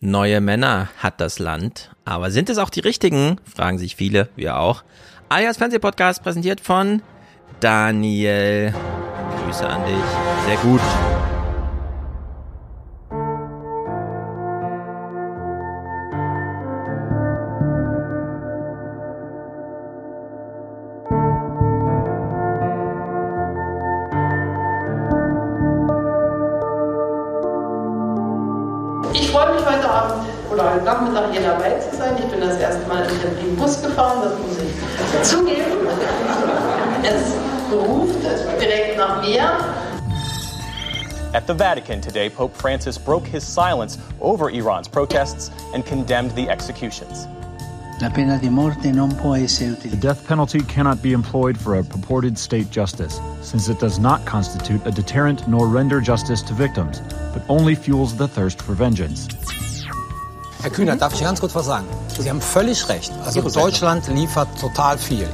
Neue Männer hat das Land. Aber sind es auch die richtigen? Fragen sich viele, wir auch. Alias Fernsehpodcast präsentiert von Daniel. Grüße an dich. Sehr gut. At the Vatican today, Pope Francis broke his silence over Iran's protests and condemned the executions. La pena di morte non può essere The death penalty cannot be employed for a purported state justice, since it does not constitute a deterrent nor render justice to victims, but only fuels the thirst for vengeance. Herr Kühner, darf ich ganz kurz was sagen? Sie haben völlig recht. Also Deutschland liefert total viel.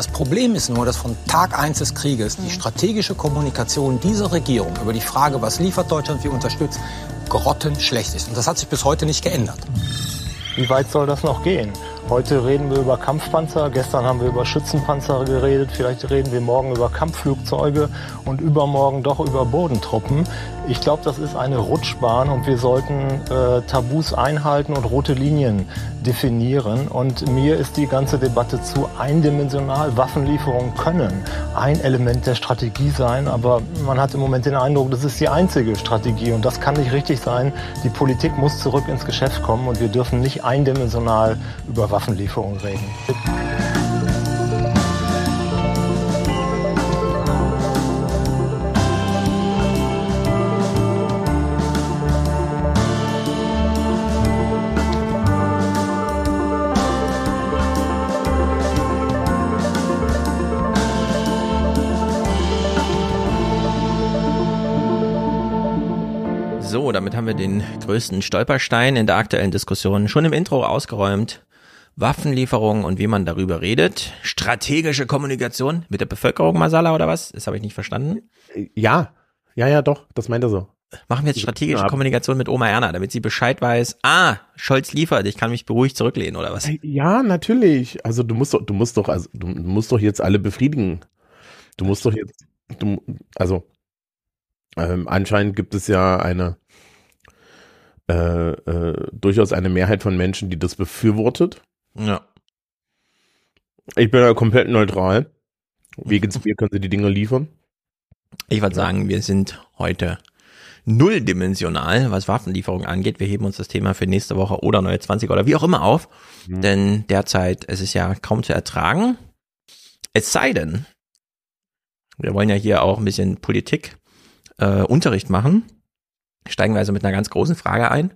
Das Problem ist nur, dass von Tag 1 des Krieges die strategische Kommunikation dieser Regierung über die Frage, was liefert Deutschland, wie unterstützt, grottenschlecht ist. Und das hat sich bis heute nicht geändert. Wie weit soll das noch gehen? Heute reden wir über Kampfpanzer, gestern haben wir über Schützenpanzer geredet, vielleicht reden wir morgen über Kampfflugzeuge und übermorgen doch über Bodentruppen. Ich glaube, das ist eine Rutschbahn und wir sollten äh, Tabus einhalten und rote Linien definieren. Und mir ist die ganze Debatte zu eindimensional. Waffenlieferungen können ein Element der Strategie sein, aber man hat im Moment den Eindruck, das ist die einzige Strategie und das kann nicht richtig sein. Die Politik muss zurück ins Geschäft kommen und wir dürfen nicht eindimensional über Waffenlieferungen reden. Wir den größten Stolperstein in der aktuellen Diskussion schon im Intro ausgeräumt. Waffenlieferungen und wie man darüber redet. Strategische Kommunikation mit der Bevölkerung, Masala, oder was? Das habe ich nicht verstanden. Ja, ja, ja, doch, das meint er so. Machen wir jetzt strategische Ja. Kommunikation mit Oma Erna, damit sie Bescheid weiß. Ah, Scholz liefert, ich kann mich beruhigt zurücklehnen, oder was? Ja, natürlich. Also du musst doch, du musst doch, also du musst doch jetzt alle befriedigen. Du musst doch jetzt, du, also ähm, anscheinend gibt es ja eine äh, äh, durchaus eine Mehrheit von Menschen, die das befürwortet. Ja. Ich bin ja komplett neutral. Wie geht's mir? Können Sie die Dinge liefern? Ich würde sagen, wir sind heute nulldimensional, was Waffenlieferungen angeht. Wir heben uns das Thema für nächste Woche oder neue 20 oder wie auch immer auf. Denn derzeit es ist ja kaum zu ertragen. Es sei denn, wir wollen ja hier auch ein bisschen Politik äh, Unterricht machen. Steigen wir also mit einer ganz großen Frage ein.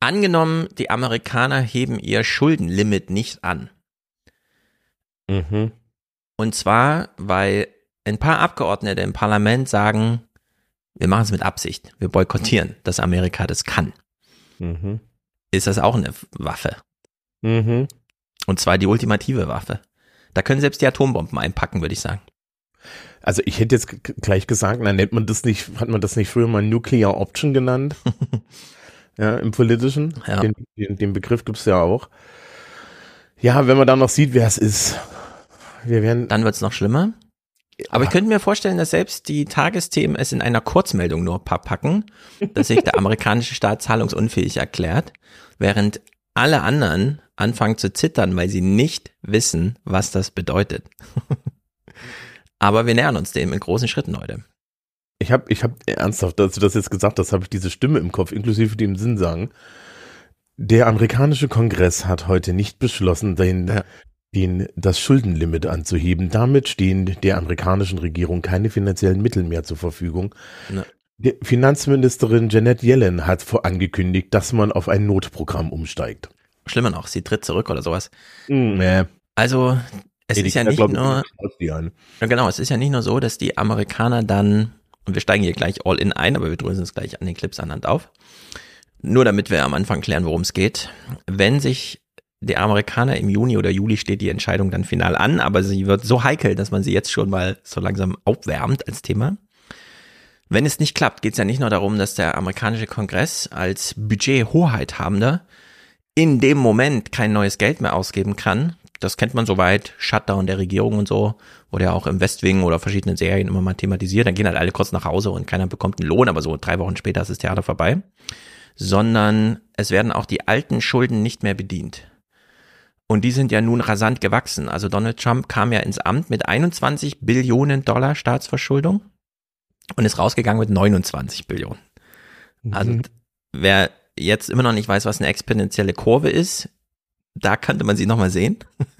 Angenommen, die Amerikaner heben ihr Schuldenlimit nicht an. Mhm. Und zwar, weil ein paar Abgeordnete im Parlament sagen, wir machen es mit Absicht. Wir boykottieren, dass Amerika das kann. Mhm. Ist das auch eine Waffe? Mhm. Und zwar die ultimative Waffe. Da können selbst die Atombomben einpacken, würde ich sagen. Also ich hätte jetzt gleich gesagt, na nennt man das nicht, hat man das nicht früher mal Nuclear Option genannt? ja, im Politischen. Ja. Den, den, den Begriff gibt's ja auch. Ja, wenn man dann noch sieht, wer es ist. Wir werden, Dann wird's noch schlimmer. Aber ich könnte mir vorstellen, dass selbst die Tagesthemen es in einer Kurzmeldung nur packen, dass sich der amerikanische Staat zahlungsunfähig erklärt, während alle anderen anfangen zu zittern, weil sie nicht wissen, was das bedeutet. Aber wir nähern uns dem in großen Schritten heute. ich habe, ich habe ernsthaft, als du das jetzt gesagt hast, habe ich diese Stimme im Kopf, inklusive dem Sinn sagen. Der amerikanische Kongress hat heute nicht beschlossen, den, Ja. den, das Schuldenlimit anzuheben. Damit stehen der amerikanischen Regierung keine finanziellen Mittel mehr zur Verfügung. Ja. Die Finanzministerin Janet Yellen hat angekündigt, dass man auf ein Notprogramm umsteigt. Schlimmer noch, sie tritt zurück oder sowas. Hm, nee. Also, es ist ja nicht nur. Ja, genau, es ist ja nicht nur so, dass die Amerikaner dann, und wir steigen hier gleich all in ein, aber wir drösen es gleich an den Clips anhand auf. Nur damit wir am Anfang klären, worum es geht. Wenn sich die Amerikaner im Juni oder Juli steht die Entscheidung dann final an, aber sie wird so heikel, dass man sie jetzt schon mal so langsam aufwärmt als Thema. Wenn es nicht klappt, geht es ja nicht nur darum, dass der amerikanische Kongress als Budgethoheithabender in dem Moment kein neues Geld mehr ausgeben kann. Das kennt man soweit, Shutdown der Regierung und so, wurde ja auch im Westwing oder verschiedenen Serien immer mal thematisiert. Dann gehen halt alle kurz nach Hause und keiner bekommt einen Lohn, aber so drei Wochen später ist das Theater vorbei. Sondern es werden auch die alten Schulden nicht mehr bedient. Und die sind ja nun rasant gewachsen. Also Donald Trump kam ja ins Amt mit 21 Billionen Dollar Staatsverschuldung und ist rausgegangen mit 29 Illionen. Also Mhm. wer jetzt immer noch nicht weiß, was eine exponentielle Kurve ist, da könnte man sie nochmal sehen.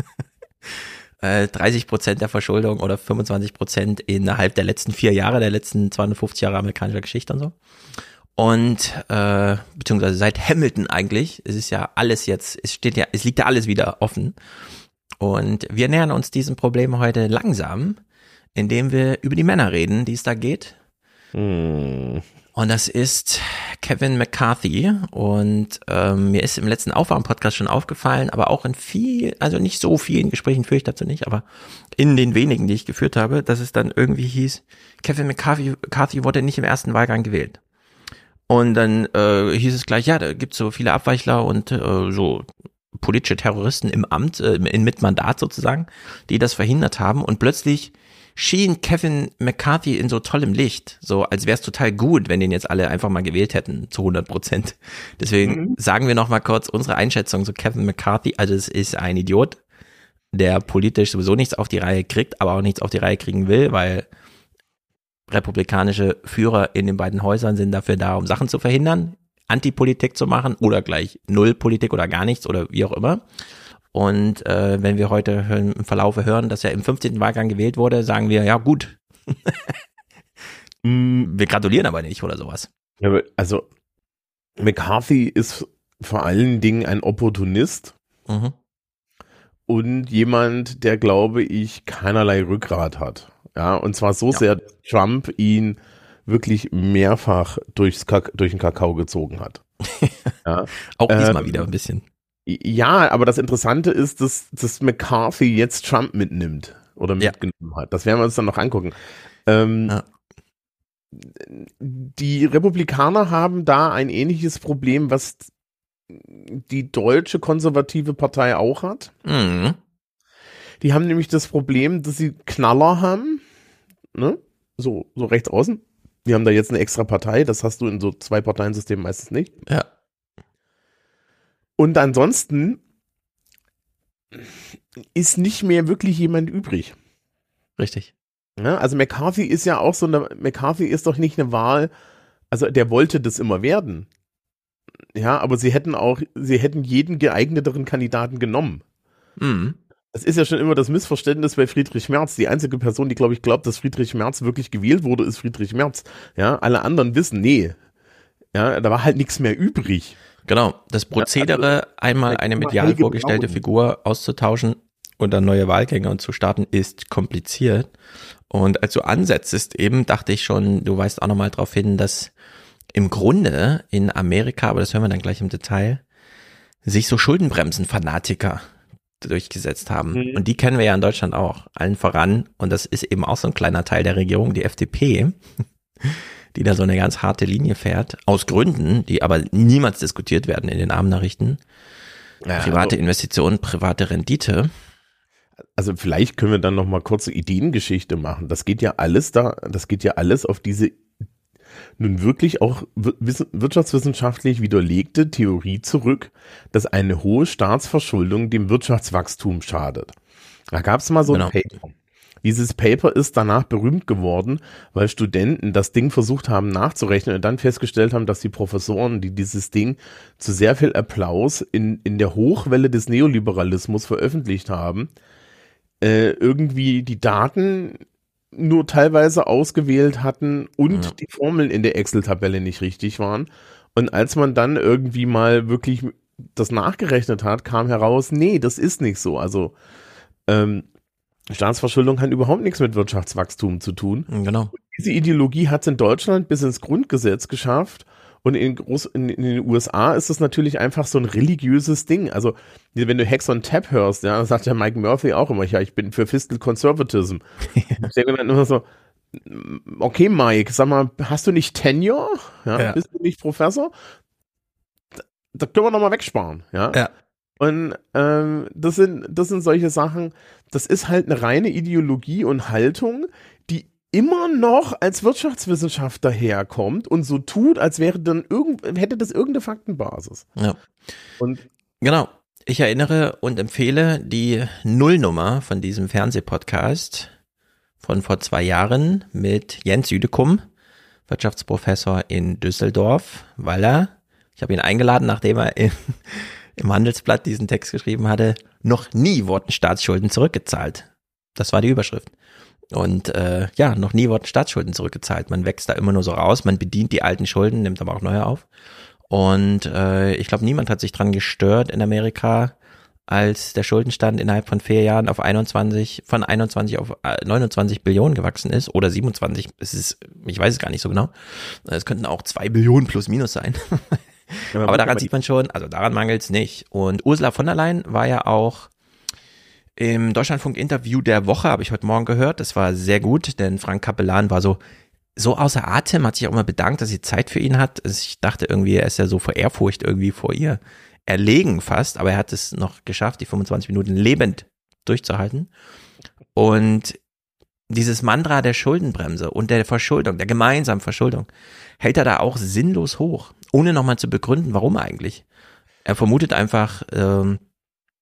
Äh, 30 Prozent der Verschuldung oder 25 Prozent innerhalb der letzten vier Jahre, der letzten 250 Jahre amerikanischer Geschichte und so. Und äh, beziehungsweise seit Hamilton eigentlich, es ist ja alles jetzt, es steht ja, es liegt ja alles wieder offen. Und wir nähern uns diesem Problem heute langsam, indem wir über die Männer reden, die es da geht. Hm. Und das ist Kevin McCarthy. Und ähm, mir ist im letzten Aufwärm-Podcast schon aufgefallen, aber auch in viel, also nicht so vielen Gesprächen führe ich dazu nicht, aber in den wenigen, die ich geführt habe, dass es dann irgendwie hieß, Kevin McCarthy, McCarthy wurde nicht im ersten Wahlgang gewählt. Und dann äh, hieß es gleich, ja, da gibt's so viele Abweichler und äh, so politische Terroristen im Amt, äh, in mit Mandat sozusagen, die das verhindert haben. Und plötzlich schien Kevin McCarthy in so tollem Licht, so als wäre es total gut, wenn den jetzt alle einfach mal gewählt hätten, zu 100 Prozent. Deswegen sagen wir noch mal kurz unsere Einschätzung zu Kevin McCarthy. Also es ist ein Idiot, der politisch sowieso nichts auf die Reihe kriegt, aber auch nichts auf die Reihe kriegen will, weil republikanische Führer in den beiden Häusern sind dafür da, um Sachen zu verhindern, Antipolitik zu machen oder gleich Nullpolitik oder gar nichts oder wie auch immer. Und äh, wenn wir heute im Verlaufe hören, dass er im 15. Wahlgang gewählt wurde, sagen wir, ja gut. Mm, wir gratulieren aber nicht oder sowas. Ja, also McCarthy ist vor allen Dingen ein Opportunist Mhm. und jemand, der, glaube ich, keinerlei Rückgrat hat. Ja, und zwar so Ja. sehr, dass Trump ihn wirklich mehrfach durchs Kak durch den Kakao gezogen hat. ja. Auch diesmal Ähm, wieder ein bisschen. Ja, aber das Interessante ist, dass, dass McCarthy jetzt Trump mitnimmt oder Ja. mitgenommen hat. Das werden wir uns dann noch angucken. Ähm, Ja. Die Republikaner haben da ein ähnliches Problem, was die deutsche konservative Partei auch hat. Mhm. Die haben nämlich das Problem, dass sie Knaller haben, ne? So, so rechts außen. Die haben da jetzt eine extra Partei, das hast du in so zwei Parteiensystemen meistens nicht. Ja. Und ansonsten ist nicht mehr wirklich jemand übrig. Richtig. Ja, also McCarthy ist ja auch so eine, McCarthy ist doch nicht eine Wahl, also der wollte das immer werden. Ja, aber sie hätten auch, sie hätten jeden geeigneteren Kandidaten genommen. Mhm. Das ist ja schon immer das Missverständnis bei Friedrich Merz. Die einzige Person, die, glaube ich, glaubt, dass Friedrich Merz wirklich gewählt wurde, ist Friedrich Merz. Ja, alle anderen wissen, nee. Ja, da war halt nichts mehr übrig. Genau. Das Prozedere, einmal eine medial vorgestellte. Figur auszutauschen und dann neue Wahlgänge zu starten, ist kompliziert. Und als du ansetzest eben, dachte ich schon, du weist auch nochmal darauf hin, dass im Grunde in Amerika, aber das hören wir dann gleich im Detail, sich so Schuldenbremsen-Fanatiker durchgesetzt haben. Mhm. Und die kennen wir ja in Deutschland auch, allen voran. Und das ist eben auch so ein kleiner Teil der Regierung, die FDP, die da so eine ganz harte Linie fährt, aus Gründen, die aber niemals diskutiert werden in den Abendnachrichten. Ja, Private also, Investitionen, private Rendite. also vielleicht können wir dann noch mal kurze Ideengeschichte machen. Das geht ja alles da, das geht ja alles auf diese nun wirklich auch wir- wiss- wirtschaftswissenschaftlich widerlegte Theorie zurück, dass eine hohe Staatsverschuldung dem Wirtschaftswachstum schadet. Da gab es mal so Genau. ein Paper. Dieses Paper ist danach berühmt geworden, weil Studenten das Ding versucht haben nachzurechnen und dann festgestellt haben, dass die Professoren, die dieses Ding zu sehr viel Applaus in, in der Hochwelle des Neoliberalismus veröffentlicht haben, äh, irgendwie die Daten nur teilweise ausgewählt hatten und Ja. die Formeln in der Excel-Tabelle nicht richtig waren. Und als man dann irgendwie mal wirklich das nachgerechnet hat, kam heraus, nee, das ist nicht so. Also ähm, Staatsverschuldung hat überhaupt nichts mit Wirtschaftswachstum zu tun. Genau. Diese Ideologie hat es in Deutschland bis ins Grundgesetz geschafft. Und in, Groß, in, in den USA ist das natürlich einfach so ein religiöses Ding. Also, wenn du Hex on Tap hörst, ja, sagt ja Mike Murphy auch immer, ja, ich bin für Fiscal Conservatism. Ich denke dann immer so, okay, Mike, sag mal, hast du nicht Tenure? Ja, Ja. Bist du nicht Professor? Da, da können wir noch mal wegsparen, ja. Ja. Und ähm, das sind das sind solche Sachen. Das ist halt eine reine Ideologie und Haltung, die immer noch als Wirtschaftswissenschaft daherkommt und so tut, als wäre dann irgend hätte das irgendeine Faktenbasis. Ja. Und Genau. Ich erinnere und empfehle die Nullnummer von diesem Fernsehpodcast von vor zwei Jahren mit Jens Südekum, Wirtschaftsprofessor in Düsseldorf, weil er, ich habe ihn eingeladen, nachdem er im, im Handelsblatt diesen Text geschrieben hatte, noch nie wurden Staatsschulden zurückgezahlt. Das war die Überschrift. Und äh, ja, noch nie wurden Staatsschulden zurückgezahlt. Man wächst da immer nur so raus, man bedient die alten Schulden, nimmt aber auch neue auf. Und äh, ich glaube, niemand hat sich dran gestört in Amerika, als der Schuldenstand innerhalb von vier Jahren auf 21, von 21 auf äh, 29 Billionen gewachsen ist oder 27. Es ist, ich weiß es gar nicht so genau. Es könnten auch zwei Billionen plus minus sein. Aber daran sieht man schon, also daran mangelt es nicht. Und Ursula von der Leyen war ja auch im Deutschlandfunk-Interview der Woche, habe ich heute Morgen gehört. Das war sehr gut, denn Frank Kapellan war so, so außer Atem, hat sich auch immer bedankt, dass sie Zeit für ihn hat. Also Ich dachte irgendwie, er ist ja so vor Ehrfurcht irgendwie vor ihr erlegen fast, aber er hat es noch geschafft, die 25 Minuten lebend durchzuhalten. Und dieses Mantra der Schuldenbremse und der Verschuldung, der gemeinsamen Verschuldung, hält er da auch sinnlos hoch, ohne nochmal zu begründen, warum eigentlich. Er vermutet einfach, ähm,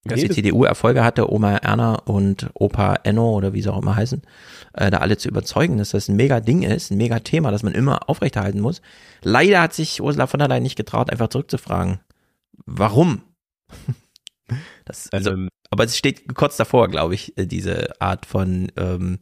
dass die CDU Erfolge hatte, Oma Erna und Opa Enno oder wie sie auch immer heißen, äh, da alle zu überzeugen, dass das ein mega Ding ist, ein mega Thema, das man immer aufrechterhalten muss. Leider hat sich Ursula von der Leyen nicht getraut, einfach zurückzufragen. Warum? Das, also, Ähm, aber es steht kurz davor, glaube ich, äh, diese Art von ähm,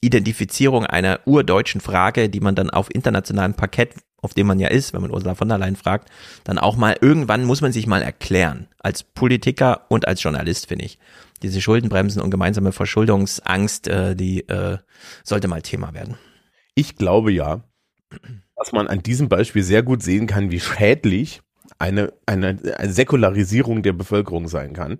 Identifizierung einer urdeutschen Frage, die man dann auf internationalem Parkett, auf dem man ja ist, wenn man Ursula von der Leyen fragt, dann auch mal irgendwann muss man sich mal erklären. Als Politiker und als Journalist, finde ich. Diese Schuldenbremsen und gemeinsame Verschuldungsangst, äh, die äh, sollte mal Thema werden. Ich glaube ja, dass man an diesem Beispiel sehr gut sehen kann, wie schädlich eine, eine, eine Säkularisierung der Bevölkerung sein kann.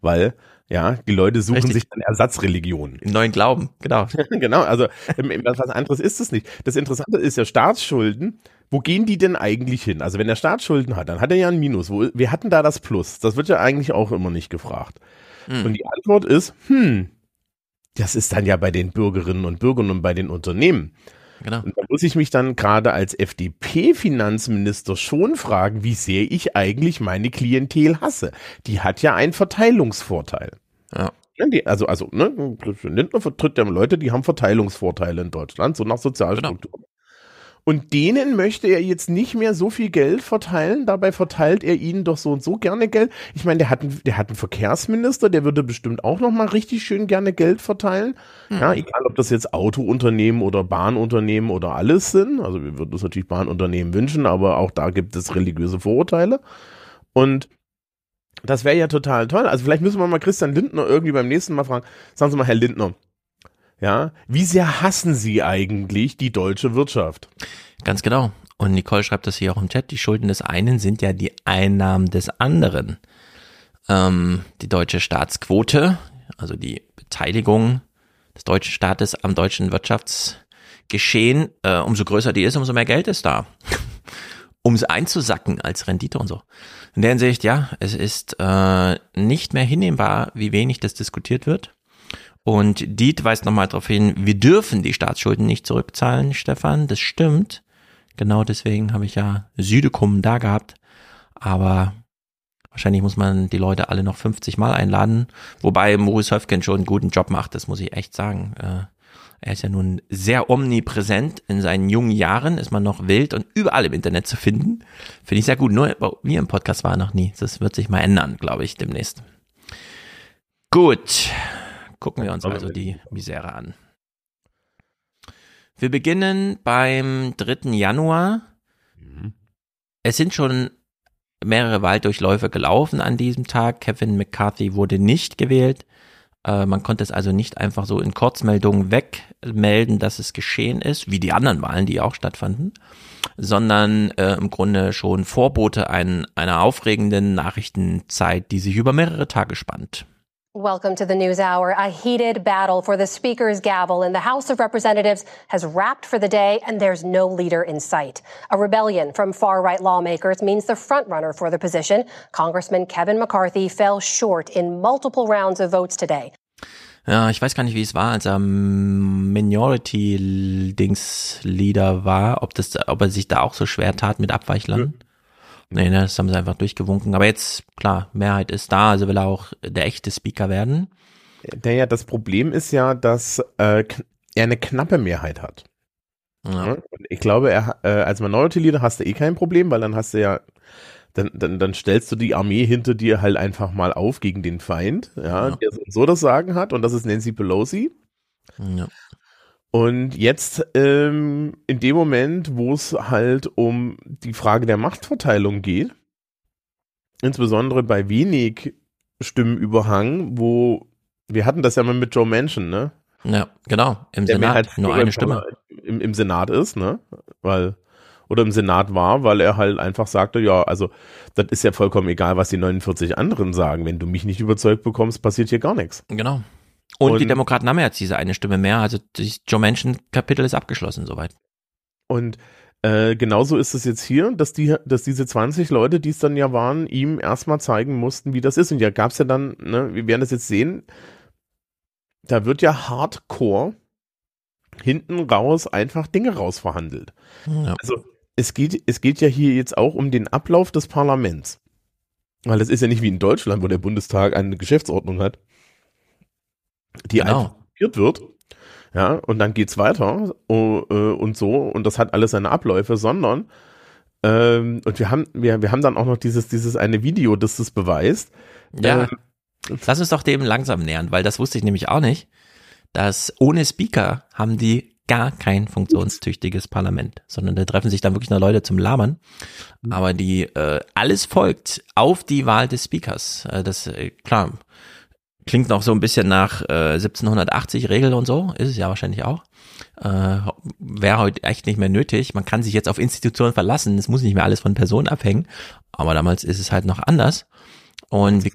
Weil, ja, die Leute suchen Richtig. sich dann Ersatzreligionen. Im neuen Glauben, genau. genau, also ähm, ähm, was anderes ist es nicht. Das Interessante ist ja Staatsschulden. Wo gehen die denn eigentlich hin? Also wenn der Staat Schulden hat, dann hat er ja ein Minus. Wo, wir hatten da das Plus. Das wird ja eigentlich auch immer nicht gefragt. Hm. Und die Antwort ist, hm, das ist dann ja bei den Bürgerinnen und Bürgern und bei den Unternehmen. Genau. Und da muss ich mich dann gerade als FDP-Finanzminister schon fragen, wie sehr ich eigentlich meine Klientel hasse. Die hat ja einen Verteilungsvorteil. Ja. Ja, die, also, also, ne, Lindner vertritt ja Leute, die haben Verteilungsvorteile in Deutschland, so nach Sozialstruktur. Und denen möchte er jetzt nicht mehr so viel Geld verteilen. Dabei verteilt er ihnen doch so und so gerne Geld. Ich meine, der hat einen, der hat einen Verkehrsminister, der würde bestimmt auch noch mal richtig schön gerne Geld verteilen. Ja, egal ob das jetzt Autounternehmen oder Bahnunternehmen oder alles sind. Also wir würden uns natürlich Bahnunternehmen wünschen, aber auch da gibt es religiöse Vorurteile. Und das wäre ja total toll. Also vielleicht müssen wir mal Christian Lindner irgendwie beim nächsten Mal fragen. Sagen Sie mal, Herr Lindner, ja, wie sehr hassen Sie eigentlich die deutsche Wirtschaft? Ganz genau. Und Nicole schreibt das hier auch im Chat. Die Schulden des einen sind ja die Einnahmen des anderen. Ähm, die deutsche Staatsquote, also die Beteiligung des deutschen Staates am deutschen Wirtschaftsgeschehen, äh, umso größer die ist, umso mehr Geld ist da. um es einzusacken als Rendite und so. In der Hinsicht, ja, es ist äh, nicht mehr hinnehmbar, wie wenig das diskutiert wird. Und Diet weist nochmal darauf hin, wir dürfen die Staatsschulden nicht zurückzahlen, Stefan, das stimmt. Genau deswegen habe ich ja Südekum da gehabt. Aber wahrscheinlich muss man die Leute alle noch 50 Mal einladen. Wobei Maurice Höfgen schon einen guten Job macht, das muss ich echt sagen. Äh, er ist ja nun sehr omnipräsent. In seinen jungen Jahren ist man noch wild und überall im Internet zu finden. Finde ich sehr gut. Nur mir im Podcast war er noch nie. Das wird sich mal ändern, glaube ich, demnächst. Gut. Gucken wir uns also die Misere an. Wir beginnen beim 3. Januar. Es sind schon mehrere Walddurchläufe gelaufen an diesem Tag. Kevin McCarthy wurde nicht gewählt. Äh, man konnte es also nicht einfach so in Kurzmeldungen wegmelden, dass es geschehen ist, wie die anderen Wahlen, die auch stattfanden, sondern äh, im Grunde schon Vorbote ein, einer aufregenden Nachrichtenzeit, die sich über mehrere Tage spannt. Welcome to the News Hour. A heated battle for the Speaker's gavel in the House of Representatives has wrapped for the day, and there's no leader in sight. A rebellion from far right lawmakers means the frontrunner for the position, Congressman Kevin McCarthy, fell short in multiple rounds of votes today. Ja, ich weiß gar nicht, wie es war, als er Minority-Dings-Leader war, ob, das, ob er sich da auch so schwer tat mit Abweichlern. Nee, ne, das haben sie einfach durchgewunken. Aber jetzt, klar, Mehrheit ist da, also will er auch der echte Speaker werden. Naja, das Problem ist ja, dass äh, er eine knappe Mehrheit hat. Ja. Ich glaube, er, äh, als Minority Leader hast du eh kein Problem, weil dann hast du ja, dann, dann, dann stellst du die Armee hinter dir halt einfach mal auf gegen den Feind, ja, ja. der so das Sagen hat, und das ist Nancy Pelosi. Ja. Und jetzt ähm, in dem Moment, wo es halt um die Frage der Machtverteilung geht, insbesondere bei wenig Stimmenüberhang, wo wir hatten das ja mal mit Joe Manchin, ne? Ja, genau. Im der Senat halt nur eine Stimme. Im, Im Senat ist, ne? Weil oder im Senat war, weil er halt einfach sagte, ja, also das ist ja vollkommen egal, was die 49 anderen sagen. Wenn du mich nicht überzeugt bekommst, passiert hier gar nichts. Genau. Und, und die Demokraten haben jetzt diese eine Stimme mehr. Also das Joe Manchin-Kapitel ist abgeschlossen soweit. Und äh, genauso ist es jetzt hier, dass die, dass diese 20 Leute, die es dann ja waren, ihm erstmal zeigen mussten, wie das ist. Und ja, gab es ja dann, ne, wir werden das jetzt sehen, da wird ja hardcore hinten raus einfach Dinge rausverhandelt. Ja. Also es geht, es geht ja hier jetzt auch um den Ablauf des Parlaments. Weil es ist ja nicht wie in Deutschland, wo der Bundestag eine Geschäftsordnung hat die genau. einfach wird. Ja, und dann geht's weiter uh, uh, und so, und das hat alles seine Abläufe, sondern ähm, und wir haben, wir, wir haben dann auch noch dieses, dieses eine Video, das das beweist. Ja. Ähm, Lass uns doch dem langsam nähern, weil das wusste ich nämlich auch nicht, dass ohne Speaker haben die gar kein funktionstüchtiges Parlament, sondern da treffen sich dann wirklich nur Leute zum Labern. Mhm. Aber die äh, alles folgt auf die Wahl des Speakers. Äh, das äh, klar Klingt noch so ein bisschen nach äh, 1780 Regel und so, ist es ja wahrscheinlich auch. Äh, Wäre heute echt nicht mehr nötig. Man kann sich jetzt auf Institutionen verlassen, es muss nicht mehr alles von Personen abhängen. Aber damals ist es halt noch anders. Und wir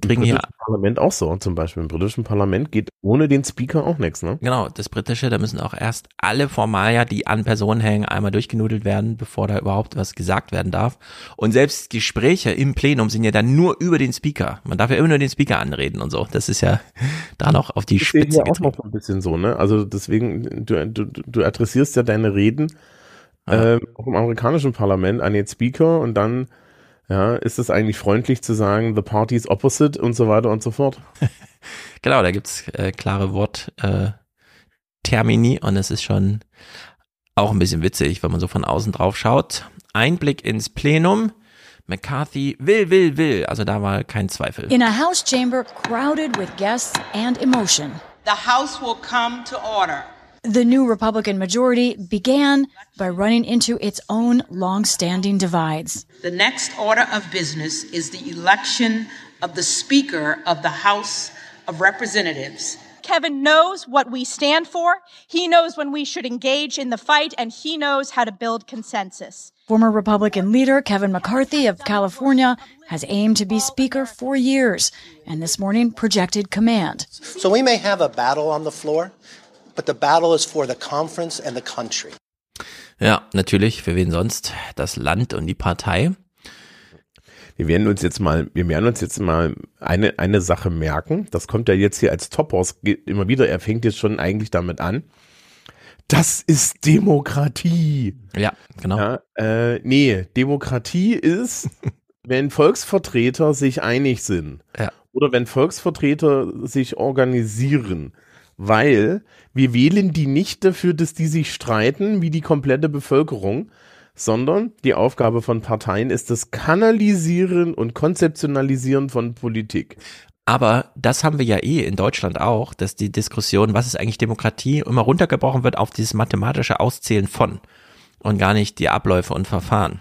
kriegen hier. Parlament auch so. Zum Beispiel im britischen Parlament geht ohne den Speaker auch nichts, ne? Genau, das britische, da müssen auch erst alle Formalia, die an Personen hängen, einmal durchgenudelt werden, bevor da überhaupt was gesagt werden darf. Und selbst Gespräche im Plenum sind ja dann nur über den Speaker. Man darf ja immer nur den Speaker anreden und so. Das ist ja da noch auf die das Spitze ja auch noch ein bisschen so, ne? Also deswegen, du, du, du adressierst ja deine Reden ah. äh, auch im amerikanischen Parlament an den Speaker und dann ja, ist es eigentlich freundlich zu sagen, the party is opposite und so weiter und so fort? genau, da gibt's äh, klare Worttermini äh, und es ist schon auch ein bisschen witzig, wenn man so von außen drauf schaut. Einblick ins Plenum. McCarthy will, will, will. Also da war kein Zweifel. In a House chamber crowded with guests and emotion. The House will come to order. The new Republican majority began by running into its own long-standing divides. The next order of business is the election of the Speaker of the House of Representatives. Kevin knows what we stand for. He knows when we should engage in the fight, and he knows how to build consensus. Former Republican leader Kevin McCarthy of California has aimed to be Speaker for years and this morning projected command. So we may have a battle on the floor, but the battle is for the conference and the country. Ja, natürlich, für wen sonst? Das Land und die Partei. Wir werden uns jetzt mal, wir werden uns jetzt mal eine, eine Sache merken. Das kommt ja jetzt hier als Topos immer wieder. Er fängt jetzt schon eigentlich damit an. Das ist Demokratie. Ja, genau. Ja, äh, nee, Demokratie ist, wenn Volksvertreter sich einig sind. Ja. Oder wenn Volksvertreter sich organisieren weil wir wählen die nicht dafür, dass die sich streiten wie die komplette Bevölkerung, sondern die Aufgabe von Parteien ist das Kanalisieren und Konzeptionalisieren von Politik. Aber das haben wir ja eh in Deutschland auch, dass die Diskussion, was ist eigentlich Demokratie, immer runtergebrochen wird auf dieses mathematische Auszählen von und gar nicht die Abläufe und Verfahren.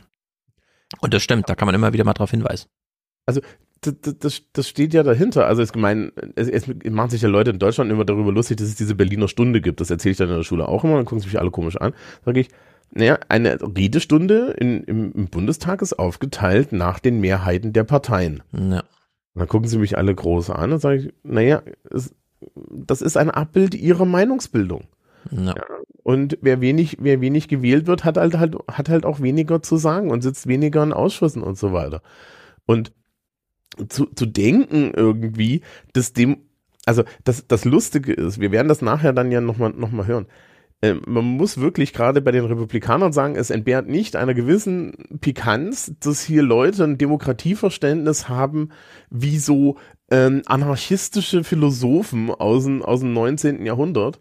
Und das stimmt, da kann man immer wieder mal drauf hinweisen. Also das, das, steht ja dahinter. Also ich meine, es, es machen sich ja Leute in Deutschland immer darüber lustig, dass es diese Berliner Stunde gibt. Das erzähle ich dann in der Schule auch immer, dann gucken sie mich alle komisch an. Sage ich, naja, eine Redestunde in, im, im, Bundestag ist aufgeteilt nach den Mehrheiten der Parteien. Ja. Und dann gucken sie mich alle groß an und sage ich, naja, es, das ist ein Abbild ihrer Meinungsbildung. Ja. Ja. Und wer wenig, wer wenig gewählt wird, hat halt, halt, hat halt auch weniger zu sagen und sitzt weniger in Ausschüssen und so weiter. Und zu, zu denken irgendwie, dass dem, also das, das Lustige ist, wir werden das nachher dann ja nochmal noch mal hören. Ähm, man muss wirklich gerade bei den Republikanern sagen, es entbehrt nicht einer gewissen Pikanz, dass hier Leute ein Demokratieverständnis haben, wie so ähm, anarchistische Philosophen aus dem, aus dem 19. Jahrhundert,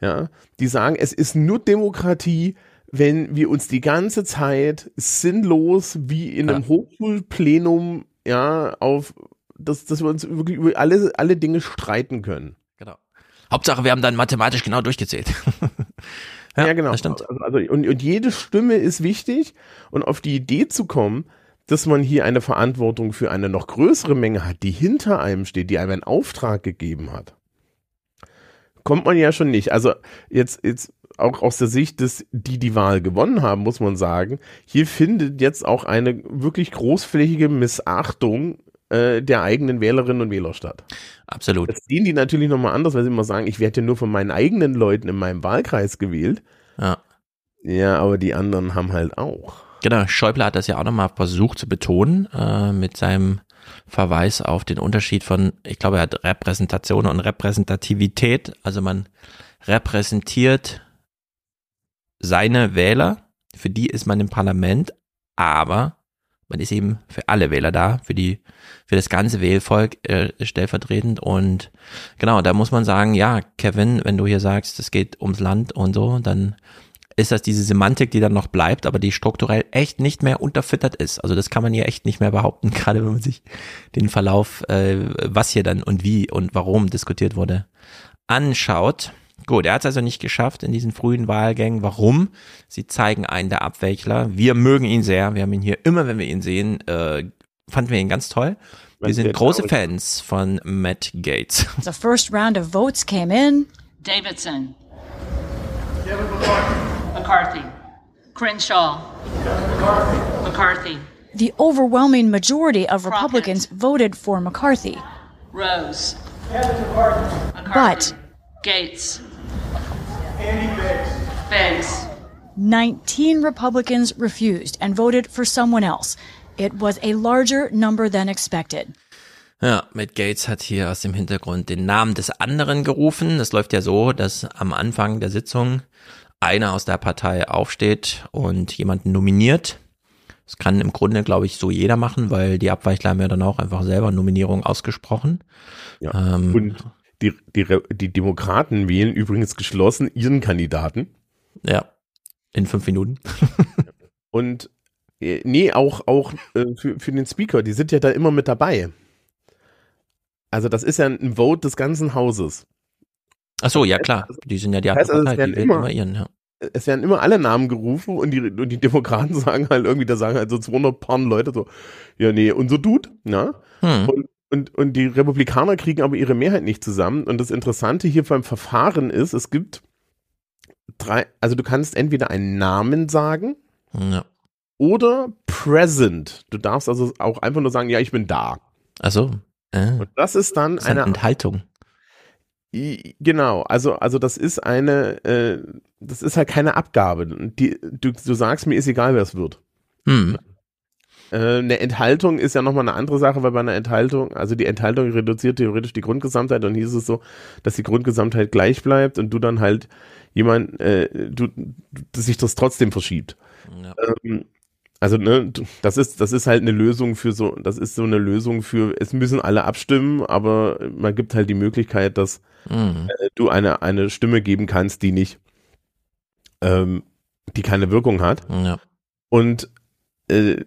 ja, die sagen, es ist nur Demokratie, wenn wir uns die ganze Zeit sinnlos wie in einem Hochschulplenum, ja, auf, dass, dass wir uns wirklich über alle, alle Dinge streiten können. Genau. Hauptsache, wir haben dann mathematisch genau durchgezählt. Ja, genau. das stimmt. Also, also und, und jede Stimme ist wichtig und auf die Idee zu kommen, dass man hier eine Verantwortung für eine noch größere Menge hat, die hinter einem steht, die einem einen Auftrag gegeben hat, kommt man ja schon nicht. Also jetzt, jetzt auch aus der Sicht des, die die Wahl gewonnen haben, muss man sagen, hier findet jetzt auch eine wirklich großflächige Missachtung äh, der eigenen Wählerinnen und Wähler statt. Absolut. Das sehen die natürlich nochmal anders, weil sie immer sagen, ich werde ja nur von meinen eigenen Leuten in meinem Wahlkreis gewählt. Ja. Ja, aber die anderen haben halt auch. Genau, Schäuble hat das ja auch nochmal versucht zu betonen, äh, mit seinem Verweis auf den Unterschied von, ich glaube, er hat Repräsentation und Repräsentativität. Also man repräsentiert seine Wähler, für die ist man im Parlament, aber man ist eben für alle Wähler da, für die, für das ganze Wählvolk äh, stellvertretend und genau, da muss man sagen, ja, Kevin, wenn du hier sagst, es geht ums Land und so, dann ist das diese Semantik, die dann noch bleibt, aber die strukturell echt nicht mehr unterfüttert ist. Also das kann man hier echt nicht mehr behaupten, gerade wenn man sich den Verlauf, äh, was hier dann und wie und warum diskutiert wurde, anschaut. Gut, er hat es also nicht geschafft in diesen frühen Wahlgängen. Warum? Sie zeigen einen der Abwächler. Wir mögen ihn sehr. Wir haben ihn hier immer, wenn wir ihn sehen, äh, fanden wir ihn ganz toll. Wir sind große Fans von Matt Gates. The first round of votes came in. Davidson. McCarthy. Crenshaw. McCarthy. The overwhelming majority of Republicans voted for McCarthy. Rose. But Gates. Biggs. 19 Republicans refused and voted for someone else. It was a larger number than expected. Ja, Matt Gates hat hier aus dem Hintergrund den Namen des anderen gerufen. Das läuft ja so, dass am Anfang der Sitzung einer aus der Partei aufsteht und jemanden nominiert. Das kann im Grunde, glaube ich, so jeder machen, weil die Abweichler haben ja dann auch einfach selber Nominierung ausgesprochen. Ja. Ähm, und die, die, die Demokraten wählen übrigens geschlossen ihren Kandidaten. Ja, in fünf Minuten. Und äh, nee, auch, auch äh, für, für den Speaker, die sind ja da immer mit dabei. Also das ist ja ein Vote des ganzen Hauses. Ach so, ja klar. Die sind ja die heißt also, es werden immer- immer ihren, ja. Es werden immer alle Namen gerufen und die, und die Demokraten sagen halt irgendwie, da sagen halt so 200 Paar Leute so, ja nee, unser Dude, na? Hm. Und, und, und die Republikaner kriegen aber ihre Mehrheit nicht zusammen. Und das Interessante hier beim Verfahren ist, es gibt drei, also du kannst entweder einen Namen sagen ja. oder present. Du darfst also auch einfach nur sagen, ja, ich bin da. Also, äh, Und das ist dann das ist eine eine Enthaltung. Genau, also, also das ist eine, äh, das ist halt keine Abgabe. Die, du, du sagst, mir ist egal, wer es wird. Hm. Äh, eine Enthaltung ist ja nochmal eine andere Sache, weil bei einer Enthaltung, also die Enthaltung reduziert theoretisch die Grundgesamtheit und hier ist es so, dass die Grundgesamtheit gleich bleibt und du dann halt jemand, äh, du, dass sich das trotzdem verschiebt. Ja. Ähm, also, ne, das ist, das ist halt eine Lösung für so, das ist so eine Lösung für, es müssen alle abstimmen, aber man gibt halt die Möglichkeit, dass Hm. äh, du eine, eine Stimme geben kannst, die nicht, ähm, die keine Wirkung hat. Ja. Und äh,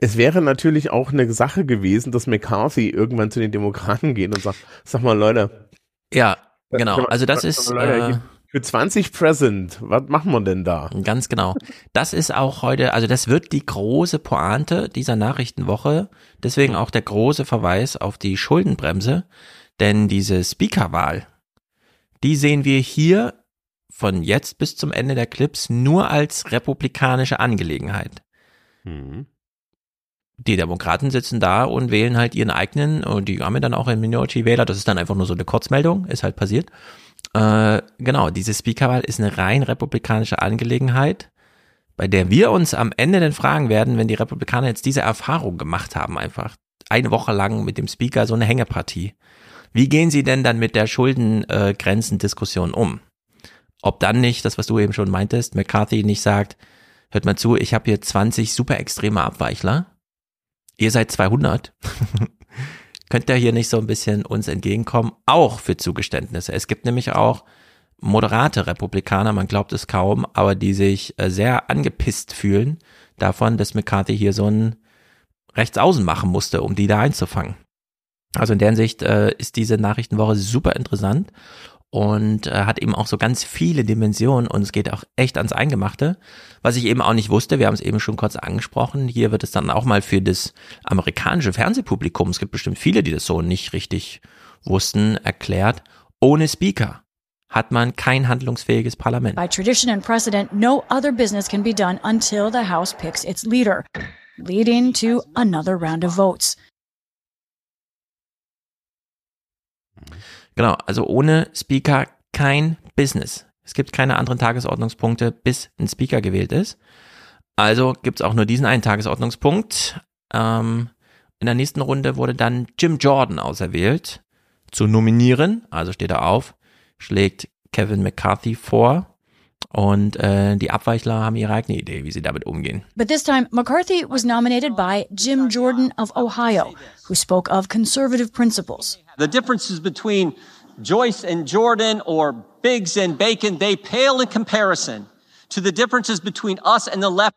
es wäre natürlich auch eine Sache gewesen, dass McCarthy irgendwann zu den Demokraten geht und sagt, sag mal Leute, ja, genau. Also das ist Leute, äh, für 20 Present, was machen wir denn da? Ganz genau. Das ist auch heute, also das wird die große Pointe dieser Nachrichtenwoche. Deswegen auch der große Verweis auf die Schuldenbremse. Denn diese Speakerwahl, die sehen wir hier von jetzt bis zum Ende der Clips nur als republikanische Angelegenheit. Hm. Die Demokraten sitzen da und wählen halt ihren eigenen und die haben dann auch einen Minority-Wähler. Das ist dann einfach nur so eine Kurzmeldung, ist halt passiert. Äh, genau, diese Speakerwahl ist eine rein republikanische Angelegenheit, bei der wir uns am Ende dann fragen werden, wenn die Republikaner jetzt diese Erfahrung gemacht haben, einfach eine Woche lang mit dem Speaker so eine Hängepartie. Wie gehen sie denn dann mit der Schuldengrenzendiskussion um? Ob dann nicht, das was du eben schon meintest, McCarthy nicht sagt, hört mal zu, ich habe hier 20 super extreme Abweichler. Ihr seid 200. Könnt ihr hier nicht so ein bisschen uns entgegenkommen? Auch für Zugeständnisse. Es gibt nämlich auch moderate Republikaner, man glaubt es kaum, aber die sich äh, sehr angepisst fühlen davon, dass McCarthy hier so ein Rechtsaußen machen musste, um die da einzufangen. Also in der Hinsicht äh, ist diese Nachrichtenwoche super interessant und äh, hat eben auch so ganz viele Dimensionen und es geht auch echt ans Eingemachte. Was ich eben auch nicht wusste, wir haben es eben schon kurz angesprochen, hier wird es dann auch mal für das amerikanische Fernsehpublikum, es gibt bestimmt viele, die das so nicht richtig wussten, erklärt, ohne Speaker hat man kein handlungsfähiges Parlament. By tradition and precedent, no other business can be done until the House picks its leader, leading to another round of votes. Genau, also ohne Speaker kein Business. Es gibt keine anderen Tagesordnungspunkte, bis ein Speaker gewählt ist. Also gibt es auch nur diesen einen Tagesordnungspunkt. Ähm, in der nächsten Runde wurde dann Jim Jordan auserwählt zu nominieren. Also steht er auf, schlägt Kevin McCarthy vor. Und äh, die Abweichler haben ihre eigene Idee, wie sie damit umgehen. But this time, McCarthy was nominated by Jim Jordan of Ohio, who spoke of conservative principles. The differences between Joyce and Jordan or Biggs and Bacon, they pale in comparison to the differences between us and the left.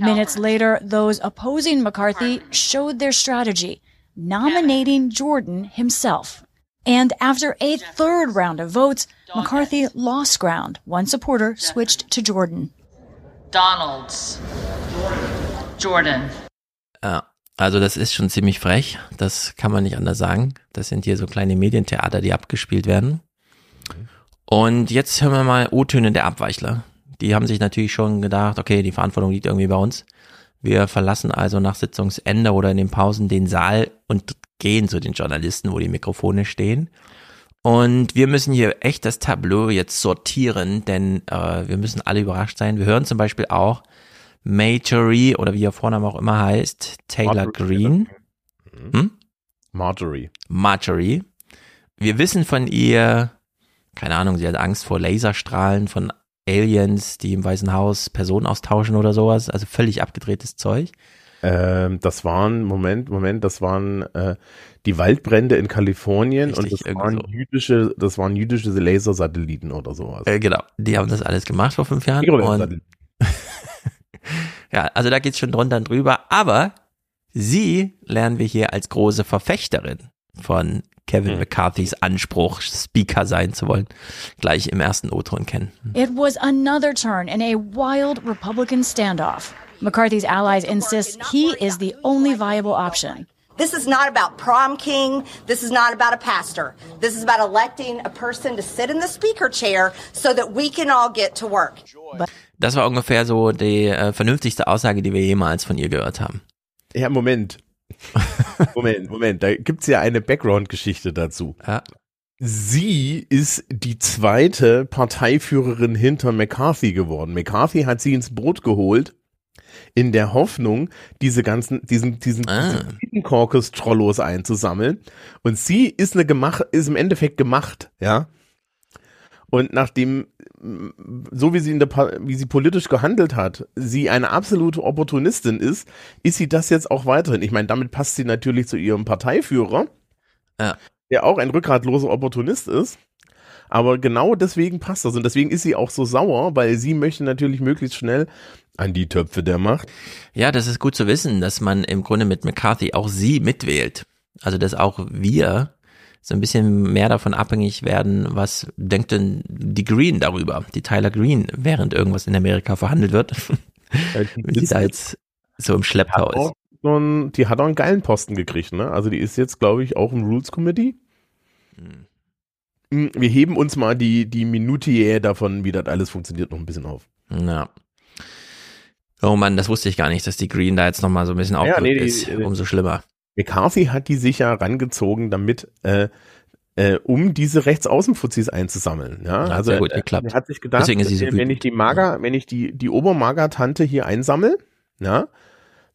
Minutes later, those opposing McCarthy showed their strategy, nominating Jordan himself. And after a third round of votes, McCarthy lost ground. One supporter switched to Jordan. Donalds. Jordan. Ja, also das ist schon ziemlich frech. Das kann man nicht anders sagen. Das sind hier so kleine Medientheater, die abgespielt werden. Und jetzt hören wir mal O-Töne der Abweichler. Die haben sich natürlich schon gedacht, okay, die Verantwortung liegt irgendwie bei uns. Wir verlassen also nach Sitzungsende oder in den Pausen den Saal und gehen zu den Journalisten, wo die Mikrofone stehen. Und wir müssen hier echt das Tableau jetzt sortieren, denn äh, wir müssen alle überrascht sein. Wir hören zum Beispiel auch Majorie oder wie ihr Vorname auch immer heißt, Taylor Marjorie. Green. Hm? Marjorie. Marjorie. Wir wissen von ihr, keine Ahnung, sie hat Angst vor Laserstrahlen von Aliens, die im Weißen Haus Personen austauschen oder sowas. Also völlig abgedrehtes Zeug. Ähm, das waren, Moment, Moment, das waren äh, die Waldbrände in Kalifornien Richtig, und das waren jüdische, das waren jüdische Lasersatelliten oder sowas. Äh, genau, die haben das alles gemacht vor fünf Jahren. Und ja, also da geht's schon drunter und drüber. Aber sie lernen wir hier als große Verfechterin von Kevin Hm. McCarthys Anspruch, Speaker sein zu wollen, gleich im ersten O-Ton kennen. It was another turn in a wild Republican standoff. McCarthy's allies insist he is the only viable option. This is not about prom king. This is not about a pastor. This is about electing a person to sit in the speaker chair so that we can all get to work. Das war ungefähr so die äh, vernünftigste Aussage, die wir jemals von ihr gehört haben. Ja, Moment. Moment, Moment. Da gibt's ja eine Background-Geschichte dazu. Ja. Sie ist die zweite Parteiführerin hinter McCarthy geworden. McCarthy hat sie ins Boot geholt, in der Hoffnung, diese ganzen, diesen, diesen, Ah. diesen Caucus Trollos einzusammeln. Und sie ist eine gemacht, ist im Endeffekt gemacht, ja. Und nachdem, so wie sie in der, wie sie politisch gehandelt hat, sie eine absolute Opportunistin ist, ist sie das jetzt auch weiterhin. Ich meine, damit passt sie natürlich zu ihrem Parteiführer, Ja. der auch ein rückgratloser Opportunist ist. Aber genau deswegen passt das. Und deswegen ist sie auch so sauer, weil sie möchte natürlich möglichst schnell an die Töpfe der Macht. Ja, das ist gut zu wissen, dass man im Grunde mit McCarthy auch sie mitwählt. Also, dass auch wir so ein bisschen mehr davon abhängig werden, was denkt denn die Green darüber, die Tyler Green, während irgendwas in Amerika verhandelt wird. Wie sie da jetzt so im Schlepptau ist. so ein, die hat auch einen geilen Posten gekriegt, ne? Also die ist jetzt, glaube ich, auch im Rules Committee. Mm, Wir heben uns mal die, die Minutiae davon, wie das alles funktioniert, noch ein bisschen auf. Ja. Oh Mann, das wusste ich gar nicht, dass die Green da jetzt nochmal so ein bisschen aufgerückt nee, ist. Umso schlimmer. McCarthy hat die sich ja rangezogen, damit äh, äh, um diese Rechtsaußenfuzis einzusammeln. Ja, Ja, also sehr gut er- geklappt. Er hat sich gedacht, Deswegen ist sie so wenn ich die Mager, wenn ich die die Obermager-Tante hier einsammel, ja,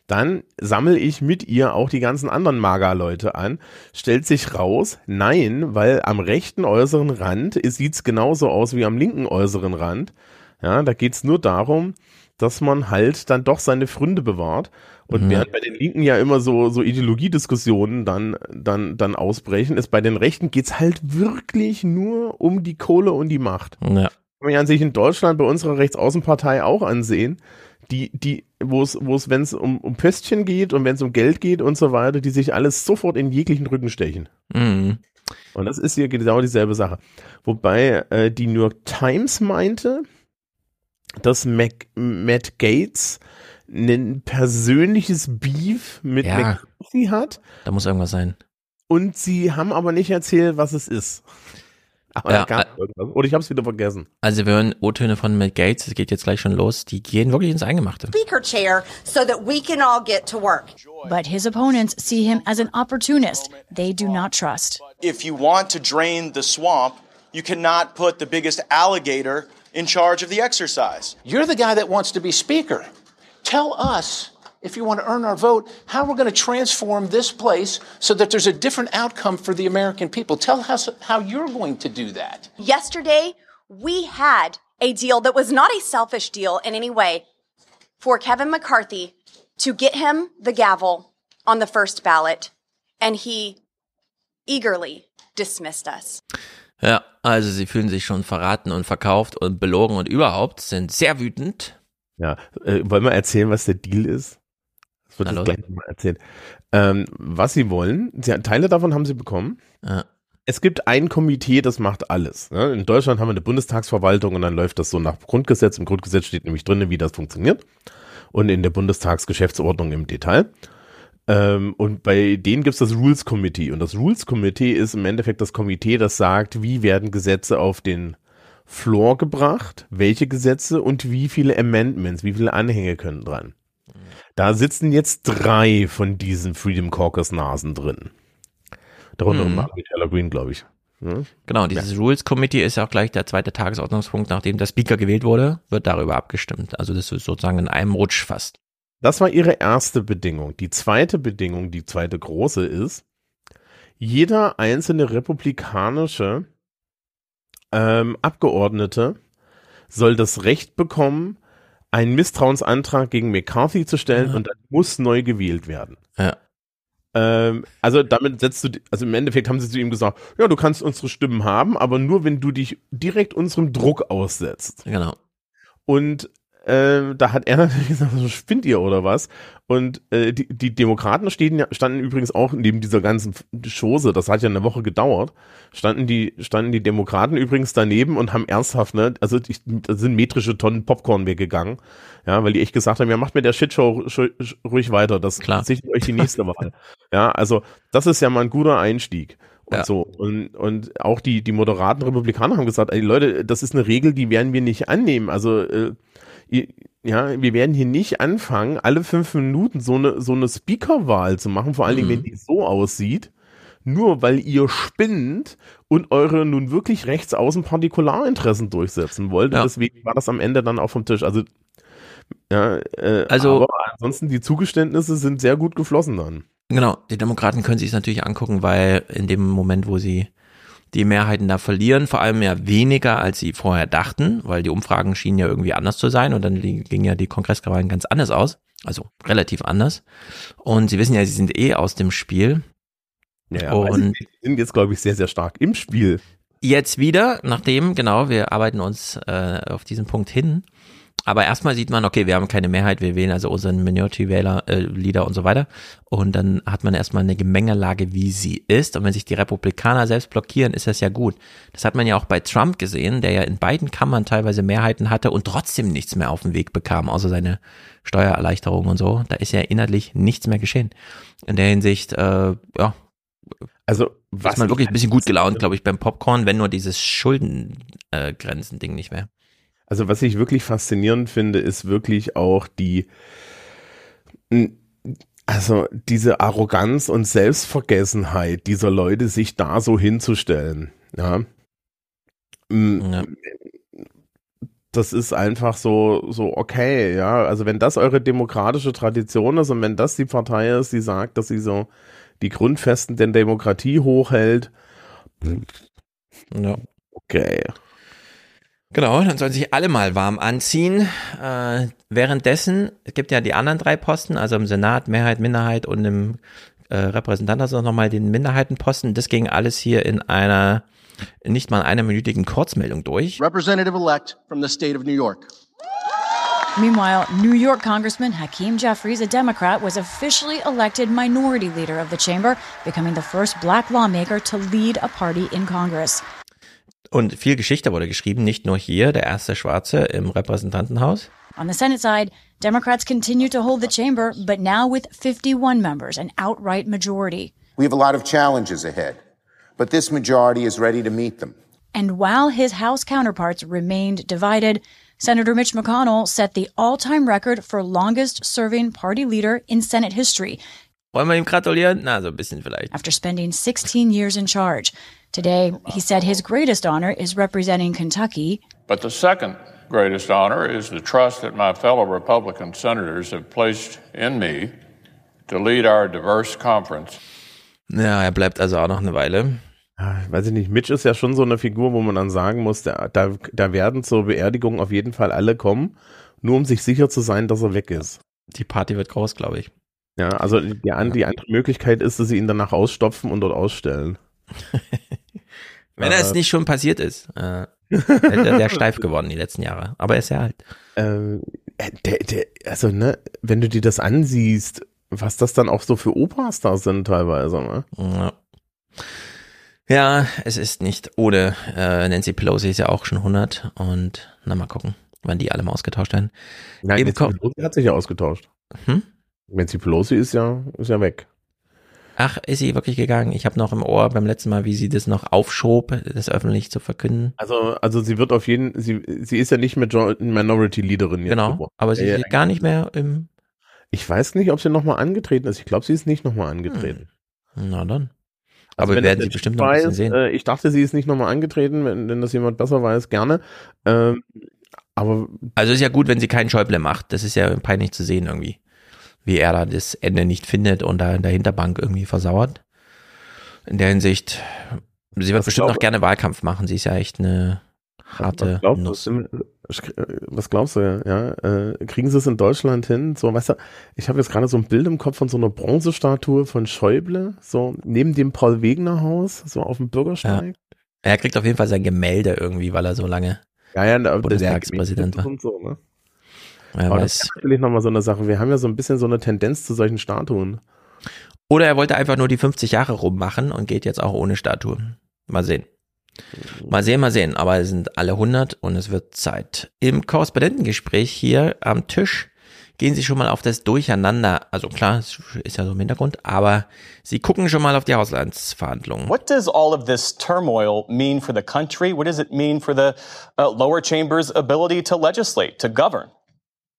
dann sammle ich mit ihr auch die ganzen anderen Mager-Leute an. Stellt sich raus, nein, weil am rechten äußeren Rand sieht es genauso aus wie am linken äußeren Rand. Ja, da geht's nur darum, dass man halt dann doch seine Fründe bewahrt. Und Mhm. während bei den Linken ja immer so, so Ideologiediskussionen dann, dann, dann ausbrechen, ist bei den Rechten geht's halt wirklich nur um die Kohle und die Macht. Ja. Kann man ja sich in Deutschland bei unserer Rechtsaußenpartei auch ansehen, die, die, wo es, wo es, wenn es um, um Pöstchen geht und wenn es um Geld geht und so weiter, die sich alles sofort in jeglichen Rücken stechen. Mhm. Und das ist hier genau dieselbe Sache. Wobei äh, die New York Times meinte, dass Mac, Matt Gates ein persönliches Beef mit Ja. McCarthy hat Da muss irgendwas sein. und sie haben aber nicht erzählt, was es ist. Aber Ja, da gab äh, irgendwas. Oder ich habe es wieder vergessen. Also wir hören O-Töne von Matt Gates, es geht jetzt gleich schon los, die gehen wirklich ins Eingemachte. Speaker chair so that we can all get to work. But his opponents see him as an opportunist they do not trust. If you want to drain the swamp, you cannot put the biggest alligator in charge of the exercise. You're the guy that wants to be speaker. Tell us, if you want to earn our vote, how we're going to transform this place so that there's a different outcome for the American people. Tell us how you're going to do that. Yesterday, we had a deal that was not a selfish deal in any way for Kevin McCarthy to get him the gavel on the first ballot, and he eagerly dismissed us. Ja, also sie fühlen sich schon verraten und verkauft und belogen und überhaupt sind sehr wütend. Ja, äh, wollen wir erzählen, was der Deal ist? Das wird Na gleich mal erzählt. Ähm, was sie wollen, sie, Teile davon haben sie bekommen. Ja. Es gibt ein Komitee, das macht alles. Ne? In Deutschland haben wir eine Bundestagsverwaltung und dann läuft das so nach Grundgesetz. Im Grundgesetz steht nämlich drin, wie das funktioniert. Und in der Bundestagsgeschäftsordnung im Detail. Ähm, und bei denen gibt es das Rules Committee. Und das Rules Committee ist im Endeffekt das Komitee, das sagt, wie werden Gesetze auf den Floor gebracht, welche Gesetze und wie viele Amendments, wie viele Anhänge können dran. Da sitzen jetzt drei von diesen Freedom Caucus Nasen drin. Darunter Mhm. Margaret Taylor Greene, glaube ich. Ja? Genau, dieses Rules Committee ist ja auch gleich der zweite Tagesordnungspunkt, nachdem der Speaker gewählt wurde, wird darüber abgestimmt. Also das ist sozusagen in einem Rutsch fast. Das war ihre erste Bedingung. Die zweite Bedingung, die zweite große ist, jeder einzelne republikanische ähm, Abgeordnete soll das Recht bekommen, einen Misstrauensantrag gegen McCarthy zu stellen Ja. und dann muss neu gewählt werden. Ja. Ähm, also damit setzt du, also im Endeffekt haben sie zu ihm gesagt, ja, du kannst unsere Stimmen haben, aber nur wenn du dich direkt unserem Druck aussetzt. Genau. Und äh, da hat er natürlich gesagt, so spinnt ihr oder was? Und äh, die, die Demokraten stehen, ja- standen übrigens auch neben dieser ganzen Chose, das hat ja eine Woche gedauert, standen die, standen die Demokraten übrigens daneben und haben ernsthaft, ne, also die, da sind metrische Tonnen Popcorn weggegangen, ja, weil die echt gesagt haben, ja, macht mit der Shitshow ruhig weiter, das Klar. sichert euch die nächste Wahl. Ja, also das ist ja mal ein guter Einstieg. Und Ja. so. Und, und auch die, die moderaten Republikaner haben gesagt, ey Leute, das ist eine Regel, die werden wir nicht annehmen. Also, äh, ja, wir werden hier nicht anfangen, alle fünf Minuten so eine, so eine Speakerwahl zu machen, vor allen Dingen, Mhm. wenn die so aussieht, nur weil ihr spinnt und eure nun wirklich rechtsaußen Partikularinteressen durchsetzen wollt. Ja. Und deswegen war das am Ende dann auch vom Tisch. Also, ja, äh, Also- aber ansonsten die Zugeständnisse sind sehr gut geflossen dann. Genau, die Demokraten können sich es natürlich angucken, weil in dem Moment, wo sie die Mehrheiten da verlieren, vor allem ja weniger, als sie vorher dachten, weil die Umfragen schienen ja irgendwie anders zu sein und dann gingen ja die Kongresswahlen ganz anders aus, also relativ anders. Und sie wissen ja, sie sind eh aus dem Spiel. Ja, weil sie und sind jetzt, glaube ich, sehr, sehr stark im Spiel. jetzt wieder, nachdem, genau, wir arbeiten uns äh, auf diesen Punkt hin. Aber erstmal sieht man, okay, wir haben keine Mehrheit, wir wählen also unseren Minority-Wähler, äh, Leader und so weiter. Und dann hat man erstmal eine Gemengelage, wie sie ist. Und wenn sich die Republikaner selbst blockieren, ist das ja gut. Das hat man ja auch bei Trump gesehen, der ja in beiden Kammern teilweise Mehrheiten hatte und trotzdem nichts mehr auf den Weg bekam, außer seine Steuererleichterung und so. Da ist ja inhaltlich nichts mehr geschehen. In der Hinsicht, äh, ja, Also, was man wirklich ein bisschen gut gelaunt, glaube ich, beim Popcorn, wenn nur dieses Schuldengrenzen-Ding nicht wäre. Also was ich wirklich faszinierend finde, ist wirklich auch die, also diese Arroganz und Selbstvergessenheit dieser Leute, sich da so hinzustellen. Ja. ja. Das ist einfach so, so okay, ja. Also wenn das eure demokratische Tradition ist und wenn das die Partei ist, die sagt, dass sie so die Grundfesten der Demokratie hochhält, ja. okay. Genau, dann sollen sich alle mal warm anziehen. Äh, währenddessen, es gibt ja die anderen drei Posten, also im Senat, Mehrheit, Minderheit und im äh, Repräsentantenhaus nochmal den Minderheitenposten. Das ging alles hier in einer nicht mal einer minütigen Kurzmeldung durch. Representative elect from the state of New York. Meanwhile, New York Congressman Hakeem Jeffries, a Democrat, was officially elected minority leader of the chamber, becoming the first black lawmaker to lead a party in Congress. Und viel Geschichte wurde geschrieben, nicht nur hier, der erste Schwarze im Repräsentantenhaus. On the Senate side, Democrats continue to hold the chamber, but now with 51 members, an outright majority. We have a lot of challenges ahead, but this majority is ready to meet them. And while his House counterparts remained divided, Senator Mitch McConnell set the all-time record for longest serving party leader in Senate history. Wollen wir ihm gratulieren? Na, so ein bisschen vielleicht. After spending 16 years in charge. Today, he said his greatest honor is representing Kentucky. But the second greatest honor is the trust that my fellow Republican senators have placed in me to lead our diverse conference. Ja, er bleibt also auch noch eine Weile. weiß ich nicht, Mitch ist ja schon so eine Figur, wo man dann sagen muss, da, da, da werden zur Beerdigung auf jeden Fall alle kommen, nur um sich sicher zu sein, dass er weg ist. Die Party wird groß, glaube ich. Ja, also die, die andere Möglichkeit ist, dass sie ihn danach ausstopfen und dort ausstellen. Wenn äh, es nicht schon passiert ist. Äh, der, der steif geworden die letzten Jahre. Aber er ist ja alt. Äh, der, der, also, ne, wenn du dir das ansiehst, was das dann auch so für Opas da sind teilweise, ne? Ja. Ja, es ist nicht ohne. Äh, Nancy Pelosi ist ja auch schon 100 und na mal gucken, wann die alle mal ausgetauscht werden. Nein, Nancy Pelosi hat sich ja ausgetauscht. Hm? Nancy Pelosi ist ja, ist ja weg. Ach, ist sie wirklich gegangen? Ich habe noch im Ohr beim letzten Mal, wie sie das noch aufschob, das öffentlich zu verkünden. Also, also sie wird auf jeden, sie, sie ist ja nicht mehr Minority Leaderin jetzt. Genau, geworden. aber sie ja, ist gar nicht mehr im. Ich weiß nicht, ob sie nochmal angetreten ist. Ich glaube, sie ist nicht nochmal angetreten. Hm. Na dann. Also aber wir werden sie bestimmt noch ein bisschen sehen. Äh, ich dachte, sie ist nicht nochmal angetreten, wenn, wenn das jemand besser weiß, gerne. Ähm, aber also ist ja gut, wenn sie keinen Schäuble macht. Das ist ja peinlich zu sehen irgendwie wie er da das Ende nicht findet und da in der Hinterbank irgendwie versauert. In der Hinsicht, sie wird was bestimmt noch gerne Wahlkampf machen. Sie ist ja echt eine harte was glaubst, Nuss. Was glaubst du, ja? Äh, kriegen sie es in Deutschland hin? So, weißt du, ich habe jetzt gerade so ein Bild im Kopf von so einer Bronzestatue von Schäuble, so neben dem Paul-Wegner-Haus, so auf dem Bürgersteig. Ja. Er kriegt auf jeden Fall sein Gemälde irgendwie, weil er so lange ja, ja, Bundestagspräsident war. So, ne? Aber das ist natürlich nochmal so eine Sache. Wir haben ja so ein bisschen so eine Tendenz zu solchen Statuen. Oder er wollte einfach nur die 50 Jahre rummachen und geht jetzt auch ohne Statue. Mal sehen. Mal sehen, mal sehen. Aber es sind alle 100 und es wird Zeit. Im Korrespondentengespräch hier am Tisch gehen Sie schon mal auf das Durcheinander. Also klar, es ist ja so im Hintergrund, aber Sie gucken schon mal auf die Hauslandsverhandlungen. What does all of this turmoil mean for the country? What does it mean for the uh, lower chamber's ability to legislate, to govern?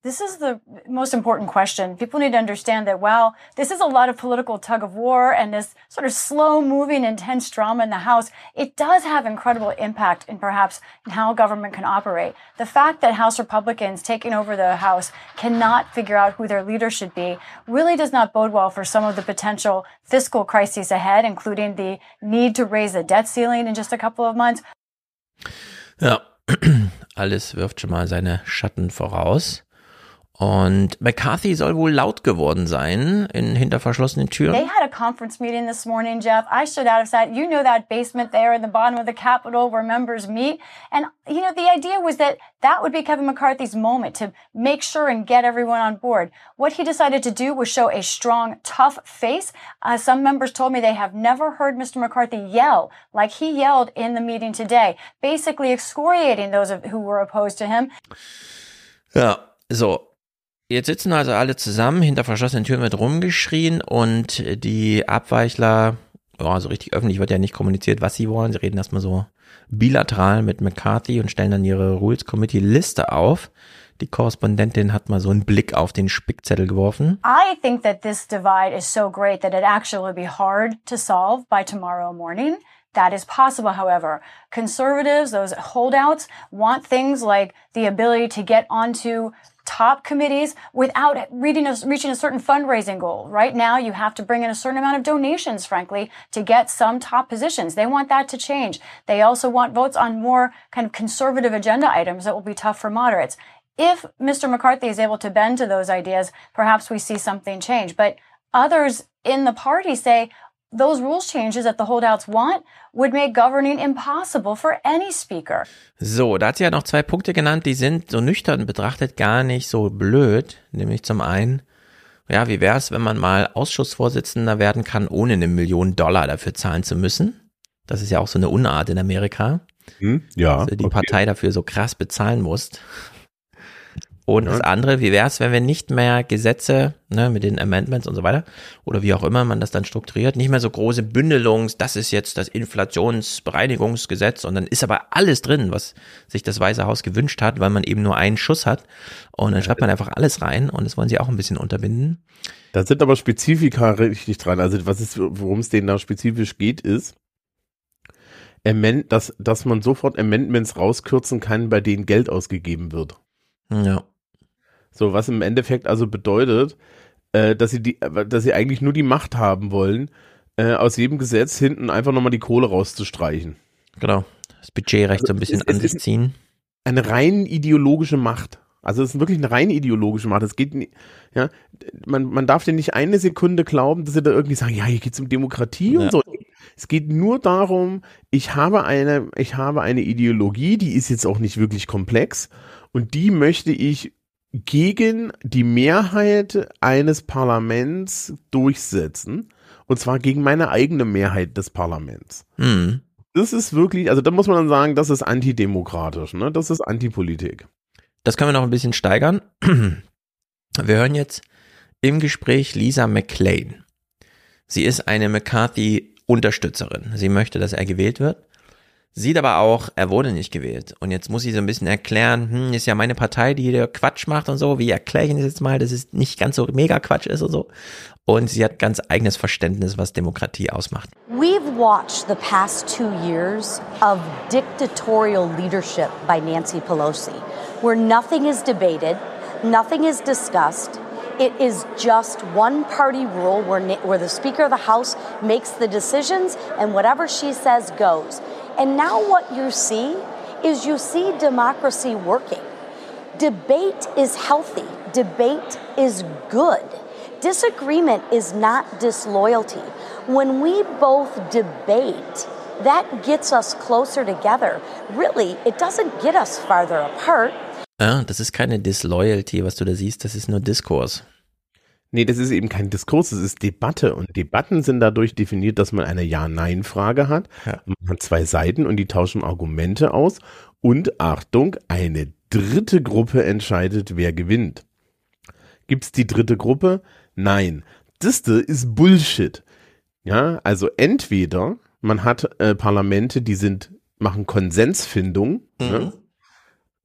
This is the most important question. People need to understand that while this is a lot of political tug of war and this sort of slow moving, intense drama in the House, it does have incredible impact in perhaps in how government can operate. The fact that House Republicans taking over the House cannot figure out who their leader should be really does not bode well for some of the potential fiscal crises ahead, including the need to raise the debt ceiling in just a couple of months. Ja, alles wirft schon mal seine Schatten voraus. Und McCarthy soll wohl laut geworden sein in hinter verschlossenen Türen. They had a conference meeting this morning, Jeff. I stood out of sight. You know that basement there in the bottom of the Capitol where members meet. And, you know, the idea was that that would be Kevin McCarthy's moment to make sure and get everyone on board. What he decided to do was show a strong, tough face. Uh, some members told me they have never heard Mr. McCarthy yell like he yelled in the meeting today, basically excoriating those who were opposed to him. Ja, so. Jetzt sitzen also alle zusammen, hinter verschlossenen Türen wird rumgeschrien und die Abweichler, ja, so richtig öffentlich wird ja nicht kommuniziert, was sie wollen. Sie reden erstmal so bilateral mit McCarthy und stellen dann ihre Rules Committee Liste auf. Die Korrespondentin hat mal so einen Blick auf den Spickzettel geworfen. I think that this divide is so great that it actually be hard to solve by tomorrow morning. That is possible, however. Conservatives, those holdouts, want things like the ability to get onto top committees without reaching a, reaching a certain fundraising goal. Right now, you have to bring in a certain amount of donations, frankly, to get some top positions. They want that to change. They also want votes on more kind of conservative agenda items that will be tough for moderates. If Mr. McCarthy is able to bend to those ideas, perhaps we see something change. But others in the party say, those rules changes that the holdouts want would make governing impossible for any speaker. So, da hat sie ja noch zwei Punkte genannt, die sind so nüchtern betrachtet gar nicht so blöd. Nämlich zum einen, ja, wie wäre es, wenn man mal Ausschussvorsitzender werden kann, ohne eine Million Dollar dafür zahlen zu müssen? Das ist ja auch so eine Unart in Amerika. Hm, ja. Dass du die okay. Partei dafür so krass bezahlen musst. Und das andere, wie wäre es, wenn wir nicht mehr Gesetze ne, mit den Amendments und so weiter oder wie auch immer man das dann strukturiert, nicht mehr so große Bündelungs, das ist jetzt das Inflationsbereinigungsgesetz und dann ist aber alles drin, was sich das Weiße Haus gewünscht hat, weil man eben nur einen Schuss hat und dann schreibt man einfach alles rein und das wollen sie auch ein bisschen unterbinden. Da sind aber Spezifika richtig dran. Also was ist, worum es denen da spezifisch geht, ist, Amend, dass, dass man sofort Amendments rauskürzen kann, bei denen Geld ausgegeben wird. Ja. So, was im Endeffekt also bedeutet, äh, dass sie die, dass sie eigentlich nur die Macht haben wollen, äh, aus jedem Gesetz hinten einfach nochmal die Kohle rauszustreichen. Genau. Das Budgetrecht Also so ein bisschen es- es an sich ziehen. Eine rein ideologische Macht. Also es ist wirklich eine rein ideologische Macht. Es geht, nie- ja, man, man darf dir nicht eine Sekunde glauben, dass sie da irgendwie sagen, ja, hier geht's um Demokratie Ja. und so. Es geht nur darum, ich habe eine, ich habe eine Ideologie, die ist jetzt auch nicht wirklich komplex und die möchte ich gegen die Mehrheit eines Parlaments durchsetzen. Und zwar gegen meine eigene Mehrheit des Parlaments. Hm. Das ist wirklich, also da muss man dann sagen, das ist antidemokratisch, ne? Das ist Antipolitik. Das können wir noch ein bisschen steigern. Wir hören jetzt im Gespräch Lisa McLean. Sie ist eine McCarthy-Unterstützerin. Sie möchte, dass er gewählt wird. Sieht aber auch, er wurde nicht gewählt. Und jetzt muss sie so ein bisschen erklären, hm, ist ja meine Partei, die hier Quatsch macht und so. Wie erkläre ich das jetzt mal, dass es nicht ganz so mega Quatsch ist und so. Und sie hat ganz eigenes Verständnis, was Demokratie ausmacht. We've watched the past two years of dictatorial leadership by Nancy Pelosi, where nothing is debated, nothing is discussed. It is just one party rule where, where the Speaker of the House makes the decisions and whatever she says goes. And now, what you see is you see democracy working. Debate is healthy, debate is good. Disagreement is not disloyalty. When we both debate, that gets us closer together. Really, it doesn't get us farther apart. Ja, das ist keine Disloyalty, was du da siehst, das ist nur Diskurs. Nee, das ist eben kein Diskurs, das ist Debatte. Und Debatten sind dadurch definiert, dass man eine Ja-Nein-Frage hat. Man hat zwei Seiten und die tauschen Argumente aus. Und Achtung, eine dritte Gruppe entscheidet, wer gewinnt. Gibt's die dritte Gruppe? Nein. Das ist Bullshit. Ja, also entweder man hat äh, Parlamente, die sind, machen Konsensfindung, ne?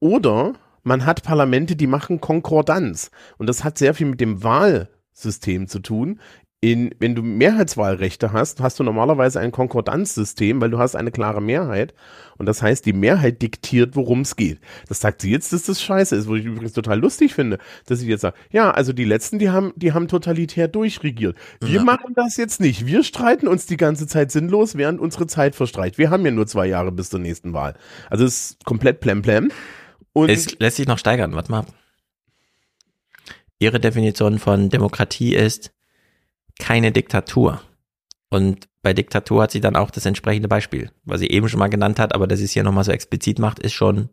oder man hat Parlamente, die machen Konkordanz. Und das hat sehr viel mit dem Wahlsystem zu tun. In, wenn du Mehrheitswahlrechte hast, hast du normalerweise ein Konkordanzsystem, weil du hast eine klare Mehrheit. Und das heißt, die Mehrheit diktiert, worum es geht. Das sagt sie jetzt, dass das scheiße ist, wo ich übrigens total lustig finde, dass sie jetzt sagt, ja, also die letzten, die haben, die haben totalitär durchregiert. Wir Ja. machen das jetzt nicht. Wir streiten uns die ganze Zeit sinnlos, während unsere Zeit verstreicht. Wir haben ja nur zwei Jahre bis zur nächsten Wahl. Also es ist komplett plemplem. Und Es lässt sich noch steigern, warte mal. Ihre Definition von Demokratie ist keine Diktatur. Und bei Diktatur hat sie dann auch das entsprechende Beispiel, was sie eben schon mal genannt hat, aber dass sie es hier nochmal so explizit macht, ist schon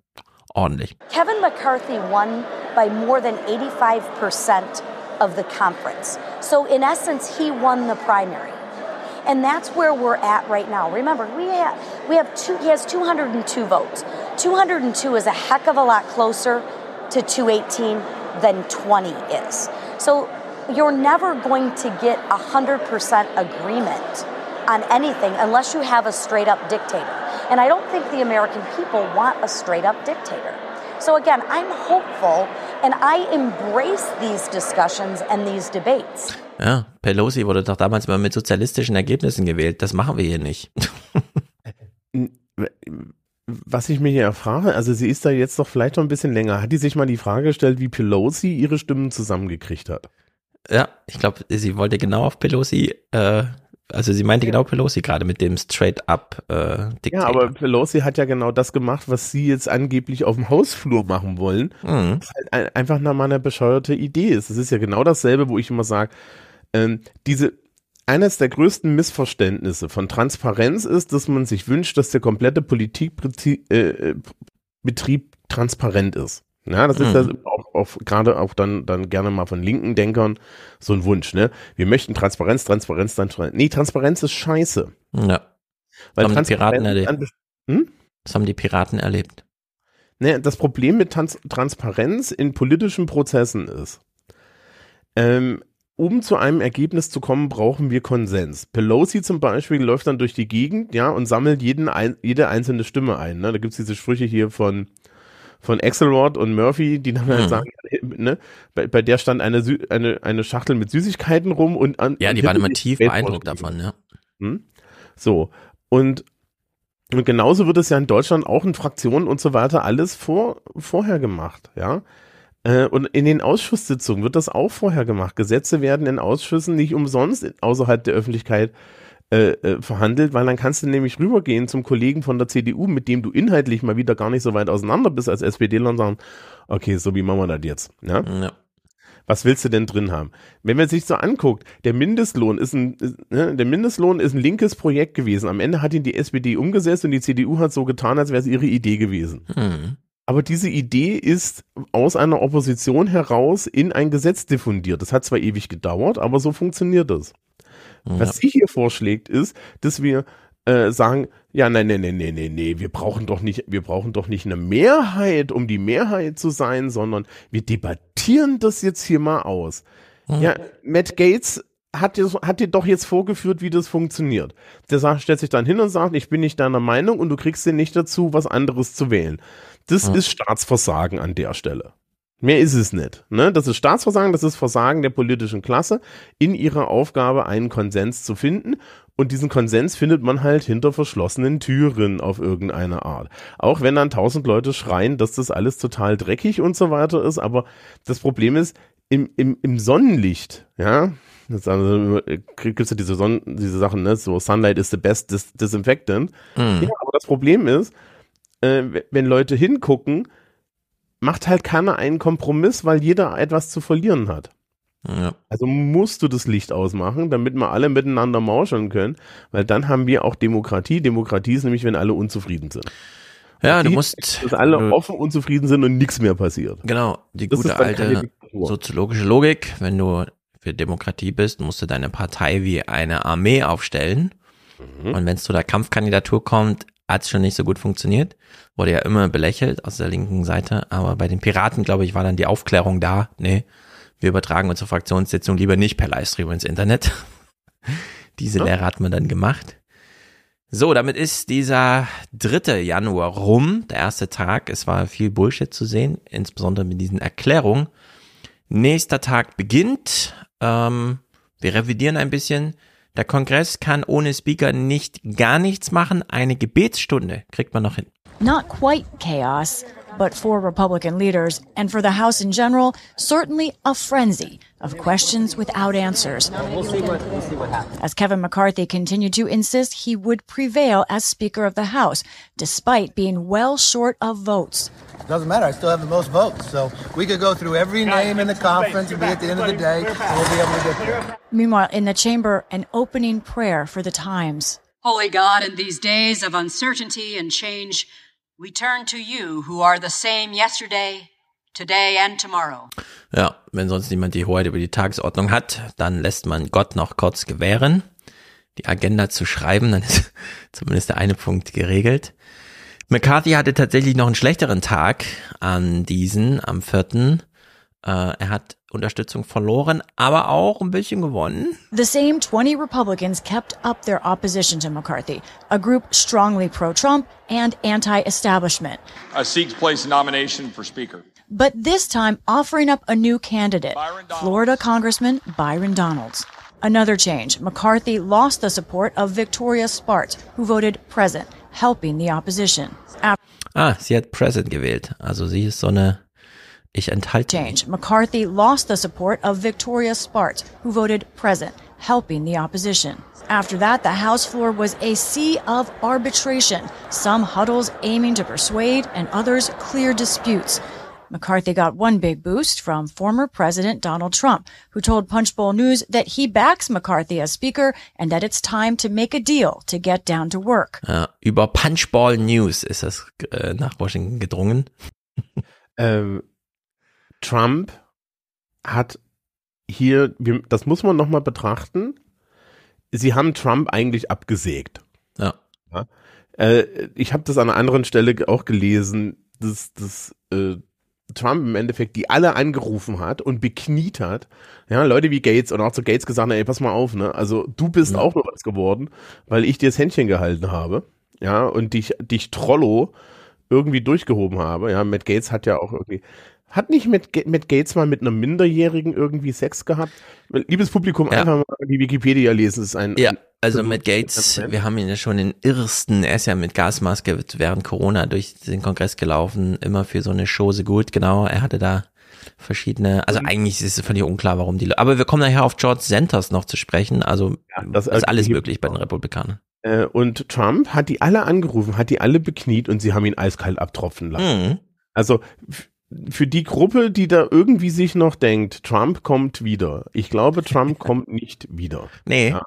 ordentlich. Kevin McCarthy won by more than 85% of the conference. So, in essence, he won the primary. And that's where we're at right now. Remember, we have, we have two, he has 202 votes. 202 is a heck of a lot closer to 218 than 20 is. So, you're never going to get 100% agreement on anything unless you have a straight up dictator. And I don't think the American people want a straight up dictator. So again, I'm hopeful and I embrace these discussions and these debates. Ja, Pelosi wurde doch damals mal mit sozialistischen Ergebnissen gewählt. Das machen wir hier nicht. Was ich mir hier frage, also sie ist da jetzt doch vielleicht noch ein bisschen länger. Hat die sich mal die Frage gestellt, wie Pelosi ihre Stimmen zusammengekriegt hat? Ja, ich glaube, sie wollte genau auf Pelosi, äh, also sie meinte genau Pelosi gerade mit dem Straight-up äh. Ja, aber Pelosi hat ja genau das gemacht, was sie jetzt angeblich auf dem Hausflur machen wollen. Mhm. Halt einfach nach meiner bescheuerte Idee ist. Es ist ja genau dasselbe, wo ich immer sage, ähm, diese eines der größten Missverständnisse von Transparenz ist, dass man sich wünscht, dass der komplette Politikbetrieb äh, transparent ist. Ja, das ist mhm. ja auch, auch gerade auch dann, dann gerne mal von linken Denkern so ein Wunsch, ne? Wir möchten Transparenz, Transparenz, Transparenz. Nee, Transparenz ist scheiße. Ja. Weil das haben die Piraten erlebt. Hm? Das haben die Piraten erlebt. Ne, das Problem mit Trans Transparenz in politischen Prozessen ist, ähm, um zu einem Ergebnis zu kommen, brauchen wir Konsens. Pelosi zum Beispiel läuft dann durch die Gegend, ja, und sammelt jeden ein, jede einzelne Stimme ein. Ne? Da gibt's diese Sprüche hier von von Axelrod und Murphy, die dann halt mhm. sagen, ne, bei, bei der stand eine, eine, eine Schachtel mit Süßigkeiten rum und an. Ja, die waren immer tief beeindruckt davon, ja. Hm? So. Und, und genauso wird es ja in Deutschland auch in Fraktionen und so weiter alles vor, vorher gemacht, ja. Äh, und in den Ausschusssitzungen wird das auch vorher gemacht. Gesetze werden in Ausschüssen nicht umsonst außerhalb der Öffentlichkeit äh, äh, verhandelt, weil dann kannst du nämlich rübergehen zum Kollegen von der CDU, mit dem du inhaltlich mal wieder gar nicht so weit auseinander bist als SPDler und sagen, okay, so wie machen wir das jetzt? Ja? ja. Was willst du denn drin haben? Wenn man sich so anguckt, der Mindestlohn ist ein, ist, ne, der Mindestlohn ist ein linkes Projekt gewesen. Am Ende hat ihn die SPD umgesetzt und die CDU hat so getan, als wäre es ihre Idee gewesen. Mhm. Aber diese Idee ist aus einer Opposition heraus in ein Gesetz diffundiert. Das hat zwar ewig gedauert, aber so funktioniert das. Ja. Was sie hier vorschlägt, ist, dass wir äh, sagen, ja, nein, nein, nein, nein, nein, nein, wir brauchen doch nicht, wir brauchen doch nicht eine Mehrheit, um die Mehrheit zu sein, sondern wir debattieren das jetzt hier mal aus. Mhm. Ja, Matt Gates hat dir, hat dir doch jetzt vorgeführt, wie das funktioniert. Der sagt, stellt sich dann hin und sagt, ich bin nicht deiner Meinung und du kriegst den nicht dazu, was anderes zu wählen. Das mhm. ist Staatsversagen an der Stelle. Mehr ist es nicht. Ne? Das ist Staatsversagen, das ist Versagen der politischen Klasse, in ihrer Aufgabe einen Konsens zu finden. Und diesen Konsens findet man halt hinter verschlossenen Türen auf irgendeine Art. Auch wenn dann tausend Leute schreien, dass das alles total dreckig und so weiter ist. Aber das Problem ist, im, im, im Sonnenlicht, ja, also, gibt's ja diese, Sonnen, diese Sachen, ne, so Sunlight is the best dis disinfectant. Mhm. Ja, aber das Problem ist, äh, wenn Leute hingucken, macht halt keiner einen Kompromiss, weil jeder etwas zu verlieren hat. Ja. Also musst du das Licht ausmachen, damit wir alle miteinander mauscheln können, weil dann haben wir auch Demokratie. Demokratie ist nämlich, wenn alle unzufrieden sind. Ja, du musst. Dass alle äh, offen unzufrieden sind und nichts mehr passiert. Genau, die das gute alte soziologische Logik. Wenn du für Demokratie bist, musst du deine Partei wie eine Armee aufstellen. Mhm. Und wenn es zu der Kampfkandidatur kommt, hat es schon nicht so gut funktioniert. Wurde ja immer belächelt aus der linken Seite. Aber bei den Piraten, glaube ich, war dann die Aufklärung da. Nee, wir übertragen unsere Fraktionssitzung lieber nicht per Livestream ins Internet. Diese ja. Lehre hat man dann gemacht. So, damit ist dieser dritte Januar rum, der erste Tag. Es war viel Bullshit zu sehen, insbesondere mit diesen Erklärungen. Nächster Tag beginnt. Ähm, wir revidieren ein bisschen. Der Kongress kann ohne Speaker nicht gar nichts machen. Eine Gebetsstunde kriegt man noch hin. Not quite chaos, but for Republican leaders and for the House in general, certainly a frenzy of questions without answers. We'll see what, we'll see what happens. As Kevin McCarthy continued to insist he would prevail as Speaker of the House, despite being well short of votes. Doesn't matter. I still have the most votes. So we could go through every name in the conference and be at the end of the day, and we'll be able to get there. Meanwhile, in the chamber, an opening prayer for the times. Holy God, in these days of uncertainty and change, we turn to you who are the same yesterday, today and tomorrow. Ja, wenn sonst niemand die Hoheit über die Tagesordnung hat, dann lässt man Gott noch kurz gewähren, die Agenda zu schreiben, dann ist zumindest der eine Punkt geregelt. McCarthy hatte tatsächlich noch einen schlechteren Tag an diesen, am vierten. Äh, er hat Unterstützung verloren, aber auch ein bisschen gewonnen. The same 20 Republicans kept up their opposition to McCarthy, a group strongly pro-Trump and anti-establishment. Uh, seeks place a nomination for Speaker. But this time offering up a new candidate, Florida Congressman Byron Donalds. Another change, McCarthy lost the support of Victoria Spartz, who voted present, helping the opposition. After Ah, sie hat Present gewählt. Also sie ist so eine, ich enthalte mich. change, McCarthy lost the support of Victoria Spartz, who voted present, helping the opposition. After that, the House floor was a sea of arbitration, some huddles aiming to persuade and others clear disputes. McCarthy got one big boost from former President Donald Trump, who told Punchbowl News that he backs McCarthy as Speaker and that it's time to make a deal to get down to work. Ja, über Punchball News ist das äh, nach Washington gedrungen. Ähm, Trump hat hier, das muss man nochmal betrachten. Sie haben Trump eigentlich abgesägt. Ja. Ja. Äh, ich habe das an einer anderen Stelle auch gelesen, dass, dass äh, Trump im Endeffekt die alle angerufen hat und bekniet hat. Ja, Leute wie Gates und auch zu Gates gesagt ey, pass mal auf, ne? Also du bist Ja. auch noch was geworden, weil ich dir das Händchen gehalten habe. Ja, und dich, dich Trollo irgendwie durchgehoben habe. Ja, Matt Gates hat ja auch irgendwie. Hat nicht Ga- Matt Gates mal mit einer Minderjährigen irgendwie Sex gehabt? Liebes Publikum, Ja. einfach mal die Wikipedia lesen. Es ist ein, Ja, ein also Matt Gates, wir haben ihn ja schon den irrsten, er ist ja mit Gasmaske während Corona durch den Kongress gelaufen, immer für so eine Chose gut, genau, er hatte da verschiedene, also eigentlich ist es völlig unklar, warum die, aber wir kommen nachher auf George Sanders noch zu sprechen, also das- ist alles möglich bei den Republikanern. Äh, und Trump hat die alle angerufen, hat die alle bekniet und sie haben ihn eiskalt abtropfen lassen. Mhm. Also für die Gruppe, die da irgendwie sich noch denkt, Trump kommt wieder. Ich glaube, Trump kommt nicht wieder. Nee. Ja.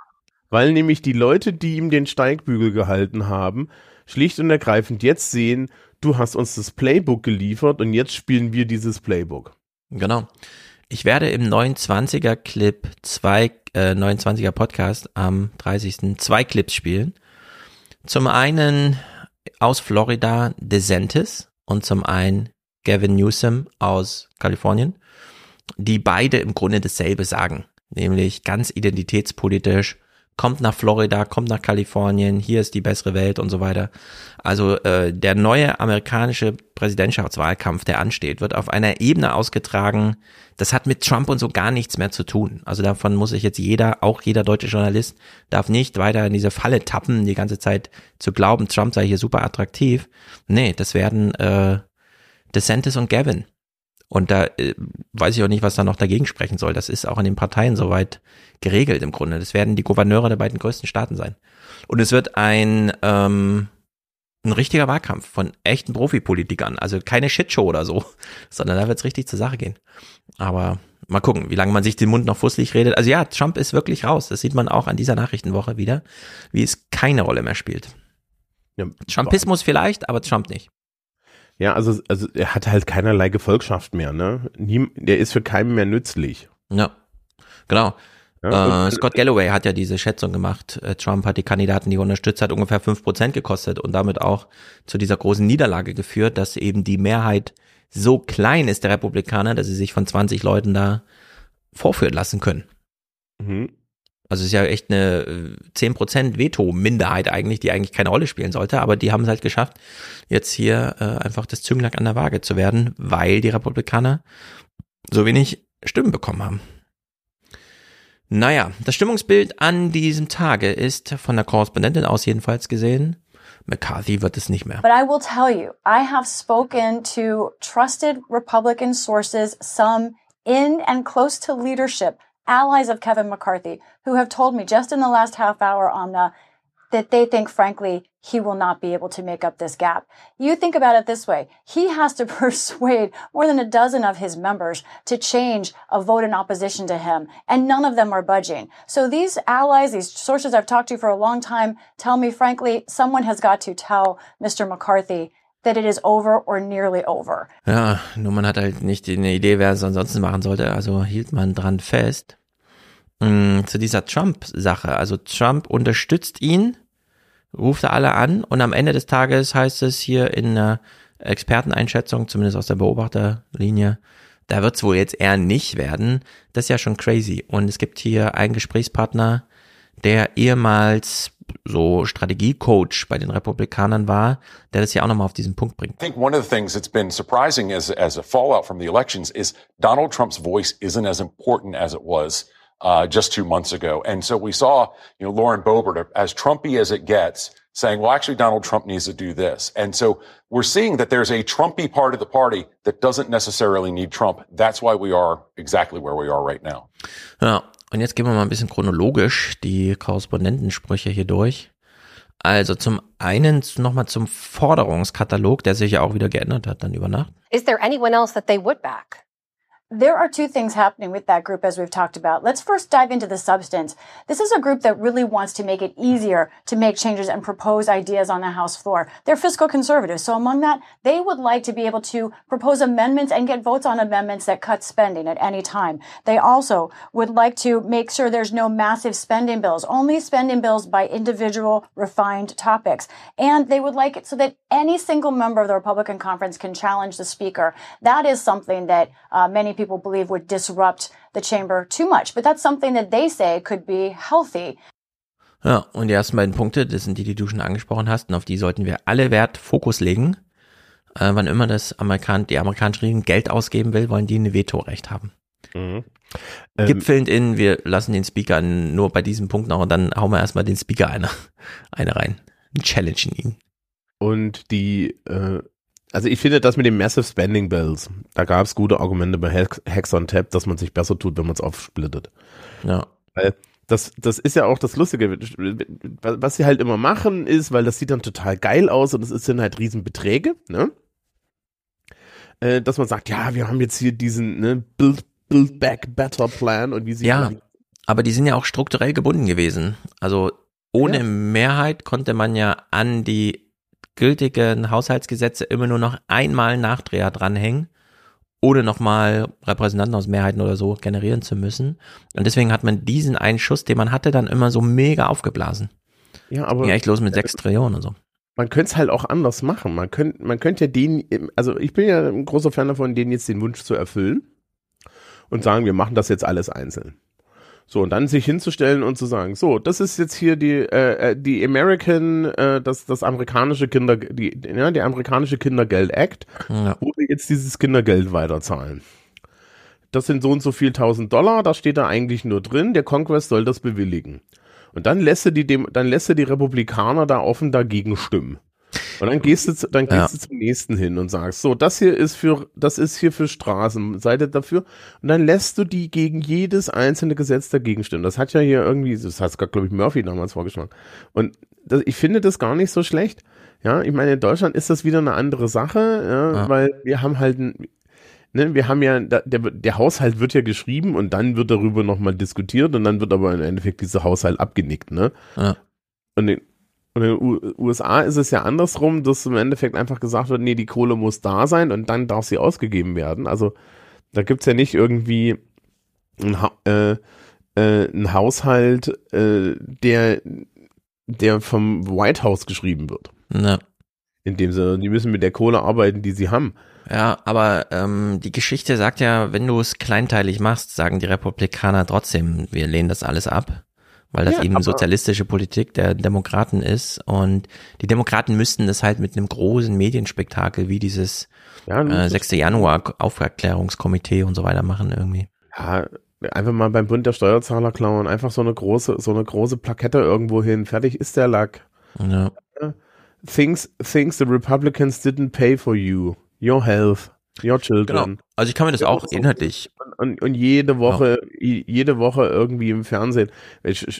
Weil nämlich die Leute, die ihm den Steigbügel gehalten haben, schlicht und ergreifend jetzt sehen, du hast uns das Playbook geliefert und jetzt spielen wir dieses Playbook. Genau. Ich werde im 29er Clip zwei, äh, 29er Podcast am 30. zwei Clips spielen. Zum einen aus Florida DeSantis und zum einen Gavin Newsom aus Kalifornien, die beide im Grunde dasselbe sagen, nämlich ganz identitätspolitisch, kommt nach Florida, kommt nach Kalifornien, hier ist die bessere Welt und so weiter. Also äh, der neue amerikanische Präsidentschaftswahlkampf, der ansteht, wird auf einer Ebene ausgetragen, das hat mit Trump und so gar nichts mehr zu tun. Also davon muss sich jetzt jeder, auch jeder deutsche Journalist, darf nicht weiter in diese Falle tappen, die ganze Zeit zu glauben, Trump sei hier super attraktiv. Nee, das werden äh, DeSantis und Gavin. Und da äh, weiß ich auch nicht, was da noch dagegen sprechen soll. Das ist auch in den Parteien soweit geregelt im Grunde. Das werden die Gouverneure der beiden größten Staaten sein. Und es wird ein, ähm, ein richtiger Wahlkampf von echten Profipolitikern. Also keine Shitshow oder so, sondern da wird es richtig zur Sache gehen. Aber mal gucken, wie lange man sich den Mund noch fusselig redet. Also ja, Trump ist wirklich raus. Das sieht man auch an dieser Nachrichtenwoche wieder, wie es keine Rolle mehr spielt. Ja, Trumpismus vielleicht, aber Trump nicht. Ja, also, also er hat halt keinerlei Gefolgschaft mehr, ne? Niem, der ist für keinen mehr nützlich. Ja, genau. Ja, äh, Scott Galloway hat ja diese Schätzung gemacht. Äh, Trump hat die Kandidaten, die er unterstützt hat, ungefähr fünf Prozent gekostet und damit auch zu dieser großen Niederlage geführt, dass eben die Mehrheit so klein ist der Republikaner, dass sie sich von 20 Leuten da vorführen lassen können. Mhm. Also es ist ja echt eine äh, 10% Veto-Minderheit eigentlich, die eigentlich keine Rolle spielen sollte, aber die haben es halt geschafft, jetzt hier äh, einfach das Zünglein an der Waage zu werden, weil die Republikaner so wenig Stimmen bekommen haben. Naja, das Stimmungsbild an diesem Tage ist von der Korrespondentin aus jedenfalls gesehen, McCarthy wird es nicht mehr. But I will tell you, I have spoken to trusted Republican sources, some in and close to leadership, allies of Kevin McCarthy, who have told me just in the last half hour, Amna, that they think, frankly, he will not be able to make up this gap. You think about it this way. He has to persuade more than a dozen of his members to change a vote in opposition to him, and none of them are budging. So these allies, these sources I've talked to for a long time, tell me, frankly, someone has got to tell Mr. McCarthy that it is over or nearly over. Ja, nur man hat halt nicht eine Idee, wer es ansonsten machen sollte, also hielt man dran fest. Mm, zu dieser Trump-Sache, also Trump unterstützt ihn, ruft er alle an und am Ende des Tages heißt es hier in einer Experteneinschätzung, zumindest aus der Beobachterlinie, da wird's wohl jetzt eher nicht werden. Das ist ja schon crazy. Und es gibt hier einen Gesprächspartner, der ehemals so Strategiecoach bei den Republikanern war, der das ja auch nochmal auf diesen Punkt bringt. I think one of the things that's been surprising as, as a fallout from the elections is Donald Trump's voice isn't as important as it was uh, just two months ago. And so we saw, you know, Lauren Boebert, as Trumpy as it gets, saying, well, actually, Donald Trump needs to do this. And so we're seeing that there's a Trumpy part of the party that doesn't necessarily need Trump. That's why we are exactly where we are right now. Ja, und jetzt gehen wir mal ein bisschen chronologisch die Korrespondentensprüche hier durch. Also zum einen nochmal zum Forderungskatalog, der sich ja auch wieder geändert hat dann über Nacht. Is there anyone else that they would back? There are two things happening with that group as we've talked about. Let's first dive into the substance. This is a group that really wants to make it easier to make changes and propose ideas on the House floor. They're fiscal conservatives. So among that, they would like to be able to propose amendments and get votes on amendments that cut spending at any time. They also would like to make sure there's no massive spending bills, only spending bills by individual refined topics. And they would like it so that any single member of the Republican conference can challenge the speaker. That is something that uh, many people believe would disrupt the chamber too much. But that's something that they say could be healthy. Ja, und die ersten beiden Punkte, das sind die, die du schon angesprochen hast, und auf die sollten wir alle Wert Fokus legen. Äh, wann immer das Amerikan die amerikanische Regierung Geld ausgeben will, wollen die ein Vetorecht haben. Mhm. Gipfelnd in, wir lassen den Speaker nur bei diesem Punkt noch und dann hauen wir erstmal den Speaker eine, eine rein. Challengen ihn. Und die, äh, also ich finde das mit den Massive Spending Bills, da gab es gute Argumente bei Hacks on Tap, dass man sich besser tut, wenn man es aufsplittet. Ja. Weil das, das ist ja auch das Lustige. Was sie halt immer machen ist, weil das sieht dann total geil aus und es sind halt Riesenbeträge, ne? Äh, dass man sagt, ja, wir haben jetzt hier diesen ne, Build, Build Back Better Plan und wie sie Ja, aber die sind ja auch strukturell gebunden gewesen. Also ohne Ja. Mehrheit konnte man ja an die gültigen Haushaltsgesetze immer nur noch einmal Nachdreher dranhängen, ohne nochmal Repräsentanten aus Mehrheiten oder so generieren zu müssen. Und deswegen hat man diesen einen Schuss, den man hatte, dann immer so mega aufgeblasen. Ja, aber Ging echt los mit sechs Trillionen und so. man könnte es halt auch anders machen. Man könnte, man könnte ja den, also ich bin ja ein großer Fan davon, denen jetzt den Wunsch zu erfüllen und sagen, wir machen das jetzt alles einzeln. So, und dann sich hinzustellen und zu sagen, so, das ist jetzt hier die, äh, äh, die American, äh, das, das amerikanische Kinder, die, ja, die amerikanische Kindergeld Act, Ja. wo wir jetzt dieses Kindergeld weiterzahlen. Das sind so und so viel tausend Dollar, da steht da eigentlich nur drin, der Congress soll das bewilligen. Und dann lässt du die, dem, dann lässt du die Republikaner da offen dagegen stimmen. Und dann gehst du, dann gehst Ja. du zum nächsten hin und sagst, so, das hier ist für, das ist hier für Straßen, seid ihr dafür? Und dann lässt du die gegen jedes einzelne Gesetz dagegen stimmen. Das hat ja hier irgendwie, das hat glaube ich, Murphy damals vorgeschlagen. Und das, ich finde das gar nicht so schlecht. Ja, ich meine, in Deutschland ist das wieder eine andere Sache, ja, Ja. weil wir haben halt ein, ne, wir haben ja, der, der Haushalt wird ja geschrieben und dann wird darüber nochmal diskutiert und dann wird aber im Endeffekt dieser Haushalt abgenickt, ne? Ja. Und und in den U USA ist es ja andersrum, dass im Endeffekt einfach gesagt wird, nee, die Kohle muss da sein und dann darf sie ausgegeben werden. Also da gibt's ja nicht irgendwie ein, ha äh, äh, ein Haushalt, äh, der, der vom White House geschrieben wird. Ja. In dem Sinne, die müssen mit der Kohle arbeiten, die sie haben. Ja, aber ähm, die Geschichte sagt ja, wenn du es kleinteilig machst, sagen die Republikaner trotzdem, wir lehnen das alles ab, weil das Ja, eben sozialistische Politik der Demokraten ist und die Demokraten müssten das halt mit einem großen Medienspektakel wie dieses Ja, äh, 6. Januar Aufklärungskomitee und so weiter machen irgendwie. Ja, einfach mal beim Bund der Steuerzahler klauen, einfach so eine große, so eine große Plakette irgendwo hin, fertig ist der Lack. Ja. Things, things the Republicans didn't pay for you, your health, your children. Genau. Also ich kann mir das auch inhaltlich. Und, und, jede Woche, i- jede Woche irgendwie im Fernsehen.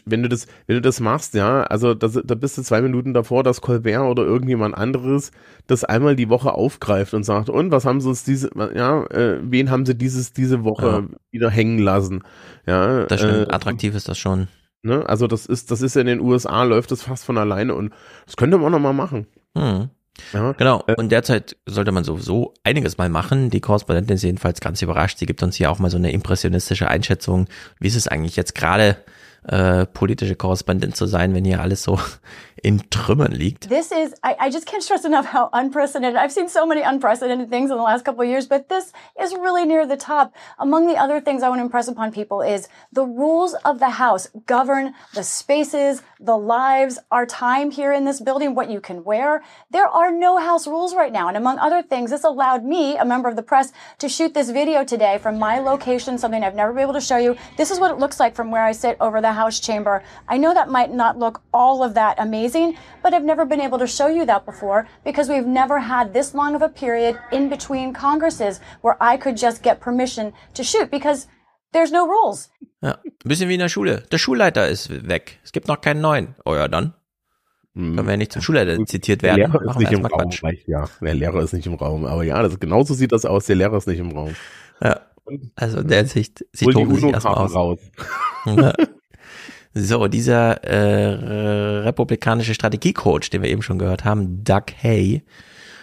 Wenn du das, wenn du das machst, ja, also das, da bist du zwei Minuten davor, dass Colbert oder irgendjemand anderes das einmal die Woche aufgreift und sagt, und was haben sie uns diese, ja, äh, wen haben sie dieses, diese Woche Ja. wieder hängen lassen? Ja, Das stimmt, äh, attraktiv ist das schon. Ne? Also das ist, das ist ja in den USA läuft das fast von alleine und das könnte man noch mal machen. Hm. Ja. Genau. Und derzeit sollte man sowieso einiges mal machen. Die Korrespondentin ist jedenfalls ganz überrascht. Sie gibt uns hier auch mal so eine impressionistische Einschätzung. Wie ist es eigentlich jetzt gerade äh, politische Korrespondent zu sein, wenn hier alles so in Trümmern liegt. This is, I, I just can't stress enough how unprecedented. I've seen so many unprecedented things in the last couple of years, but this is really near the top. Among the other things I want to impress upon people is the rules of the house govern the spaces, the lives, our time here in this building, what you can wear. There are no house rules right now. And among other things, this allowed me, a member of the press, to shoot this video today from my location, something I've never been able to show you. This is what it looks like from where I sit over the House chamber. I know that might not look all of that amazing, but I've never been able to show you that before because we've never had this long of a period in between Congresses where I could just get permission to shoot because there's no rules. Ja, ein bisschen wie in der Schule. Der Schulleiter ist weg. Es gibt noch keinen neuen. Oh ja, dann. Können wir ja nicht zum Schulleiter zitiert werden. Der Lehrer ist nicht im Raum. Quatsch. Ja, der Lehrer ist nicht im Raum. Aber ja, das, genauso sieht das aus. Der Lehrer ist nicht im Raum. Ja. Also in der Sicht sieht Tobi sich erstmal aus. raus. Ja. So, dieser äh, republikanische Strategiecoach, den wir eben schon gehört haben, Doug Hay,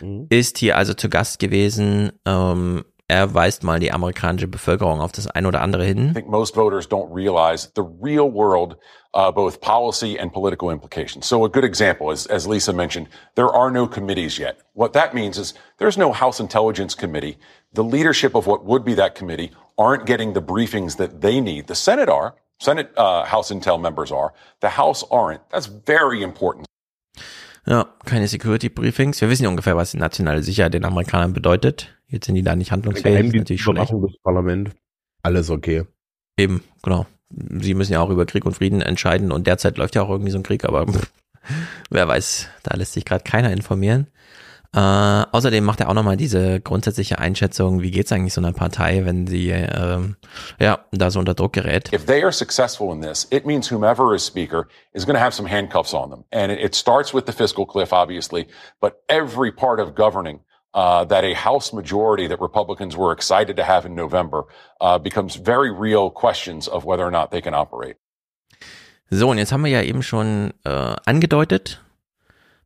Mhm. ist hier also zu Gast gewesen. Ähm, er weist mal die amerikanische Bevölkerung auf das ein oder andere I hin. think most voters don't realize the real world, uh, both policy and political implications. So a good example is, as Lisa mentioned, there are no committees yet. What that means is there's no House Intelligence Committee. The leadership of what would be that committee aren't getting the briefings that they need. The Senate are. Senate uh, House Intel members are. The House aren't. That's very important. Ja, keine Security Briefings. Wir wissen ja ungefähr, was die nationale Sicherheit den Amerikanern bedeutet. Jetzt sind die da nicht handlungsfähig. Das ist natürlich schlecht. Des Parlament. Alles okay. Eben, genau. Sie müssen ja auch über Krieg und Frieden entscheiden und derzeit läuft ja auch irgendwie so ein Krieg, aber pff, wer weiß, da lässt sich gerade keiner informieren. Äh, außerdem macht er auch nochmal diese grundsätzliche Einschätzung, wie geht's eigentlich so einer Partei, wenn sie ähm, ja da so unter Druck gerät. If they are successful in this, it means whomever is speaker is going to have some handcuffs on them. And it, it starts with the fiscal cliff, obviously, but every part of governing uh, that a House majority that Republicans were excited to have in November uh, becomes very real questions of whether or not they can operate. So, und jetzt haben wir ja eben schon äh, angedeutet,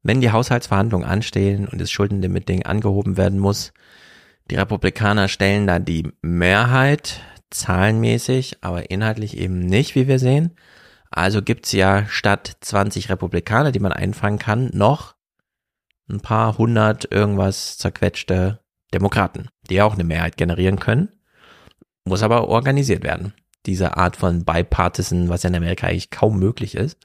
wenn die Haushaltsverhandlungen anstehen und das Schuldenlimit-Ding angehoben werden muss, die Republikaner stellen da die Mehrheit, zahlenmäßig, aber inhaltlich eben nicht, wie wir sehen. Also gibt's ja statt 20 Republikaner, die man einfangen kann, noch ein paar hundert irgendwas zerquetschte Demokraten, die auch eine Mehrheit generieren können. Muss aber organisiert werden. Diese Art von Bipartisan, was ja in Amerika eigentlich kaum möglich ist.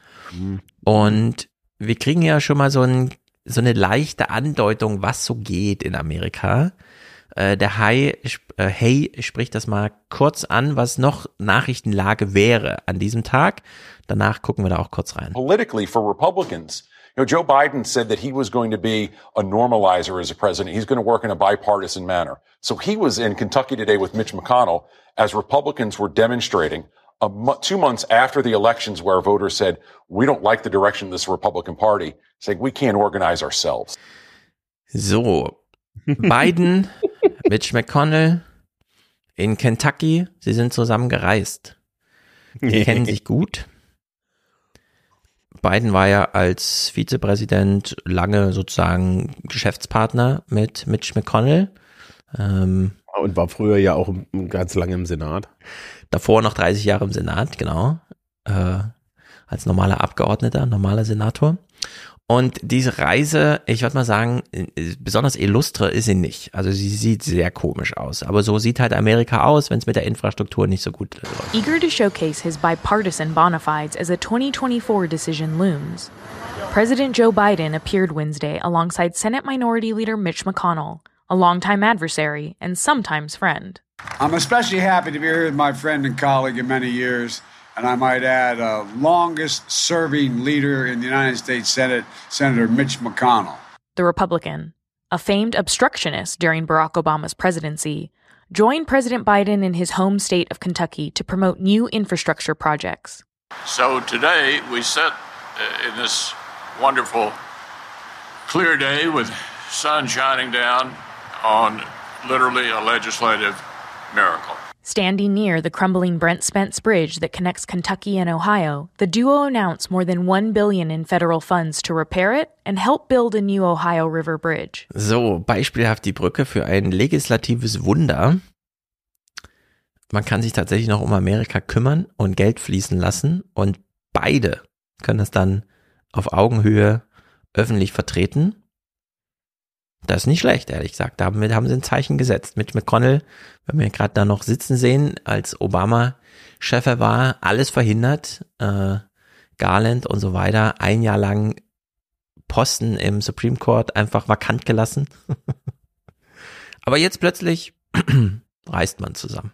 Und wir kriegen ja schon mal so, ein, so eine leichte Andeutung, was so geht in Amerika. Äh, der Hay, äh, Hay spricht das mal kurz an, was noch Nachrichtenlage wäre an diesem Tag. Danach gucken wir da auch kurz rein. Politically, for Republicans, you know, Joe Biden said that he was going to be a normalizer as a president. He's going to work in a bipartisan manner. So he was in Kentucky today with Mitch McConnell as Republicans were demonstrating mo- two months after the elections where voters said, we don't like the direction of this Republican Party, saying we can't organize ourselves. So, Biden, Mitch McConnell in Kentucky, sie sind zusammen gereist. Sie kennen sich gut. Biden war ja als Vizepräsident lange sozusagen Geschäftspartner mit Mitch McConnell. Ähm, Und war früher ja auch ganz lange im Senat. Davor noch 30 Jahre im Senat, genau. Äh, als normaler Abgeordneter, normaler Senator. Und diese Reise, ich würde mal sagen, äh, besonders illustre ist sie nicht. Also sie sieht sehr komisch aus. Aber so sieht halt Amerika aus, wenn es mit der Infrastruktur nicht so gut läuft. Eager to showcase his bipartisan bona fides as a 2024 decision looms, President Joe Biden appeared Wednesday alongside Senate Minority Leader Mitch McConnell, a longtime adversary and sometimes friend. I'm especially happy to be here with my friend and colleague in many years, and I might add, uh, longest serving leader in the United States Senate, Senator Mitch McConnell. The Republican, a famed obstructionist during Barack Obama's presidency, joined President Biden in his home state of Kentucky to promote new infrastructure projects. So today we sit uh, in this wonderful clear day with sun shining down on literally a legislative miracle. Standing near the crumbling Brent Spence Bridge that connects Kentucky and Ohio, the duo announced more than 1 billion in federal funds to repair it and help build a new Ohio River Bridge. So, beispielhaft die Brücke für ein legislatives Wunder. man kann sich tatsächlich noch um Amerika kümmern und Geld fließen lassen und beide können das dann auf Augenhöhe öffentlich vertreten. Das ist nicht schlecht, ehrlich gesagt. Damit haben sie ein Zeichen gesetzt. Mitch McConnell, wenn wir gerade da noch sitzen sehen, als Obama Chef war, alles verhindert, äh, Garland und so weiter, ein Jahr lang Posten im Supreme Court einfach vakant gelassen. Aber jetzt plötzlich reist man zusammen.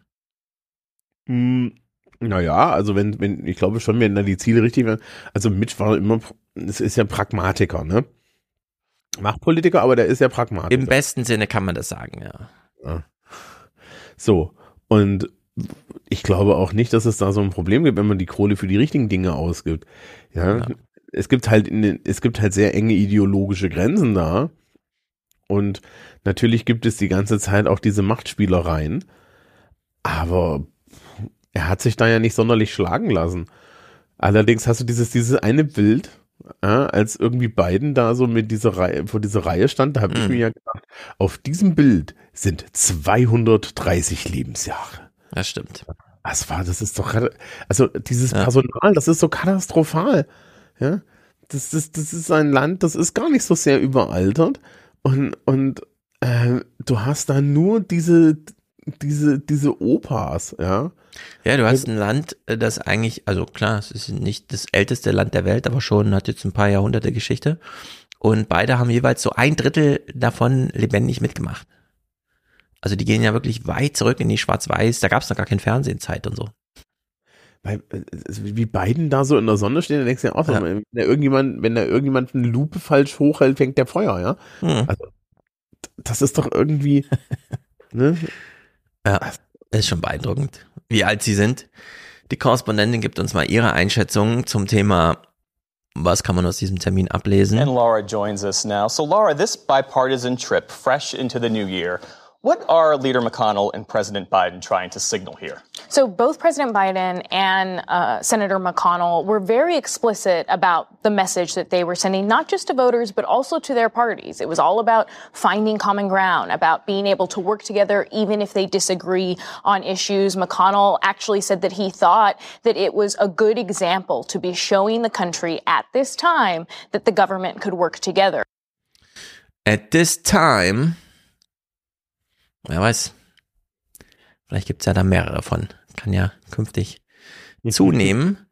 Hm, naja, also wenn, wenn, ich glaube schon, wenn da die Ziele richtig werden. Also Mitch war immer, es ist ja Pragmatiker, ne? Machtpolitiker, aber der ist ja Pragmatiker. Im besten Sinne kann man das sagen, ja. ja. So, und ich glaube auch nicht, dass es da so ein Problem gibt, wenn man die Kohle für die richtigen Dinge ausgibt. Ja, ja. es gibt halt in den, es gibt halt sehr enge ideologische Grenzen da. Und natürlich gibt es die ganze Zeit auch diese Machtspielereien. Aber er hat sich da ja nicht sonderlich schlagen lassen. Allerdings hast du dieses, dieses eine Bild, ja, als irgendwie Biden da so mit dieser Reihe, vor dieser Reihe stand, da habe ich mm. mir ja gedacht, auf diesem Bild sind 230 Lebensjahre. Das stimmt. Was war, das ist doch, also dieses ja. Personal, das ist so katastrophal. Ja, das, das, das ist ein Land, das ist gar nicht so sehr überaltert und, und äh, du hast da nur diese, diese, diese Opas, ja. Ja, du hast ein Land, äh, das eigentlich, also klar, es ist nicht das älteste Land der Welt, aber schon hat jetzt ein paar Jahrhunderte Geschichte. Und beide haben jeweils so ein Drittel davon lebendig mitgemacht. Also die gehen ja wirklich weit zurück in die Schwarz-Weiß, da gab es noch gar kein Fernsehenzeit und so. Weil, äh, wie beiden da so in der Sonne stehen, dann denkst du ja auch, ja. wenn da irgendjemand, wenn da irgendjemand eine Lupe falsch hochhält, fängt der Feuer, ja. Mhm. Also, das ist doch irgendwie, ne? Ja, ist schon beeindruckend, wie alt sie sind. Die Korrespondentin gibt uns mal ihre Einschätzung zum Thema was kann man aus diesem Termin ablesen? And Laura joins us now. So Laura, this bipartisan trip fresh into the new year What are Leader McConnell and President Biden trying to signal here? So, both President Biden and uh, Senator McConnell were very explicit about the message that they were sending, not just to voters, but also to their parties. It was all about finding common ground, about being able to work together even if they disagree on issues. McConnell actually said that he thought that it was a good example to be showing the country at this time that the government could work together. At this time, Wer weiß. Vielleicht gibt's ja da mehrere von. Kann ja künftig zunehmen.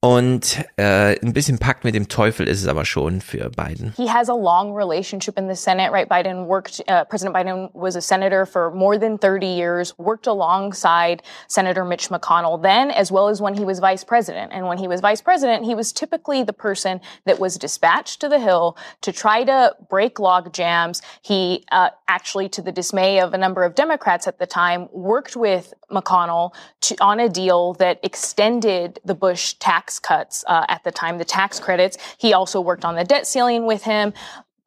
Und äh, ein bisschen Pakt mit dem Teufel ist es aber schon für Biden. He has a long relationship in the Senate, right? Biden worked, uh, President Biden was a senator for more than 30 years, worked alongside Senator Mitch McConnell then, as well as when he was vice president. And when he was vice president, he was typically the person that was dispatched to the Hill to try to break log jams. He uh, actually, to the dismay of a number of Democrats at the time, worked with McConnell to, on a deal that extended the Bush tax cuts uh, at the time, the tax credits. He also worked on the debt ceiling with him.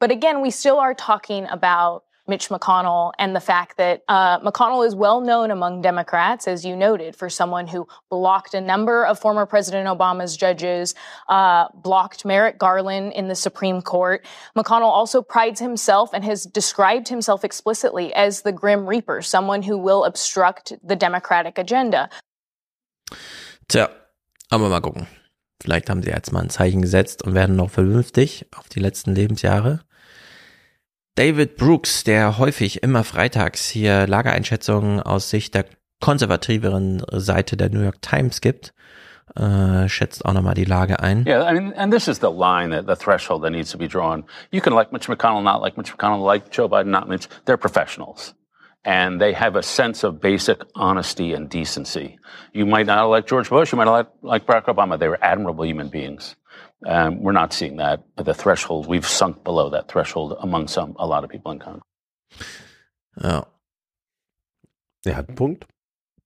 But again, we still are talking about Mitch McConnell and the fact that uh, McConnell is well known among Democrats, as you noted, for someone who blocked a number of former President Obama's judges, uh, blocked Merrick Garland in the Supreme Court. McConnell also prides himself and has described himself explicitly as the Grim Reaper, someone who will obstruct the Democratic agenda. Tja, aber mal gucken. Vielleicht haben sie jetzt mal ein Zeichen gesetzt und werden noch vernünftig auf die letzten Lebensjahre. David Brooks, der häufig immer freitags hier Lagereinschätzungen aus Sicht der konservativeren Seite der New York Times gibt, äh, schätzt auch nochmal die Lage ein. Yeah, I mean, and this is the line, that, the threshold that needs to be drawn. You can like Mitch McConnell, not like Mitch McConnell, like Joe Biden, not Mitch. They're professionals. And they have a sense of basic honesty and decency. You might not like George Bush, you might not like, like Barack Obama. They were admirable human beings. Um, we're not seeing that. The threshold, we've sunk below that threshold among some, a lot of people in Congress. Ja. Er hat einen Punkt.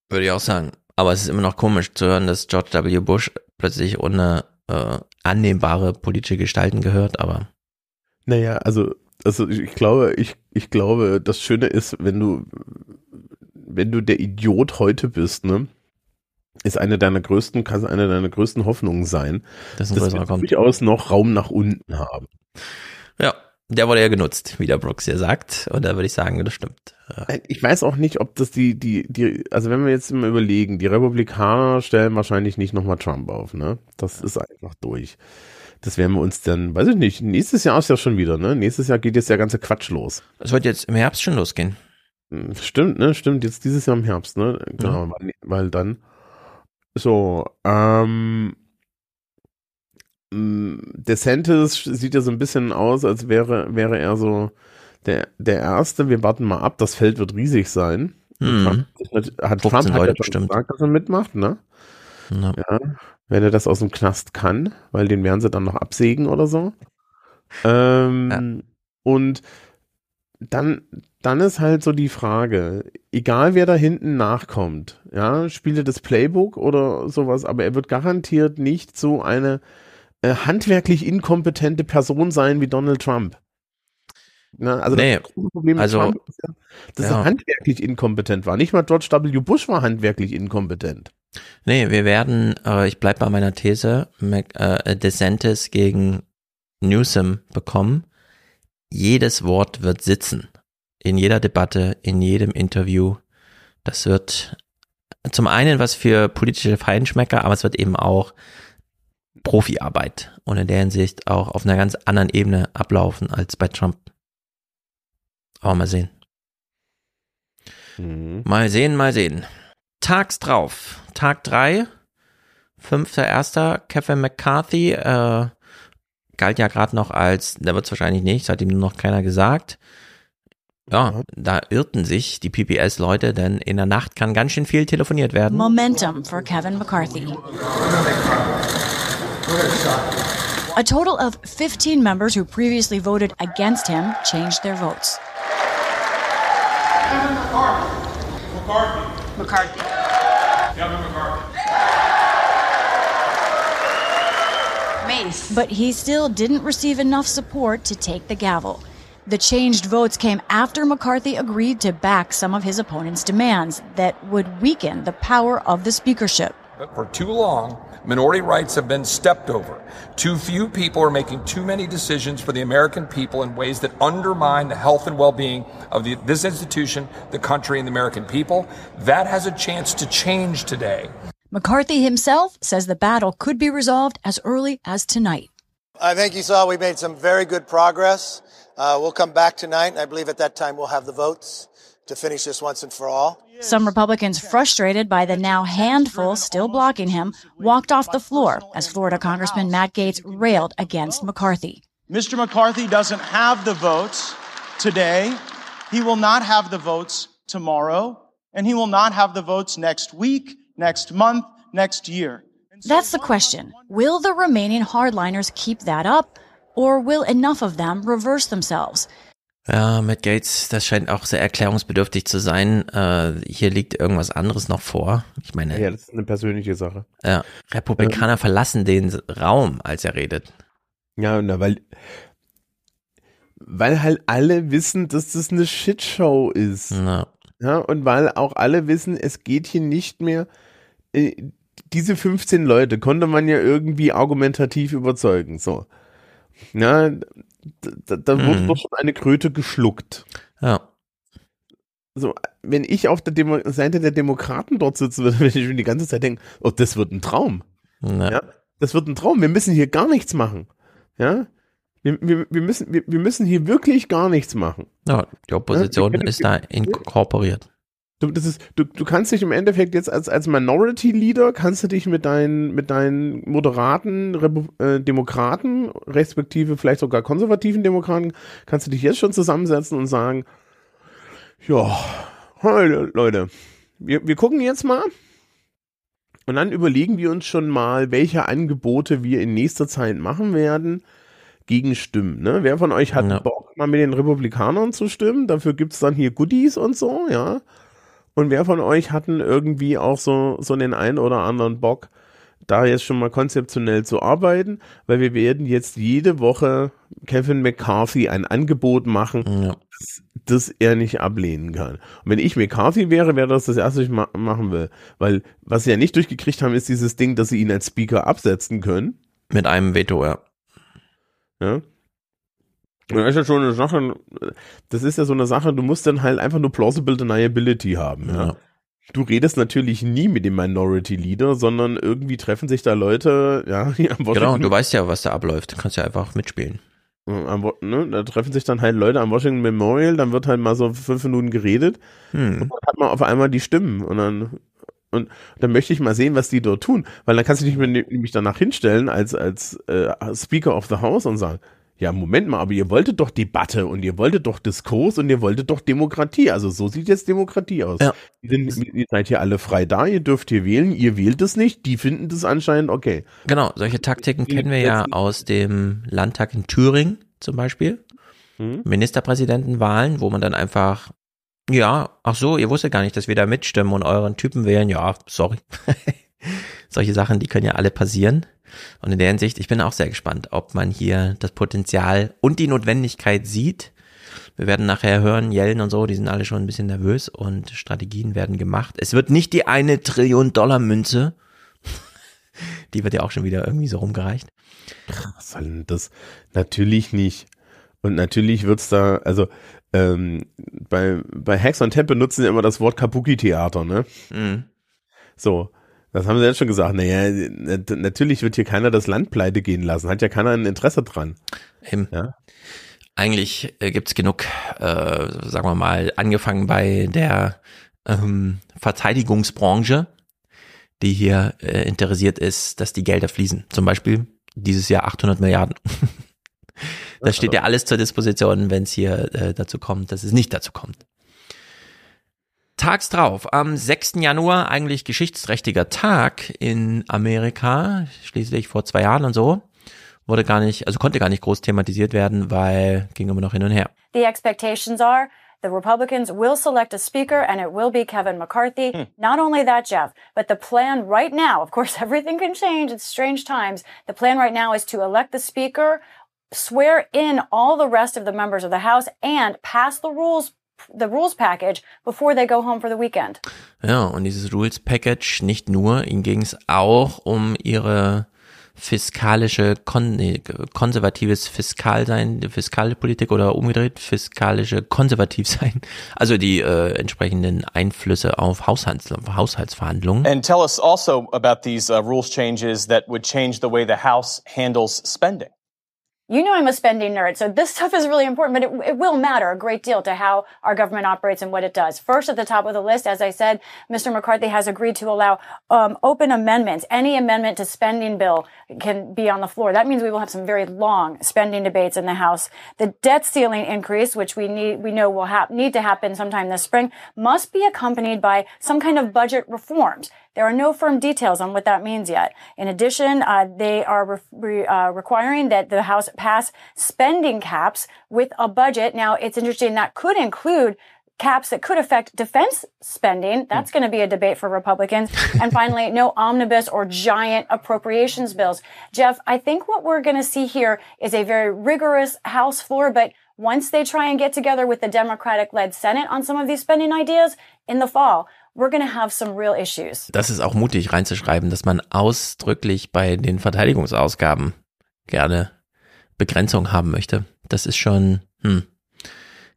Würde ich auch sagen. Aber es ist immer noch komisch zu hören, dass George W. Bush plötzlich ohne äh, annehmbare politische Gestalten gehört, aber. Naja, also, also ich glaube, ich, ich glaube, das Schöne ist, wenn du, wenn du der Idiot heute bist, ne? ist eine deiner größten, kann eine deiner größten Hoffnungen sein, das dass wir durchaus noch Raum nach unten haben. Ja, der wurde ja genutzt, wie der Brooks hier sagt. Und da würde ich sagen, das stimmt. Ich weiß auch nicht, ob das die, die, die, also wenn wir jetzt mal überlegen, die Republikaner stellen wahrscheinlich nicht nochmal Trump auf, ne? Das ist einfach durch. Das werden wir uns dann, weiß ich nicht, nächstes Jahr ist ja schon wieder, ne? Nächstes Jahr geht jetzt der ganze Quatsch los. Es wird jetzt im Herbst schon losgehen. Stimmt, ne? Stimmt, jetzt dieses Jahr im Herbst, ne? Genau, ja. weil, weil dann so, ähm, DeSantis sieht ja so ein bisschen aus, als wäre, wäre er so der, der Erste. Wir warten mal ab, das Feld wird riesig sein. Mhm. Trump, hat Trump hat ja bestimmt gesagt, dass er mitmacht, ne? Ja. ja. Wenn er das aus dem Knast kann, weil den werden sie dann noch absägen oder so. Ähm, ja. Und dann, dann ist halt so die Frage, egal wer da hinten nachkommt, ja, spielt er das Playbook oder sowas, aber er wird garantiert nicht so eine äh, handwerklich inkompetente Person sein wie Donald Trump. Na, also nee, das Problem mit also, Trump ist ja, dass ja. er handwerklich inkompetent war. Nicht mal George W. Bush war handwerklich inkompetent. Nee, wir werden, äh, ich bleib bei meiner These, Mac, äh, DeSantis gegen Newsom bekommen. Jedes Wort wird sitzen. In jeder Debatte, in jedem Interview. Das wird zum einen was für politische Feinschmecker, aber es wird eben auch Profiarbeit und in der Hinsicht auch auf einer ganz anderen Ebene ablaufen als bei Trump. Aber mal sehen. Mhm. Mal sehen, mal sehen. Tags drauf. Tag drei, fünfter erster. Kevin McCarthy äh, galt ja gerade noch als, der wird es wahrscheinlich nicht, hat ihm nur noch keiner gesagt. Ja, da irrten sich die PPS-Leute, denn in der Nacht kann ganz schön viel telefoniert werden. Momentum for Kevin McCarthy. A total of 15 members who previously voted against him changed their votes. Kevin McCarthy. McCarthy. McCarthy. Kevin McCarthy. Mace. But he still didn't receive enough support to take the gavel. The changed votes came after McCarthy agreed to back some of his opponent's demands that would weaken the power of the speakership. But For too long, minority rights have been stepped over. Too few people are making too many decisions for the American people in ways that undermine the health and well-being of the, this institution, the country, and the American people. That has a chance to change today. McCarthy himself says the battle could be resolved as early as tonight. I think you saw we made some very good progress. Uh, we'll come back tonight, and I believe at that time we'll have the votes to finish this once and for all. Some Republicans, frustrated by the now handful still blocking him, walked off the floor as Florida Congressman Matt Gates railed against McCarthy. Mr. McCarthy doesn't have the votes today. He will not have the votes tomorrow, and he will not have the votes next week, next month, next year. That's the question. Will the remaining hardliners keep that up, or will enough of them reverse themselves? Ja, Matt Gates, das scheint auch sehr erklärungsbedürftig zu sein. Äh, hier liegt irgendwas anderes noch vor. Ich meine. Ja, das ist eine persönliche Sache. Ja, Republikaner ähm, verlassen den Raum, als er redet. Ja, na, weil, weil halt alle wissen, dass das eine Shitshow ist. Ja. ja, und weil auch alle wissen, es geht hier nicht mehr. Äh, diese 15 Leute konnte man ja irgendwie argumentativ überzeugen. So. Ja, da, da wurde Mhm. doch schon eine Kröte geschluckt. Ja. So, wenn ich auf der Demo Seite der Demokraten dort sitze, würde ich mir die ganze Zeit denken, oh, das wird ein Traum. Ja. Ja, das wird ein Traum. Wir müssen hier gar nichts machen. Ja, wir, wir, wir, müssen, wir, wir müssen hier wirklich gar nichts machen. Ja, die Opposition Ja, wir- ist da inkorporiert. Du, das ist, du, du kannst dich im Endeffekt jetzt als, als Minority Leader, kannst du dich mit deinen, mit deinen moderaten Repu äh, Demokraten, respektive vielleicht sogar konservativen Demokraten, kannst du dich jetzt schon zusammensetzen und sagen, ja, Leute, wir, wir gucken jetzt mal und dann überlegen wir uns schon mal, welche Angebote wir in nächster Zeit machen werden gegen Stimmen. Ne? Wer von euch hat Ja. Bock, mal mit den Republikanern zu stimmen? Dafür gibt's dann hier Goodies und so, ja. Und wer von euch hatten irgendwie auch so, so den einen oder anderen Bock, da jetzt schon mal konzeptionell zu arbeiten? Weil wir werden jetzt jede Woche Kevin McCarthy ein Angebot machen, Ja. das, das er nicht ablehnen kann. Und wenn ich McCarthy wäre, wäre das das Erste, was ich ma machen will. Weil was sie ja nicht durchgekriegt haben, ist dieses Ding, dass sie ihn als Speaker absetzen können. Mit einem Veto, ja. Ja. Das ist ja schon eine Sache, das ist ja so eine Sache, du musst dann halt einfach nur plausible deniability haben, ja. Ja. Du redest natürlich nie mit dem Minority Leader, sondern irgendwie treffen sich da Leute, ja, hier am Genau, Washington, du weißt ja, was da abläuft. Du kannst ja einfach mitspielen. am, Wo- ne, da treffen sich dann halt Leute am Washington Memorial, dann wird halt mal so fünf Minuten geredet Hm. und dann hat man auf einmal die Stimmen und dann und dann möchte ich mal sehen, was die dort tun, weil dann kannst du dich nämlich danach hinstellen als als äh, Speaker of the House und sagen, ja Moment mal, aber ihr wolltet doch Debatte und ihr wolltet doch Diskurs und ihr wolltet doch Demokratie, also so sieht jetzt Demokratie aus. Ja. Ihr, sind- ihr seid hier alle frei da, ihr dürft hier wählen, ihr wählt es nicht, die finden das anscheinend okay. Genau, solche Taktiken kennen wir ja aus dem Landtag in Thüringen zum Beispiel. Mhm. Ministerpräsidentenwahlen, wo man dann einfach, ja, ach so, ihr wusstet gar nicht, dass wir da mitstimmen und euren Typen wählen. Ja, sorry. Solche Sachen, die können ja alle passieren. Und in der Hinsicht, ich bin auch sehr gespannt, ob man hier das Potenzial und die Notwendigkeit sieht. Wir werden nachher hören, Yellen und so, die sind alle schon ein bisschen nervös und Strategien werden gemacht. Es wird nicht die eine Trillion Dollar Münze. Die wird ja auch schon wieder irgendwie so rumgereicht. Was soll denn das? Natürlich nicht. Und natürlich wird's da, also ähm, bei, bei Hacks on Tap benutzen sie immer das Wort Kabuki-Theater, ne? Mhm. So, das haben sie jetzt schon gesagt. Naja, nat- natürlich wird hier keiner das Land pleite gehen lassen. Hat ja keiner ein Interesse dran. Eben. Ja. Eigentlich äh, gibt's genug, äh, sagen wir mal, angefangen bei der ähm, Verteidigungsbranche, die hier äh, interessiert ist, dass die Gelder fließen. Zum Beispiel dieses Jahr 800 Milliarden. das steht ja alles zur Disposition, wenn es hier äh, dazu kommt, dass es nicht dazu kommt. Tags drauf, am 6. Januar, eigentlich geschichtsträchtiger Tag in Amerika, schließlich vor zwei Jahren und so, wurde gar nicht, also konnte gar nicht groß thematisiert werden, weil ging immer noch hin und her. The expectations are the Republicans will select a speaker and it will be Kevin McCarthy. Not only that, Jeff, but the plan right now, of course, everything can change. It's strange times. The plan right now is to elect the speaker, swear in all the rest of the members of the House and pass the rules the rules package before they go home for the weekend. Ja, und dieses Rules Package nicht nur, ihnen ging es auch um ihre fiskalische, kon konservatives Fiskalsein, die fiskale Politik oder umgedreht, fiskalische konservativ sein, also die äh, entsprechenden Einflüsse auf Haushalts Haushaltsverhandlungen. And tell us also about these uh, rules changes that would change the way the House handles spending. You know I'm a spending nerd, so this stuff is really important, but it, it will matter a great deal to how our government operates and what it does. First at the top of the list, as I said, Mr. McCarthy has agreed to allow um, open amendments. Any amendment to spending bill can be on the floor. That means we will have some very long spending debates in the House. The debt ceiling increase, which we need, we know will hap- need to happen sometime this spring, must be accompanied by some kind of budget reforms. There are no firm details on what that means yet. In addition, uh, they are re- uh, requiring that the House pass spending caps with a budget. Now, it's interesting that could include caps that could affect defense spending. That's going to be a debate for Republicans. and finally, no omnibus or giant appropriations bills. Jeff, I think what we're going to see here is a very rigorous House floor, but once they try and get together with the Democratic led Senate on some of these spending ideas in the fall, we're going to have some real issues. Das ist auch mutig reinzuschreiben, dass man ausdrücklich bei den Verteidigungsausgaben gerne Begrenzung haben möchte. Das ist schon, hm.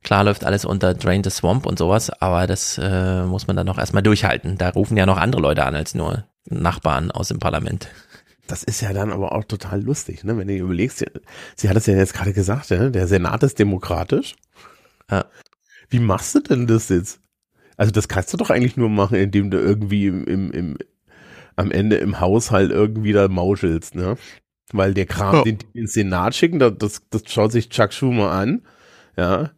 Klar läuft alles unter Drain the Swamp und sowas, aber das äh, muss man dann noch erstmal durchhalten. Da rufen ja noch andere Leute an als nur Nachbarn aus dem Parlament. Das ist ja dann aber auch total lustig, ne? Wenn du dir überlegst, sie, sie hat es ja jetzt gerade gesagt, ja? der Senat ist demokratisch. Ja. Wie machst du denn das jetzt? Also das kannst du doch eigentlich nur machen, indem du irgendwie im, im, im am Ende im Haushalt irgendwie da mauschelst, ne? Weil der Kram, Ja. den die ins Senat schicken, da- das, das schaut sich Chuck Schumer an, ja,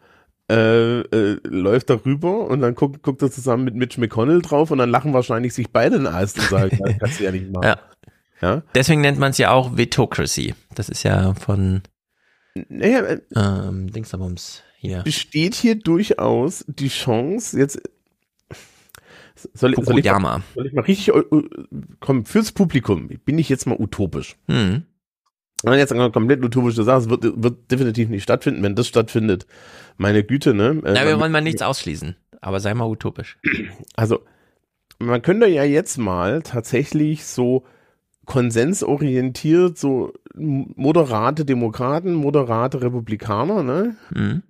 äh, äh, läuft darüber und dann guckt, guckt er zusammen mit Mitch McConnell drauf und dann lachen wahrscheinlich sich beide in den Ast und sagen, das kannst du ja nicht machen. Ja. Ja. Deswegen nennt man es ja auch Vetocracy. Das ist ja von Naja, äh, ähm, Dingsabums hier. besteht hier durchaus die Chance, jetzt soll, soll, ich mal, soll ich mal richtig, eu- eu- komm, fürs Publikum bin ich jetzt mal utopisch. Hm. Wenn jetzt eine komplett utopische Sache, es wird, wird definitiv nicht stattfinden. Wenn das stattfindet, meine Güte, ne? Äh, Na, wir wollen mal nichts ausschließen, aber sei mal utopisch. Also, man könnte ja jetzt mal tatsächlich so konsensorientiert, so moderate Demokraten, moderate Republikaner, ne? Mhm.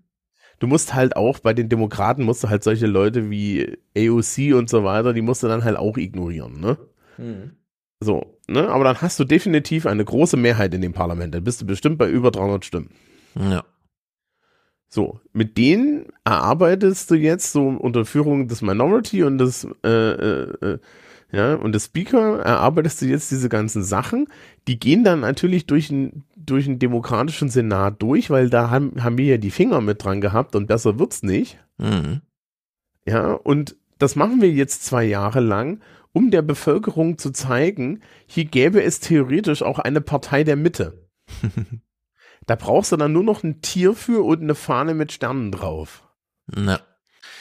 Du musst halt auch bei den Demokraten musst du halt solche Leute wie AOC und so weiter, die musst du dann halt auch ignorieren, ne? Mhm. So, ne? Aber dann hast du definitiv eine große Mehrheit in dem Parlament. Dann bist du bestimmt bei über 300 Stimmen. Ja. So, mit denen erarbeitest du jetzt so unter Führung des Minority und des äh, äh, äh, ja und des Speaker erarbeitest du jetzt diese ganzen Sachen. Die gehen dann natürlich durch einen durch einen demokratischen Senat durch, weil da haben haben wir ja die Finger mit dran gehabt und besser wird's nicht. Mhm. Ja, und das machen wir jetzt zwei Jahre lang, um der Bevölkerung zu zeigen, hier gäbe es theoretisch auch eine Partei der Mitte. Da brauchst du dann nur noch ein Tier für und eine Fahne mit Sternen drauf. Ja.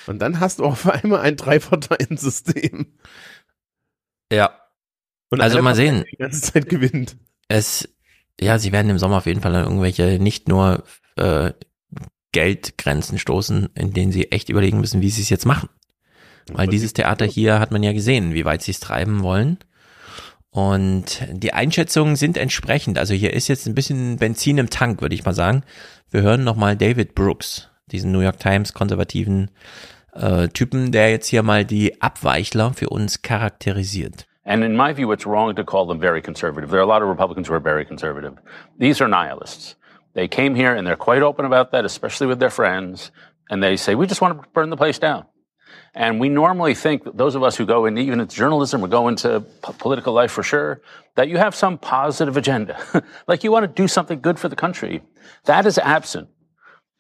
Und dann hast du auf einmal ein Drei-Parteien-System. Ja. Und also mal Partei, sehen. Die ganze Zeit gewinnt. Es, ja, sie werden im Sommer auf jeden Fall an irgendwelche nicht nur äh, Geldgrenzen stoßen, in denen sie echt überlegen müssen, wie sie es jetzt machen. Weil dieses Theater hier hat man ja gesehen, wie weit sie es treiben wollen. Und die Einschätzungen sind entsprechend. Also hier ist jetzt ein bisschen Benzin im Tank, würde ich mal sagen. Wir hören nochmal David Brooks, diesen New York Times konservativen äh, Typen, der jetzt hier mal die Abweichler für uns charakterisiert. And in my view, it's wrong to call them very conservative. There are a lot of Republicans who are very conservative. These are nihilists. They came here and they're quite open about that, especially with their friends. And they say, we just want to burn the place down. And we normally think, that those of us who go in, even into journalism or go into p- political life for sure, that you have some positive agenda. like you want to do something good for the country. That is absent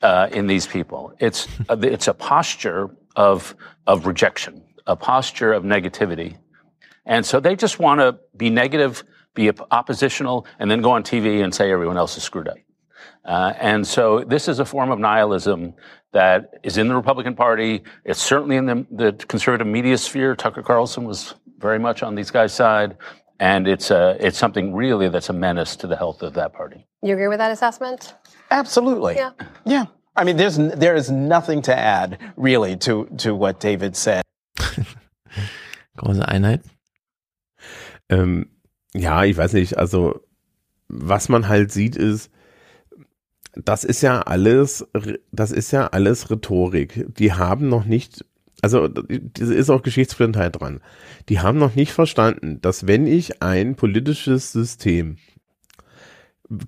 uh, in these people. It's, uh, it's a posture of, of rejection, a posture of negativity. And so they just want to be negative, be oppositional, and then go on TV and say everyone else is screwed up. Uh, and so this is a form of nihilism that is in the Republican Party. It's certainly in the, the conservative media sphere. Tucker Carlson was very much on these guys' side. And it's, uh, it's something really that's a menace to the health of that party. You agree with that assessment? Absolutely. Yeah. Yeah. I mean, there's there is nothing to add really to to what David said. Große Einheit. Ähm, ja, ich weiß nicht, also was man halt sieht ist, das ist ja alles, das ist ja alles Rhetorik. Die haben noch nicht, also das ist auch Geschichtsblindheit dran. Die haben noch nicht verstanden, dass wenn ich ein politisches System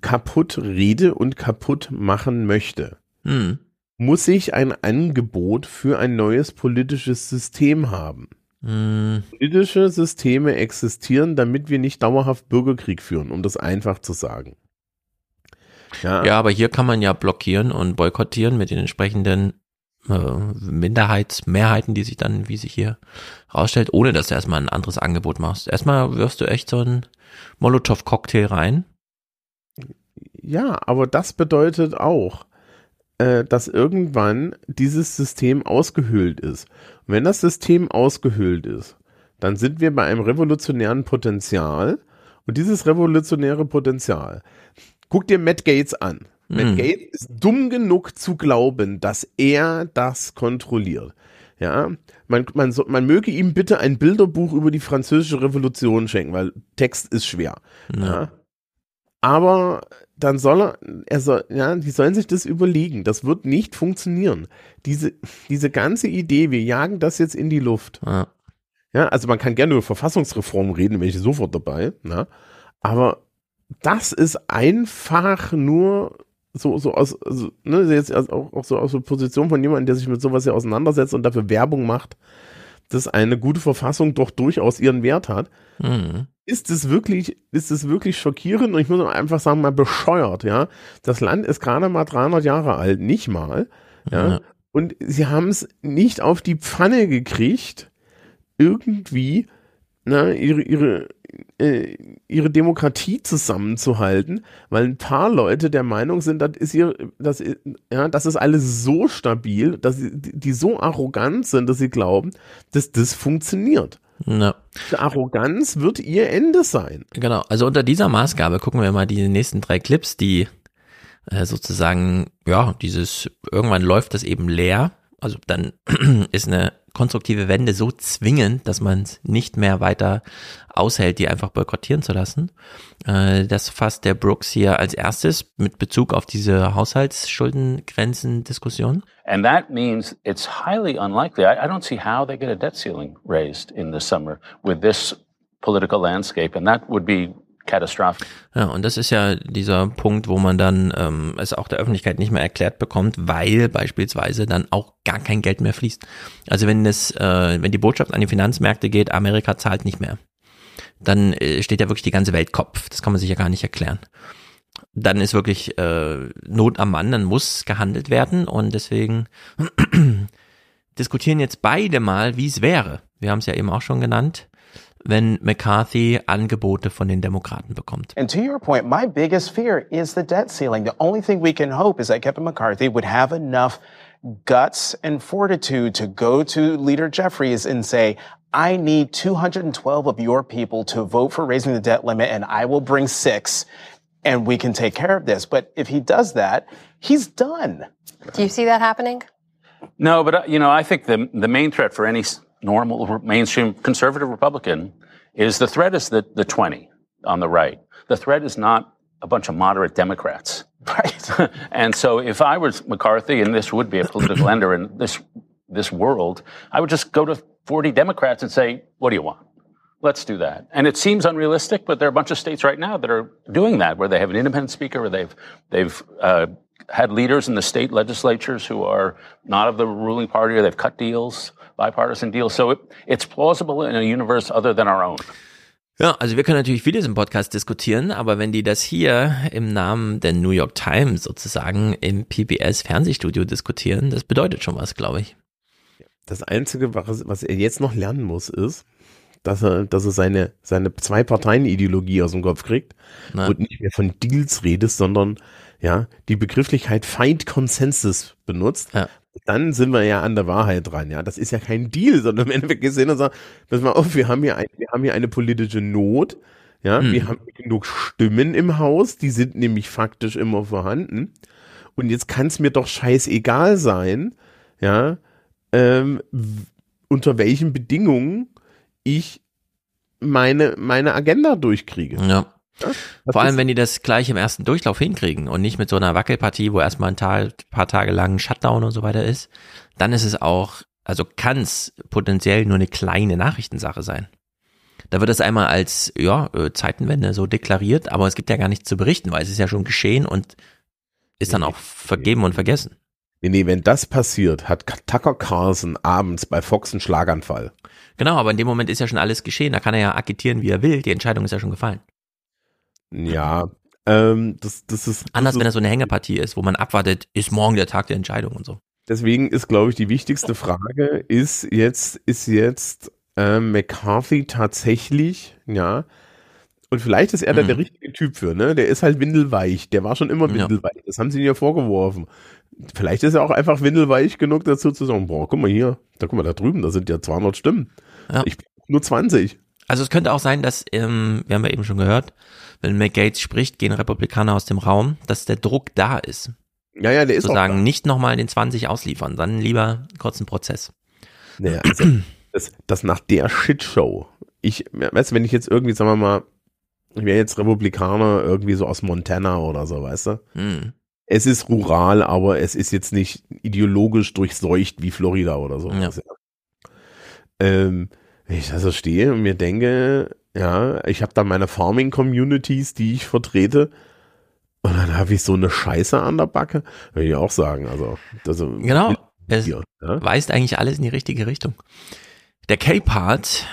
kaputt rede und kaputt machen möchte, Hm. muss ich ein Angebot für ein neues politisches System haben. Hm. Politische Systeme existieren, damit wir nicht dauerhaft Bürgerkrieg führen, um das einfach zu sagen. Ja, Ja, aber hier kann man ja blockieren und boykottieren mit den entsprechenden äh, Minderheitsmehrheiten, die sich dann, wie sich hier rausstellt, ohne dass du erstmal ein anderes Angebot machst. Erstmal wirfst du echt so einen Molotow-Cocktail rein. ja, aber das bedeutet auch, äh, dass irgendwann dieses System ausgehöhlt ist. Wenn das System ausgehöhlt ist, dann sind wir bei einem revolutionären Potenzial. Und dieses revolutionäre Potenzial, guck dir Matt Gates an. Matt Mhm. Gates ist dumm genug zu glauben, dass er das kontrolliert. Ja, man, man, man möge ihm bitte ein Bilderbuch über die französische Revolution schenken, weil Text ist schwer. Ja. Aber dann soll er, er soll, ja, die sollen sich das überlegen. Das wird nicht funktionieren. Diese, diese ganze Idee, wir jagen das jetzt in die Luft. Ja. Ja, also man kann gerne über Verfassungsreform reden, bin ich sofort dabei. Na? Aber das ist einfach nur so, so aus, also, ne, jetzt auch, auch so aus der Position von jemandem, der sich mit sowas ja auseinandersetzt und dafür Werbung macht, dass eine gute Verfassung doch durchaus ihren Wert hat. Mhm. Ist es wirklich, ist es wirklich schockierend und ich muss auch einfach sagen, mal bescheuert, ja. Das Land ist gerade mal 300 Jahre alt, nicht mal, ja. Ja. Und sie haben es nicht auf die Pfanne gekriegt, irgendwie na, ihre, ihre, äh, ihre Demokratie zusammenzuhalten, weil ein paar Leute der Meinung sind, das ist ihr, das ist, ja, das ist alles so stabil, dass sie, die so arrogant sind, dass sie glauben, dass das funktioniert. Ja. Arroganz wird ihr Ende sein. Genau, also unter dieser Maßgabe gucken wir mal die nächsten drei Clips, die äh, sozusagen, ja, dieses, irgendwann läuft das eben leer. Also dann ist eine konstruktive Wende so zwingend, dass man es nicht mehr weiter aushält, die einfach boykottieren zu lassen. Äh, das fasst der Brooks hier als erstes mit Bezug auf diese Haushaltsschulden-Grenzen-Diskussion. And that means it's highly unlikely. I, I don't see how they get a debt ceiling raised in the summer with this political landscape. And that would be catastrophic. Ja, und das ist ja dieser Punkt, wo man dann ähm, es auch der Öffentlichkeit nicht mehr erklärt bekommt, weil beispielsweise dann auch gar kein Geld mehr fließt. Also wenn es, äh, wenn die Botschaft an die Finanzmärkte geht, Amerika zahlt nicht mehr, dann äh, steht ja wirklich die ganze Welt Kopf. Das kann man sich ja gar nicht erklären. Dann ist wirklich äh, Not am Mann, dann muss gehandelt werden und deswegen diskutieren jetzt beide mal, wie es wäre. Wir haben es ja eben auch schon genannt wenn McCarthy Angebote von den Demokraten bekommt. And to your point, my biggest fear is the debt ceiling. The only thing we can hope is that Kevin McCarthy would have enough guts and fortitude to go to Leader Jeffries and say, I need 212 of your people to vote for raising the debt limit and I will bring six and we can take care of this. But if he does that, he's done. Do you see that happening? No, but uh, you know, I think the the main threat for any normal mainstream conservative Republican is the threat is the, the 20 on the right. The threat is not a bunch of moderate Democrats. Right. and so if I was McCarthy, and this would be a political ender in this, this world, I would just go to 40 Democrats and say, what do you want? Let's do that. And it seems unrealistic, but there are a bunch of states right now that are doing that, where they have an independent speaker, where they've, they've, uh, had leaders in the state legislatures who are not of the ruling party or they've cut deals. Bipartisan deal. So it, it's plausible in a universe other than our own. Ja, also wir können natürlich vieles im Podcast diskutieren, aber wenn die das hier im Namen der New York Times sozusagen im PBS Fernsehstudio diskutieren, das bedeutet schon was, glaube ich. Das Einzige, was, was er jetzt noch lernen muss, ist, dass er, dass er seine, seine Zwei-Parteien-Ideologie aus dem Kopf kriegt Na. und nicht mehr von Deals redet, sondern ja, die Begrifflichkeit Find Consensus benutzt, ja dann sind wir ja an der Wahrheit dran. Ja, das ist ja kein Deal, sondern im Endeffekt gesehen und sagen, pass mal auf, wir haben hier, ein, wir haben hier eine politische Not. Ja, hm. wir haben genug Stimmen im Haus, die sind nämlich faktisch immer vorhanden. Und jetzt kann es mir doch scheißegal sein, ja, ähm, unter welchen Bedingungen ich meine, meine Agenda durchkriege. Ja. Vor allem, wenn die das gleich im ersten Durchlauf hinkriegen und nicht mit so einer Wackelpartie, wo erstmal ein paar Tage lang Shutdown und so weiter ist, dann ist es auch, also kann es potenziell nur eine kleine Nachrichtensache sein. Da wird es einmal als, ja, äh, Zeitenwende so deklariert, aber es gibt ja gar nichts zu berichten, weil es ist ja schon geschehen und ist dann auch vergeben und vergessen. Nee, nee, wenn das passiert, hat Tucker Carlson abends bei Fox einen Schlaganfall. Genau, aber in dem Moment ist ja schon alles geschehen. Da kann er ja agitieren, wie er will. Die Entscheidung ist ja schon gefallen. Ja, ähm, das, das ist. Anders, das wenn das so eine Hängepartie ist, wo man abwartet, ist morgen der Tag der Entscheidung und so. Deswegen ist, glaube ich, die wichtigste Frage, ist jetzt, ist jetzt äh, McCarthy tatsächlich, ja, und vielleicht ist er da der mhm. richtige Typ für, ne? Der ist halt windelweich. Der war schon immer windelweich. Ja. Das haben sie ihm ja vorgeworfen. Vielleicht ist er auch einfach windelweich genug dazu zu sagen, boah, guck mal hier, da guck mal da drüben, da sind ja 200 Stimmen. Ja. Ich nur 20. Also es könnte auch sein, dass, ähm, wir haben ja eben schon gehört, wenn McGates spricht, gehen Republikaner aus dem Raum, dass der Druck da ist. Ja, ja, der ist Zu sagen, nicht nochmal den 20 ausliefern, dann lieber kurzen Prozess. Naja, also, das, das nach der Shitshow, ich, weißt du, wenn ich jetzt irgendwie, sagen wir mal, ich wäre jetzt Republikaner irgendwie so aus Montana oder so, weißt du? Hm. Es ist rural, aber es ist jetzt nicht ideologisch durchseucht wie Florida oder so. Ja. Ähm, wenn ich da so stehe und mir denke, ja, ich habe da meine Farming-Communities, die ich vertrete. Und dann habe ich so eine Scheiße an der Backe. Würde ich auch sagen. Also, das, genau. Es ja? weist eigentlich alles in die richtige Richtung. Der K-Part,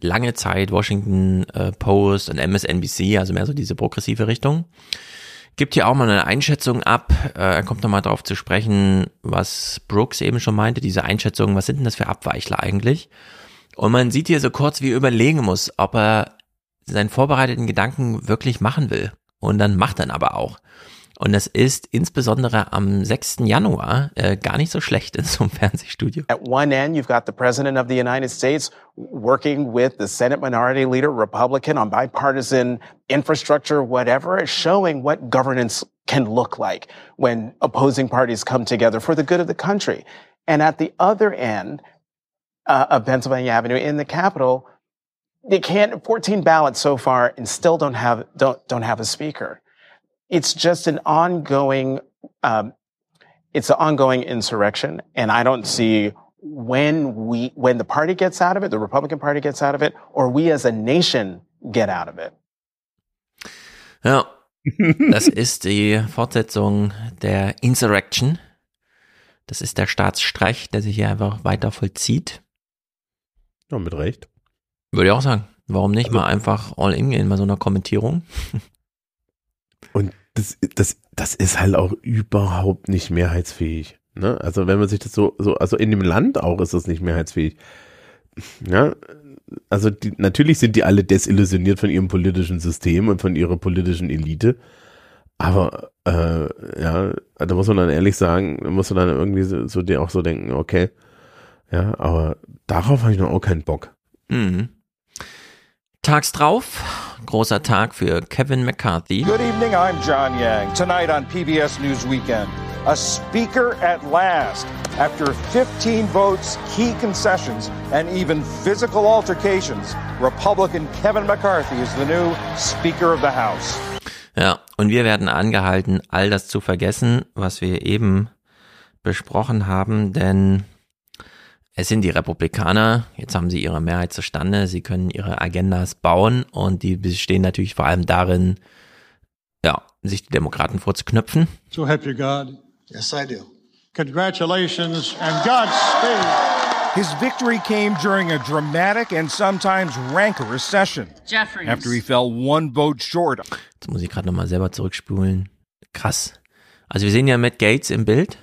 lange Zeit Washington äh, Post und MSNBC, also mehr so diese progressive Richtung, gibt hier auch mal eine Einschätzung ab. Äh, er kommt nochmal darauf zu sprechen, was Brooks eben schon meinte, diese Einschätzung, was sind denn das für Abweichler eigentlich? Und man sieht hier so kurz, wie er überlegen muss, ob er seinen vorbereiteten Gedanken wirklich machen will. Und dann macht er aber auch. Und das ist insbesondere am 6. Januar äh, gar nicht so schlecht in so einem Fernsehstudio. At one end, you've got the President of the United States working with the Senate Minority Leader, Republican, on bipartisan infrastructure, whatever, showing what governance can look like when opposing parties come together for the good of the country. And at the other end, uh, of Pennsylvania Avenue in the Capitol, they can't 14 ballots so far and still don't have don't don't have a speaker. It's just an ongoing um, it's an ongoing insurrection, and I don't see when we when the party gets out of it, the Republican Party gets out of it, or we as a nation get out of it. Ja, das ist die Fortsetzung der Insurrection. Das ist der Staatsstreich, der sich hier einfach weiter vollzieht. Ja, mit Recht. Würde ich auch sagen. Warum nicht also, mal einfach all in gehen bei so einer Kommentierung? Und das, das, das ist halt auch überhaupt nicht mehrheitsfähig. Ne? Also wenn man sich das so, so, also in dem Land auch ist das nicht mehrheitsfähig. Ja, also die, natürlich sind die alle desillusioniert von ihrem politischen System und von ihrer politischen Elite. Aber äh, ja, da muss man dann ehrlich sagen, da muss man dann irgendwie so, so dir auch so denken, okay, ja, aber darauf habe ich noch auch keinen Bock. Mhm. Tags drauf, großer Tag für Kevin McCarthy. Good evening, I'm John Yang. Tonight on PBS News Weekend, a speaker at last. After 15 votes, key concessions, and even physical altercations, Republican Kevin McCarthy is the new Speaker of the House. Ja, und wir werden angehalten, all das zu vergessen, was wir eben besprochen haben, denn es sind die Republikaner, jetzt haben sie ihre Mehrheit zustande, sie können ihre Agendas bauen und die bestehen natürlich vor allem darin, ja, sich die Demokraten vorzuknöpfen. So help you God. Yes, I do. Congratulations and Godspeed. His victory came during a dramatic and sometimes rancorous session. Jeffries. After he fell one vote short. Jetzt muss ich gerade nochmal selber zurückspulen. Krass. Also wir sehen ja Matt Gates im Bild.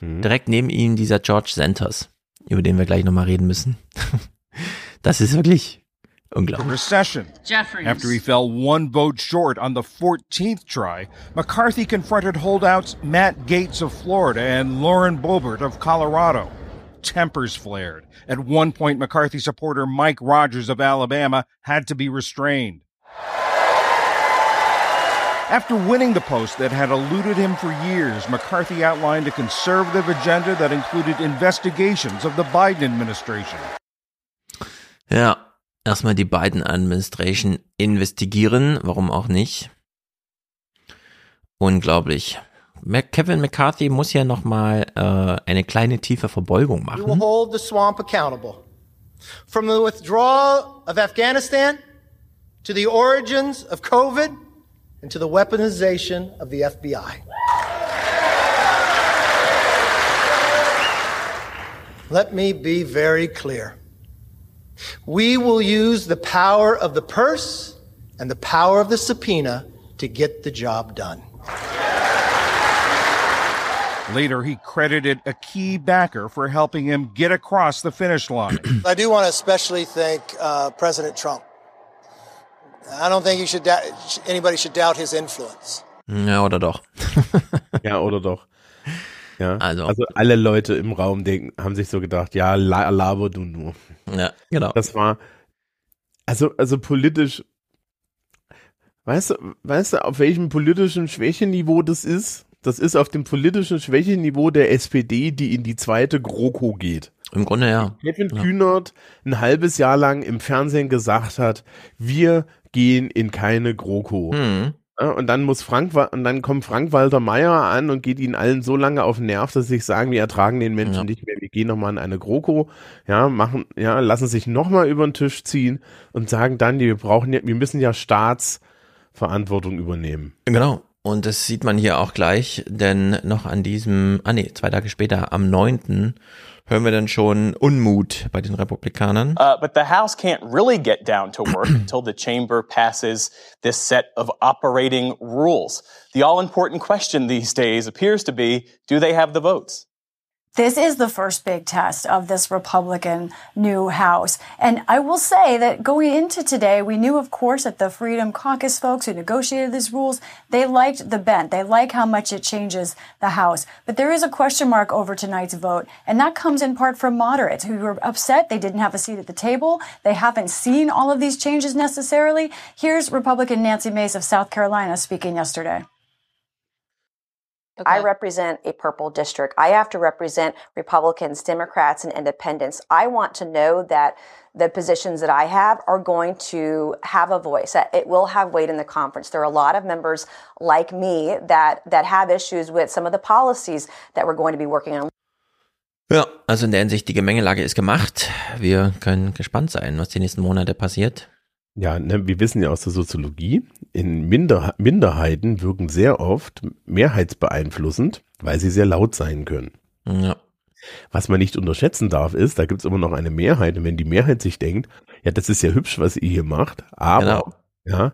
Mhm. Direkt neben ihm dieser George Sanders, über den wir gleich nochmal reden müssen. das ist wirklich unglaublich. Recession. Jeffries. After he fell one vote short on the 14th try, McCarthy confronted holdouts Matt Gates of Florida and Lauren Boebert of Colorado. tempers flared. At one point, McCarthy supporter Mike Rogers of Alabama had to be restrained. After winning the post that had eluded him for years, McCarthy outlined a conservative agenda that included investigations of the Biden administration. Ja, erstmal die Biden-Administration investigieren, warum auch nicht. Unglaublich. Kevin McCarthy muss ja noch mal äh, eine kleine tiefe Verbeugung machen. We will hold the swamp accountable. From the withdrawal of Afghanistan to the origins of COVID and to the weaponization of the FBI. Let me be very clear. We will use the power of the purse and the power of the subpoena to get the job done. Later, he credited a key backer for helping him get across the finish line. I do want to especially thank uh, President Trump. I don't think you should anybody should doubt his influence. Ja, oder doch. ja, oder doch. Ja, also, also alle Leute im Raum denken, haben sich so gedacht, ja, la laber du nur. Ja, genau. Das war, also, also politisch, weißt du, weißt du, auf welchem politischen Schwächeniveau das ist? Das ist auf dem politischen Schwächeniveau der SPD, die in die zweite GroKo geht. Im Grunde ja. Kevin ja. Kühnert ein halbes Jahr lang im Fernsehen gesagt hat, wir gehen in keine GroKo. Ja, und dann muss Frank und dann kommt Frank Walter Meyer an und geht ihnen allen so lange auf den Nerv, dass sie sich sagen, wir ertragen den Menschen ja. nicht mehr, wir gehen nochmal in eine GroKo, ja, machen, ja, lassen sich nochmal über den Tisch ziehen und sagen dann, wir brauchen ja, wir müssen ja Staatsverantwortung übernehmen. Genau. Und das sieht man hier auch gleich, denn noch an diesem, ah nee, zwei Tage später, am 9. Hören wir dann schon Unmut bei den Republikanern. Uh, but the House can't really get down to work until the chamber passes this set of operating rules. The all important question these days appears to be, do they have the votes? This is the first big test of this Republican new House. And I will say that going into today, we knew, of course, that the Freedom Caucus folks who negotiated these rules, they liked the bent. They like how much it changes the House. But there is a question mark over tonight's vote. And that comes in part from moderates who were upset they didn't have a seat at the table. They haven't seen all of these changes necessarily. Here's Republican Nancy Mace of South Carolina speaking yesterday. I represent a purple district. I have to represent Republicans, Democrats, and independents. I want to know that the positions that I have are going to have a voice. That It will have weight in the conference. There are a lot of members like me that that have issues with some of the policies that we're going to be working on. Ja, also in der Hinsicht, die Gemengelage ist gemacht. Wir können gespannt sein, was die nächsten Monate passiert. Ja, ne, wir wissen ja aus der Soziologie, in Minder Minderheiten wirken sehr oft mehrheitsbeeinflussend, weil sie sehr laut sein können. Ja. Was man nicht unterschätzen darf, ist, da gibt es immer noch eine Mehrheit. Und wenn die Mehrheit sich denkt, ja, das ist ja hübsch, was ihr hier macht, aber Genau. ja,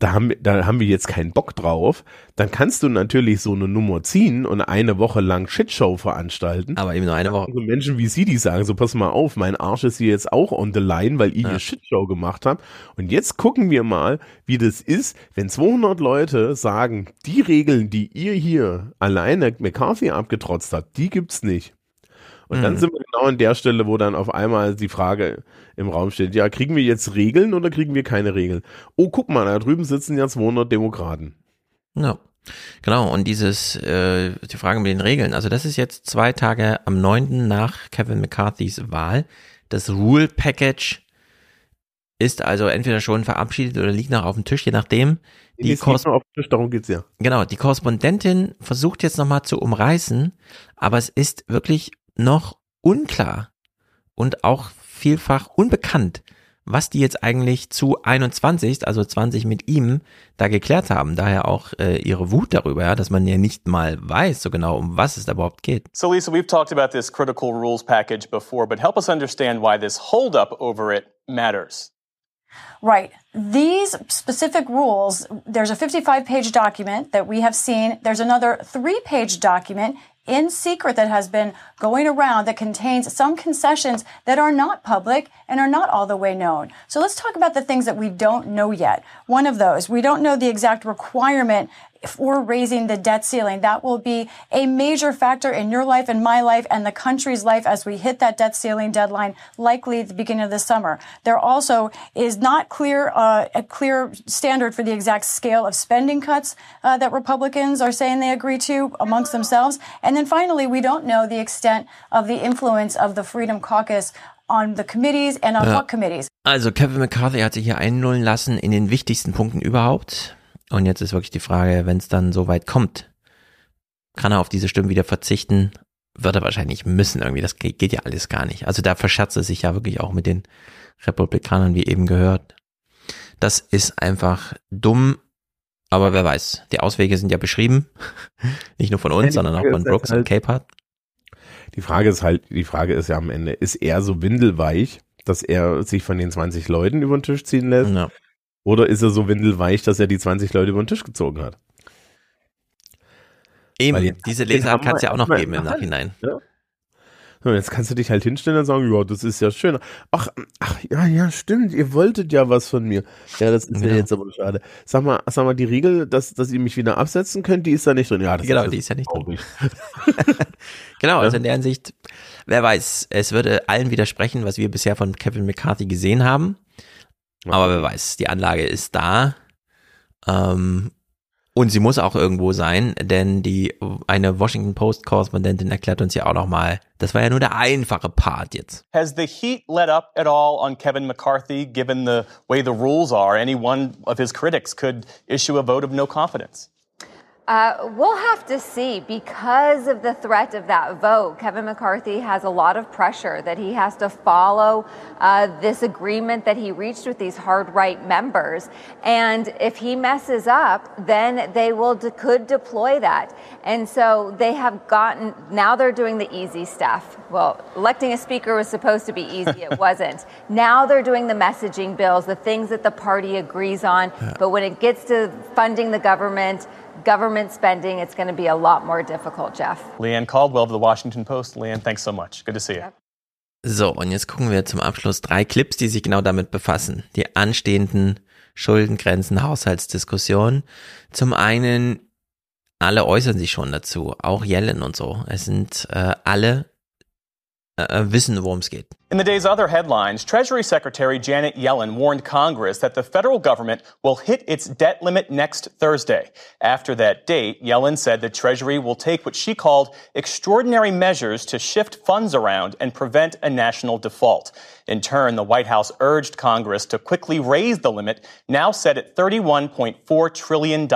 da haben, da haben wir jetzt keinen Bock drauf, dann kannst du natürlich so eine Nummer ziehen und eine Woche lang Shitshow veranstalten. Aber eben nur eine Woche. So Menschen wie Sie, die sagen, so pass mal auf, mein Arsch ist hier jetzt auch on the line, weil ihr Ja. hier Shitshow gemacht habt. Und jetzt gucken wir mal, wie das ist, wenn 200 Leute sagen, die Regeln, die ihr hier alleine McCarthy abgetrotzt habt, die gibt's nicht. Und dann Mhm. sind wir genau an der Stelle, wo dann auf einmal die Frage im Raum steht, ja, kriegen wir jetzt Regeln oder kriegen wir keine Regeln? Oh, guck mal, da drüben sitzen ja 200 Demokraten. Ja. Genau, und dieses, äh, die Frage mit den Regeln, also das ist jetzt zwei Tage am 9. nach Kevin McCarthys Wahl. Das Rule Package ist also entweder schon verabschiedet oder liegt noch auf dem Tisch, je nachdem. Die Kors nur auf dem Tisch, darum geht's ja. genau, die Korrespondentin versucht jetzt nochmal zu umreißen, aber es ist wirklich noch unklar und auch vielfach unbekannt, was die jetzt eigentlich zu 21, also 20 mit ihm, da geklärt haben. Daher auch äh, ihre Wut darüber, ja, dass man ja nicht mal weiß so genau, um was es da überhaupt geht. So, Lisa, we've talked about this critical rules package before, but help us understand why this holdup over it matters. Right. These specific rules, there's a 55 page document that we have seen. There's another three page document in secret that has been going around that contains some concessions that are not public and are not all the way known. So let's talk about the things that we don't know yet. One of those, we don't know the exact requirement for raising the debt ceiling. That will be a major factor in your life and my life and the country's life as we hit that debt ceiling deadline, likely at the beginning of the summer. There also is not clear uh, a clear standard for the exact scale of spending cuts uh, that Republicans are saying they agree to amongst themselves. And then finally, we don't know the extent of the influence of the Freedom Caucus on the committees and on Ja. what committees. Also Kevin McCarthy hat sich hier einnullen lassen in den wichtigsten Punkten überhaupt. Und jetzt ist wirklich die Frage, wenn es dann so weit kommt, kann er auf diese Stimmen wieder verzichten? Wird er wahrscheinlich müssen irgendwie. Das geht, geht ja alles gar nicht. Also da verscherzt er sich ja wirklich auch mit den Republikanern, wie eben gehört. Das ist einfach dumm. Aber wer weiß, die Auswege sind ja beschrieben. Nicht nur von uns, sondern auch von Brooks halt- und Capehart. Die Frage ist halt, die Frage ist ja am Ende, ist er so windelweich, dass er sich von den 20 Leuten über den Tisch ziehen lässt? Ja. Oder ist er so windelweich, dass er die 20 Leute über den Tisch gezogen hat? Eben, Weil diese Leser kann es ja auch noch geben im. Nachhinein. Ja. So, jetzt kannst du dich halt hinstellen und sagen, ja, das ist ja schön. Ach, ach, ja, ja, stimmt, ihr wolltet ja was von mir. Ja, das ist ja Genau. jetzt aber schade. Sag mal, sag mal, die Regel, dass, dass ihr mich wieder absetzen könnt, die ist da nicht drin. Ja, das Genau, ist die ist ja nicht drin. Genau, also in der Hinsicht, wer weiß, es würde allen widersprechen, was wir bisher von Kevin McCarthy gesehen haben. Aber wer weiß, die Anlage ist da. Ähm, und sie muss auch irgendwo sein, denn die eine Washington Post Korrespondentin erklärt uns ja auch noch mal, das war ja nur der einfache Part jetzt. Has the heat let up at all on Kevin McCarthy, given the way the rules are? Any one of his critics could issue a vote of no confidence. Uh, we'll have to see. Because of the threat of that vote, Kevin McCarthy has a lot of pressure that he has to follow uh, this agreement that he reached with these hard right members. And if he messes up, then they will de- could deploy that. And so they have gotten now they're doing the easy stuff. Well, electing a speaker was supposed to be easy, it wasn't. Now they're doing the messaging bills, the things that the party agrees on. But when it gets to funding the government, government spending, it's going to be a lot more difficult, Jeff. Leanne Caldwell of the Washington Post. Leanne, thanks so much. Good to see you. So, und jetzt gucken wir zum Abschluss drei Clips, die sich genau damit befassen. Die anstehenden Schuldengrenzen, Haushaltsdiskussionen. Zum einen, alle äußern sich schon dazu, auch Yellen und so. Es sind äh, alle Øh, øh, wissen, worum es er geht. In the day's other headlines, Treasury Secretary Janet Yellen warned Congress that the federal government will hit its debt limit next Thursday. After that date, Yellen said the Treasury will take what she called extraordinary measures to shift funds around and prevent a national default. In turn, the White House urged Congress to quickly raise the limit, now set at $31.4 trillion.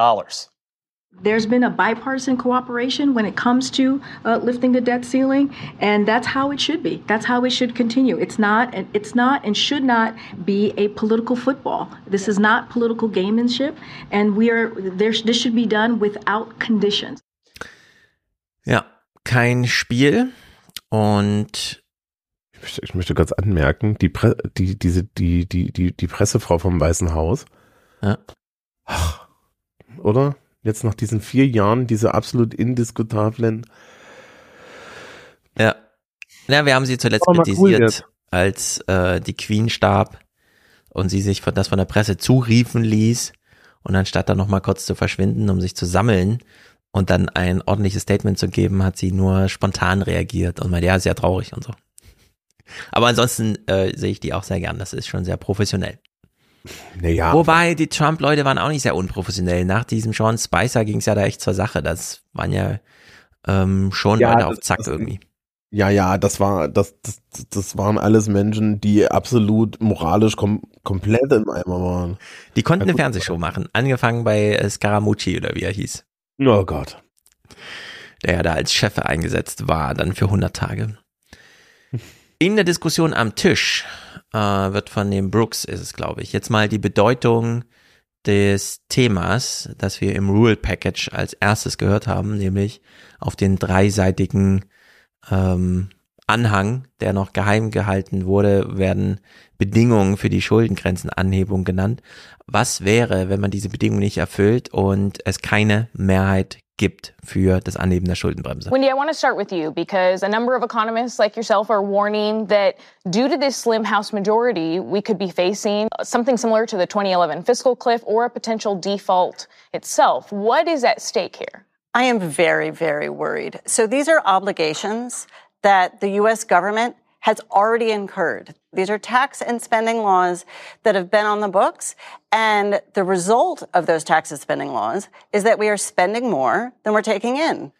There's been a bipartisan cooperation when it comes to uh, lifting the debt ceiling, and that's how it should be. That's how it should continue. It's not, and it's not, and should not be a political football. This is not political gamemanship, and we are there. This should be done without conditions. Ja, kein Spiel und ich möchte, ich möchte kurz anmerken, die, Pre die, diese, die, die, die, die Pressefrau vom Weißen Haus. Ja. Oder? Jetzt nach diesen vier Jahren, diese absolut indiskutablen. Ja. Ja, wir haben sie zuletzt mal cool kritisiert, als äh, die Queen starb und sie sich von, das von der Presse zuriefen ließ und anstatt dann nochmal kurz zu verschwinden, um sich zu sammeln und dann ein ordentliches Statement zu geben, hat sie nur spontan reagiert und meinte, ja, sehr traurig und so. Aber ansonsten äh, sehe ich die auch sehr gern. Das ist schon sehr professionell. Naja. Wobei die Trump-Leute waren auch nicht sehr unprofessionell. Nach diesem Sean Spicer ging es ja da echt zur Sache. Das waren ja ähm, schon Ja, Leute auf Zack das- irgendwie. Ja, ja, das war, das, das, das waren alles Menschen, die absolut moralisch kom komplett im Eimer waren. Die konnten Ja, eine. Fernsehshow machen. Angefangen bei äh, Scaramucci oder wie er hieß. Oh Gott. Der ja da als Chef eingesetzt war, dann für 100 Tage. In der Diskussion am Tisch äh, wird von dem Brooks, ist es glaube ich, jetzt mal die Bedeutung des Themas, das wir im Rule Package als erstes gehört haben, nämlich auf den dreiseitigen ähm, Anhang, der noch geheim gehalten wurde, werden Bedingungen für die Schuldengrenzenanhebung genannt. Was wäre, wenn man diese Bedingungen nicht erfüllt und es keine Mehrheit gibt für das Anheben der Schuldenbremse? Wendy, I want to start with you because a number of economists like yourself are warning that due to this slim House majority, we could be facing something similar to the 2011 fiscal cliff or a potential default itself. What is at stake here? I am very, very worried. So these are obligations that the U.S. government has already incurred. These are tax and spending laws that have been on the books. And the result of those tax and spending laws is that we are spending more than we're taking in.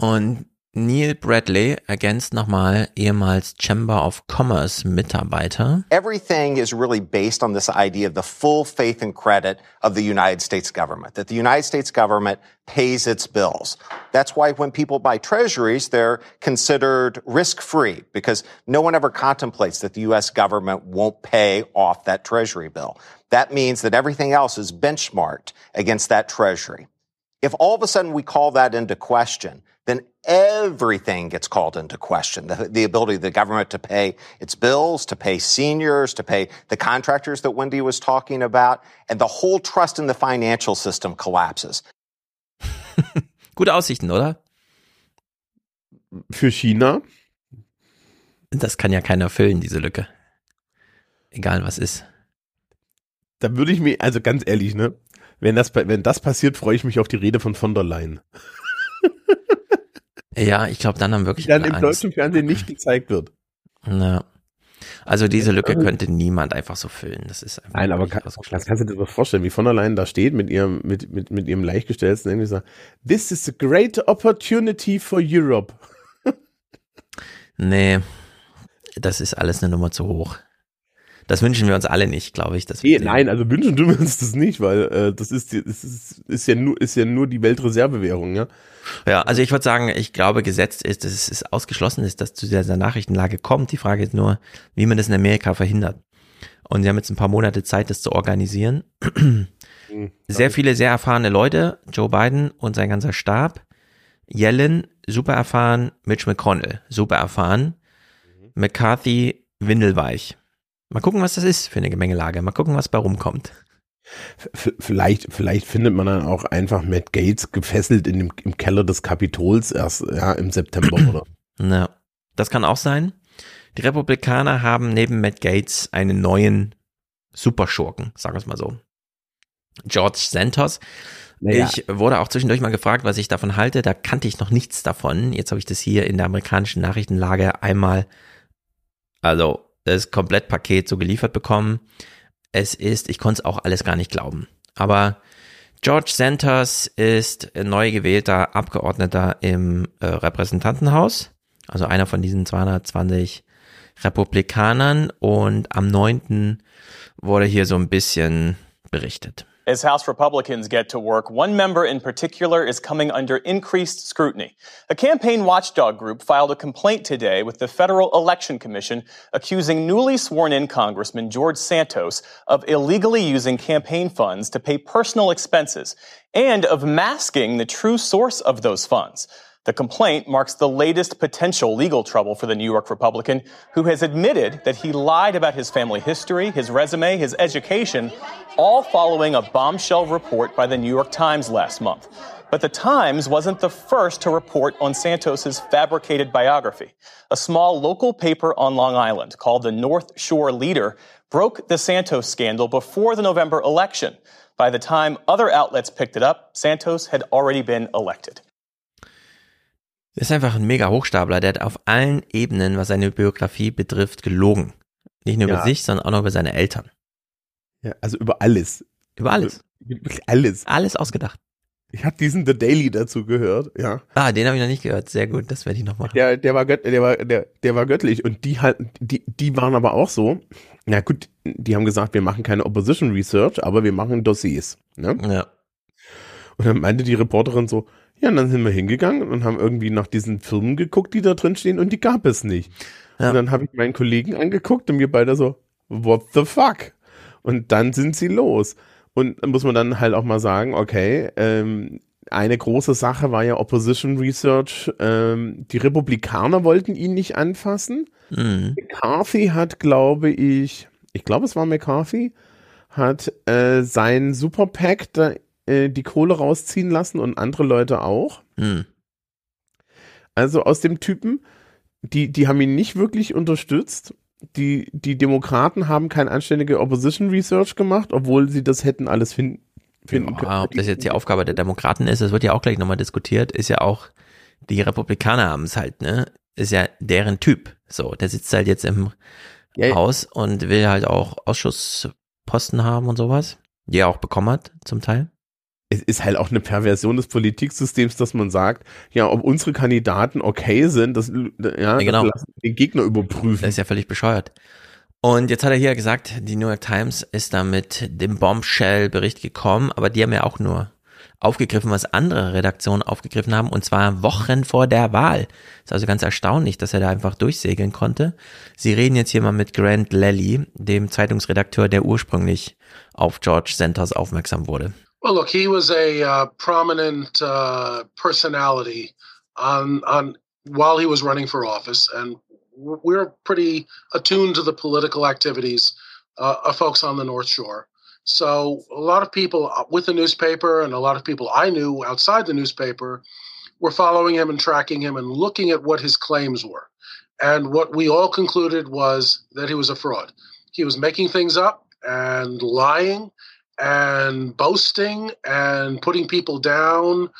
Und Neil Bradley ergänzt nochmal ehemals Chamber of Commerce Mitarbeiter. Everything is really based on this idea of the full faith and credit of the United States government, that the United States government pays its bills. That's why when people buy treasuries, they're considered risk free because no one ever contemplates that the U.S. government won't pay off that treasury bill. That means that everything else is benchmarked against that treasury. If all of a sudden we call that into question, then everything gets called into question. The, the ability of the government to pay its bills, to pay seniors, to pay the contractors that Wendy was talking about, and the whole trust in the financial system collapses. Gute Aussichten, oder? Für China. Das kann ja keiner füllen, diese Lücke. Egal was ist. Da würde ich mir, also ganz ehrlich, ne? Wenn das, wenn das passiert, freue ich mich auf die Rede von von der Leyen. Ja, ich glaube, dann haben wirklich Die dann im Angst. deutschen Fernsehen nicht gezeigt wird. Na. Also diese Lücke könnte niemand einfach so füllen. Das ist einfach Nein, aber kann, das kannst du dir das vorstellen, wie von der Leyen da steht mit ihrem, mit, mit, mit ihrem Leichtgestellten irgendwie sagt, this is a great opportunity for Europe. Nee, das ist alles eine Nummer zu hoch. Das wünschen wir uns alle nicht, glaube ich. Dass Nee, nein, also wünschen tun wir uns das nicht, weil äh, das ist, das ist, ist ja nur, ist ja nur die Weltreservewährung, ja. Ja, also ich würde sagen, ich glaube, gesetzt ist, dass es ist ausgeschlossen ist, dass zu dieser Nachrichtenlage kommt. Die Frage ist nur, wie man das in Amerika verhindert. Und sie haben jetzt ein paar Monate Zeit, das zu organisieren. Sehr viele sehr erfahrene Leute, Joe Biden und sein ganzer Stab. Yellen, super erfahren, Mitch McConnell, super erfahren. McCarthy, windelweich. Mal gucken, was das ist für eine Gemengelage. Mal gucken, was bei rumkommt. V vielleicht, vielleicht findet man dann auch einfach Matt Gates gefesselt in dem, im Keller des Kapitols erst, ja, im September, oder? Na, das kann auch sein. Die Republikaner haben neben Matt Gates einen neuen Superschurken, sagen wir es mal so. George Santos. Naja. Ich wurde auch zwischendurch mal gefragt, was ich davon halte. Da kannte ich noch nichts davon. Jetzt habe ich das hier in der amerikanischen Nachrichtenlage einmal Also das Komplettpaket so geliefert bekommen. Es ist, ich konnte es auch alles gar nicht glauben. Aber George Santos ist neu gewählter Abgeordneter im äh, Repräsentantenhaus, also einer von diesen 220 Republikanern und am 9. wurde hier so ein bisschen berichtet. As House Republicans get to work, one member in particular is coming under increased scrutiny. A campaign watchdog group filed a complaint today with the Federal Election Commission accusing newly sworn in Congressman George Santos of illegally using campaign funds to pay personal expenses and of masking the true source of those funds. The complaint marks the latest potential legal trouble for the New York Republican, who has admitted that he lied about his family history, his resume, his education, all following a bombshell report by the New York Times last month. But the Times wasn't the first to report on Santos's fabricated biography. A small local paper on Long Island called the North Shore Leader broke the Santos scandal before the November election. By the time other outlets picked it up, Santos had already been elected. Ist einfach ein mega Hochstapler. Der hat auf allen Ebenen, was seine Biografie betrifft, gelogen. Nicht nur Ja. über sich, sondern auch noch über seine Eltern. Ja, also über alles. Über alles. Wirklich alles. Alles ausgedacht. Ich habe diesen The Daily dazu gehört, ja. Ah, den habe ich noch nicht gehört. Sehr gut, das werde ich noch machen. Der, der war gött, der war, der, der war göttlich und die halt, die, die waren aber auch so. Na gut, die haben gesagt, wir machen keine Opposition Research, aber wir machen Dossiers. Ne? Ja. Und dann meinte die Reporterin so, ja, und dann sind wir hingegangen und haben irgendwie nach diesen Firmen geguckt, die da drin stehen und die gab es nicht. Und dann habe ich meinen Kollegen angeguckt und wir beide so, what the fuck? Und dann sind sie los. Und muss man dann halt auch mal sagen, okay, ähm, eine große Sache war ja Opposition Research. Ähm, die Republikaner wollten ihn nicht anfassen. Mhm. McCarthy hat, glaube ich, ich glaube, es war McCarthy, hat äh, sein Super PAC da, äh, die Kohle rausziehen lassen und andere Leute auch. Hm. Also aus dem Typen, die, die haben ihn nicht wirklich unterstützt. Die, die Demokraten haben keine anständige Opposition Research gemacht, obwohl sie das hätten alles fin finden können. Ah, ob das jetzt die Aufgabe der Demokraten ist, das wird ja auch gleich nochmal diskutiert, ist ja auch, die Republikaner haben es halt, ne? Ist ja deren Typ. So, der sitzt halt jetzt im Ja, ja. Haus und will halt auch Ausschussposten haben und sowas, die er auch bekommen hat, zum Teil. Es ist halt auch eine Perversion des Politiksystems, dass man sagt, ja, ob unsere Kandidaten okay sind, das, ja, genau. das den Gegner überprüfen. Das ist ja völlig bescheuert. Und jetzt hat er hier gesagt, die New York Times ist da mit dem Bombshell-Bericht gekommen, aber die haben ja auch nur aufgegriffen, was andere Redaktionen aufgegriffen haben, und zwar Wochen vor der Wahl. Ist also ganz erstaunlich, dass er da einfach durchsegeln konnte. Sie reden jetzt hier mal mit Grant Lally, dem Zeitungsredakteur, der ursprünglich auf George Santos aufmerksam wurde. Well, look, he was a uh, prominent uh, personality on on while he was running for office, and we're pretty attuned to the political activities uh, of folks on the North Shore. So a lot of people with the newspaper and a lot of people I knew outside the newspaper were following him and tracking him and looking at what his claims were. And what we all concluded was that he was a fraud. He was making things up and lying and boasting and putting people down,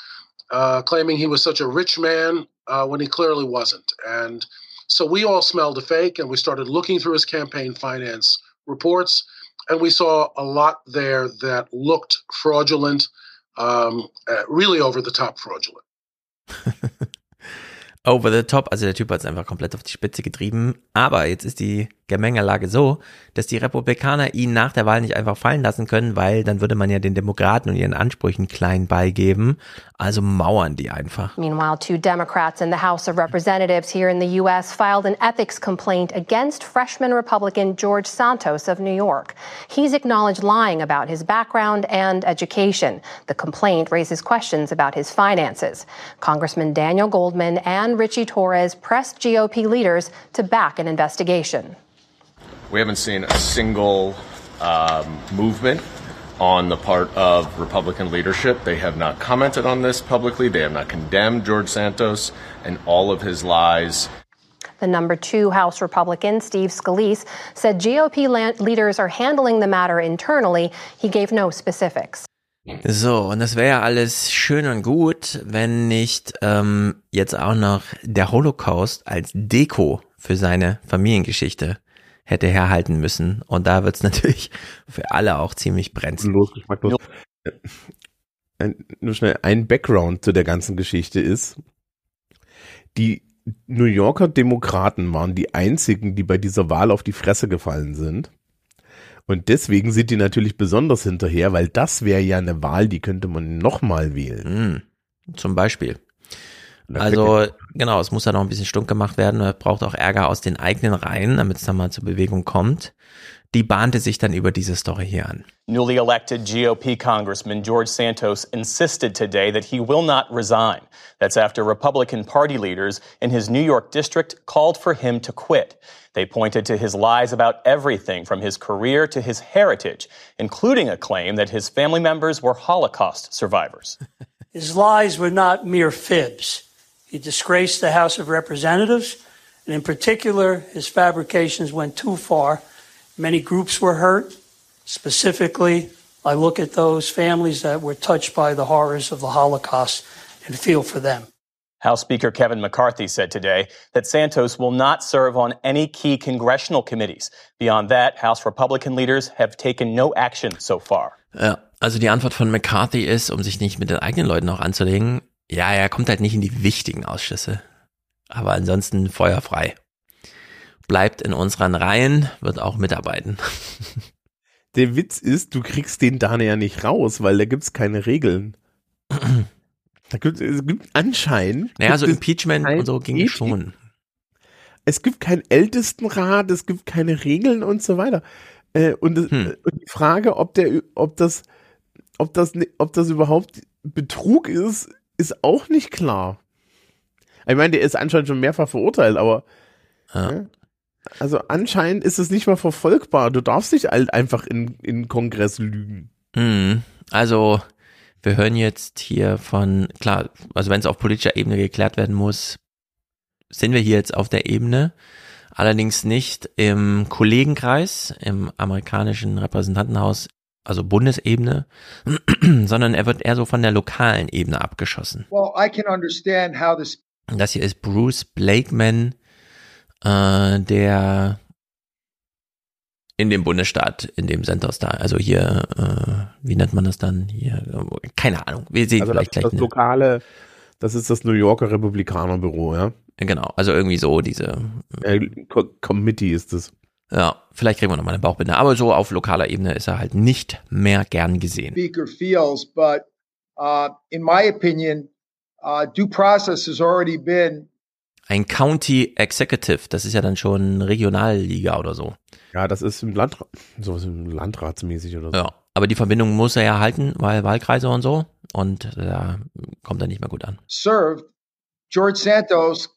uh, claiming he was such a rich man uh, when he clearly wasn't. And so we all smelled a fake and we started looking through his campaign finance reports. And we saw a lot there that looked fraudulent, um, uh, really over the top fraudulent. Over the top, also der Typ hat es einfach komplett auf die Spitze getrieben. Aber jetzt ist die Gemengelage so, dass die Republikaner ihn nach der Wahl nicht einfach fallen lassen können, weil dann würde man ja den Demokraten und ihren Ansprüchen klein beigeben. Also mauern die einfach. Meanwhile, two Democrats in the House of Representatives here in the U.S. filed an ethics complaint against freshman Republican George Santos of New York. He's acknowledged lying about his background and education. The complaint raises questions about his finances. Congressman Daniel Goldman and Richie Torres pressed GOP leaders to back an investigation. We haven't seen a single um, movement on the part of Republican leadership. They have not commented on this publicly. They have not condemned George Santos and all of his lies. The number two House Republican, Steve Scalise, said GOP la- leaders are handling the matter internally. He gave no specifics. So, und das wäre ja alles schön und gut, wenn nicht ähm, jetzt auch noch der Holocaust als Deko für seine Familiengeschichte hätte herhalten müssen. Und da wird's natürlich für alle auch ziemlich brenzlig. Los, geschmacklos. Ein, nur schnell ein Background zu der ganzen Geschichte ist, die New Yorker Demokraten waren die einzigen, die bei dieser Wahl auf die Fresse gefallen sind. Und deswegen sind die natürlich besonders hinterher, weil das wäre ja eine Wahl, die könnte man nochmal wählen. Mm, zum Beispiel. Also genau, es muss ja noch ein bisschen stunk gemacht werden. Man braucht auch Ärger aus den eigenen Reihen, damit es dann mal zur Bewegung kommt. Die bahnte sich dann über diese Story hier an. Newly elected GOP Congressman George Santos insisted today that he will not resign. That's after Republican Party leaders in his New York district called for him to quit. They pointed to his lies about everything from his career to his heritage, including a claim that his family members were Holocaust survivors. his lies were not mere fibs. He disgraced the House of Representatives, and in particular, his fabrications went too far. Many groups were hurt. Specifically, I look at those families that were touched by the horrors of the Holocaust and feel for them. House Speaker Kevin McCarthy said today that Santos will not serve on any key congressional committees. Beyond that, House Republican leaders have taken no action so far. Ja, also die Antwort von McCarthy ist, um sich nicht mit den eigenen Leuten auch anzulegen, ja, er kommt halt nicht in die wichtigen Ausschüsse. Aber ansonsten feuerfrei. Bleibt in unseren Reihen, wird auch mitarbeiten. Der Witz ist, du kriegst den da ja nicht raus, weil da gibt's keine Regeln. Da gibt es gibt anscheinend. Naja, so Impeachment und so ging schon. Es gibt keinen Ältestenrat, es gibt keine Regeln und so weiter. Äh, und, hm. und, die Frage, ob der, ob das, ob das, ob das überhaupt Betrug ist, ist auch nicht klar. Ich meine, der ist anscheinend schon mehrfach verurteilt, aber ja. Ja, also anscheinend ist es nicht mal verfolgbar. Du darfst nicht halt einfach in, in Kongress lügen. Hm. Also wir hören jetzt hier von, klar, also wenn es auf politischer Ebene geklärt werden muss, sind wir hier jetzt auf der Ebene, allerdings nicht im Kollegenkreis, im amerikanischen Repräsentantenhaus also Bundesebene, sondern er wird eher so von der lokalen Ebene abgeschossen. Well, I can understand how this das hier ist Bruce Blakeman, äh, der in dem Bundesstaat, in dem Santos da, also hier, äh, wie nennt man das dann hier? Keine Ahnung. Wir sehen also vielleicht das, gleich. Das lokale, das ist das New Yorker Republikanerbüro, ja? Genau, also irgendwie so diese. Äh, Committee ist es. Ja, vielleicht kriegen wir nochmal eine Bauchbinde. Aber so auf lokaler Ebene ist er halt nicht mehr gern gesehen. Speaker feels, but uh, in my opinion, uh, due process has already been ein County Executive, das ist ja dann schon Regionalliga oder so. Ja, das ist im Landrat, sowas Landratsmäßig oder so. Ja, aber die Verbindung muss er ja halten, weil Wahlkreise und so und da kommt er nicht mehr gut an. Served George Santos,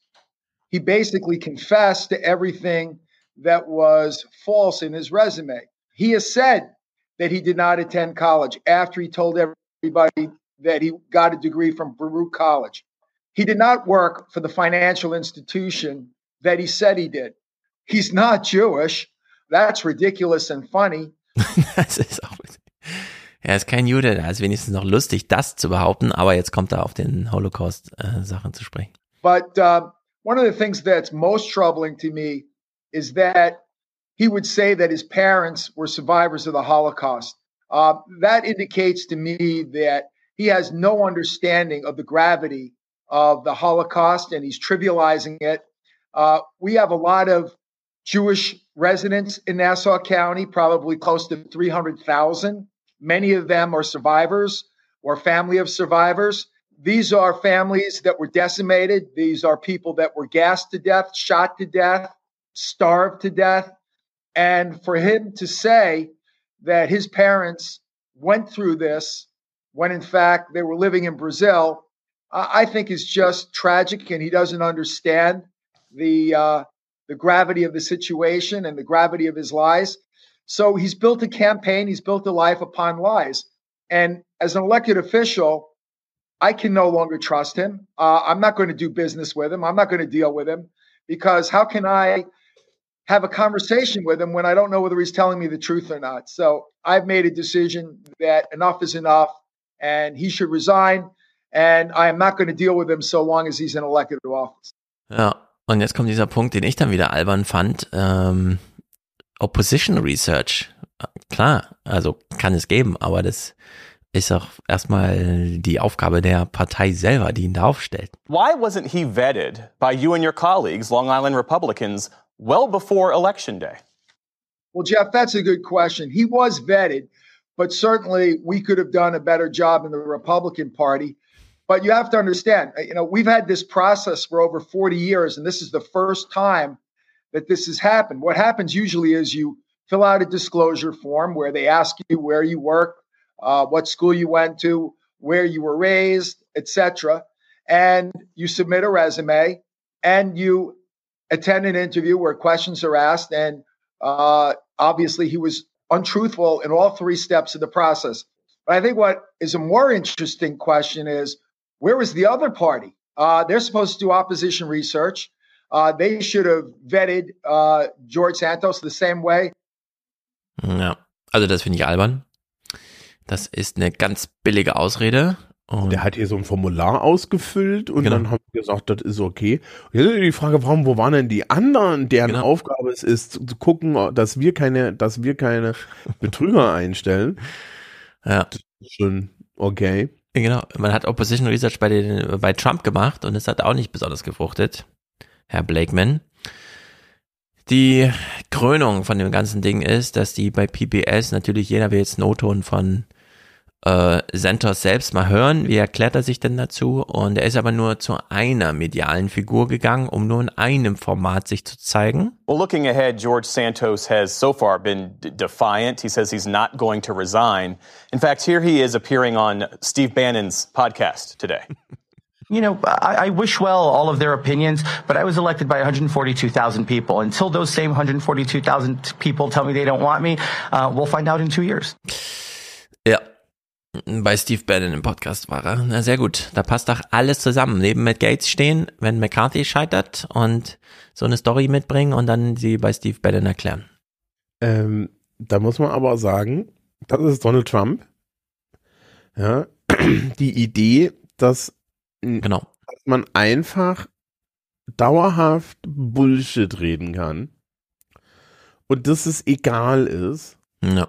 he basically confessed to everything that was false in his resume. He has said that he did not attend college after he told everybody that he got a degree from Baruch College. He did not work for the financial institution that he said he did. He's not Jewish. That's ridiculous and funny. das ist auch. Er ist kein Jude, da ist wenigstens noch lustig, das zu behaupten, aber jetzt kommt er auf den Holocaust-Sachen äh, zu sprechen. But uh, one of the things that's most troubling to me is that he would say that his parents were survivors of the Holocaust. Uh, that indicates to me that he has no understanding of the gravity of the Holocaust and he's trivializing it. Uh, we have a lot of Jewish residents in Nassau County, probably close to 300,000. Many of them are survivors or family of survivors. These are families that were decimated. These are people that were gassed to death, shot to death, starved to death. And for him to say that his parents went through this when in fact they were living in Brazil, I think is just tragic, and he doesn't understand the uh, the gravity of the situation and the gravity of his lies. So he's built a campaign, he's built a life upon lies. And as an elected official, I can no longer trust him. Uh, I'm not going to do business with him. I'm not going to deal with him because how can I have a conversation with him when I don't know whether he's telling me the truth or not? So I've made a decision that enough is enough. and he should resign. And I am not going to deal with him so long as he's in elected office. Ja, und jetzt kommt dieser Punkt, den ich dann wieder albern fand. Ähm, Opposition Research. Klar, also kann es geben, aber das ist auch erstmal die Aufgabe der Partei selber, die ihn da aufstellt. Why wasn't he vetted by you and your colleagues, Long Island Republicans, well before Election Day? Well, Jeff, that's a good question. He was vetted, but certainly we could have done a better job in the Republican Party. But you have to understand, you know, we've had this process for over 40 years, and this is the first time that this has happened. What happens usually is you fill out a disclosure form where they ask you where you work, uh, what school you went to, where you were raised, etc., and you submit a resume and you attend an interview where questions are asked. And uh, obviously, he was untruthful in all three steps of the process. But I think what is a more interesting question is where was the other party? Uh, they're supposed to do opposition research. Uh, they should have vetted uh, George Santos the same way. Ja, also das finde ich albern. Das ist eine ganz billige Ausrede. Und der hat hier so ein Formular ausgefüllt und genau. dann haben wir gesagt, das ist okay. Und jetzt ist die Frage, warum, wo waren denn die anderen, deren genau. Aufgabe es ist, zu gucken, dass wir keine, dass wir keine Betrüger einstellen. Ja. Das ist schon okay. Genau. Man hat Opposition Research bei den, bei Trump gemacht und es hat auch nicht besonders gefruchtet. Herr Blakeman. Die Krönung von dem ganzen Ding ist, dass die bei PBS natürlich jeder will jetzt einen O-Ton von äh, Santos selbst mal hören, wie erklärt er sich denn dazu? Und er ist aber nur zu einer medialen Figur gegangen, um nur in einem Format sich zu zeigen. Well, looking ahead, George Santos has so far been defiant. He says he's not going to resign. In fact, here he is appearing on Steve Bannon's podcast today. you know, I, I, wish well all of their opinions, but I was elected by 142,000 people. Until those same 142,000 people tell me they don't want me, uh, we'll find out in two years. Ja. Bei Steve Bannon im Podcast war er. Na, sehr gut. Da passt doch alles zusammen. Neben Matt Gates stehen, wenn McCarthy scheitert und so eine Story mitbringen und dann sie bei Steve Bannon erklären. Ähm, da muss man aber sagen, das ist Donald Trump. Ja, die Idee, dass Genau. Dass man einfach dauerhaft Bullshit reden kann und dass es egal ist. Ja.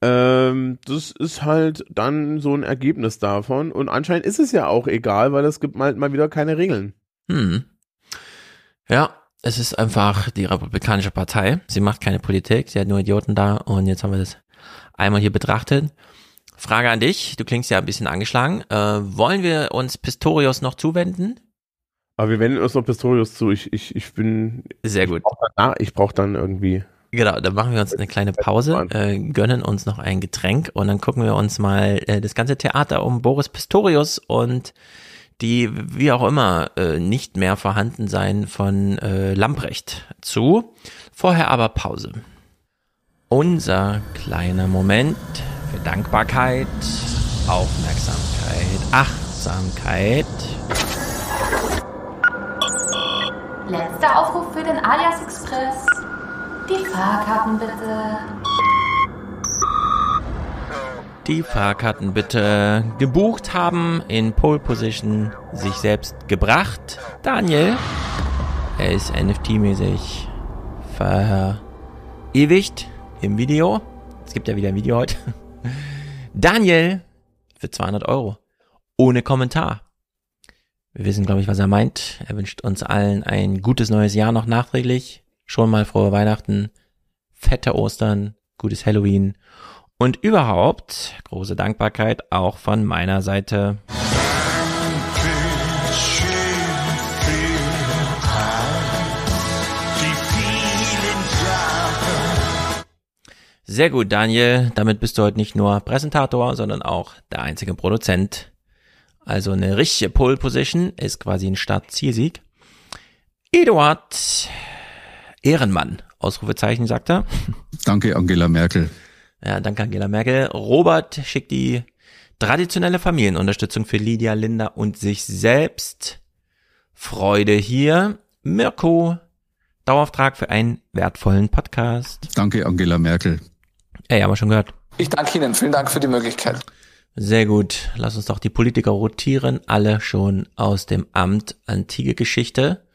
Ähm, das ist halt dann so ein Ergebnis davon. Und anscheinend ist es ja auch egal, weil es gibt halt mal wieder keine Regeln. Hm. Ja, es ist einfach die Republikanische Partei. Sie macht keine Politik, sie hat nur Idioten da und jetzt haben wir das einmal hier betrachtet. Frage an dich, du klingst ja ein bisschen angeschlagen. Äh, wollen wir uns Pistorius noch zuwenden? Aber wir wenden uns noch Pistorius zu. Ich, ich, ich bin. Sehr gut. Ich brauche dann irgendwie. Genau, dann machen wir uns eine kleine Pause, äh, gönnen uns noch ein Getränk und dann gucken wir uns mal äh, das ganze Theater um Boris Pistorius und die, wie auch immer, äh, nicht mehr vorhanden sein von äh, Lamprecht zu. Vorher aber Pause. Unser kleiner Moment für Dankbarkeit, Aufmerksamkeit, Achtsamkeit. Letzter Aufruf für den Alias Express. Die Fahrkarten bitte. Die Fahrkarten bitte gebucht haben, in Pole Position sich selbst gebracht. Daniel, er ist NFT-mäßig verewigt im Video. Es gibt ja wieder ein Video heute. Daniel für 200 Euro. Ohne Kommentar. Wir wissen, glaube ich, was er meint. Er wünscht uns allen ein gutes neues Jahr noch nachträglich. Schon mal frohe Weihnachten, fette Ostern, gutes Halloween und überhaupt große Dankbarkeit auch von meiner Seite. Sehr gut, Daniel. Damit bist du heute nicht nur Präsentator, sondern auch der einzige Produzent. Also eine richtige Pole Position ist quasi ein Start-Zielsieg. Eduard Ehrenmann, Ausrufezeichen, sagt er. Danke, Angela Merkel. Ja, danke, Angela Merkel. Robert schickt die traditionelle Familienunterstützung für Lydia, Linda und sich selbst. Freude hier. Mirko, Dauerauftrag für einen wertvollen Podcast. Danke, Angela Merkel. Ey, haben wir schon gehört. Ich danke Ihnen. Vielen Dank für die Möglichkeit. Sehr gut. Lass uns doch die Politiker rotieren. Alle schon aus dem Amt. Antike Geschichte.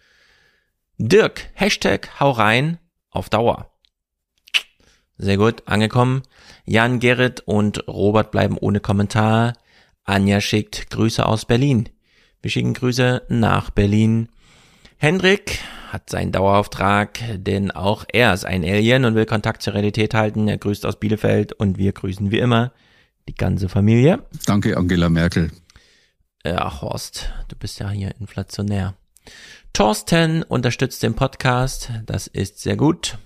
Dirk, Hashtag hau rein auf Dauer. Sehr gut, angekommen. Jan, Gerrit und Robert bleiben ohne Kommentar. Anja schickt Grüße aus Berlin. Wir schicken Grüße nach Berlin. Hendrik hat seinen Dauerauftrag, denn auch er ist ein Alien und will Kontakt zur Realität halten. Er grüßt aus Bielefeld und wir grüßen wie immer die ganze Familie. Danke, Angela Merkel. Ja, Horst, du bist ja hier inflationär. Thorsten unterstützt den Podcast. Das ist sehr gut.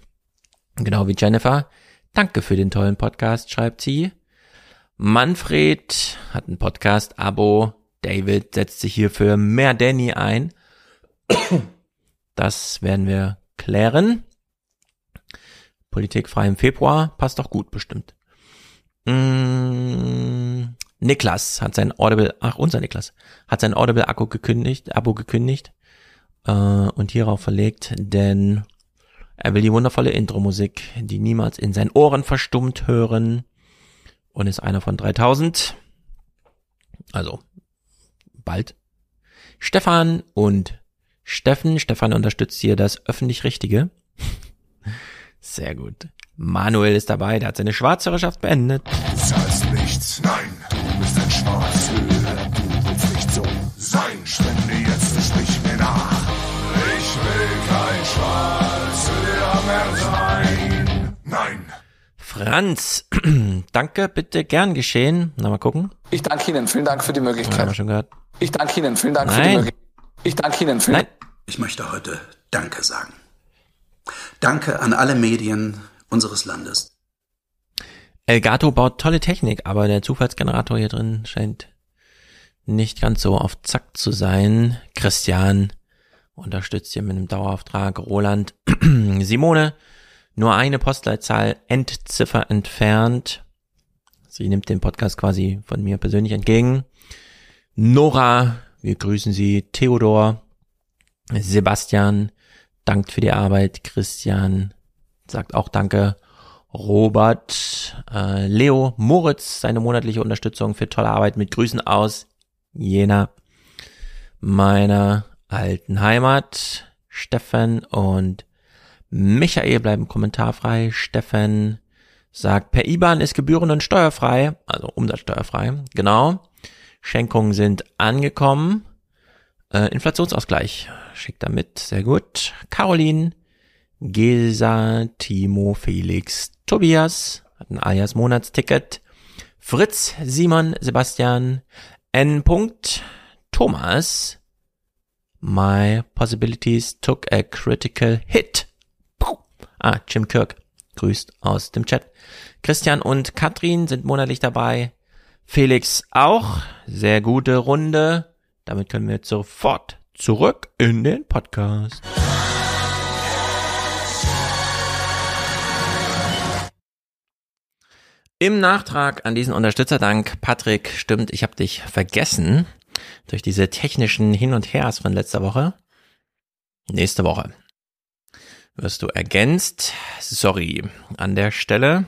Genau wie Jennifer. Danke für den tollen Podcast, schreibt sie. Manfred hat ein Podcast-Abo. David setzt sich hier für mehr Danny ein. Das werden wir klären. Politik frei im Februar passt doch gut bestimmt. Mm, Niklas hat sein Audible, ach unser Niklas, hat sein Audible-Akku gekündigt, Abo gekündigt äh, und hierauf verlegt, denn er will die wundervolle Intro-Musik, die niemals in seinen Ohren verstummt hören und ist einer von 3000. Also bald. Stefan und Steffen. Stefan unterstützt hier das öffentlich Richtige. Sehr gut. Manuel ist dabei, der hat seine Schwarzhörerschaft beendet. Du zahlst nichts, nein, du bist ein Schwarzhörer, Franz, danke, bitte gern geschehen. Na, mal gucken. Ich danke Ihnen, vielen Dank für die Möglichkeit. Haben wir schon gehört. Ich danke Ihnen, vielen Dank für die Nein. Möglichkeit. Ich danke Ihnen, vielen Nein. Ich möchte heute Danke sagen. Danke an alle Medien unseres Landes. Elgato baut tolle Technik, aber der Zufallsgenerator hier drin scheint nicht ganz so auf Zack zu sein. Christian unterstützt hier mit einem Dauerauftrag. Roland, Simone, nur eine Postleitzahl Endziffer entfernt. Sie nimmt den Podcast quasi von mir persönlich entgegen. Nora, wir grüßen Sie. Theodor, Sebastian, dankt für die Arbeit. Christian sagt auch Danke. Robert, äh, Leo, Moritz, seine monatliche Unterstützung für tolle Arbeit mit Grüßen aus Jena, meiner alten Heimat. Steffen und Michael bleiben kommentarfrei. Steffen sagt, per IBAN ist Gebühren- und steuerfrei, also umsatzsteuerfrei. Genau. Schenkungen sind angekommen. Äh, Inflationsausgleich schickt er mit, sehr gut. Caroline, Gesa, Timo, Felix, Tobias, hat ein alias Monatsticket. Fritz, Simon, Sebastian, N. Thomas. My possibilities took a critical hit. Ah, Jim Kirk grüßt aus dem Chat. Christian und Katrin sind monatlich dabei. Felix auch. Sehr gute Runde. Damit können wir sofort zurück in den Podcast. Im Nachtrag an diesen Unterstützerdank, Patrick, stimmt, ich habe dich vergessen durch diese technischen Hin und Hers von letzter Woche. Nächste Woche wirst du ergänzt. Sorry an der Stelle.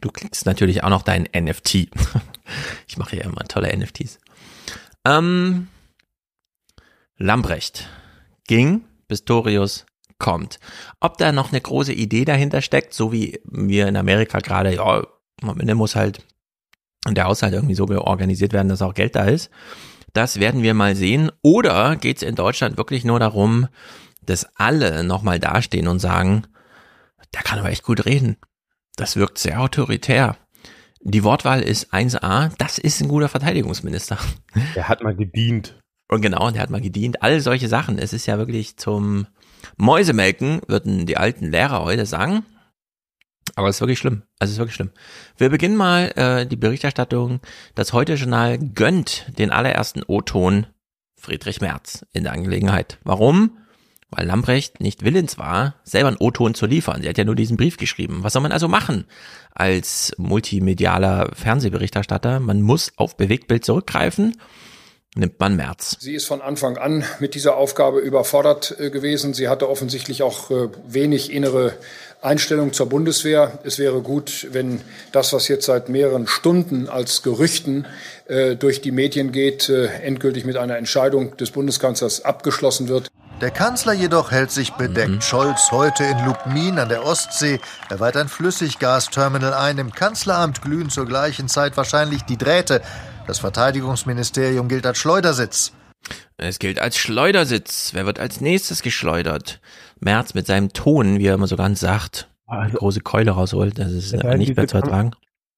Du klickst natürlich auch noch dein NFT. Ich mache ja immer tolle NFTs. Ähm, Lambrecht ging, Pistorius kommt. Ob da noch eine große Idee dahinter steckt, so wie wir in Amerika gerade, ja, am Ende muss halt der Haushalt irgendwie so organisiert werden, dass auch Geld da ist. Das werden wir mal sehen. Oder geht es in Deutschland wirklich nur darum, dass alle nochmal dastehen und sagen, der kann aber echt gut reden. Das wirkt sehr autoritär. Die Wortwahl ist 1a, das ist ein guter Verteidigungsminister. Der hat mal gedient. Und genau, der hat mal gedient. All solche Sachen. Es ist ja wirklich zum Mäusemelken, würden die alten Lehrer heute sagen. Aber es ist wirklich schlimm. Also es ist wirklich schlimm. Wir beginnen mal äh, die Berichterstattung. Das Heute-Journal gönnt den allerersten O-Ton Friedrich Merz in der Angelegenheit. Warum? Weil Lambrecht nicht willens war, selber einen O-Ton zu liefern. Sie hat ja nur diesen Brief geschrieben. Was soll man also machen als multimedialer Fernsehberichterstatter? Man muss auf Bewegtbild zurückgreifen. nimmt man Merz. Sie ist von Anfang an mit dieser Aufgabe überfordert äh, gewesen. Sie hatte offensichtlich auch äh, wenig innere Einstellung zur Bundeswehr. Es wäre gut, wenn das, was jetzt seit mehreren Stunden als Gerüchten äh, durch die Medien geht, äh, endgültig mit einer Entscheidung des Bundeskanzlers abgeschlossen wird. Der Kanzler jedoch hält sich bedeckt. Mhm. Scholz heute in Lubmin an der Ostsee. Er weiht ein Flüssiggasterminal ein. Im Kanzleramt glühen zur gleichen Zeit wahrscheinlich die Drähte. Das Verteidigungsministerium gilt als Schleudersitz. Es gilt als Schleudersitz. Wer wird als nächstes geschleudert? Merz mit seinem Ton, wie er immer so ganz sagt, eine große Keule rausholt. Das ist Ja, nicht mehr zu ertragen.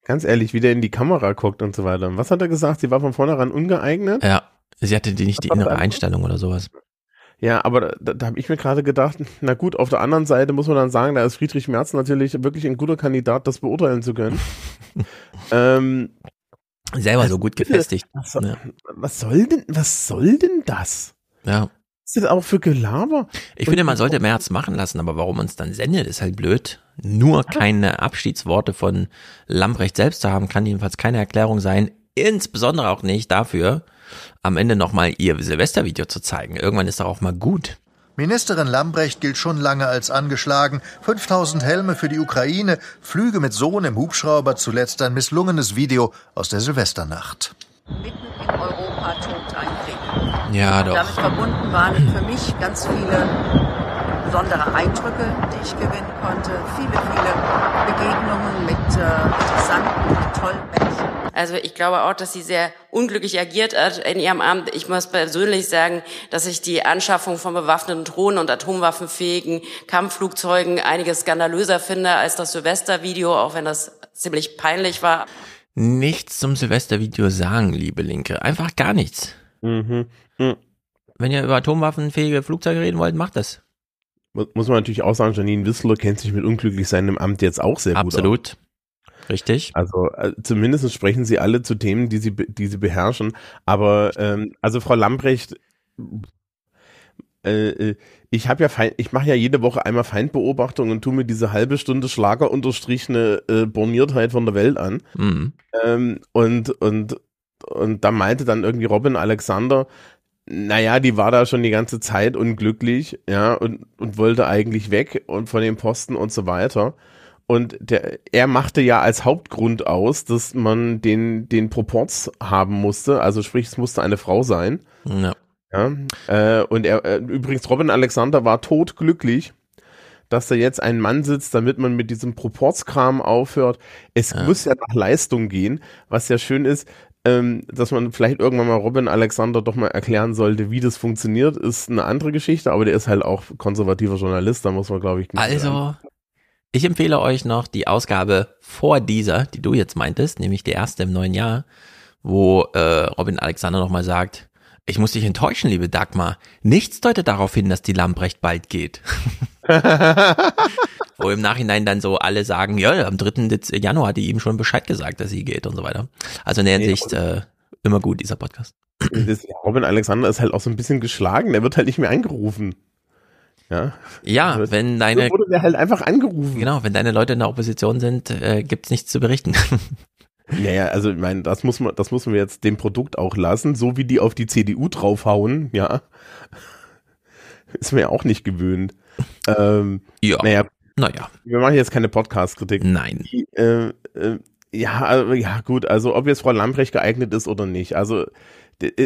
Ganz ehrlich, wie der in die Kamera guckt und so weiter. Was hat er gesagt? Sie war von vornherein ungeeignet? Ja, sie hatte die nicht die innere Einstellung oder sowas. Ja, aber da, da, habe ich mir gerade gedacht, na gut, auf der anderen Seite muss man dann sagen, da ist Friedrich Merz natürlich wirklich ein guter Kandidat, das beurteilen zu können. ähm, Selber so gut gefestigt. Was, soll- Ja. was soll denn, was soll denn das? Ja. Was ist das auch für Gelaber? Ich finde, man sollte Merz machen lassen, aber warum uns dann sendet, ist halt blöd. Nur keine Abschiedsworte von Lambrecht selbst zu haben, kann jedenfalls keine Erklärung sein. Insbesondere auch nicht dafür, am Ende nochmal ihr Silvestervideo zu zeigen. Irgendwann ist doch auch mal gut. Ministerin Lambrecht gilt schon lange als angeschlagen. 5000 Helme für die Ukraine, Flüge mit Sohn im Hubschrauber, zuletzt ein misslungenes Video aus der Silvesternacht. Europa tobt ein Krieg. Ja, Und doch. Damit verbunden waren für mich ganz viele besondere Eindrücke, die ich gewinnen konnte. Viele, viele Begegnungen mit äh, interessanten. Also ich glaube auch, dass sie sehr unglücklich agiert hat in ihrem Amt. Ich muss persönlich sagen, dass ich die Anschaffung von bewaffneten Drohnen und atomwaffenfähigen Kampfflugzeugen einiges skandalöser finde als das Silvestervideo, auch wenn das ziemlich peinlich war. Nichts zum Silvestervideo sagen, liebe Linke. Einfach gar nichts. Mhm. Mhm. Wenn ihr über atomwaffenfähige Flugzeuge reden wollt, macht das. Mu- Muss man natürlich auch sagen, Janine Wissler kennt sich mit unglücklich sein im Amt jetzt auch sehr gut aus. Absolut. Richtig. Also äh, zumindest sprechen sie alle zu Themen, die sie, die sie beherrschen. Aber ähm, also Frau Lambrecht, äh, äh, ich habe ja Feind, ich mache ja jede Woche einmal Feindbeobachtung und tue mir diese halbe Stunde Schlager unterstrichene äh, Borniertheit von der Welt an. Mhm. Ähm, und, und, und da meinte dann irgendwie Robin Alexander, naja, die war da schon die ganze Zeit unglücklich, ja, und, und wollte eigentlich weg und von dem Posten und so weiter. Und der, er machte ja als Hauptgrund aus, dass man den, den Proporz haben musste, also sprich, es musste eine Frau sein. Ja. Ja, äh, und er, äh, übrigens, Robin Alexander war todglücklich, dass da jetzt ein Mann sitzt, damit man mit diesem Proporzkram aufhört. Es Ja. muss ja nach Leistung gehen, was ja schön ist, ähm, dass man vielleicht irgendwann mal Robin Alexander doch mal erklären sollte, wie das funktioniert, ist eine andere Geschichte, aber der ist halt auch konservativer Journalist, da muss man, glaube ich, nicht Also, ich empfehle euch noch die Ausgabe vor dieser, die du jetzt meintest, nämlich die erste im neuen Jahr, wo äh, Robin Alexander nochmal sagt, ich muss dich enttäuschen, liebe Dagmar. Nichts deutet darauf hin, dass die Lamprecht bald geht. Wo im Nachhinein dann so alle sagen, ja, am 3. Dez- Januar hat die ihm schon Bescheid gesagt, dass sie geht und so weiter. Also in der Hinsicht äh, immer gut, dieser Podcast. Robin Alexander ist halt auch so ein bisschen geschlagen, der wird halt nicht mehr angerufen. Ja, Ja, wenn deine, So wurde der halt einfach angerufen. genau, wenn deine Leute in der Opposition sind, äh, gibt's nichts zu berichten. Naja, also ich meine, das muss man, das müssen wir jetzt dem Produkt auch lassen, so wie die auf die CDU draufhauen, ja. Ist mir auch nicht gewöhnt. Ähm, ja. Naja, naja. wir machen jetzt keine Podcast-Kritik. Nein. Die, äh, äh, ja, also, ja, gut, also ob jetzt Frau Lambrecht geeignet ist oder nicht. Also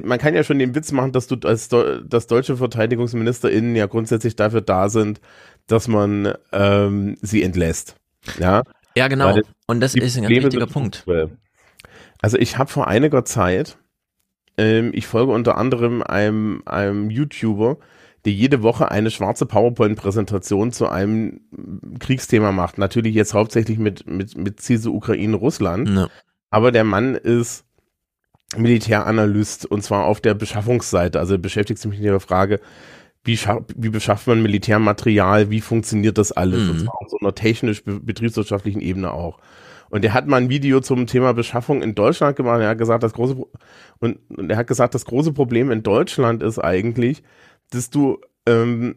man kann ja schon den Witz machen, dass du als dass deutsche VerteidigungsministerInnen ja grundsätzlich dafür da sind, dass man ähm, sie entlässt. Ja, Ja, genau. Weil Und das ist ein ganz Probleme wichtiger Punkt. Also ich habe vor einiger Zeit, ähm, ich folge unter anderem einem, einem YouTuber, der jede Woche eine schwarze PowerPoint-Präsentation zu einem Kriegsthema macht. Natürlich jetzt hauptsächlich mit, mit, mit Ziel so Ukraine, Russland. Ja. Aber der Mann ist Militäranalyst und zwar auf der Beschaffungsseite. Also beschäftigt sich mit der Frage, wie, wie beschafft man Militärmaterial, wie funktioniert das alles? Und Mhm. zwar auf so einer technisch-betriebswirtschaftlichen Ebene auch. Und er hat mal ein Video zum Thema Beschaffung in Deutschland gemacht. Er hat gesagt, das große Pro- und, und er hat gesagt, das große Problem in Deutschland ist eigentlich, dass du, ähm,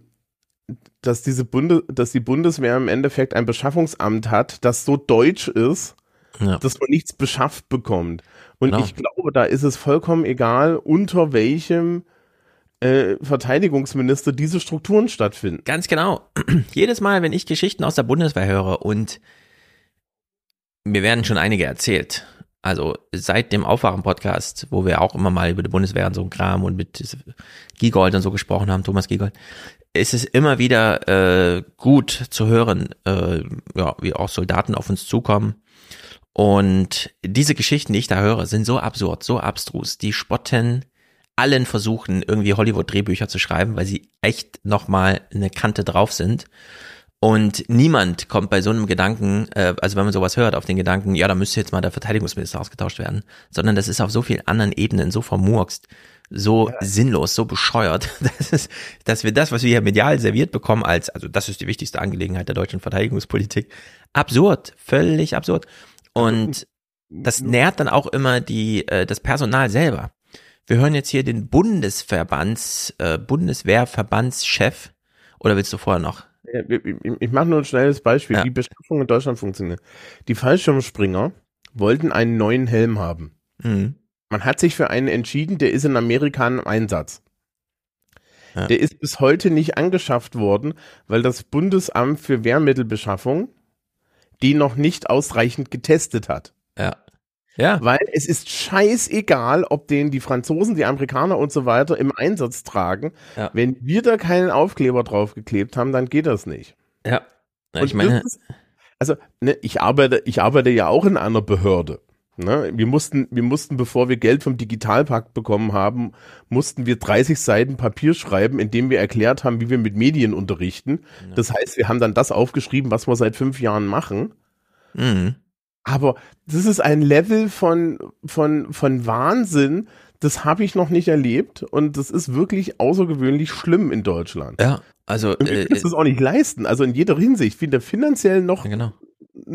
dass diese Bunde, dass die Bundeswehr im Endeffekt ein Beschaffungsamt hat, das so deutsch ist, Ja. dass man nichts beschafft bekommt. Und Genau. ich glaube, da ist es vollkommen egal, unter welchem äh, Verteidigungsminister diese Strukturen stattfinden. Ganz genau. Jedes Mal, wenn ich Geschichten aus der Bundeswehr höre und mir werden schon einige erzählt. Also seit dem Aufwachen-Podcast, wo wir auch immer mal über die Bundeswehr und so ein Kram und mit Giegold und so gesprochen haben, Thomas Giegold, ist es immer wieder äh, gut zu hören, äh, ja, wie auch Soldaten auf uns zukommen. Und diese Geschichten, die ich da höre, sind so absurd, so abstrus. Die spotten allen Versuchen, irgendwie Hollywood-Drehbücher zu schreiben, weil sie echt nochmal eine Kante drauf sind. Und niemand kommt bei so einem Gedanken, äh, also wenn man sowas hört, auf den Gedanken, ja, da müsste jetzt mal der Verteidigungsminister ausgetauscht werden, sondern das ist auf so vielen anderen Ebenen so vermurkst, so sinnlos, so bescheuert, dass, es, dass wir das, was wir hier medial serviert bekommen, als, also das ist die wichtigste Angelegenheit der deutschen Verteidigungspolitik, absurd, völlig absurd. Und das nährt dann auch immer die, äh, das Personal selber. Wir hören jetzt hier den Bundesverbands, äh, Bundeswehrverbandschef, oder willst du vorher noch? Ich mache nur ein schnelles Beispiel, Ja. wie Beschaffung in Deutschland funktioniert. Die Fallschirmspringer wollten einen neuen Helm haben. Mhm. Man hat sich für einen entschieden, der ist in Amerika im Einsatz. Ja. Der ist bis heute nicht angeschafft worden, weil das Bundesamt für Wehrmittelbeschaffung die noch nicht ausreichend getestet hat. Ja. Ja. Weil es ist scheißegal, ob den die Franzosen, die Amerikaner und so weiter im Einsatz tragen. Ja. Wenn wir da keinen Aufkleber draufgeklebt haben, dann geht das nicht. Ja. Ja, ich meine, ist, also, ne, ich arbeite, ich arbeite ja auch in einer Behörde. Ne? Wir mussten, wir mussten, bevor wir Geld vom Digitalpakt bekommen haben, mussten wir 30 Seiten Papier schreiben, in dem wir erklärt haben, wie wir mit Medien unterrichten. Das heißt, wir haben dann das aufgeschrieben, was wir seit fünf Jahren machen. mhm. Aber das ist ein Level von, von, von Wahnsinn, das habe ich noch nicht erlebt und das ist wirklich außergewöhnlich schlimm in Deutschland. ja, also, Und wir äh, können uns das auch nicht leisten, also in jeder Hinsicht, weder finanziell noch, genau.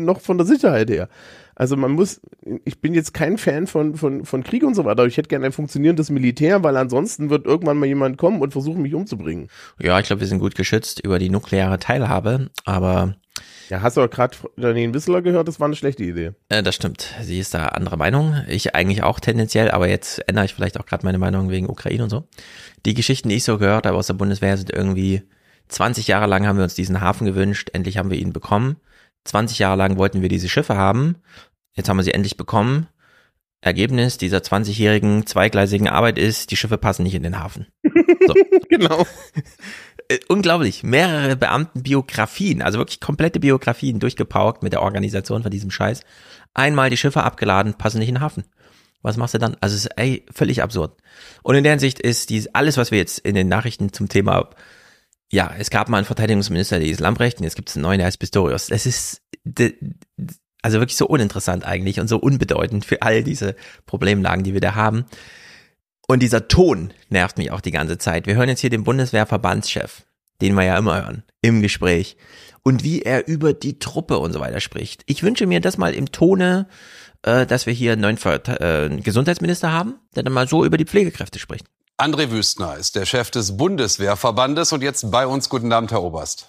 Noch von der Sicherheit her. Also man muss, ich bin jetzt kein Fan von, von, von Krieg und so weiter, aber ich hätte gerne ein funktionierendes Militär, weil ansonsten wird irgendwann mal jemand kommen und versuchen, mich umzubringen. Ja, ich glaube, wir sind gut geschützt über die nukleare Teilhabe, aber Ja, hast du auch gerade Janine Wissler gehört, das war eine schlechte Idee. äh, das stimmt. Sie ist da anderer Meinung. Ich eigentlich auch tendenziell, aber jetzt ändere ich vielleicht auch gerade meine Meinung wegen Ukraine und so. Die Geschichten, die ich so gehört habe aus der Bundeswehr, sind irgendwie 20 Jahre lang haben wir uns diesen Hafen gewünscht, endlich haben wir ihn bekommen. 20 Jahre lang wollten wir diese Schiffe haben, jetzt haben wir sie endlich bekommen. Ergebnis dieser 20-jährigen zweigleisigen Arbeit ist, die Schiffe passen nicht in den Hafen. So. genau. Äh, unglaublich. Mehrere Beamtenbiografien, also wirklich komplette Biografien durchgepaukt mit der Organisation von diesem Scheiß. Einmal die Schiffe abgeladen, passen nicht in den Hafen. Was machst du dann? Also es ist ey, völlig absurd. Und in der Hinsicht ist dies alles, was wir jetzt in den Nachrichten zum Thema, ja, es gab mal einen Verteidigungsminister, der ist Lambrecht, und jetzt gibt es einen neuen, der heißt Pistorius. Das ist also wirklich so uninteressant eigentlich und so unbedeutend für all diese Problemlagen, die wir da haben. Und dieser Ton nervt mich auch die ganze Zeit. Wir hören jetzt hier den Bundeswehrverbandschef, den wir ja immer hören, im Gespräch. Und wie er über die Truppe und so weiter spricht. Ich wünsche mir das mal im Tone, äh, dass wir hier einen neuen Ver äh, Gesundheitsminister haben, der dann mal so über die Pflegekräfte spricht. André Wüstner ist der Chef des Bundeswehrverbandes und jetzt bei uns. Guten Abend, Herr Oberst.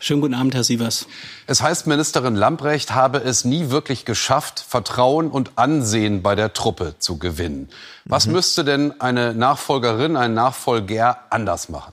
Schönen guten Abend, Herr Sievers. Es heißt, Ministerin Lamprecht habe es nie wirklich geschafft, Vertrauen und Ansehen bei der Truppe zu gewinnen. Was müsste denn eine Nachfolgerin, ein Nachfolger anders machen?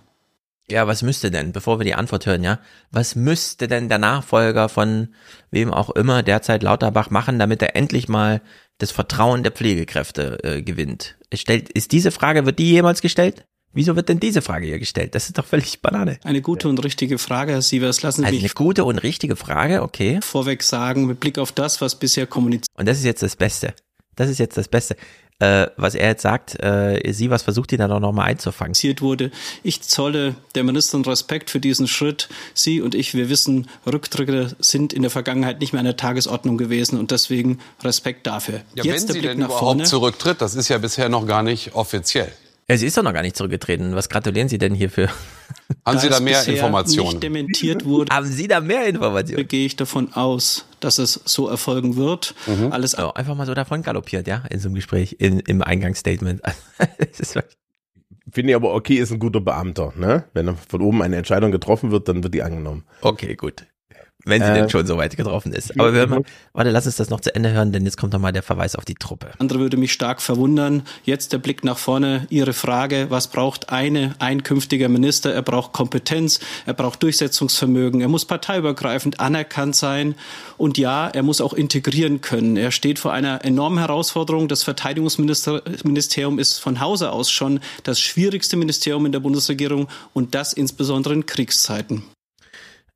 Ja, was müsste denn, bevor wir die Antwort hören, ja, was müsste denn der Nachfolger von wem auch immer derzeit Lauterbach machen, damit er endlich mal das Vertrauen der Pflegekräfte äh, gewinnt? Es stellt, ist diese Frage, wird die jemals gestellt? Wieso wird denn diese Frage hier gestellt? Das ist doch völlig Banane. Eine gute und richtige Frage, Herr Sievers. Lassen Sie Also mich eine gute und richtige Frage, okay. vorweg sagen, mit Blick auf das, was bisher kommuniziert Und das ist jetzt das Beste. Das ist jetzt das Beste. Äh, was er jetzt sagt, äh, sie was versucht, ihn dann auch nochmal einzufangen. wurde. Ich zolle der Ministerin Respekt für diesen Schritt. Sie und ich, wir wissen, Rücktritte sind in der Vergangenheit nicht mehr an der Tagesordnung gewesen und deswegen Respekt dafür. Ja, Jetzt wenn der sie Blick denn nach überhaupt vorne. zurücktritt, das ist ja bisher noch gar nicht offiziell. Ja, sie ist doch noch gar nicht zurückgetreten. Was gratulieren Sie denn hierfür? Haben Sie Da da es mehr Informationen? Nicht dementiert wurde. Haben Sie da mehr Informationen? Gehe ich davon aus, dass es so erfolgen wird. Mhm. Alles So, einfach mal so davon galoppiert, ja, in so einem Gespräch, in, im Eingangsstatement. Finde ich aber okay, ist ein guter Beamter, ne? Wenn von oben eine Entscheidung getroffen wird, dann wird die angenommen. okay, gut. Wenn sie Äh, denn schon so weit getroffen ist. Aber wir mal, warte, lass uns das noch zu Ende hören, denn jetzt kommt noch mal der Verweis auf die Truppe. Andere würde mich stark verwundern. Jetzt der Blick nach vorne. Ihre Frage, was braucht eine, ein künftiger Minister? Er braucht Kompetenz, er braucht Durchsetzungsvermögen, er muss parteiübergreifend anerkannt sein und ja, er muss auch integrieren können. Er steht vor einer enormen Herausforderung. Das Verteidigungsministerium ist von Hause aus schon das schwierigste Ministerium in der Bundesregierung und das insbesondere in Kriegszeiten.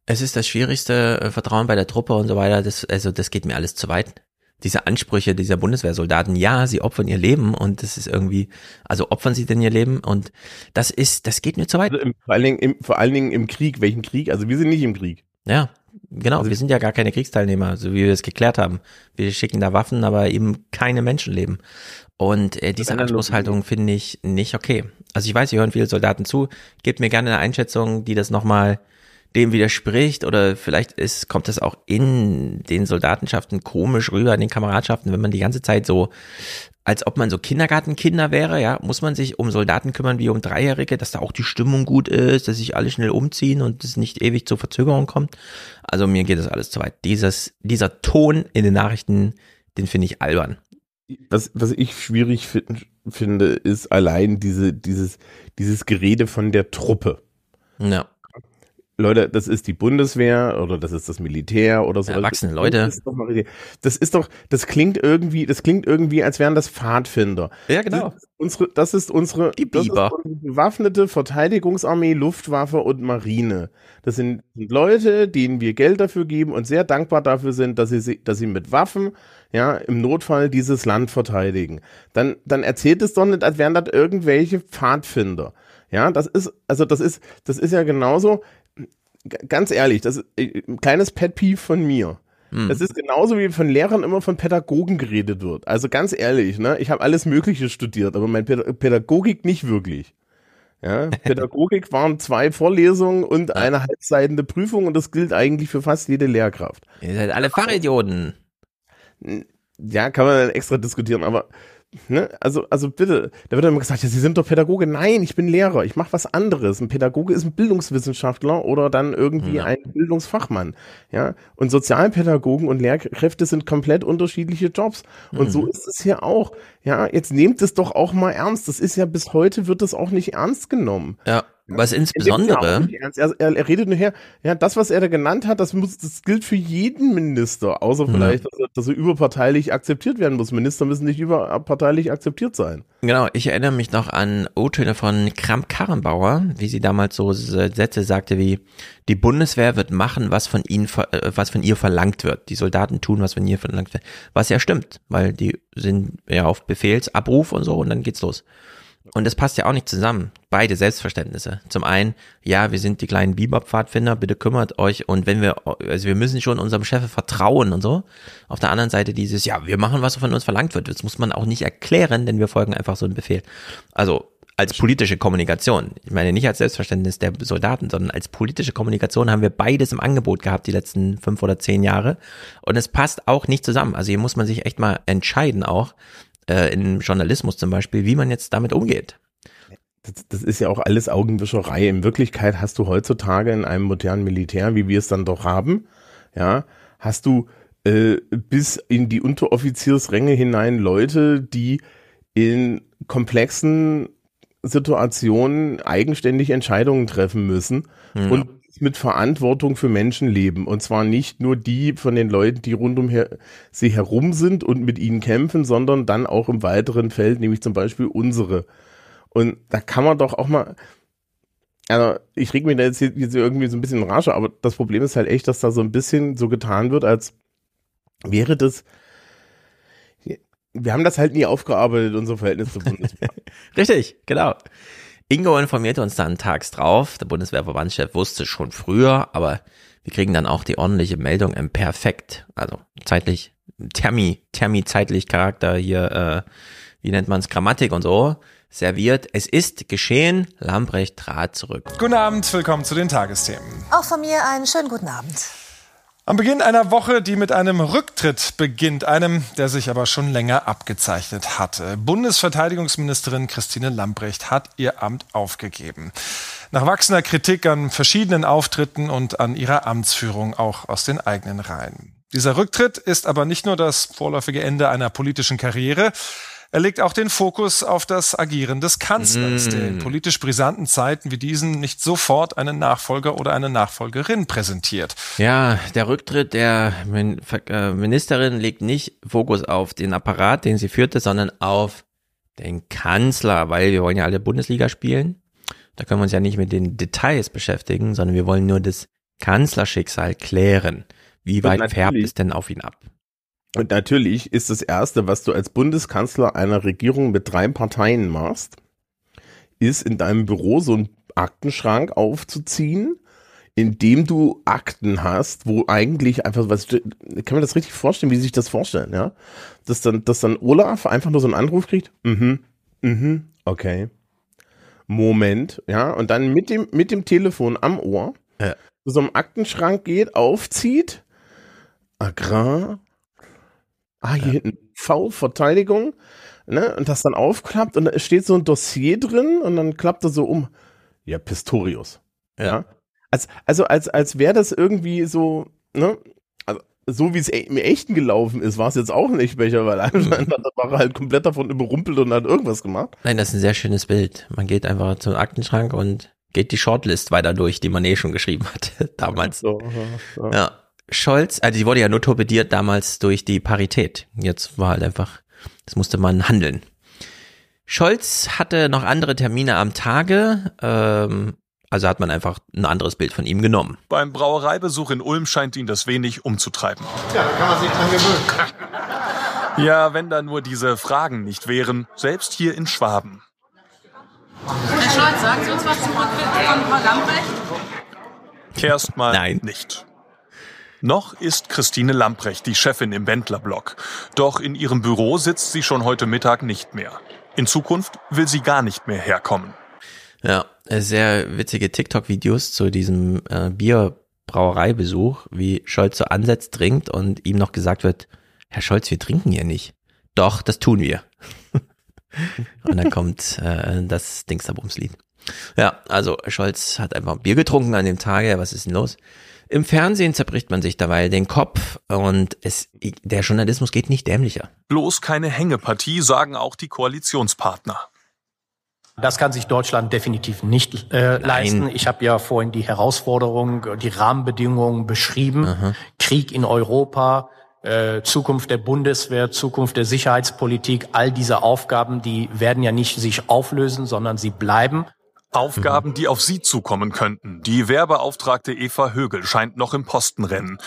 Es ist das schwierigste äh, Vertrauen bei der Truppe und so weiter. Das, also das geht mir alles zu weit. Diese Ansprüche dieser Bundeswehrsoldaten, ja, sie opfern ihr Leben und das ist irgendwie, also opfern sie denn ihr Leben und das ist, das geht mir zu weit. Also im, vor, allen Dingen im, vor allen Dingen im Krieg. Welchen Krieg? Also wir sind nicht im Krieg. Ja, genau. Also wir sind ja gar keine Kriegsteilnehmer, so wie wir es geklärt haben. Wir schicken da Waffen, aber eben keine Menschenleben. Und äh, diese Anspruchshaltung finde ich nicht okay. Also ich weiß, hier hören viele Soldaten zu. Gebt mir gerne eine Einschätzung, die das nochmal dem widerspricht oder vielleicht ist, kommt das auch in den Soldatenschaften komisch rüber, in den Kameradschaften, wenn man die ganze Zeit so, als ob man so Kindergartenkinder wäre, ja, muss man sich um Soldaten kümmern wie um Dreijährige, dass da auch die Stimmung gut ist, dass sich alle schnell umziehen und es nicht ewig zur Verzögerung kommt. Also mir geht das alles zu weit. Dieses, dieser Ton in den Nachrichten, den finde ich albern. Was, was ich schwierig find, finde, ist allein diese, dieses, dieses Gerede von der Truppe. Ja. Leute, das ist die Bundeswehr oder das ist das Militär oder so. Erwachsene Leute. Das ist, doch mal, das ist doch, das klingt irgendwie, das klingt irgendwie, als wären das Pfadfinder. Ja, genau. Das ist unsere, das ist unsere, die Biber. bewaffnete Verteidigungsarmee, Luftwaffe und Marine. Das sind Leute, denen wir Geld dafür geben und sehr dankbar dafür sind, dass sie, dass sie mit Waffen, ja, im Notfall dieses Land verteidigen. Dann, dann erzählt es doch nicht, als wären das irgendwelche Pfadfinder. Ja, das ist, also das ist, das ist ja genauso, ganz ehrlich, das ist äh, ein kleines Pet Peeve von mir. Hm. Das ist genauso wie von Lehrern immer von Pädagogen geredet wird. Also ganz ehrlich, ne, ich habe alles Mögliche studiert, aber mein Päd Pädagogik nicht wirklich. Ja, Pädagogik waren zwei Vorlesungen und eine halbseitende Prüfung und das gilt eigentlich für fast jede Lehrkraft. Ihr seid alle Fachidioten. Ja, kann man dann extra diskutieren, aber ne, also also bitte, da wird immer gesagt, ja, Sie sind doch Pädagoge. Nein, ich bin Lehrer, ich mache was anderes. Ein Pädagoge ist ein Bildungswissenschaftler oder dann irgendwie Ja. ein Bildungsfachmann, ja? Und Sozialpädagogen und Lehrkräfte sind komplett unterschiedliche Jobs und so Mhm. ist es hier auch. Ja, jetzt nehmt es doch auch mal ernst. Das ist ja bis heute wird das auch nicht ernst genommen. Ja, was Er ja insbesondere. Er, er, er redet nur her, ja, das, was er da genannt hat, das muss, das gilt für jeden Minister, außer Ja. vielleicht, dass er, dass er überparteilich akzeptiert werden muss. Minister müssen nicht überparteilich akzeptiert sein. Genau, ich erinnere mich noch an O-Töne von Kramp-Karrenbauer, wie sie damals so Sätze sagte wie, die Bundeswehr wird machen, was von ihnen, äh, was von ihr verlangt wird. Die Soldaten tun, was von ihr verlangt wird. Was ja stimmt, weil die sind ja auf Befehlsabruf und so und dann geht's los. Und das passt ja auch nicht zusammen. Beide Selbstverständnisse. Zum einen, ja, wir sind die kleinen Biber-Pfadfinder, bitte kümmert euch. Und wenn wir, also wir müssen schon unserem Chef vertrauen und so. Auf der anderen Seite dieses, ja, wir machen, was von uns verlangt wird. Das muss man auch nicht erklären, denn wir folgen einfach so einem Befehl. Also als politische Kommunikation. Ich meine nicht als Selbstverständnis der Soldaten, sondern als politische Kommunikation haben wir beides im Angebot gehabt die letzten fünf oder zehn Jahre. Und es passt auch nicht zusammen. Also hier muss man sich echt mal entscheiden auch, äh, im Journalismus zum Beispiel, wie man jetzt damit umgeht. Das, das ist ja auch alles Augenwischerei. In Wirklichkeit hast du heutzutage in einem modernen Militär, wie wir es dann doch haben, ja, hast du äh, bis in die Unteroffiziersränge hinein Leute, die in komplexen Situationen eigenständig Entscheidungen treffen müssen Ja. und mit Verantwortung für Menschen leben. Und zwar nicht nur die von den Leuten, die rund um her sie herum sind und mit ihnen kämpfen, sondern dann auch im weiteren Feld, nämlich zum Beispiel unsere. Und da kann man doch auch mal, also ich reg mich da jetzt, hier- jetzt irgendwie so ein bisschen in Rage, aber das Problem ist halt echt, dass da so ein bisschen so getan wird, als wäre das, wir haben das halt nie aufgearbeitet, unser Verhältnis zur Bundeswehr. Richtig, genau. Ingo informierte uns dann tags drauf. Der Bundeswehrverbandschef wusste schon früher, aber wir kriegen dann auch die ordentliche Meldung im Perfekt, also zeitlich, Termi, Termi zeitlich Charakter hier, äh, wie nennt man es, Grammatik und so, serviert. Es ist geschehen, Lambrecht trat zurück. Guten Abend, willkommen zu den Tagesthemen. Auch von mir einen schönen guten Abend. Am Beginn einer Woche, die mit einem Rücktritt beginnt, einem, der sich aber schon länger abgezeichnet hatte. Bundesverteidigungsministerin Christine Lambrecht hat ihr Amt aufgegeben. Nach wachsender Kritik an verschiedenen Auftritten und an ihrer Amtsführung auch aus den eigenen Reihen. Dieser Rücktritt ist aber nicht nur das vorläufige Ende einer politischen Karriere, er legt auch den Fokus auf das Agieren des Kanzlers, mm. der in politisch brisanten Zeiten wie diesen nicht sofort einen Nachfolger oder eine Nachfolgerin präsentiert. Ja, der Rücktritt der äh, Ministerin legt nicht Fokus auf den Apparat, den sie führte, sondern auf den Kanzler, weil wir wollen ja alle Bundesliga spielen. Da können wir uns ja nicht mit den Details beschäftigen, sondern wir wollen nur das Kanzlerschicksal klären. Wie weit färbt es denn auf ihn ab? Und natürlich ist das Erste, was du als Bundeskanzler einer Regierung mit drei Parteien machst, ist in deinem Büro so einen Aktenschrank aufzuziehen, in dem du Akten hast, wo eigentlich einfach was, kann man das richtig vorstellen, wie sie sich das vorstellen, ja? Dass dann, dass dann Olaf einfach nur so einen Anruf kriegt, mhm, mhm, okay. Moment, ja, und dann mit dem, mit dem Telefon am Ohr, ja. so einem Aktenschrank geht, aufzieht, Agrar, ah, hier ja. hinten V, Verteidigung, ne, und das dann aufklappt und da steht so ein Dossier drin und dann klappt er so um. Ja, Pistorius. Ja. ja. Als, also als, als wäre das irgendwie so, ne, also, so wie es im Echten gelaufen ist, war es jetzt auch nicht Becher, weil anscheinend war er halt komplett davon überrumpelt und hat irgendwas gemacht. Nein, das ist ein sehr schönes Bild. Man geht einfach zum Aktenschrank und geht die Shortlist weiter durch, die man eh schon geschrieben hat damals. So, so. Ja. Scholz, also die wurde ja nur torpediert damals durch die Parität. Jetzt war halt einfach, das musste man handeln. Scholz hatte noch andere Termine am Tage, ähm, also hat man einfach ein anderes Bild von ihm genommen. Beim Brauereibesuch in Ulm scheint ihn das wenig umzutreiben. Ja, da kann man sich dran gewöhnen. Ja, wenn da nur diese Fragen nicht wären, selbst hier in Schwaben. Herr Scholz, sagen Sie uns was zum Rücktritt von Frau Lambrecht? Erstmal Nein. nicht. Noch ist Christine Lamprecht die Chefin im Wendlerblock. Doch in ihrem Büro sitzt sie schon heute Mittag nicht mehr. In Zukunft will sie gar nicht mehr herkommen. Ja, sehr witzige TikTok-Videos zu diesem äh, Bierbrauereibesuch, wie Scholz so ansetzt, trinkt und ihm noch gesagt wird, Herr Scholz, wir trinken hier nicht. Doch, das tun wir. und dann kommt äh, das Dingsterbumslied. Ja, also Scholz hat einfach Bier getrunken an dem Tage. Was ist denn los? Im Fernsehen zerbricht man sich dabei den Kopf und es, der Journalismus geht nicht dämlicher. Bloß keine Hängepartie, sagen auch die Koalitionspartner. Das kann sich Deutschland definitiv nicht äh, leisten. Ich habe ja vorhin die Herausforderungen, die Rahmenbedingungen beschrieben. Aha. Krieg in Europa, äh, Zukunft der Bundeswehr, Zukunft der Sicherheitspolitik, all diese Aufgaben, die werden ja nicht sich auflösen, sondern sie bleiben. Aufgaben, die auf sie zukommen könnten. Die Werbeauftragte Eva Högel scheint noch im Postenrennen.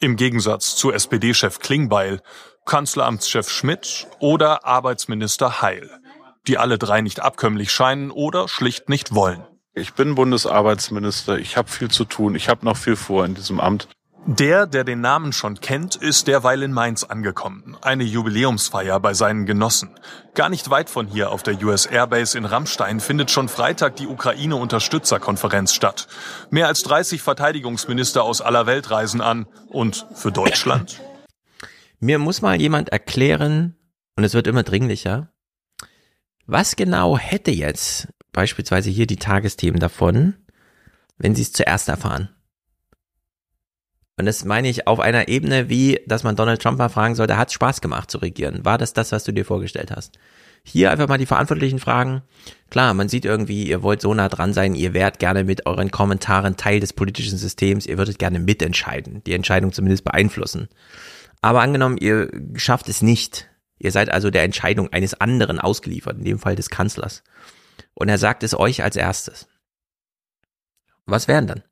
Im Gegensatz zu SPD-Chef Klingbeil, Kanzleramtschef Schmidt oder Arbeitsminister Heil, die alle drei nicht abkömmlich scheinen oder schlicht nicht wollen. Ich bin Bundesarbeitsminister, ich habe viel zu tun, ich habe noch viel vor in diesem Amt. Der, der den Namen schon kennt, ist derweil in Mainz angekommen. Eine Jubiläumsfeier bei seinen Genossen. Gar nicht weit von hier auf der US Airbase in Rammstein findet schon Freitag die Ukraine-Unterstützerkonferenz statt. Mehr als 30 Verteidigungsminister aus aller Welt reisen an. Und für Deutschland? Mir muss mal jemand erklären, und es wird immer dringlicher, was genau hätte jetzt beispielsweise hier die Tagesthemen davon, wenn sie es zuerst erfahren? Und das meine ich auf einer Ebene wie, dass man Donald Trump mal fragen sollte, hat Spaß gemacht zu regieren? War das das, was du dir vorgestellt hast? Hier einfach mal die Verantwortlichen fragen. Klar, man sieht irgendwie, ihr wollt so nah dran sein, ihr wärt gerne mit euren Kommentaren Teil des politischen Systems, ihr würdet gerne mitentscheiden, die Entscheidung zumindest beeinflussen. Aber angenommen, ihr schafft es nicht. Ihr seid also der Entscheidung eines anderen ausgeliefert, in dem Fall des Kanzlers. Und er sagt es euch als erstes. Was wären dann?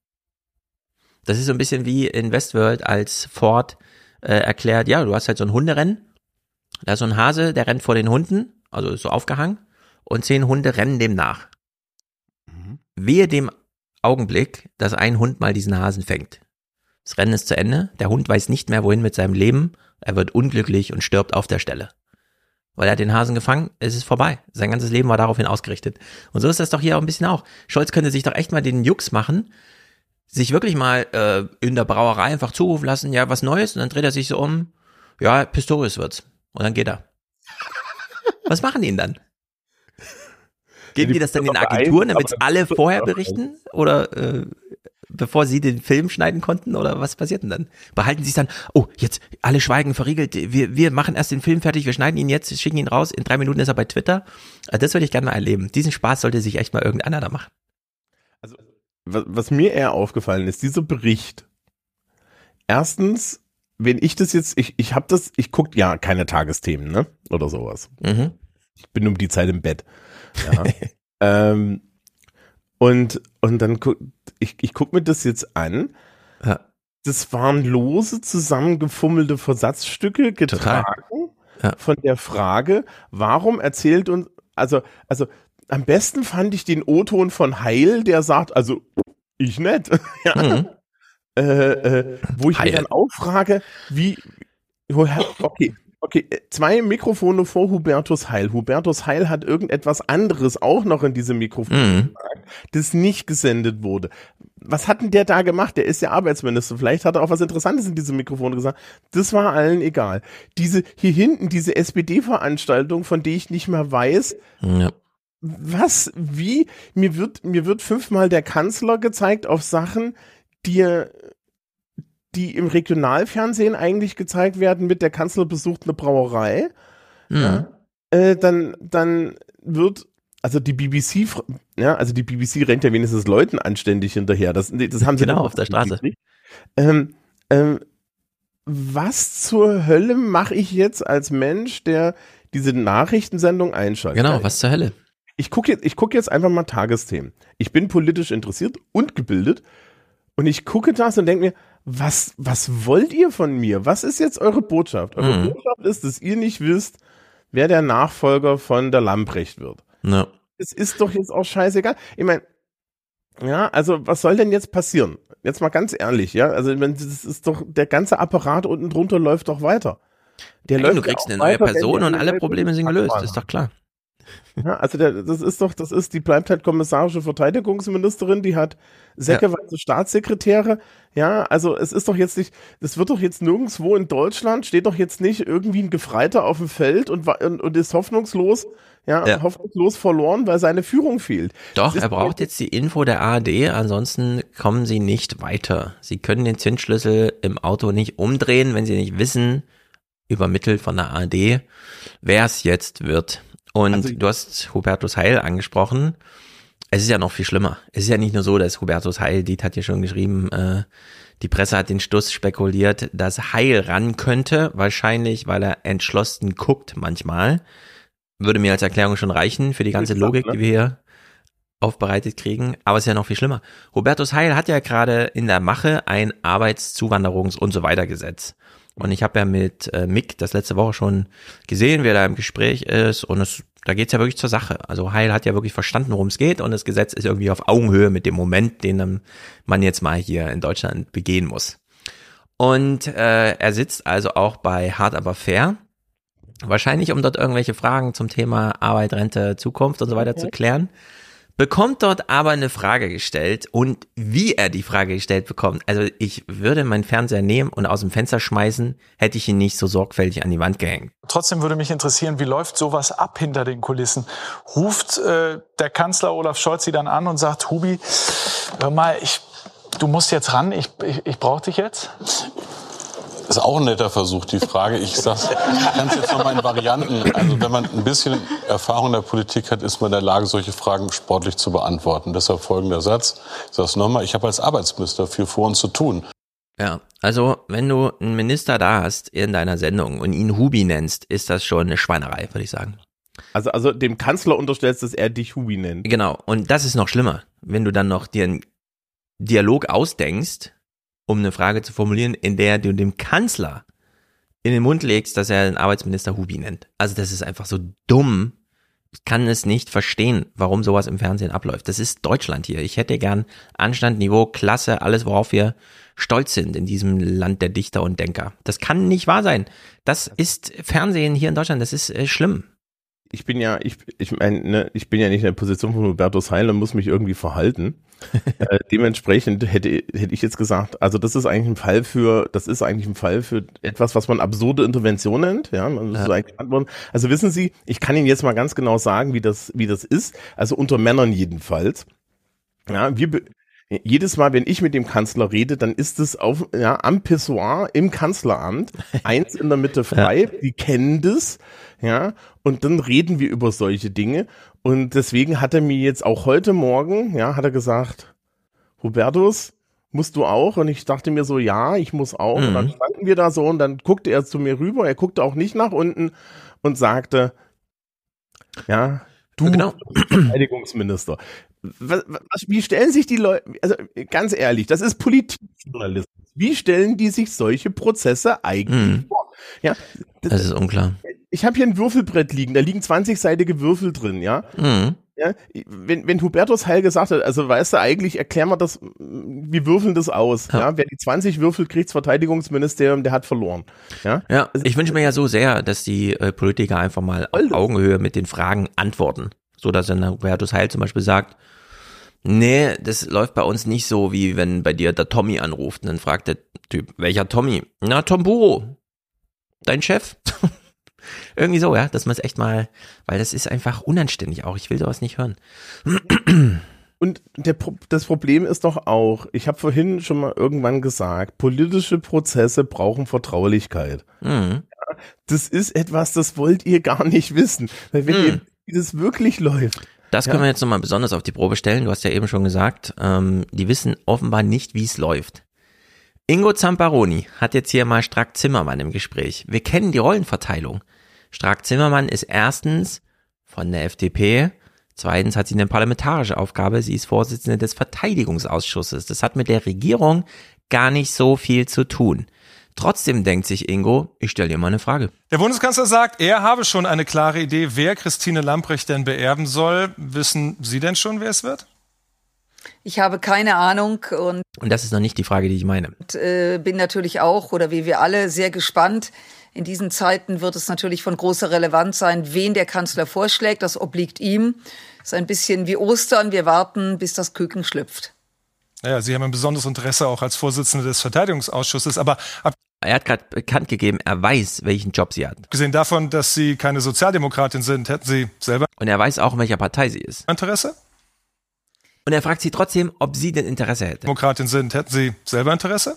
Das ist so ein bisschen wie in Westworld, als Ford äh, erklärt, ja, du hast halt so ein Hunderennen. Da ist so ein Hase, der rennt vor den Hunden, also ist so aufgehangen, und zehn Hunde rennen dem nach. Mhm. Wehe dem Augenblick, dass ein Hund mal diesen Hasen fängt. Das Rennen ist zu Ende, der Hund weiß nicht mehr wohin mit seinem Leben, er wird unglücklich und stirbt auf der Stelle. Weil er hat den Hasen gefangen, es ist vorbei. Sein ganzes Leben war daraufhin ausgerichtet. Und so ist das doch hier auch ein bisschen auch. Scholz könnte sich doch echt mal den Jux machen, sich wirklich mal äh, in der Brauerei einfach zurufen lassen, ja, was Neues, und dann dreht er sich so um, ja, Pistorius wird's. Und dann geht er. Was machen die denn dann? Geben die das dann in Agenturen, damit alle vorher berichten? Oder äh, bevor sie den Film schneiden konnten? Oder was passiert denn dann? Behalten sie es dann, oh, jetzt alle schweigen verriegelt, wir, wir machen erst den Film fertig, wir schneiden ihn jetzt, schicken ihn raus, in drei Minuten ist er bei Twitter. Also das würde ich gerne mal erleben. Diesen Spaß sollte sich echt mal irgendeiner da machen. Was, mir eher aufgefallen ist, dieser Bericht. Erstens, wenn ich das jetzt, ich, ich habe das, ich gucke ja keine Tagesthemen, ne? Oder sowas. Mhm. Ich bin um die Zeit im Bett. Ja. ähm, und, und dann guck, ich, ich guck mir das jetzt an. Ja. Das waren lose zusammengefummelte Versatzstücke getragen Ja. von der Frage, warum erzählt uns, also, also am besten fand ich den O-Ton von Heil, der sagt, also ich nicht. ja. Mhm. äh, äh, wo ich Heil. mir dann auch frage, wie, woher, okay, okay, äh, zwei Mikrofone vor Hubertus Heil. Hubertus Heil hat irgendetwas anderes auch noch in diesem Mikrofon Mhm. gesagt, das nicht gesendet wurde. Was hat denn der da gemacht? Der ist ja Arbeitsminister. Vielleicht hat er auch was Interessantes in diesem Mikrofon gesagt. Das war allen egal. Diese hier hinten, diese SPD-Veranstaltung, von der ich nicht mehr weiß, Ja. Was, wie, mir wird, mir wird fünfmal der Kanzler gezeigt auf Sachen, die die im Regionalfernsehen eigentlich gezeigt werden mit der Kanzler besucht eine Brauerei. Mhm. Äh, dann, dann wird, also die BBC, ja, also die BBC rennt ja wenigstens Leuten anständig hinterher. Das, das haben sie Genau, auf der Straße. Ähm, ähm, was zur Hölle mache ich jetzt als Mensch, der diese Nachrichtensendung einschaltet? Genau, was zur Hölle? Ich gucke jetzt, ich guck jetzt einfach mal Tagesthemen. Ich bin politisch interessiert und gebildet und ich gucke das und denke mir, was, was wollt ihr von mir? Was ist jetzt eure Botschaft? Eure Mhm. Botschaft ist, dass ihr nicht wisst, wer der Nachfolger von der Lamprecht wird. Ja. Es ist doch jetzt auch scheißegal. Ich meine, ja, also was soll denn jetzt passieren? Jetzt mal ganz ehrlich, ja, also ich das ist doch, der ganze Apparat unten drunter läuft doch weiter. Der Nein, du läuft ja kriegst eine neue weiter, Person und alle Probleme sind gelöst, ist doch klar. Ja, also der, das ist doch, das ist die bleibt halt kommissarische Verteidigungsministerin, die hat säckeweise Staatssekretäre. Ja, also es ist doch jetzt nicht, das wird doch jetzt nirgendwo in Deutschland, steht doch jetzt nicht irgendwie ein Gefreiter auf dem Feld und, und, und ist hoffnungslos, ja, Ja. hoffnungslos verloren, weil seine Führung fehlt. Doch, er braucht jetzt die Info der ARD, ansonsten kommen sie nicht weiter. Sie können den Zündschlüssel im Auto nicht umdrehen, wenn sie nicht wissen, übermittelt von der ARD, wer es jetzt wird. Und Also- du hast Hubertus Heil angesprochen. Es ist ja noch viel schlimmer. Es ist ja nicht nur so, dass Hubertus Heil, Diet hat ja schon geschrieben, äh, die Presse hat den Stuss spekuliert, dass Heil ran könnte, wahrscheinlich, weil er entschlossen guckt manchmal. Würde mir als Erklärung schon reichen für die ganze Logik, ne? die wir hier aufbereitet kriegen. Aber es ist ja noch viel schlimmer. Hubertus Heil hat ja gerade in der Mache ein Arbeitszuwanderungs- und so weiter Gesetz. Und ich habe ja mit äh, Mick das letzte Woche schon gesehen, wer da im Gespräch ist. Und es, da geht's ja wirklich zur Sache. Also Heil hat ja wirklich verstanden, worum es geht. Und das Gesetz ist irgendwie auf Augenhöhe mit dem Moment, den man jetzt mal hier in Deutschland begehen muss. Und äh, er sitzt also auch bei Hard aber fair. Wahrscheinlich, um dort irgendwelche Fragen zum Thema Arbeit, Rente, Zukunft und so weiter zu klären. Bekommt dort aber eine Frage gestellt und wie er die Frage gestellt bekommt. Also ich würde meinen Fernseher nehmen und aus dem Fenster schmeißen, hätte ich ihn nicht so sorgfältig an die Wand gehängt. Trotzdem würde mich interessieren, wie läuft sowas ab hinter den Kulissen? Ruft äh, der Kanzler Olaf Scholz Sie dann an und sagt, Hubi, hör mal, ich, du musst jetzt ran, ich, ich, ich brauche dich jetzt? Ist auch ein netter Versuch, die Frage. Ich sag's, ich kann es jetzt noch mal in Varianten. Also wenn man ein bisschen Erfahrung in der Politik hat, ist man in der Lage, solche Fragen sportlich zu beantworten. Deshalb folgender Satz. Ich sag's nochmal, ich habe als Arbeitsminister viel vor uns zu tun. Ja, also wenn du einen Minister da hast in deiner Sendung und ihn Hubi nennst, ist das schon eine Schweinerei, würde ich sagen. Also, also dem Kanzler unterstellst, dass er dich Hubi nennt. Genau, und das ist noch schlimmer, wenn du dann noch dir einen Dialog ausdenkst, um eine Frage zu formulieren, in der du dem Kanzler in den Mund legst, dass er den Arbeitsminister Hubi nennt. Also das ist einfach so dumm. Ich kann es nicht verstehen, warum sowas im Fernsehen abläuft. Das ist Deutschland hier. Ich hätte gern Anstand, Niveau, Klasse, alles, worauf wir stolz sind in diesem Land der Dichter und Denker. Das kann nicht wahr sein. Das ist Fernsehen hier in Deutschland. Das ist äh, schlimm. ich bin ja, ich, ich meine, ne, ich bin ja nicht in der Position von Hubertus Heil und muss mich irgendwie verhalten. äh, dementsprechend hätte, hätte ich jetzt gesagt, also das ist eigentlich ein Fall für, das ist eigentlich ein Fall für etwas, was man absurde Intervention nennt. Ja, man ja. eigentlich antworten. Also wissen Sie, ich kann Ihnen jetzt mal ganz genau sagen, wie das, wie das ist. Also unter Männern jedenfalls. Ja, wir, jedes Mal, wenn ich mit dem Kanzler rede, dann ist es auf, ja, am Pissoir im Kanzleramt, eins in der Mitte frei, ja. die kennen das, ja, und dann reden wir über solche Dinge und deswegen hat er mir jetzt auch heute Morgen, ja, hat er gesagt, Hubertus, musst du auch? Und ich dachte mir so, ja, ich muss auch. Mhm. Und dann mhm. standen wir da so und dann guckte er zu mir rüber, er guckte auch nicht nach unten und sagte, ja, du genau. Verteidigungsminister. Was, was, wie stellen sich die Leute, also ganz ehrlich, das ist Politikjournalismus. Wie stellen die sich solche Prozesse eigentlich mhm. vor? Ja, das, das ist unklar ich habe hier ein Würfelbrett liegen, da liegen 20-seitige Würfel drin, ja. Mhm. Ja, wenn, wenn Hubertus Heil gesagt hat, also weißt du, eigentlich erklären wir das, wir würfeln das aus. Ja. ja? Wer die 20 Würfel kriegt, das Verteidigungsministerium, der hat verloren. Ja, ja also, ich wünsche mir ja so sehr, dass die äh, Politiker einfach mal auf Augenhöhe mit den Fragen antworten. So dass dann Hubertus Heil zum Beispiel sagt, nee, das läuft bei uns nicht so, wie wenn bei dir der Tommy anruft. Und dann fragt der Typ, welcher Tommy? Na, Tom Buro. Dein Chef? Irgendwie so, ja, dass man es echt mal, weil das ist einfach unanständig auch. Ich will sowas nicht hören. Und der, das Problem ist doch auch, ich habe vorhin schon mal irgendwann gesagt, politische Prozesse brauchen Vertraulichkeit. Mhm. Ja, das ist etwas, das wollt ihr gar nicht wissen. Weil wenn mhm. ihr, wie das wirklich läuft. Das können ja. wir jetzt nochmal besonders auf die Probe stellen. Du hast ja eben schon gesagt, ähm, die wissen offenbar nicht, wie es läuft. Ingo Zamparoni hat jetzt hier mal Strack Zimmermann im Gespräch. Wir kennen die Rollenverteilung. Strack Zimmermann ist erstens von der FDP, zweitens hat sie eine parlamentarische Aufgabe, sie ist Vorsitzende des Verteidigungsausschusses. Das hat mit der Regierung gar nicht so viel zu tun. Trotzdem denkt sich Ingo, ich stelle dir mal eine Frage. Der Bundeskanzler sagt, er habe schon eine klare Idee, wer Christine Lamprecht denn beerben soll. Wissen Sie denn schon, wer es wird? Ich habe keine Ahnung und, und das ist noch nicht die Frage, die ich meine. Und, äh, bin natürlich auch oder wie wir alle sehr gespannt, in diesen Zeiten wird es natürlich von großer Relevanz sein, wen der Kanzler vorschlägt. Das obliegt ihm. Das ist ein bisschen wie Ostern. Wir warten, bis das Küken schlüpft. Ja, Sie haben ein besonderes Interesse auch als Vorsitzende des Verteidigungsausschusses, aber er hat gerade bekannt gegeben, er weiß, welchen Job sie hat. Gesehen davon, dass Sie keine Sozialdemokratin sind, hätten Sie selber. Und er weiß auch, in welcher Partei sie ist. Interesse? Und er fragt sie trotzdem, ob sie denn Interesse hätte. Demokratin sind, hätten Sie selber Interesse?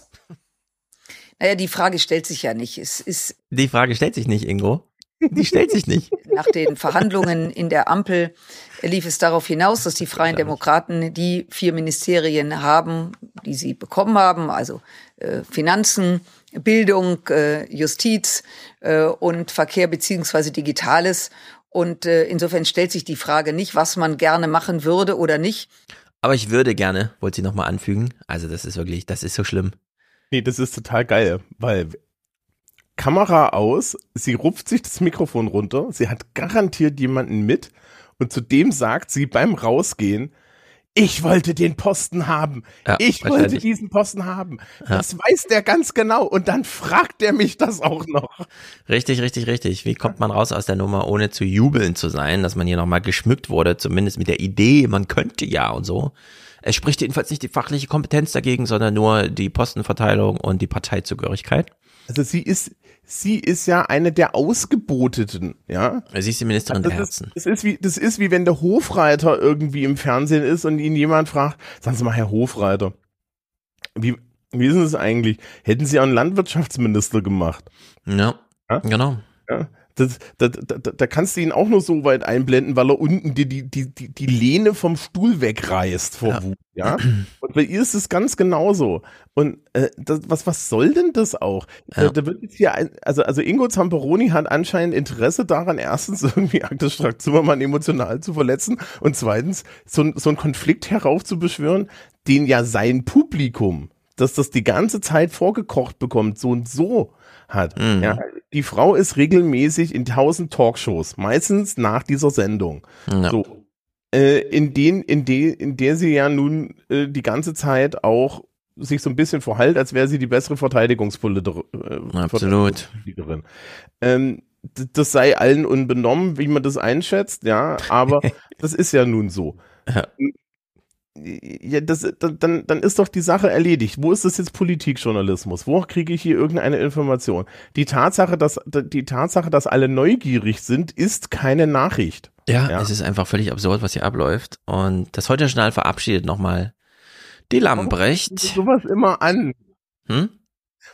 Naja, die Frage stellt sich ja nicht. Es ist die Frage stellt sich nicht, Ingo. Die stellt sich nicht. Nach den Verhandlungen in der Ampel lief es darauf hinaus, dass die Freien Demokraten die vier Ministerien haben, die sie bekommen haben, also äh, Finanzen, Bildung, äh, Justiz äh, und Verkehr beziehungsweise Digitales. Und äh, insofern stellt sich die Frage nicht, was man gerne machen würde oder nicht. Aber ich würde gerne, wollte sie nochmal anfügen, also das ist wirklich, das ist so schlimm. Nee, das ist total geil, weil Kamera aus, sie rupft sich das Mikrofon runter, sie hat garantiert jemanden mit und zudem sagt sie beim Rausgehen, ich wollte den Posten haben. Ja, ich wollte diesen Posten haben. Ja. Das weiß der ganz genau. Und dann fragt er mich das auch noch. Richtig, richtig, richtig. Wie kommt man raus aus der Nummer, ohne zu jubeln zu sein, dass man hier nochmal geschmückt wurde, zumindest mit der Idee, man könnte ja und so. Es spricht jedenfalls nicht die fachliche Kompetenz dagegen, sondern nur die Postenverteilung und die Parteizugehörigkeit. Also sie ist, sie ist ja eine der Ausgeboteten, ja. Sie ist die Ministerin also der Herzen. Das ist, wie, das ist wie wenn der Hofreiter irgendwie im Fernsehen ist und ihn jemand fragt, sagen Sie mal, Herr Hofreiter, wie, wie ist es eigentlich? Hätten Sie auch einen Landwirtschaftsminister gemacht? Ja, ja? genau. Ja? Das, da, da, da kannst du ihn auch nur so weit einblenden, weil er unten die, die, die, die Lehne vom Stuhl wegreißt vor ja. Wut, ja. Und bei ihr ist es ganz genauso. Und äh, das, was, was soll denn das auch? Ja. Da, da, wird jetzt hier ein, also, also Ingo Zamperoni hat anscheinend Interesse daran, erstens irgendwie Agnes Strack-Zimmermann emotional zu verletzen und zweitens so, so einen Konflikt heraufzubeschwören, den ja sein Publikum, dass das die ganze Zeit vorgekocht bekommt, so und so hat. Mhm. Ja, die Frau ist regelmäßig in tausend Talkshows, meistens nach dieser Sendung. Ja. So, äh, in, den, in, de, in der sie ja nun äh, die ganze Zeit auch sich so ein bisschen verhält, als wäre sie die bessere Verteidigungspolitikerin. Äh, Absolut. Ähm, das sei allen unbenommen, wie man das einschätzt, ja, aber das ist ja nun so. Ja. Ja, das, dann, dann ist doch die Sache erledigt. Wo ist das jetzt Politikjournalismus? Wo kriege ich hier irgendeine Information? Die Tatsache, dass, die Tatsache, dass alle neugierig sind, ist keine Nachricht. Ja, ja. es ist einfach völlig absurd, was hier abläuft. Und das heute Journal verabschiedet nochmal die Lambrecht. Warum tust du sowas immer an? Hm?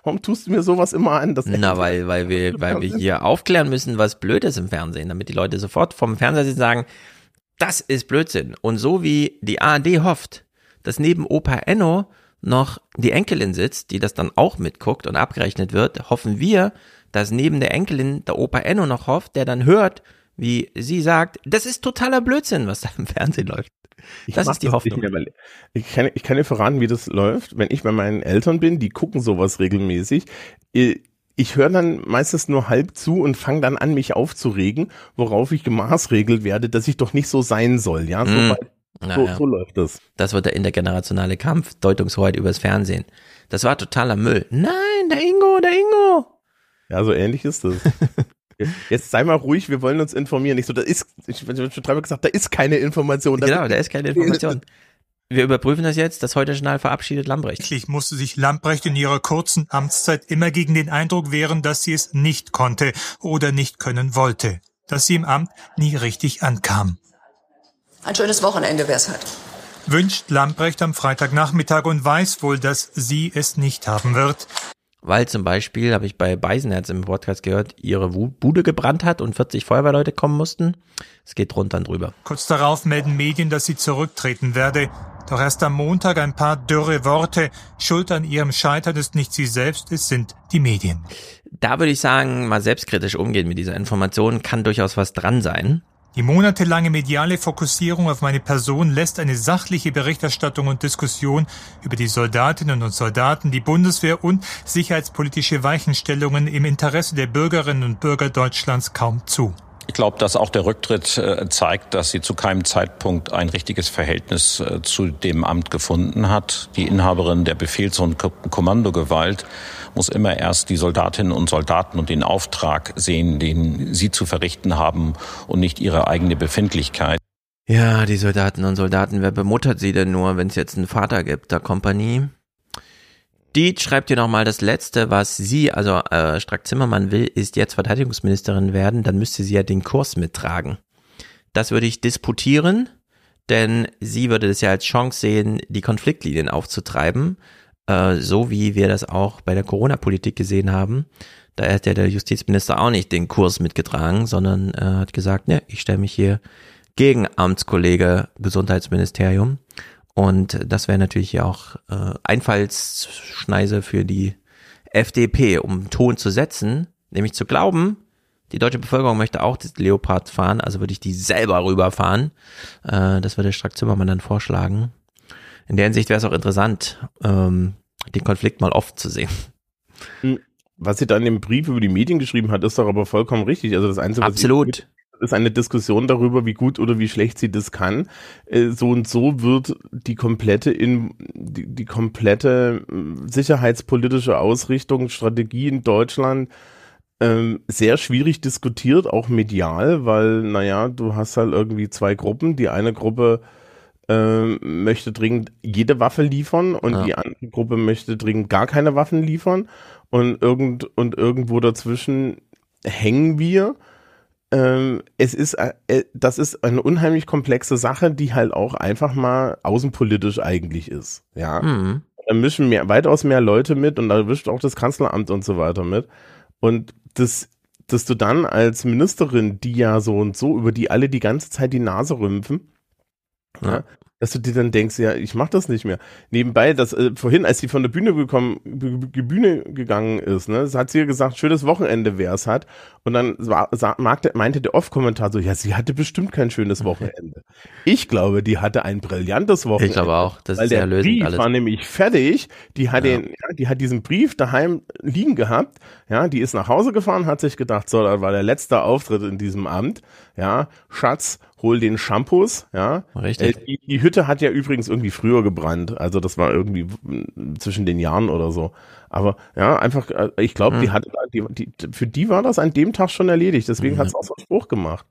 Warum tust du mir sowas immer an? Das Na, weil, weil wir, weil wir hier aufklären müssen, was blöd ist im Fernsehen, damit die Leute sofort vom Fernseher sitzen sagen, das ist Blödsinn. Und so wie die ARD hofft, dass neben Opa Enno noch die Enkelin sitzt, die das dann auch mitguckt und abgerechnet wird, hoffen wir, dass neben der Enkelin der Opa Enno noch hofft, der dann hört, wie sie sagt, das ist totaler Blödsinn, was da im Fernsehen läuft. Ich das ist die das Hoffnung. Mehr, ich, kann, ich kann dir verraten, wie das läuft. Wenn ich bei meinen Eltern bin, die gucken sowas regelmäßig. Ich höre dann meistens nur halb zu und fange dann an, mich aufzuregen, worauf ich gemaßregelt werde, dass ich doch nicht so sein soll. Ja, so, Mm. weit, so, ja. so läuft das. Das wird der intergenerationale Kampf, Deutungshoheit übers Fernsehen. Das war totaler Müll. Nein, der Ingo, der Ingo. Ja, so ähnlich ist das. Jetzt sei mal ruhig, wir wollen uns informieren. Nicht so, da ist, ich habe schon dreimal gesagt, da ist keine Information. Da Genau, da ist keine Information. Wir überprüfen das jetzt. Das heute Journal verabschiedet Lambrecht. Tatsächlich musste sich Lamprecht in ihrer kurzen Amtszeit immer gegen den Eindruck wehren, dass sie es nicht konnte oder nicht können wollte, dass sie im Amt nie richtig ankam. Ein schönes Wochenende wär's halt. Wünscht Lamprecht am Freitagnachmittag und weiß wohl, dass sie es nicht haben wird. Weil zum Beispiel, habe ich bei Beisenherz im Podcast gehört, ihre Bude gebrannt hat und 40 Feuerwehrleute kommen mussten. Es geht drunter und drüber. Kurz darauf melden Medien, dass sie zurücktreten werde. Doch erst am Montag ein paar dürre Worte. Schuld an ihrem Scheitern ist nicht sie selbst, es sind die Medien. Da würde ich sagen, mal selbstkritisch umgehen mit dieser Information kann durchaus was dran sein. Die monatelange mediale Fokussierung auf meine Person lässt eine sachliche Berichterstattung und Diskussion über die Soldatinnen und Soldaten, die Bundeswehr und sicherheitspolitische Weichenstellungen im Interesse der Bürgerinnen und Bürger Deutschlands kaum zu. Ich glaube, dass auch der Rücktritt äh, zeigt, dass sie zu keinem Zeitpunkt ein richtiges Verhältnis äh, zu dem Amt gefunden hat. Die Inhaberin der Befehls- und Ko Kommandogewalt muss immer erst die Soldatinnen und Soldaten und den Auftrag sehen, den sie zu verrichten haben und nicht ihre eigene Befindlichkeit. Ja, die Soldaten und Soldaten, wer bemuttert sie denn nur, wenn es jetzt einen Vater gibt, der Kompanie? Diet schreibt hier nochmal das Letzte, was sie, also äh, Strack-Zimmermann will, ist jetzt Verteidigungsministerin werden, dann müsste sie ja den Kurs mittragen. Das würde ich disputieren, denn sie würde das ja als Chance sehen, die Konfliktlinien aufzutreiben, äh, so wie wir das auch bei der Corona-Politik gesehen haben. Da hat ja der Justizminister auch nicht den Kurs mitgetragen, sondern äh, hat gesagt, ne, ich stelle mich hier gegen Amtskollege Gesundheitsministerium. Und das wäre natürlich ja auch äh, Einfallsschneise für die FDP, um Ton zu setzen, nämlich zu glauben, die deutsche Bevölkerung möchte auch das Leopard fahren, also würde ich die selber rüberfahren. Äh, das würde Strack Zimmermann dann vorschlagen. In der Hinsicht wäre es auch interessant, ähm, den Konflikt mal oft zu sehen. Was sie da in dem Brief über die Medien geschrieben hat, ist doch aber vollkommen richtig. Also das Einzige, was Absolut. Ist eine Diskussion darüber, wie gut oder wie schlecht sie das kann. Äh, So und so wird die komplette in die, die komplette äh, sicherheitspolitische Ausrichtung, Strategie in Deutschland ähm, sehr schwierig diskutiert, auch medial, weil, naja, du hast halt irgendwie zwei Gruppen. Die eine Gruppe ähm, möchte dringend jede Waffe liefern und Ja. die andere Gruppe möchte dringend gar keine Waffen liefern und irgend und irgendwo dazwischen hängen wir. Ähm, es ist, äh, äh, das ist eine unheimlich komplexe Sache, die halt auch einfach mal außenpolitisch eigentlich ist. Ja, Mhm. da mischen mehr, weitaus mehr Leute mit und da wischt auch das Kanzleramt und so weiter mit. Und das, dass du dann als Ministerin, die ja so und so, über die alle die ganze Zeit die Nase rümpfen, ja. dass du dir dann denkst, ja, ich mach das nicht mehr. Nebenbei, dass äh, vorhin, als sie von der Bühne gekommen, Bühne gegangen ist, ne, das hat sie ja gesagt, schönes Wochenende wer es hat. Und dann meinte der Off-Kommentator so, ja, sie hatte bestimmt kein schönes Wochenende. Ich glaube, die hatte ein brillantes Wochenende. Ich glaube auch, das weil ist der lösend Brief alles. war nämlich fertig. Die hat Ja. den, ja, die hat diesen Brief daheim liegen gehabt. Ja, die ist nach Hause gefahren, hat sich gedacht, so, das war der letzte Auftritt in diesem Amt. Ja, Schatz, hol den Shampoos. Ja, Richtig. Äh, die, die Hütte hat ja übrigens irgendwie früher gebrannt. Also das war irgendwie zwischen den Jahren oder so. Aber ja, einfach, äh, ich glaube, die Hm. hat, die, die, für die war das an dem Tag schon erledigt. Deswegen Mhm. hat es auch so einen Spruch gemacht.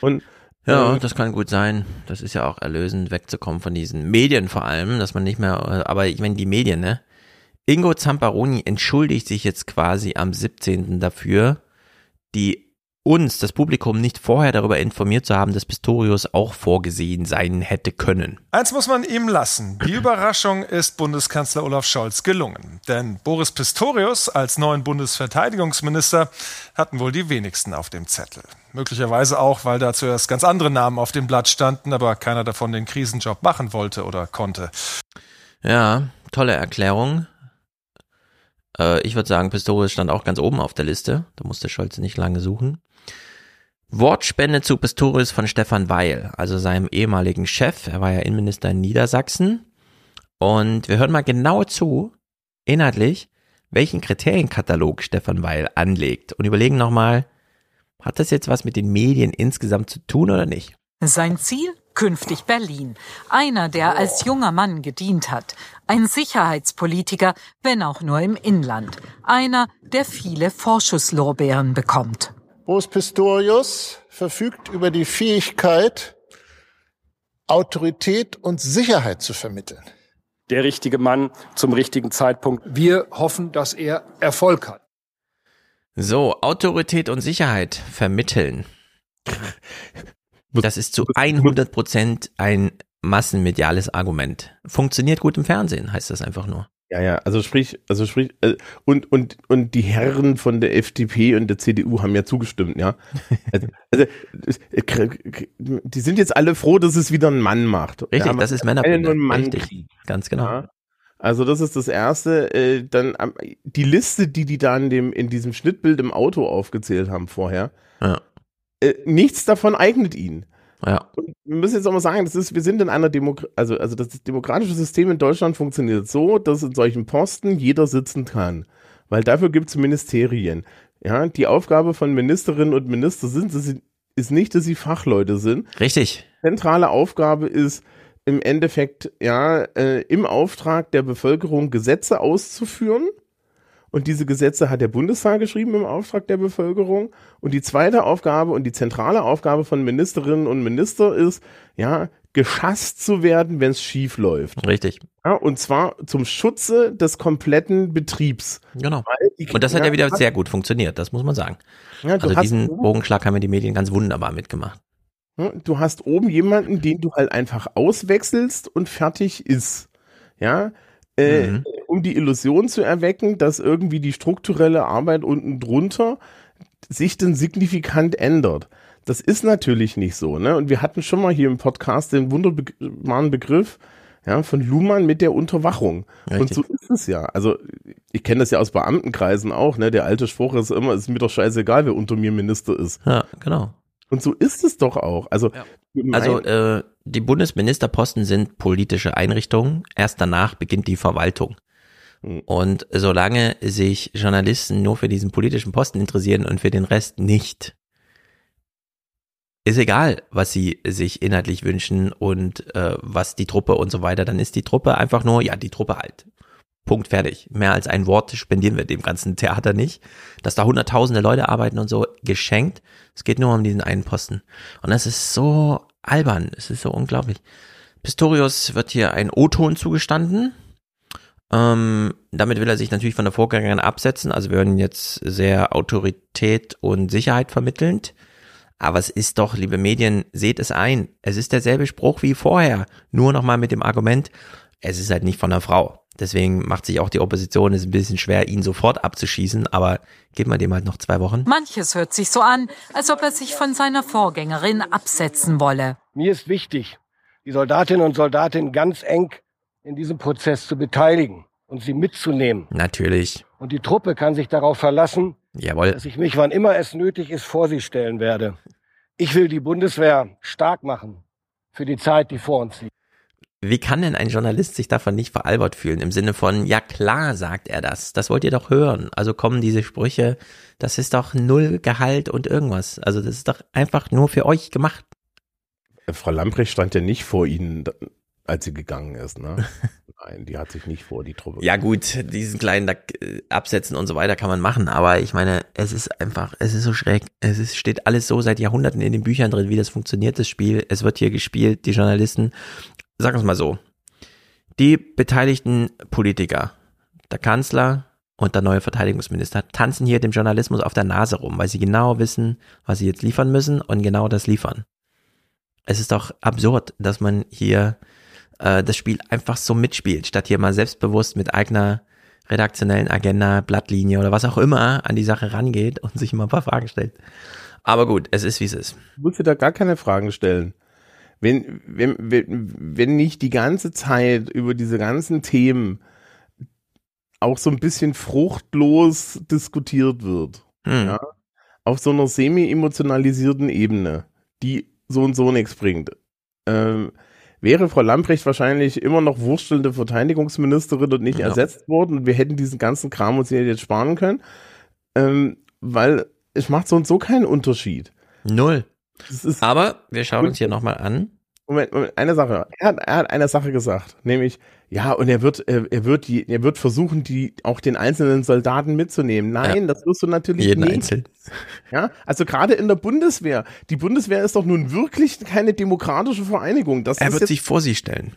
Und Ja, das kann gut sein. Das ist ja auch erlösend, wegzukommen von diesen Medien vor allem, dass man nicht mehr, aber ich meine, die Medien, ne? Ingo Zamparoni entschuldigt sich jetzt quasi am 17. dafür, die uns, das Publikum, nicht vorher darüber informiert zu haben, dass Pistorius auch vorgesehen sein hätte können. Eins muss man ihm lassen. Die Überraschung ist Bundeskanzler Olaf Scholz gelungen. Denn Boris Pistorius als neuen Bundesverteidigungsminister hatten wohl die wenigsten auf dem Zettel. Möglicherweise auch, weil da zuerst ganz andere Namen auf dem Blatt standen, aber keiner davon den Krisenjob machen wollte oder konnte. Ja, tolle Erklärung. Äh, ich würde sagen, Pistorius stand auch ganz oben auf der Liste. Da musste Scholz nicht lange suchen. Wortspende zu Pistorius von Stefan Weil, also seinem ehemaligen Chef. Er war ja Innenminister in Niedersachsen. Und wir hören mal genau zu, inhaltlich, welchen Kriterienkatalog Stefan Weil anlegt und überlegen nochmal, hat das jetzt was mit den Medien insgesamt zu tun oder nicht? Sein Ziel? Künftig Berlin. Einer, der als junger Mann gedient hat. Ein Sicherheitspolitiker, wenn auch nur im Inland. Einer, der viele Vorschusslorbeeren bekommt. Boris Pistorius verfügt über die Fähigkeit, Autorität und Sicherheit zu vermitteln. Der richtige Mann zum richtigen Zeitpunkt. Wir hoffen, dass er Erfolg hat. So, Autorität und Sicherheit vermitteln. Das ist zu 100 Prozent ein massenmediales Argument. Funktioniert gut im Fernsehen, heißt das einfach nur. Ja, ja, also sprich, also sprich, äh, und, und, und die Herren von der FDP und der CDU haben ja zugestimmt, ja. Also, also äh, die sind jetzt alle froh, dass es wieder ein Mann macht. Richtig, ja, das ist Männerbinde. Mann Richtig, ganz genau. Ja. Also das ist das erste. Äh, dann die Liste, die die da in dem in diesem Schnittbild im Auto aufgezählt haben vorher. Ja. Äh, nichts davon eignet ihn. Ja. Und wir müssen jetzt auch mal sagen, das ist, wir sind in einer Demo also, also das demokratische System in Deutschland funktioniert so, dass in solchen Posten jeder sitzen kann. Weil dafür gibt es Ministerien. Ja, die Aufgabe von Ministerinnen und Ministern sind, sie, ist nicht, dass sie Fachleute sind. Richtig. Zentrale Aufgabe ist, im Endeffekt, ja, äh, im Auftrag der Bevölkerung Gesetze auszuführen. Und diese Gesetze hat der Bundestag geschrieben im Auftrag der Bevölkerung. Und die zweite Aufgabe und die zentrale Aufgabe von Ministerinnen und Minister ist, ja, geschasst zu werden, wenn es schief läuft. Richtig. Ja, und zwar zum Schutze des kompletten Betriebs. Genau. Und das hat ja wieder sehr gut funktioniert, das muss man sagen. Ja, also diesen Bogenschlag haben ja die Medien ganz wunderbar mitgemacht. Ja, Du hast oben jemanden, den du halt einfach auswechselst und fertig ist. Ja, äh, Mhm. Um die Illusion zu erwecken, dass irgendwie die strukturelle Arbeit unten drunter sich dann signifikant ändert. Das ist natürlich nicht so, ne? Und wir hatten schon mal hier im Podcast den wunderbaren Begriff ja, von Luhmann mit der Unterwachung. Und Richtig. so ist es ja. Also ich kenne das ja aus Beamtenkreisen auch, ne? Der alte Spruch ist immer, es ist mir doch scheißegal, wer unter mir Minister ist. Ja, genau. Und so ist es doch auch. Also, Also mein- äh, die Bundesministerposten sind politische Einrichtungen. Erst danach beginnt die Verwaltung. Hm. Und solange sich Journalisten nur für diesen politischen Posten interessieren und für den Rest nicht, ist egal, was sie sich inhaltlich wünschen und äh, was die Truppe und so weiter, dann ist die Truppe einfach nur, ja, die Truppe halt. Punkt fertig. Mehr als ein Wort spendieren wir dem ganzen Theater nicht. Dass da hunderttausende Leute arbeiten und so, geschenkt. Es geht nur um diesen einen Posten. Und das ist so albern. Es ist so unglaublich. Pistorius wird hier ein O-Ton zugestanden. Ähm, damit will er sich natürlich von der Vorgängerin absetzen. Also wir hören jetzt sehr Autorität und Sicherheit vermittelnd. Aber es ist doch, liebe Medien, seht es ein. Es ist derselbe Spruch wie vorher. Nur nochmal mit dem Argument, es ist halt nicht von einer Frau. Deswegen macht sich auch die Opposition es ein bisschen schwer, ihn sofort abzuschießen. Aber geben wir dem halt noch zwei Wochen. Manches hört sich so an, als ob er sich von seiner Vorgängerin absetzen wolle. Mir ist wichtig, die Soldatinnen und Soldaten ganz eng in diesem Prozess zu beteiligen und sie mitzunehmen. Natürlich. Und die Truppe kann sich darauf verlassen, Jawohl. dass ich mich, wann immer es nötig ist, vor sie stellen werde. Ich will die Bundeswehr stark machen für die Zeit, die vor uns liegt. Wie kann denn ein Journalist sich davon nicht veralbert fühlen? Im Sinne von, ja klar, sagt er das. Das wollt ihr doch hören. Also kommen diese Sprüche, das ist doch null Gehalt und irgendwas. Also das ist doch einfach nur für euch gemacht. Frau Lamprecht stand ja nicht vor Ihnen. Als sie gegangen ist. Ne? Nein, die hat sich nicht vor die Truppe. Ja gut, diesen kleinen äh, Absetzen und so weiter kann man machen, aber ich meine, es ist einfach, es ist so schräg. Es ist, steht alles so seit Jahrhunderten in den Büchern drin, wie das funktioniert, das Spiel. Es wird hier gespielt, die Journalisten, sagen wir es mal so, die beteiligten Politiker, der Kanzler und der neue Verteidigungsminister tanzen hier dem Journalismus auf der Nase rum, weil sie genau wissen, was sie jetzt liefern müssen und genau das liefern. Es ist doch absurd, dass man hier äh, das Spiel einfach so mitspielt, statt hier mal selbstbewusst mit eigener redaktionellen Agenda, Blattlinie oder was auch immer an die Sache rangeht und sich immer ein paar Fragen stellt. Aber gut, es ist wie es ist. Du musst dir da gar keine Fragen stellen. Wenn, wenn, wenn, wenn nicht die ganze Zeit über diese ganzen Themen auch so ein bisschen fruchtlos diskutiert wird, Hm. ja, auf so einer semi-emotionalisierten Ebene, die so und so nichts bringt, ähm, wäre Frau Lamprecht wahrscheinlich immer noch wurstelnde Verteidigungsministerin und nicht Ja. ersetzt worden und wir hätten diesen ganzen Kram uns hier jetzt sparen können, ähm, weil es macht so und so keinen Unterschied. Null. Aber wir schauen uns hier nochmal an. Moment, Moment, eine Sache. Er hat, er hat eine Sache gesagt, nämlich, ja, und er wird, er, er wird die, er wird versuchen, die, auch den einzelnen Soldaten mitzunehmen. Nein, das wirst du natürlich Jeden nicht. einzeln. Ja, also gerade in der Bundeswehr. Die Bundeswehr ist doch nun wirklich keine demokratische Vereinigung. Das Er wird jetzt, sich vor sie stellen.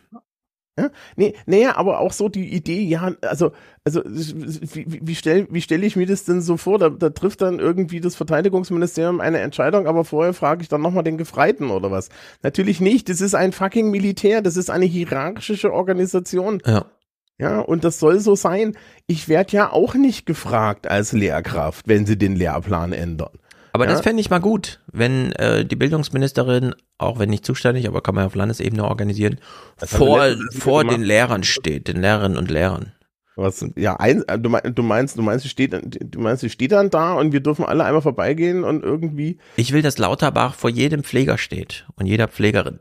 Ja? Nee, naja, aber auch so die Idee, ja, also, also wie, wie, stelle wie stell ich mir das denn so vor? Da, da trifft dann irgendwie das Verteidigungsministerium eine Entscheidung, aber vorher frage ich dann nochmal den Gefreiten oder was. Natürlich nicht, das ist ein fucking Militär, das ist eine hierarchische Organisation. Ja. Ja, und das soll so sein. Ich werde ja auch nicht gefragt als Lehrkraft, wenn sie den Lehrplan ändern. Aber ja? das fände ich mal gut, wenn äh, die Bildungsministerin, auch wenn nicht zuständig, aber kann man ja auf Landesebene organisieren, Das vor, vor den Lehrern steht, den Lehrerinnen und Lehrern. Was, ja, ein, du, mein, du meinst, du meinst, sie steht, du meinst, sie steht dann da und wir dürfen alle einmal vorbeigehen und irgendwie. Ich will, dass Lauterbach vor jedem Pfleger steht und jeder Pflegerin.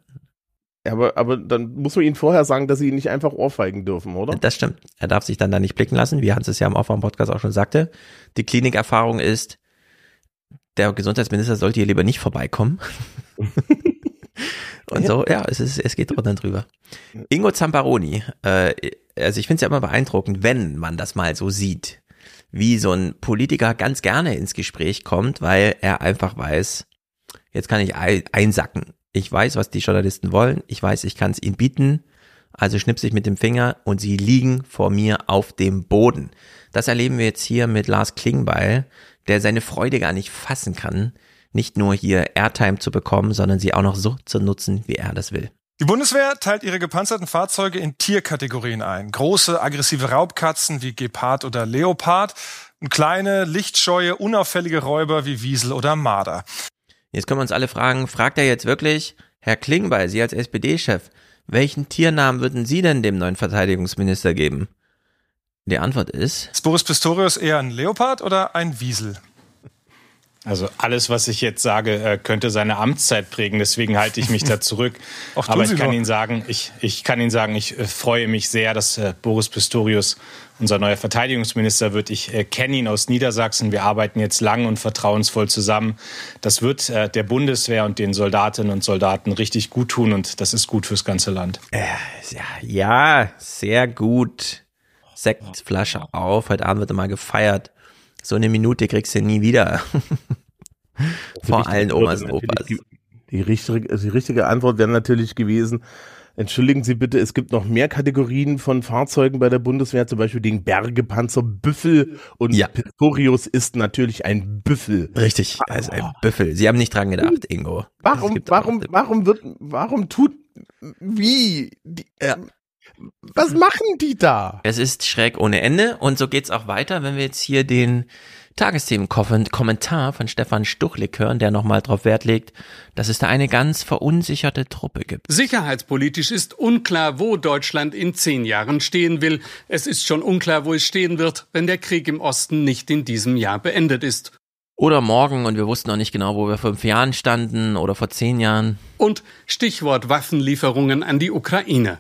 Ja, aber, aber dann muss man ihnen vorher sagen, dass sie ihn nicht einfach ohrfeigen dürfen, oder? Das stimmt. Er darf sich dann da nicht blicken lassen, wie Hans es ja im Aufwärm-Podcast auch schon sagte. Die Klinikerfahrung ist, der Gesundheitsminister sollte hier lieber nicht vorbeikommen. Und so, ja, es, ist, es geht drunter und drüber. Ingo Zamparoni, äh, also ich finde es ja immer beeindruckend, wenn man das mal so sieht, wie so ein Politiker ganz gerne ins Gespräch kommt, weil er einfach weiß, jetzt kann ich ei- einsacken. Ich weiß, was die Journalisten wollen, ich weiß, ich kann es ihnen bieten, also schnipse ich mit dem Finger und sie liegen vor mir auf dem Boden. Das erleben wir jetzt hier mit Lars Klingbeil, der seine Freude gar nicht fassen kann, nicht nur hier Airtime zu bekommen, sondern sie auch noch so zu nutzen, wie er das will. Die Bundeswehr teilt ihre gepanzerten Fahrzeuge in Tierkategorien ein. Große, aggressive Raubkatzen wie Gepard oder Leopard und kleine, lichtscheue, unauffällige Räuber wie Wiesel oder Marder. Jetzt können wir uns alle fragen, fragt er jetzt wirklich, Herr Klingbeil, Sie als SPD-Chef, welchen Tiernamen würden Sie denn dem neuen Verteidigungsminister geben? Die Antwort ist, Ist Boris Pistorius eher ein Leopard oder ein Wiesel? Also alles, was ich jetzt sage, äh, könnte seine Amtszeit prägen. Deswegen halte ich mich da zurück. Ach, Aber ich kann doch. Ihnen sagen, ich, ich kann Ihnen sagen, ich äh, freue mich sehr, dass äh, Boris Pistorius unser neuer Verteidigungsminister wird. Ich äh, kenne ihn aus Niedersachsen. Wir arbeiten jetzt lang und vertrauensvoll zusammen. Das wird äh, der Bundeswehr und den Soldatinnen und Soldaten richtig gut tun und das ist gut fürs ganze Land. äh, ja, ja, sehr gut. Sektflasche auf, heute Abend wird mal gefeiert. So eine Minute kriegst du nie wieder. Vor allen Omas und Opas. Die, die, richtige, die richtige Antwort wäre natürlich gewesen, entschuldigen Sie bitte, es gibt noch mehr Kategorien von Fahrzeugen bei der Bundeswehr, zum Beispiel den Bergepanzer Büffel und Pistorius ist natürlich ein Büffel. Richtig, er ist ein Büffel. Sie haben nicht dran gedacht, Ingo. Warum, warum, warum wird, warum tut, wie? Die, Was machen die da? Es ist schräg ohne Ende und so geht's auch weiter, wenn wir jetzt hier den Tagesthemen-Kommentar von Stefan Stuchlik hören, der nochmal darauf Wert legt, dass es da eine ganz verunsicherte Truppe gibt. Sicherheitspolitisch ist unklar, wo Deutschland in zehn Jahren stehen will. Es ist schon unklar, wo es stehen wird, wenn der Krieg im Osten nicht in diesem Jahr beendet ist. Oder morgen und wir wussten noch nicht genau, wo wir vor fünf Jahren standen oder vor zehn Jahren. Und Stichwort Waffenlieferungen an die Ukraine.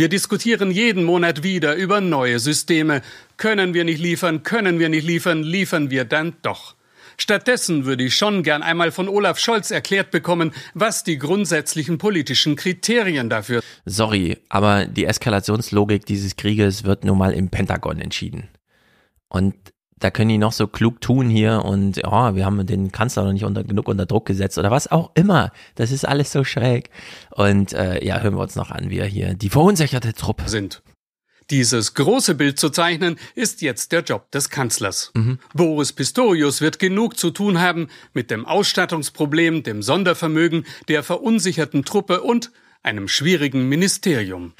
Wir diskutieren jeden Monat wieder über neue Systeme. Können wir nicht liefern, können wir nicht liefern, liefern wir dann doch. Stattdessen würde ich schon gern einmal von Olaf Scholz erklärt bekommen, was die grundsätzlichen politischen Kriterien dafür. Sorry, aber die Eskalationslogik dieses Krieges wird nun mal im Pentagon entschieden. Und da können die noch so klug tun hier und oh, wir haben den Kanzler noch nicht unter, genug unter Druck gesetzt oder was auch immer. Das ist alles so schräg. Und äh, ja, hören wir uns noch an, wie er hier die verunsicherte Truppe sind. Dieses große Bild zu zeichnen, ist jetzt der Job des Kanzlers. Mhm. Boris Pistorius wird genug zu tun haben mit dem Ausstattungsproblem, dem Sondervermögen, der verunsicherten Truppe und einem schwierigen Ministerium.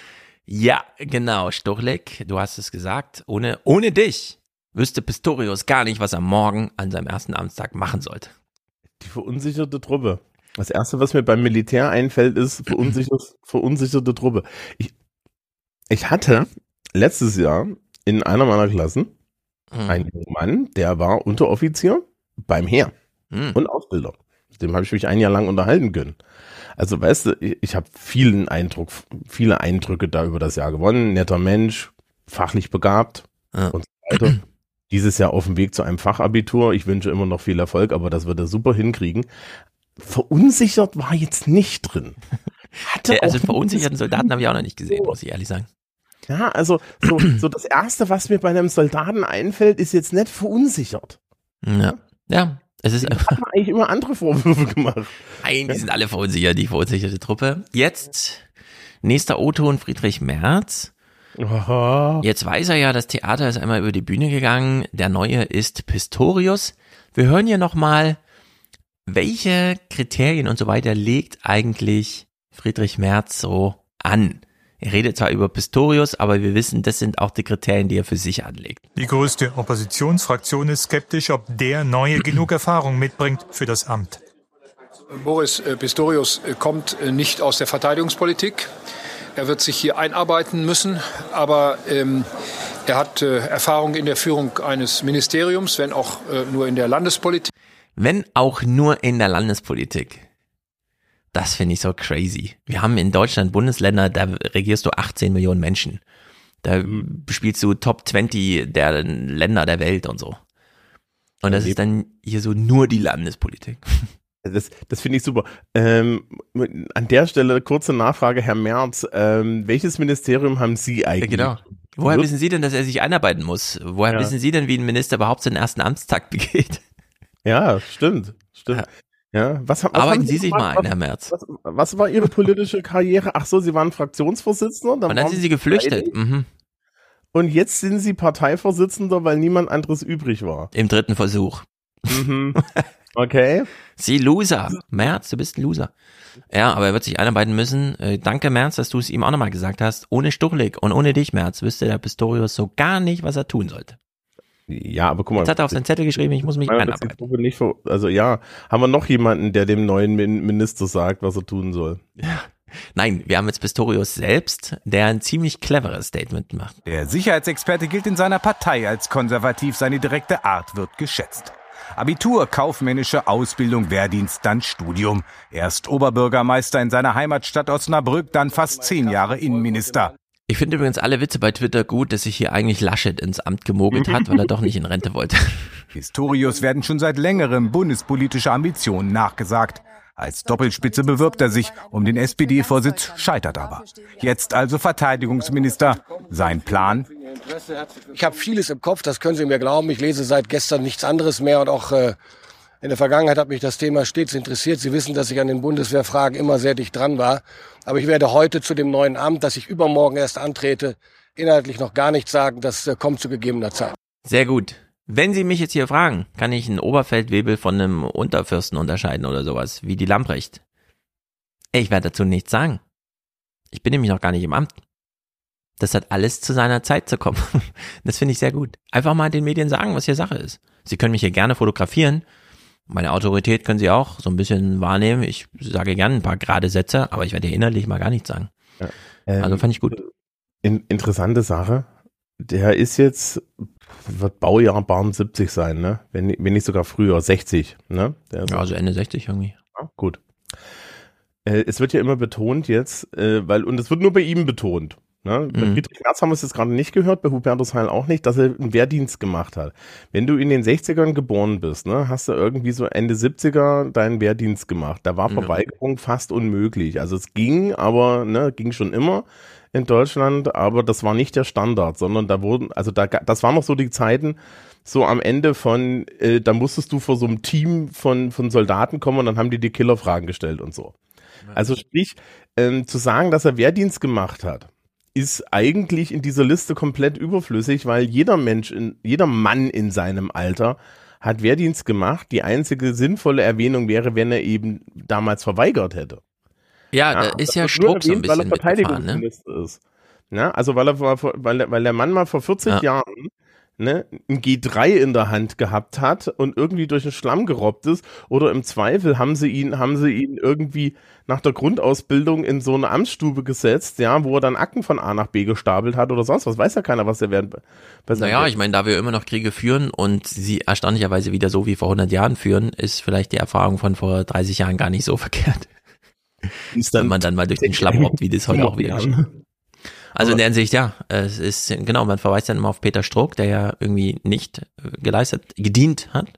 Ja, genau, Stuchleck, du hast es gesagt, ohne, ohne dich wüsste Pistorius gar nicht, was er morgen an seinem ersten Amtstag machen sollte. Die verunsicherte Truppe. Das erste, was mir beim Militär einfällt, ist verunsicherte, verunsicherte Truppe. Ich, ich hatte letztes Jahr in einer meiner Klassen mhm. einen jungen Mann, der war Unteroffizier beim Heer mhm. und Ausbilder. Mit dem habe ich mich ein Jahr lang unterhalten können. Also weißt du, ich, ich habe vielen Eindruck, viele Eindrücke da über das Jahr gewonnen. Netter Mensch, fachlich begabt ja. und so weiter. dieses Jahr auf dem Weg zu einem Fachabitur. Ich wünsche immer noch viel Erfolg, aber das wird er super hinkriegen. Verunsichert war jetzt nicht drin. Hatte also verunsicherten Soldaten habe ich auch noch nicht gesehen, muss ich ehrlich sagen. Ja, also so, so das Erste, was mir bei einem Soldaten einfällt, ist jetzt nicht verunsichert. Ja, ja. Es ist einfach. Ich eigentlich immer andere Vorwürfe gemacht. Nein, die sind alle verunsichert, die verunsicherte Truppe. Jetzt nächster O-Ton Friedrich Merz. Aha. Jetzt weiß er ja, das Theater ist einmal über die Bühne gegangen. Der neue ist Pistorius. Wir hören hier nochmal, welche Kriterien und so weiter legt eigentlich Friedrich Merz so an? Er redet zwar über Pistorius, aber wir wissen, das sind auch die Kriterien, die er für sich anlegt. Die größte Oppositionsfraktion ist skeptisch, ob der neue genug Erfahrung mitbringt für das Amt. Boris äh, Pistorius äh, kommt äh, nicht aus der Verteidigungspolitik. Er wird sich hier einarbeiten müssen, aber ähm, er hat äh, Erfahrung in der Führung eines Ministeriums, wenn auch äh, nur in der Landespolitik. Wenn auch nur in der Landespolitik. Das finde ich so crazy. Wir haben in Deutschland Bundesländer, da regierst du 18 Millionen Menschen. Da spielst du Top 20 der Länder der Welt und so. Und das ist dann hier so nur die Landespolitik. Das, das finde ich super. Ähm, an der Stelle kurze Nachfrage, Herr Merz. Ähm, welches Ministerium haben Sie eigentlich? Ja, genau. Woher wissen Sie denn, dass er sich einarbeiten muss? Woher ja. wissen Sie denn, wie ein Minister überhaupt seinen ersten Amtstag begeht? Ja, stimmt. Stimmt. Ja, was, was Arbeiten Sie sich mal ein, Herr Merz. Was, was, war Ihre politische Karriere? Ach so, Sie waren Fraktionsvorsitzender. Dann Und dann sind Sie geflüchtet. Mhm. Und jetzt sind Sie Parteivorsitzender, weil niemand anderes übrig war. Im dritten Versuch. Mhm. Okay. Sie Loser. Merz, du bist ein Loser. Ja, aber er wird sich einarbeiten müssen. Äh, danke, Merz, dass du es ihm auch nochmal gesagt hast. Ohne Stuchlig und ohne dich, Merz, wüsste der Pistorius so gar nicht, was er tun sollte. Ja, aber guck mal. Jetzt hat er auf seinen Zettel geschrieben, ich muss mich einarbeiten. Nicht, also ja, haben wir noch jemanden, der dem neuen Minister sagt, was er tun soll? Ja. Nein, wir haben jetzt Pistorius selbst, der ein ziemlich cleveres Statement macht. Der Sicherheitsexperte gilt in seiner Partei als konservativ, seine direkte Art wird geschätzt. Abitur, kaufmännische Ausbildung, Wehrdienst, dann Studium. Erst Oberbürgermeister in seiner Heimatstadt Osnabrück, dann fast zehn Jahre Innenminister. Ich finde übrigens alle Witze bei Twitter gut, dass sich hier eigentlich Laschet ins Amt gemogelt hat, weil er doch nicht in Rente wollte. Pistorius werden schon seit längerem bundespolitische Ambitionen nachgesagt. Als Doppelspitze bewirbt er sich um den SPD-Vorsitz, scheitert aber. Jetzt also Verteidigungsminister. Sein Plan? Ich habe vieles im Kopf, das können Sie mir glauben. Ich lese seit gestern nichts anderes mehr und auch äh, in der Vergangenheit hat mich das Thema stets interessiert. Sie wissen, dass ich an den Bundeswehrfragen immer sehr dicht dran war. Aber ich werde heute zu dem neuen Amt, das ich übermorgen erst antrete, inhaltlich noch gar nichts sagen. Das äh, kommt zu gegebener Zeit. Sehr gut. Wenn Sie mich jetzt hier fragen, kann ich einen Oberfeldwebel von einem Unterfürsten unterscheiden oder sowas, wie die Lamprecht? Ich werde dazu nichts sagen. Ich bin nämlich noch gar nicht im Amt. Das hat alles zu seiner Zeit zu kommen. Das finde ich sehr gut. Einfach mal den Medien sagen, was hier Sache ist. Sie können mich hier gerne fotografieren. Meine Autorität können Sie auch so ein bisschen wahrnehmen. Ich sage gerne ein paar gerade Sätze, aber ich werde hier innerlich mal gar nichts sagen. Ja, ähm, also fand ich gut. In, interessante Sache. Der ist jetzt wird Baujahr Barm 70 sein, ne? Wenn, wenn nicht sogar früher, 60, ne? ja, also Ende 60 irgendwie. Ja, gut. Äh, es wird ja immer betont jetzt, äh, weil, und es wird nur bei ihm betont. Ne? Bei Friedrich Merz haben wir es jetzt gerade nicht gehört, bei Hubertus Heil auch nicht, dass er einen Wehrdienst gemacht hat. Wenn du in den 60ern geboren bist, ne, hast du irgendwie so Ende 70er deinen Wehrdienst gemacht. Da war. Verweigerung fast unmöglich. Also es ging, aber ne, ging schon immer in Deutschland, aber das war nicht der Standard, sondern da wurden, also da, das waren noch so die Zeiten, so am Ende von, äh, da musstest du vor so einem Team von, von Soldaten kommen und dann haben die dir Killerfragen gestellt und so. Also sprich, ähm, zu sagen, dass er Wehrdienst gemacht hat, ist eigentlich in dieser Liste komplett überflüssig, weil jeder Mensch, in, jeder Mann in seinem Alter hat Wehrdienst gemacht. Die einzige sinnvolle Erwähnung wäre, wenn er eben damals verweigert hätte. Ja, da ist ja Struck so ein erwähnt, weil er bisschen ne? Verteidigungsminister ist. Ja, also weil er weil, der- weil der Mann mal vor 40 Ja. Jahren ne, ein G3 in der Hand gehabt hat und irgendwie durch den Schlamm gerobbt ist oder im Zweifel haben sie ihn haben sie ihn irgendwie nach der Grundausbildung in so eine Amtsstube gesetzt, ja, wo er dann Akten von A nach B gestapelt hat oder sonst was, weiß ja keiner, was er bei seinem Naja, ich meine, da wir immer noch Kriege führen und sie erstaunlicherweise wieder so wie vor 100 Jahren führen, ist vielleicht die Erfahrung von vor 30 Jahren gar nicht so verkehrt. Wenn man dann mal durch den Schlamm robbt, wie das heute auch wieder. Also in der Hinsicht, ja, es ist, genau, man verweist dann immer auf Peter Struck, der ja irgendwie nicht äh, geleistet, gedient hat.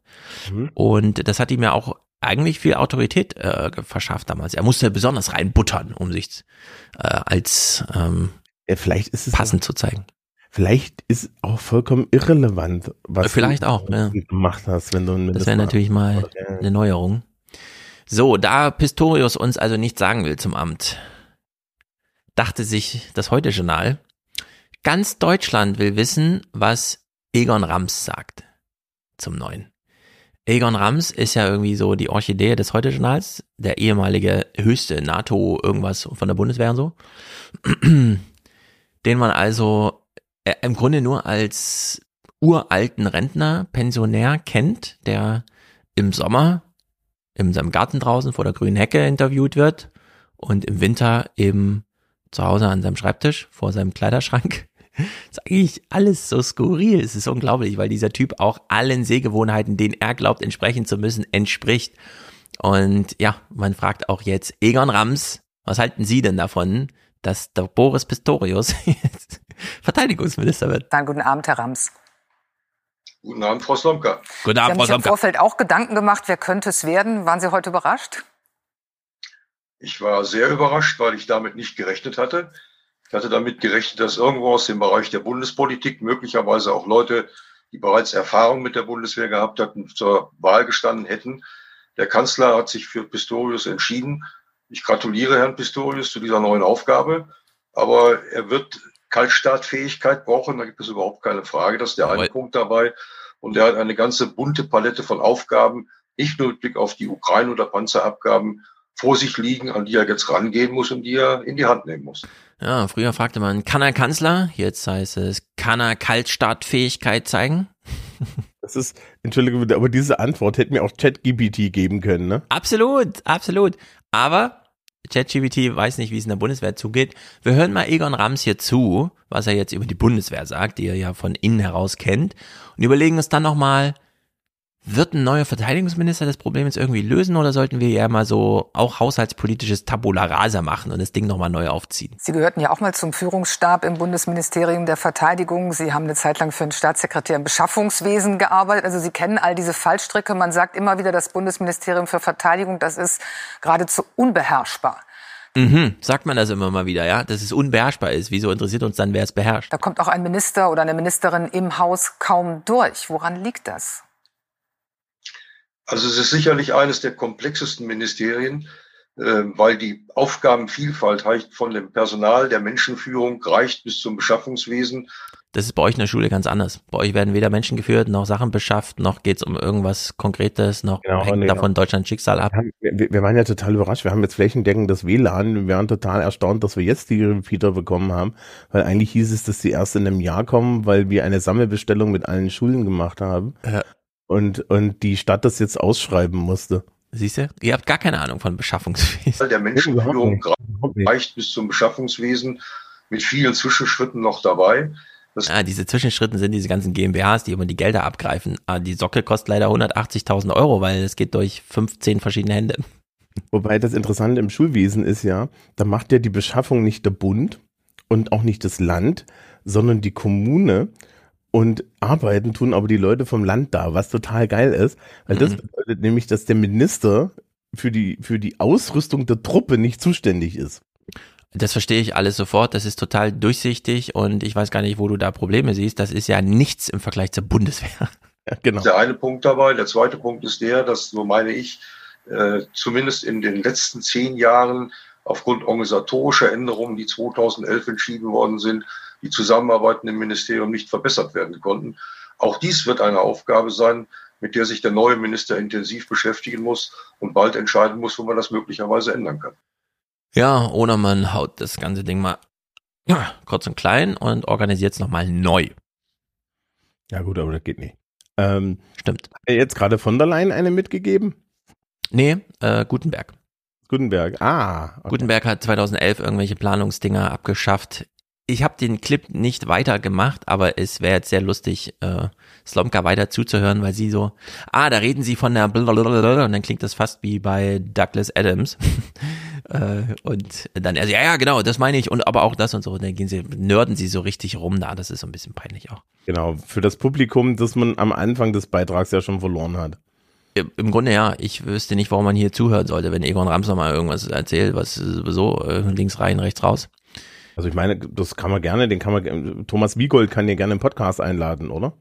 Mhm. Und das hat ihm ja auch eigentlich viel Autorität äh, verschafft damals. Er musste besonders reinbuttern, um sich äh, als ähm, ja, vielleicht ist es passend zu zeigen. Vielleicht ist auch vollkommen irrelevant, was Vielleicht du auch, ja. gemacht hast, wenn du Das wäre natürlich mal eine Neuerung. So, da Pistorius uns also nichts sagen will zum Amt, dachte sich das Heute-Journal, ganz Deutschland will wissen, was Egon Rams sagt zum Neuen. Egon Rams ist ja irgendwie so die Orchidee des Heute-Journals, der ehemalige höchste NATO irgendwas von der Bundeswehr und so, den man also äh, im Grunde nur als uralten Rentner, Pensionär kennt, der im Sommer in seinem Garten draußen vor der grünen Hecke interviewt wird und im Winter eben zu Hause an seinem Schreibtisch vor seinem Kleiderschrank. Das ist eigentlich alles so skurril. Es ist unglaublich, weil dieser Typ auch allen Sehgewohnheiten, denen er glaubt, entsprechen zu müssen, entspricht. Und ja, man fragt auch jetzt Egon Rams, was halten Sie denn davon, dass der Boris Pistorius jetzt Verteidigungsminister wird? Dann guten Abend, Herr Rams. Guten Abend, Frau Slomka. Guten Sie Abend, haben Frau sich im Slomka. Vorfeld auch Gedanken gemacht, wer könnte es werden? Waren Sie heute überrascht? Ich war sehr überrascht, weil ich damit nicht gerechnet hatte. Ich hatte damit gerechnet, dass irgendwo aus dem Bereich der Bundespolitik möglicherweise auch Leute, die bereits Erfahrung mit der Bundeswehr gehabt hatten, zur Wahl gestanden hätten. Der Kanzler hat sich für Pistorius entschieden. Ich gratuliere Herrn Pistorius zu dieser neuen Aufgabe. Aber er wird Kaltstartfähigkeit brauchen. Da gibt es überhaupt keine Frage. Das ist der eine Punkt dabei. Und er hat eine ganze bunte Palette von Aufgaben, nicht nur mit Blick auf die Ukraine oder Panzerabgaben, vor sich liegen, an die er jetzt rangehen muss und die er in die Hand nehmen muss. Ja, früher fragte man, kann er Kanzler? Jetzt heißt es, kann er Kaltstartfähigkeit zeigen? Das ist, Entschuldigung, bitte, aber diese Antwort hätte mir auch ChatGPT geben können, ne? Absolut, absolut. Aber ChatGPT weiß nicht, wie es in der Bundeswehr zugeht. Wir hören mal Egon Rams hier zu, was er jetzt über die Bundeswehr sagt, die er ja von innen heraus kennt, und überlegen uns dann nochmal, wird ein neuer Verteidigungsminister das Problem jetzt irgendwie lösen oder sollten wir ja mal so auch haushaltspolitisches Tabula rasa machen und das Ding nochmal neu aufziehen? Sie gehörten ja auch mal zum Führungsstab im Bundesministerium der Verteidigung. Sie haben eine Zeit lang für einen Staatssekretär im Beschaffungswesen gearbeitet. Also Sie kennen all diese Fallstricke. Man sagt immer wieder, das Bundesministerium für Verteidigung, das ist geradezu unbeherrschbar. Mhm, sagt man das immer mal wieder, ja, dass es unbeherrschbar ist. Wieso interessiert uns dann, wer es beherrscht? Da kommt auch ein Minister oder eine Ministerin im Haus kaum durch. Woran liegt das? Also es ist sicherlich eines der komplexesten Ministerien, äh, weil die Aufgabenvielfalt reicht von dem Personal, der Menschenführung, reicht bis zum Beschaffungswesen. Das ist bei euch in der Schule ganz anders. Bei euch werden weder Menschen geführt, noch Sachen beschafft, noch geht's um irgendwas Konkretes, noch Genau, hängt nee, davon Deutschlands Schicksal ab. Wir, wir waren ja total überrascht. Wir haben jetzt flächendeckendes WLAN. Wir waren total erstaunt, dass wir jetzt die Repeater bekommen haben, weil eigentlich hieß es, dass die erst in einem Jahr kommen, weil wir eine Sammelbestellung mit allen Schulen gemacht haben. Ja. Und, und die Stadt das jetzt ausschreiben musste. Siehst du? Ihr habt gar keine Ahnung von Beschaffungswesen. Der Menschenführung reicht bis zum Beschaffungswesen mit vielen Zwischenschritten noch dabei. Das Ah, diese Zwischenschritten sind diese ganzen GmbHs, die immer die Gelder abgreifen. Ah, die Socke kostet leider 180.000 Euro, weil es geht durch 15 verschiedene Hände. Wobei das Interessante im Schulwesen ist ja, da macht ja die Beschaffung nicht der Bund und auch nicht das Land, sondern die Kommune und arbeiten tun aber die Leute vom Land da, was total geil ist, weil das bedeutet nämlich, dass der Minister für die, für die Ausrüstung der Truppe nicht zuständig ist. Das verstehe ich alles sofort. Das ist total durchsichtig und ich weiß gar nicht, wo du da Probleme siehst. Das ist ja nichts im Vergleich zur Bundeswehr. Ja, genau. Der eine Punkt dabei. Der zweite Punkt ist der, dass, so meine ich, äh, zumindest in den letzten zehn Jahren aufgrund organisatorischer Änderungen, die 2011 entschieden worden sind, die Zusammenarbeiten im Ministerium nicht verbessert werden konnten. Auch dies wird eine Aufgabe sein, mit der sich der neue Minister intensiv beschäftigen muss und bald entscheiden muss, wo man das möglicherweise ändern kann. Ja, oder man haut das ganze Ding mal ja, kurz und klein und organisiert es nochmal neu. Ja gut, aber das geht nicht. Ähm, Stimmt. Hat er jetzt gerade von der Leyen eine mitgegeben? Nee, äh, Gutenberg. Gutenberg, ah. Okay. Gutenberg hat 2011 irgendwelche Planungsdinger abgeschafft. Ich habe den Clip nicht weiter gemacht, aber es wäre jetzt sehr lustig, äh, Slomka weiter zuzuhören, weil sie so, ah, da reden sie von der blablabla, und dann klingt das fast wie bei Douglas Adams. äh, und dann er so, ja, ja, genau, das meine ich und aber auch das und so. Und dann gehen sie, nörden sie so richtig rum da. Das ist so ein bisschen peinlich auch. Genau, für das Publikum, das man am Anfang des Beitrags ja schon verloren hat. Im Grunde ja, ich wüsste nicht, warum man hier zuhören sollte, wenn Egon Ramser mal irgendwas erzählt, was sowieso äh, links rein, rechts raus. Also ich meine, das kann man gerne, den kann man, Thomas Wiegold kann dir gerne im Podcast einladen, oder?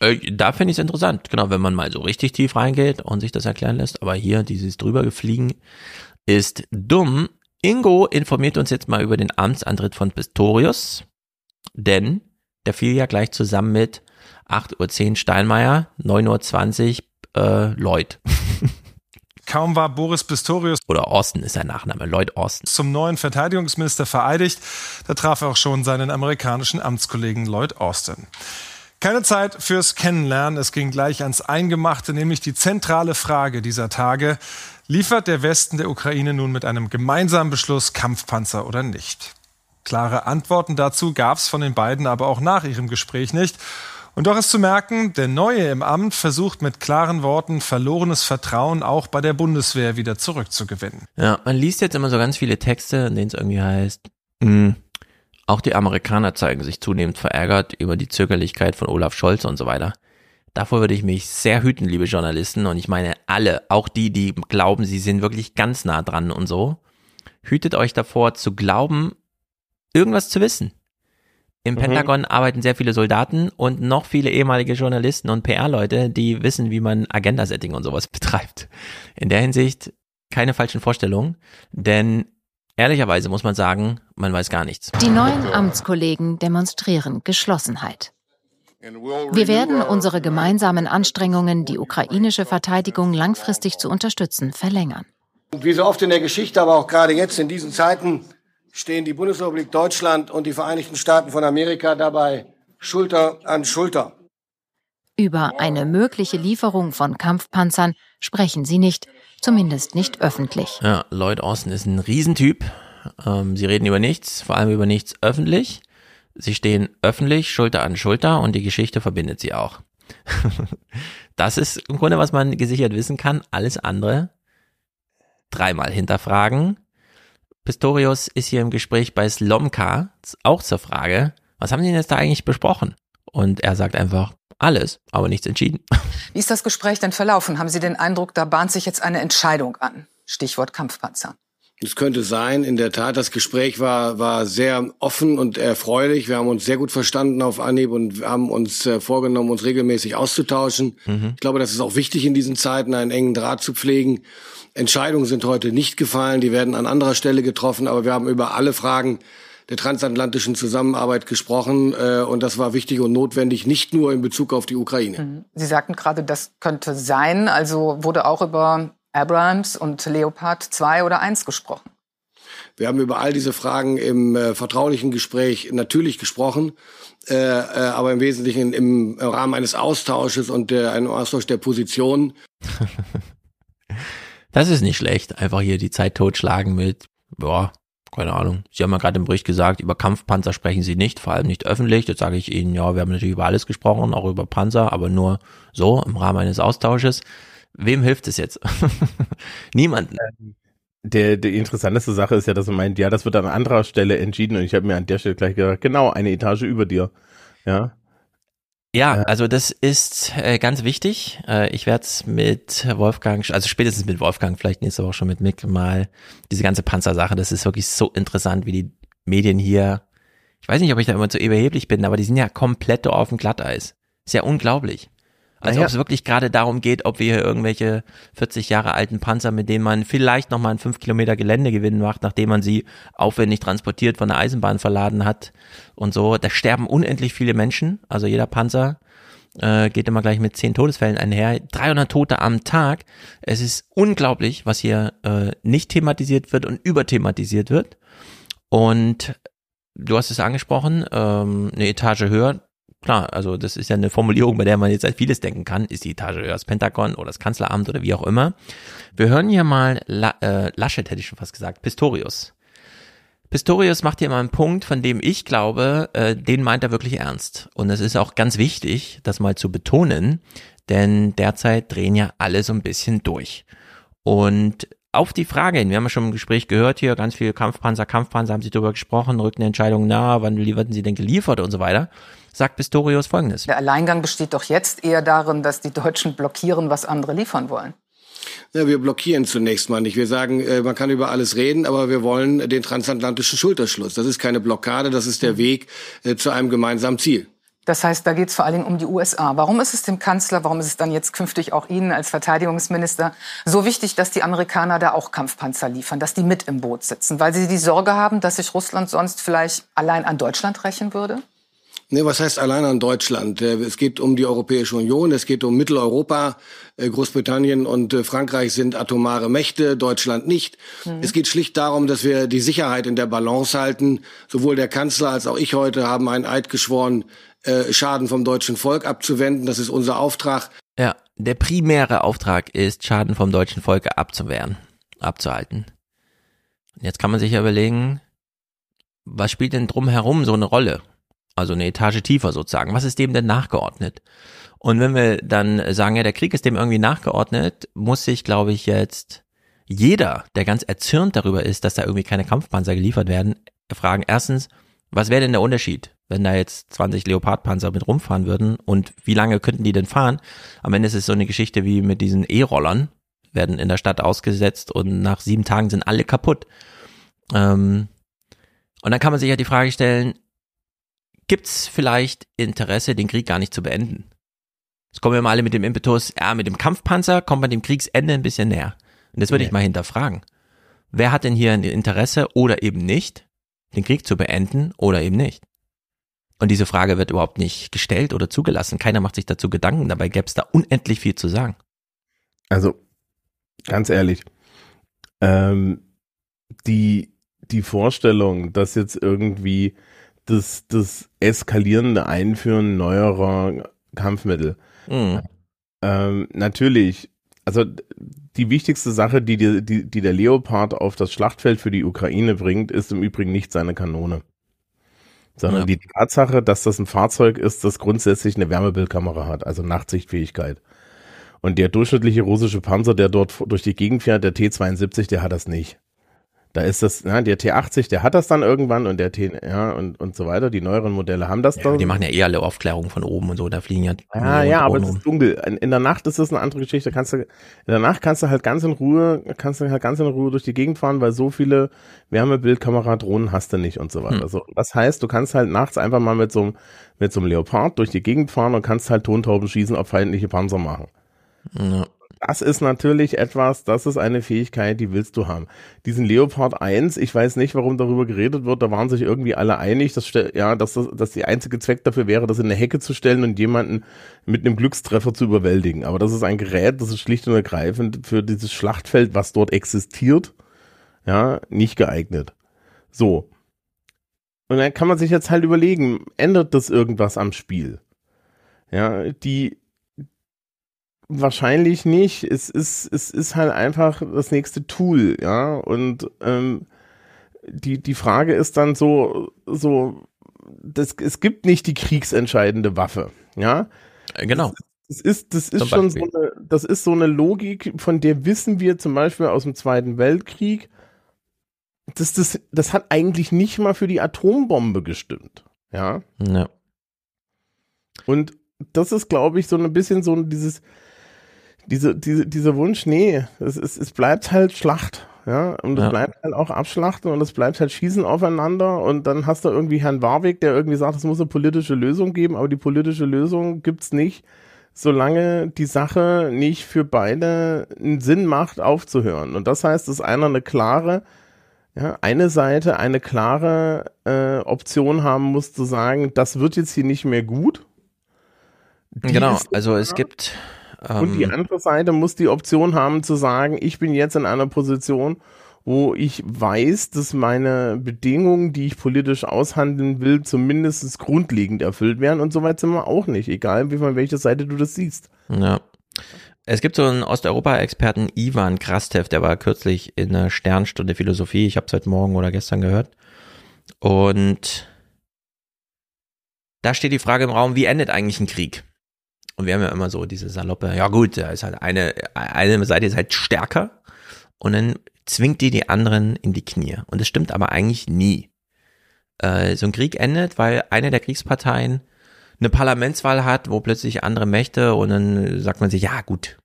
Äh, da finde ich es interessant, genau, wenn man mal so richtig tief reingeht und sich das erklären lässt. Aber hier, dieses drüber gefliegen, ist dumm. Ingo informiert uns jetzt mal über den Amtsantritt von Pistorius, denn der fiel ja gleich zusammen mit 8.10 Uhr Steinmeier, 9.20 Uhr äh, Lloyd. Kaum war Boris Pistorius oder Austin ist sein Nachname, Lloyd Austin, zum neuen Verteidigungsminister vereidigt, da traf er auch schon seinen amerikanischen Amtskollegen Lloyd Austin. Keine Zeit fürs Kennenlernen, es ging gleich ans Eingemachte, nämlich die zentrale Frage dieser Tage. Liefert der Westen der Ukraine nun mit einem gemeinsamen Beschluss Kampfpanzer oder nicht? Klare Antworten dazu gab es von den beiden aber auch nach ihrem Gespräch nicht. Und doch ist zu merken, der Neue im Amt versucht mit klaren Worten verlorenes Vertrauen auch bei der Bundeswehr wieder zurückzugewinnen. Ja, man liest jetzt immer so ganz viele Texte, in denen es irgendwie heißt, mh, auch die Amerikaner zeigen sich zunehmend verärgert über die Zögerlichkeit von Olaf Scholz und so weiter. Davor würde ich mich sehr hüten, liebe Journalisten, und ich meine alle, auch die, die glauben, sie sind wirklich ganz nah dran und so. Hütet euch davor zu glauben, irgendwas zu wissen. Im mhm. Pentagon arbeiten sehr viele Soldaten und noch viele ehemalige Journalisten und PR-Leute, die wissen, wie man Agenda-Setting und sowas betreibt. In der Hinsicht keine falschen Vorstellungen, denn ehrlicherweise muss man sagen, man weiß gar nichts. Die neuen Amtskollegen demonstrieren Geschlossenheit. Wir werden unsere gemeinsamen Anstrengungen, die ukrainische Verteidigung langfristig zu unterstützen, verlängern. Wie so oft in der Geschichte, aber auch gerade jetzt in diesen Zeiten, stehen die Bundesrepublik Deutschland und die Vereinigten Staaten von Amerika dabei Schulter an Schulter. Über eine mögliche Lieferung von Kampfpanzern sprechen sie nicht, zumindest nicht öffentlich. Ja, Lloyd Austin ist ein Riesentyp. Ähm, sie reden über nichts, vor allem über nichts öffentlich. Sie stehen öffentlich Schulter an Schulter und die Geschichte verbindet sie auch. das ist im Grunde, was man gesichert wissen kann. Alles andere dreimal hinterfragen, Pistorius ist hier im Gespräch bei Slomka auch zur Frage, was haben die denn jetzt da eigentlich besprochen? Und er sagt einfach, alles, aber nichts entschieden. Wie ist das Gespräch denn verlaufen? Haben Sie den Eindruck, da bahnt sich jetzt eine Entscheidung an? Stichwort Kampfpanzer. Es könnte sein, in der Tat, das Gespräch war, war sehr offen und erfreulich. Wir haben uns sehr gut verstanden auf Anhieb und haben uns äh, vorgenommen, uns regelmäßig auszutauschen. Mhm. Ich glaube, das ist auch wichtig in diesen Zeiten, einen engen Draht zu pflegen. Entscheidungen sind heute nicht gefallen, die werden an anderer Stelle getroffen, aber wir haben über alle Fragen der transatlantischen Zusammenarbeit gesprochen äh, und das war wichtig und notwendig, nicht nur in Bezug auf die Ukraine. Mhm. Sie sagten gerade, das könnte sein, also wurde auch über Abrams und Leopard 2 oder 1 gesprochen. Wir haben über all diese Fragen im äh, vertraulichen Gespräch natürlich gesprochen, äh, äh, aber im Wesentlichen im Rahmen eines Austausches und der, einem Austausch der Positionen. Das ist nicht schlecht. Einfach hier die Zeit totschlagen mit, boah, keine Ahnung. Sie haben ja gerade im Bericht gesagt, über Kampfpanzer sprechen Sie nicht, vor allem nicht öffentlich. Jetzt sage ich Ihnen, ja, wir haben natürlich über alles gesprochen, auch über Panzer, aber nur so im Rahmen eines Austausches. Wem hilft es jetzt? Niemanden. der, die interessanteste Sache ist ja, dass er meint, ja, das wird an anderer Stelle entschieden und ich habe mir an der Stelle gleich gesagt, genau, eine Etage über dir. Ja. Ja, also das ist äh, ganz wichtig. Äh, ich werde es mit Wolfgang, also spätestens mit Wolfgang, vielleicht nächste Woche schon mit Mick mal diese ganze Panzersache, das ist wirklich so interessant, wie die Medien hier, ich weiß nicht, ob ich da immer zu überheblich bin, aber die sind ja komplett auf dem Glatteis. Ist ja unglaublich. Also Naja. ob es wirklich gerade darum geht, ob wir hier irgendwelche 40 Jahre alten Panzer, mit denen man vielleicht nochmal einen 5 Kilometer Geländegewinn macht, nachdem man sie aufwendig transportiert von der Eisenbahn verladen hat und so. Da sterben unendlich viele Menschen. Also jeder Panzer äh, geht immer gleich mit 10 Todesfällen einher. 300 Tote am Tag. Es ist unglaublich, was hier äh, nicht thematisiert wird und überthematisiert wird. Und du hast es angesprochen, ähm, eine Etage höher. Klar, also das ist ja eine Formulierung, bei der man jetzt an vieles denken kann. Ist die Etage höher das Pentagon oder das Kanzleramt oder wie auch immer. Wir hören hier mal La äh, Laschet, hätte ich schon fast gesagt, Pistorius. Pistorius macht hier mal einen Punkt, von dem ich glaube, äh, den meint er wirklich ernst. Und es ist auch ganz wichtig, das mal zu betonen, denn derzeit drehen ja alle so ein bisschen durch. Und auf die Frage hin, wir haben ja schon im Gespräch gehört hier, ganz viele Kampfpanzer, Kampfpanzer haben sie darüber gesprochen, rückten Entscheidungen nahe, wann werden sie denn geliefert und so weiter, sagt Pistorius folgendes. Der Alleingang besteht doch jetzt eher darin, dass die Deutschen blockieren, was andere liefern wollen. Ja, wir blockieren zunächst mal nicht. Wir sagen, äh, man kann über alles reden, aber wir wollen den transatlantischen Schulterschluss. Das ist keine Blockade, das ist der Weg äh, zu einem gemeinsamen Ziel. Das heißt, da geht es vor allen Dingen um die USA. Warum ist es dem Kanzler, warum ist es dann jetzt künftig auch Ihnen als Verteidigungsminister so wichtig, dass die Amerikaner da auch Kampfpanzer liefern, dass die mit im Boot sitzen? Weil Sie die Sorge haben, dass sich Russland sonst vielleicht allein an Deutschland rächen würde? Nee, was heißt allein an Deutschland? Äh, Es geht um die Europäische Union, es geht um Mitteleuropa. Äh, Großbritannien und äh, Frankreich sind atomare Mächte, Deutschland nicht. Mhm. Es geht schlicht darum, dass wir die Sicherheit in der Balance halten. Sowohl der Kanzler als auch ich heute haben einen Eid geschworen, Schaden vom deutschen Volk abzuwenden. Das ist unser Auftrag. Ja, der primäre Auftrag ist, Schaden vom deutschen Volke abzuwehren, abzuhalten. Und jetzt kann man sich ja überlegen, was spielt denn drumherum so eine Rolle? Also eine Etage tiefer sozusagen. Was ist dem denn nachgeordnet? Und wenn wir dann sagen, ja, der Krieg ist dem irgendwie nachgeordnet, muss sich, glaube ich, jetzt jeder, der ganz erzürnt darüber ist, dass da irgendwie keine Kampfpanzer geliefert werden, fragen erstens, was wäre denn der Unterschied, wenn da jetzt 20 Leopardpanzer mit rumfahren würden und wie lange könnten die denn fahren? Am Ende ist es so eine Geschichte wie mit diesen E-Rollern, werden in der Stadt ausgesetzt und nach sieben Tagen sind alle kaputt. Ähm, und dann kann man sich ja die Frage stellen, gibt es vielleicht Interesse, den Krieg gar nicht zu beenden? Jetzt kommen wir mal alle mit dem Impetus, ja, mit dem Kampfpanzer kommt man dem Kriegsende ein bisschen näher. Und das würde ich mal hinterfragen. Wer hat denn hier ein Interesse oder eben nicht, den Krieg zu beenden oder eben nicht? Und diese Frage wird überhaupt nicht gestellt oder zugelassen. Keiner macht sich dazu Gedanken. Dabei gäbe es da unendlich viel zu sagen. Also, ganz ehrlich, ähm, die, die Vorstellung, dass jetzt irgendwie das, das eskalierende Einführen neuerer Kampfmittel, Mhm. ähm, natürlich, also die wichtigste Sache, die, die, die, der Leopard auf das Schlachtfeld für die Ukraine bringt, ist im Übrigen nicht seine Kanone. Sondern Ja. die Tatsache, dass das ein Fahrzeug ist, das grundsätzlich eine Wärmebildkamera hat, also Nachtsichtfähigkeit. Und der durchschnittliche russische Panzer, der dort durch die Gegend fährt, der T-72, der hat das nicht. Da ist das, ja, der T80, der hat das dann irgendwann und der T, ja, und, und so weiter. Die neueren Modelle haben das Ja, dann. die machen ja eh alle Aufklärung von oben und so, da fliegen ja. Ja, Millionen ja, aber Drohnen es ist dunkel. In, in der Nacht ist das eine andere Geschichte. Kannst du, in der Nacht kannst du halt ganz in Ruhe, kannst du halt ganz in Ruhe durch die Gegend fahren, weil so viele Wärmebildkamera-Drohnen hast du nicht und so weiter. Hm. So, das heißt, du kannst halt nachts einfach mal mit so einem, mit so einem Leopard durch die Gegend fahren und kannst halt Tontauben schießen auf feindliche Panzer machen. Ja. Das ist natürlich etwas, das ist eine Fähigkeit, die willst du haben. Diesen Leopard 1, ich weiß nicht, warum darüber geredet wird, da waren sich irgendwie alle einig, dass, ja, dass, das, dass die einzige Zweck dafür wäre, das in eine Hecke zu stellen und jemanden mit einem Glückstreffer zu überwältigen. Aber das ist ein Gerät, das ist schlicht und ergreifend für dieses Schlachtfeld, was dort existiert, ja, nicht geeignet. So. Und dann kann man sich jetzt halt überlegen, ändert das irgendwas am Spiel? Ja, die, Wahrscheinlich nicht. Es ist, es ist halt einfach das nächste Tool, ja. Und ähm, die, die Frage ist dann so, so, das, es gibt nicht die kriegsentscheidende Waffe, ja. Äh, Genau. Das ist, das ist schon so eine, das ist so eine Logik, von der wissen wir zum Beispiel aus dem Zweiten Weltkrieg, das, das, das hat eigentlich nicht mal für die Atombombe gestimmt. Ja. Ja. Und das ist, glaube ich, so ein bisschen so dieses, diese, diese, dieser Wunsch, nee, es, es, es bleibt halt Schlacht. Ja, und es Ja. bleibt halt auch Abschlachten und es bleibt halt Schießen aufeinander und dann hast du irgendwie Herrn Warwick, der irgendwie sagt, es muss eine politische Lösung geben, aber die politische Lösung gibt's nicht, solange die Sache nicht für beide einen Sinn macht, aufzuhören. Und das heißt, dass einer eine klare, ja, eine Seite eine klare äh, Option haben muss, zu sagen, das wird jetzt hier nicht mehr gut. Die Genau, also es gibt. Und die Ähm, andere Seite muss die Option haben zu sagen, ich bin jetzt in einer Position, wo ich weiß, dass meine Bedingungen, die ich politisch aushandeln will, zumindest grundlegend erfüllt werden. Und soweit sind wir auch nicht, egal wie von welcher Seite du das siehst. Ja. Es gibt so einen Osteuropa-Experten, Ivan Krastev, der war kürzlich in einer Sternstunde Philosophie. Ich habe es heute Morgen oder gestern gehört. Und da steht die Frage im Raum, wie endet eigentlich ein Krieg? Und wir haben ja immer so diese Saloppe, ja gut, da ist halt eine, eine Seite ist halt stärker und dann zwingt die die anderen in die Knie. Und das stimmt aber eigentlich nie. Äh, so ein Krieg endet, weil eine der Kriegsparteien eine Parlamentswahl hat, wo plötzlich andere Mächte und dann sagt man sich, ja gut,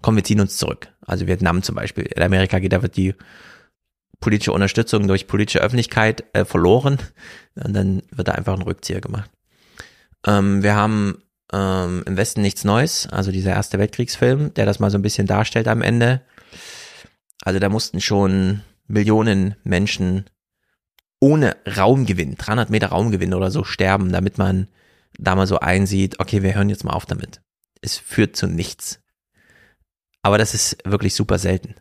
komm, wir ziehen uns zurück. Also Vietnam zum Beispiel. In Amerika geht, da wird die politische Unterstützung durch politische Öffentlichkeit äh, verloren und dann wird da einfach ein Rückzieher gemacht. Ähm, wir haben ähm, im Westen nichts Neues, also dieser Erste Weltkriegsfilm, der das mal so ein bisschen darstellt am Ende. Also da mussten schon Millionen Menschen ohne Raumgewinn, 300 Meter Raumgewinn oder so sterben, damit man da mal so einsieht, okay, wir hören jetzt mal auf damit. Es führt zu nichts. Aber das ist wirklich super selten.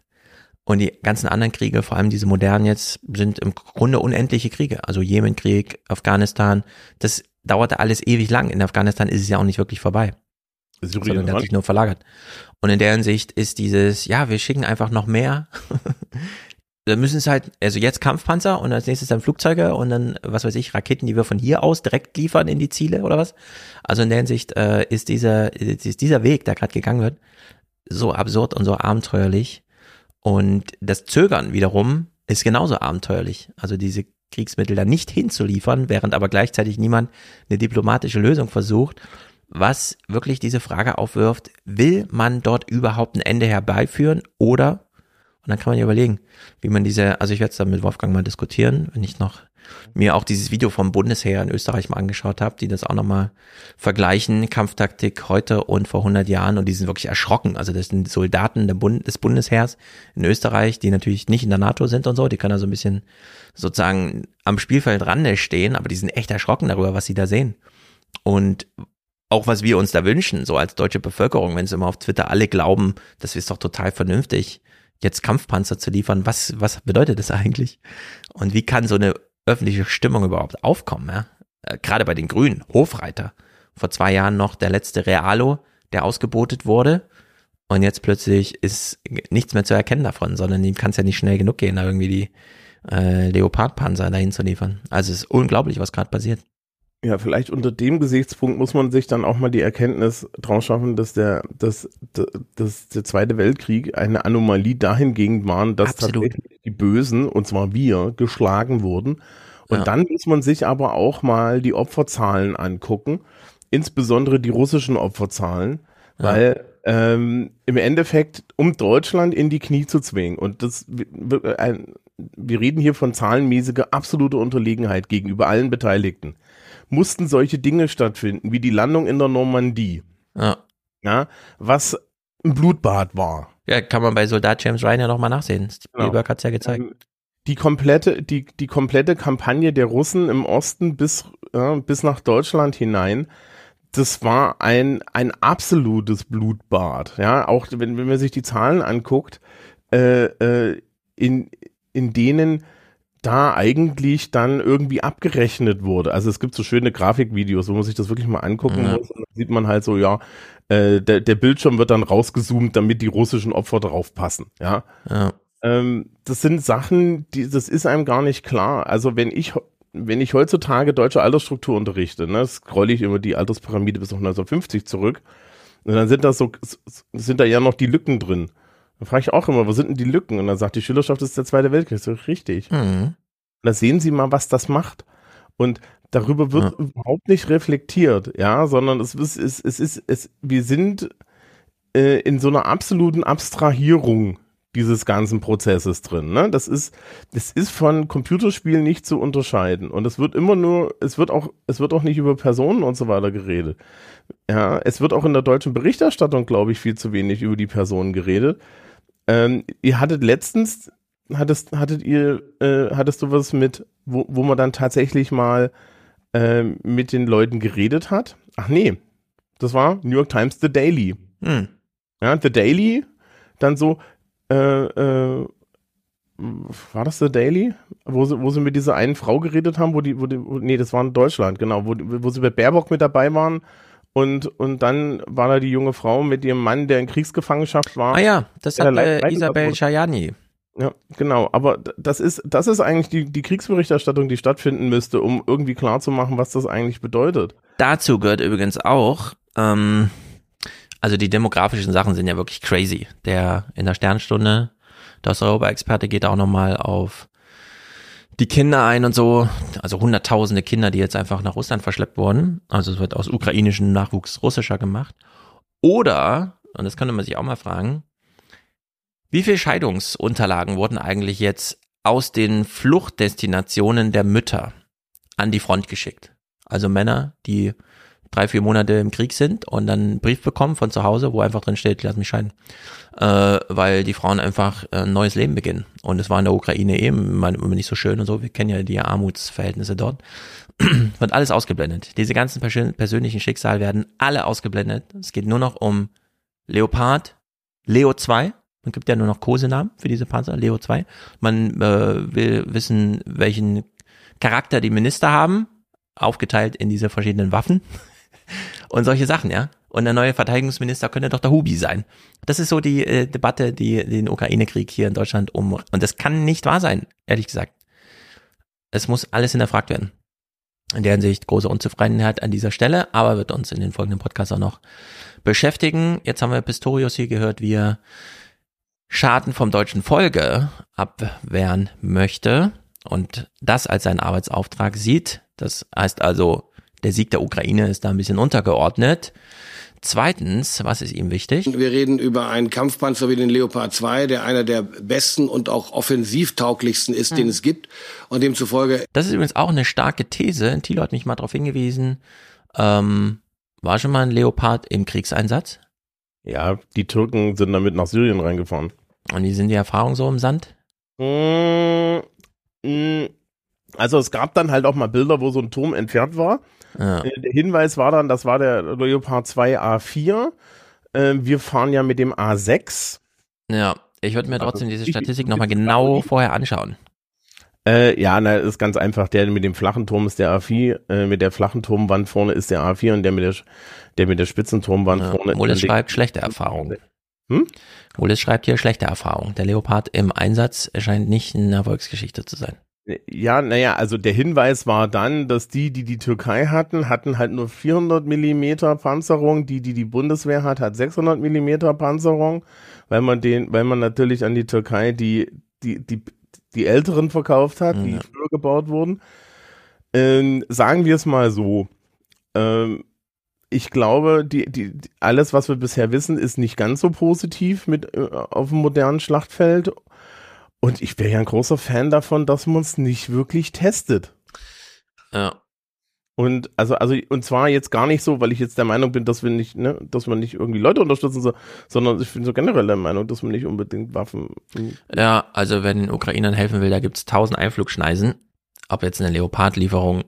Und die ganzen anderen Kriege, vor allem diese modernen jetzt, sind im Grunde unendliche Kriege. Also Jemenkrieg, Afghanistan, das dauerte alles ewig lang. In Afghanistan ist es ja auch nicht wirklich vorbei. Syrien sondern der hat sich nur verlagert. Und in der Hinsicht ist dieses, ja, wir schicken einfach noch mehr. dann müssen es halt, also jetzt Kampfpanzer und als nächstes dann Flugzeuge und dann, was weiß ich, Raketen, die wir von hier aus direkt liefern in die Ziele oder was. Also in der Hinsicht äh, ist dieser, ist dieser Weg, der gerade gegangen wird, so absurd und so abenteuerlich. Und das Zögern wiederum ist genauso abenteuerlich. Also diese Kriegsmittel da nicht hinzuliefern, während aber gleichzeitig niemand eine diplomatische Lösung versucht, was wirklich diese Frage aufwirft, will man dort überhaupt ein Ende herbeiführen oder, und dann kann man ja überlegen, wie man diese, also ich werde es dann mit Wolfgang mal diskutieren, wenn ich noch mir auch dieses Video vom Bundesheer in Österreich mal angeschaut habe, die das auch nochmal vergleichen, Kampftaktik heute und vor 100 Jahren und die sind wirklich erschrocken. Also das sind Soldaten Bund des Bundesheers in Österreich, die natürlich nicht in der NATO sind und so, die können also ein bisschen sozusagen am Spielfeld Rande stehen, aber die sind echt erschrocken darüber, was sie da sehen. Und auch was wir uns da wünschen, so als deutsche Bevölkerung, wenn sie immer auf Twitter alle glauben, das ist doch total vernünftig, jetzt Kampfpanzer zu liefern, was, was bedeutet das eigentlich? Und wie kann so eine öffentliche Stimmung überhaupt aufkommen? Ja? Äh, Gerade bei den Grünen, Hofreiter, vor zwei Jahren noch der letzte Realo, der ausgebotet wurde. Und jetzt plötzlich ist nichts mehr zu erkennen davon, sondern ihm kann es ja nicht schnell genug gehen, da irgendwie die äh, Leopardpanzer dahin zu liefern. Also es ist unglaublich, was gerade passiert. Ja, vielleicht unter dem Gesichtspunkt muss man sich dann auch mal die Erkenntnis draus schaffen, dass der, dass, dass der Zweite Weltkrieg eine Anomalie dahingehend waren, dass Absolut. tatsächlich die Bösen, und zwar wir, geschlagen wurden. Und Ja. dann muss man sich aber auch mal die Opferzahlen angucken, insbesondere die russischen Opferzahlen, Ja. weil ähm, im Endeffekt, um Deutschland in die Knie zu zwingen, und das wir- wir reden hier von zahlenmäßiger absoluter Unterlegenheit gegenüber allen Beteiligten, mussten solche Dinge stattfinden, wie die Landung in der Normandie, Ja. ja, was ein Blutbad war. Ja, kann man bei Soldat James Ryan ja nochmal nachsehen. Genau. Spielberg hat's ja gezeigt. Ähm, Die komplette, die, die komplette Kampagne der Russen im Osten bis, äh, bis nach Deutschland hinein, das war ein, ein absolutes Blutbad. Ja, auch wenn, wenn man sich die Zahlen anguckt, äh, äh, in, in denen da eigentlich dann irgendwie abgerechnet wurde. Also es gibt so schöne Grafikvideos, wo man sich das wirklich mal angucken Ja. muss. Und dann sieht man halt so, ja, äh, der, der Bildschirm wird dann rausgezoomt, damit die russischen Opfer drauf passen. Ja. Ja. Ähm, das sind Sachen, die, das ist einem gar nicht klar. Also wenn ich, wenn ich heutzutage deutsche Altersstruktur unterrichte, ne, scrolle ich immer die Alterspyramide bis auf 1950 zurück, Und dann sind da so, sind da ja noch die Lücken drin. Dann frage ich auch immer, wo sind denn die Lücken? Und dann sagt die Schülerschaft, das ist der Zweite Weltkrieg. So, richtig. Mhm. Da sehen Sie mal, was das macht. Und darüber wird ja. überhaupt nicht reflektiert, ja, sondern es ist, es, es ist, es, wir sind äh, in so einer absoluten Abstrahierung dieses ganzen Prozesses drin. Ne? Das ist, das ist von Computerspielen nicht zu unterscheiden. Und es wird immer nur, es wird auch, es wird auch nicht über Personen und so weiter geredet. Ja, es wird auch in der deutschen Berichterstattung, glaube ich, viel zu wenig über die Personen geredet. Ähm, ihr hattet letztens, hattest, hattet ihr, äh, hattest du was mit, wo, wo man dann tatsächlich mal äh, mit den Leuten geredet hat? Ach nee, das war New York Times The Daily. Hm. Ja, The Daily, dann so, äh, äh, war das The Daily? Wo sie, wo sie mit dieser einen Frau geredet haben, wo die, wo die, wo, nee, das war in Deutschland, genau, wo, wo sie bei Baerbock mit dabei waren und, und dann war da die junge Frau mit ihrem Mann, der in Kriegsgefangenschaft war. Ah ja, das hat äh, Isabel Schajani. Ja, genau. Aber das ist, das ist eigentlich die, die Kriegsberichterstattung, die stattfinden müsste, um irgendwie klarzumachen, was das eigentlich bedeutet. Dazu gehört übrigens auch, ähm, also die demografischen Sachen sind ja wirklich crazy. Der in der Sternstunde, der Osteuropa-Experte geht auch nochmal auf die Kinder ein und so, also hunderttausende Kinder, die jetzt einfach nach Russland verschleppt wurden. Also es wird aus ukrainischem Nachwuchs russischer gemacht. Oder, und das könnte man sich auch mal fragen, wie viele Scheidungsunterlagen wurden eigentlich jetzt aus den Fluchtdestinationen der Mütter an die Front geschickt? Also Männer, die drei, vier Monate im Krieg sind und dann einen Brief bekommen von zu Hause, wo einfach drin steht, lass mich scheiden. Äh, weil die Frauen einfach ein neues Leben beginnen. Und es war in der Ukraine eben immer nicht so schön und so. Wir kennen ja die Armutsverhältnisse dort. Wird alles ausgeblendet. Diese ganzen persönlichen Schicksale werden alle ausgeblendet. Es geht nur noch um Leopard, Leo 2. Man gibt ja nur noch Kosenamen für diese Panzer, Leo 2. Man äh, will wissen, welchen Charakter die Minister haben, aufgeteilt in diese verschiedenen Waffen und solche Sachen, ja. Und der neue Verteidigungsminister könnte doch der Hubi sein. Das ist so die äh, Debatte, die den Ukraine-Krieg hier in Deutschland um. Und das kann nicht wahr sein, ehrlich gesagt. Es muss alles hinterfragt werden. In der Hinsicht große Unzufriedenheit an dieser Stelle, aber wird uns in den folgenden Podcasts auch noch beschäftigen. Jetzt haben wir Pistorius hier gehört, wie er Schaden vom deutschen Folge abwehren möchte und das als seinen Arbeitsauftrag sieht. Das heißt also, der Sieg der Ukraine ist da ein bisschen untergeordnet. Zweitens, was ist ihm wichtig? Wir reden über einen Kampfpanzer wie den Leopard 2, der einer der besten und auch offensivtauglichsten ist, mhm. den es gibt. Und demzufolge. Das ist übrigens auch eine starke These. Thilo hat mich mal darauf hingewiesen. Ähm, war schon mal ein Leopard im Kriegseinsatz? Ja, die Türken sind damit nach Syrien reingefahren. Und wie sind die Erfahrungen so im Sand? Mmh, also es gab dann halt auch mal Bilder, wo so ein Turm entfernt war. Ja. Äh, der Hinweis war dann, das war der Leopard 2 A4. Äh, wir fahren ja mit dem A6. Ja, ich würde mir also trotzdem diese Statistik nochmal genau vorher anschauen. Äh, ja, na, ist ganz einfach. Der mit dem flachen Turm ist der A4, äh, mit der flachen Turmwand vorne ist der A4 und der mit der, der mit der spitzen Turmwand ja, vorne. Moles schreibt schlechte Erfahrung. Hm? Moles schreibt hier schlechte Erfahrung. Der Leopard im Einsatz scheint nicht eine Erfolgsgeschichte zu sein. Ja, naja, also der Hinweis war dann, dass die, die die Türkei hatten, hatten halt nur 400 Millimeter Panzerung. Die, die die Bundeswehr hat, hat 600 Millimeter Panzerung, weil man den, weil man natürlich an die Türkei die, die, die, die älteren verkauft hat, die ja. früher gebaut wurden. Ähm, sagen wir es mal so. Ähm, ich glaube, die, die, alles, was wir bisher wissen, ist nicht ganz so positiv mit äh, auf dem modernen Schlachtfeld. Und ich wäre ja ein großer Fan davon, dass man es nicht wirklich testet. Ja. Und also, also, und zwar jetzt gar nicht so, weil ich jetzt der Meinung bin, dass wir nicht, ne, dass man nicht irgendwie Leute unterstützen soll, sondern ich bin so generell der Meinung, dass man nicht unbedingt Waffen. Ja, also wenn den Ukrainern helfen will, da gibt's tausend Einflugschneisen. Ob jetzt eine Leopardlieferung,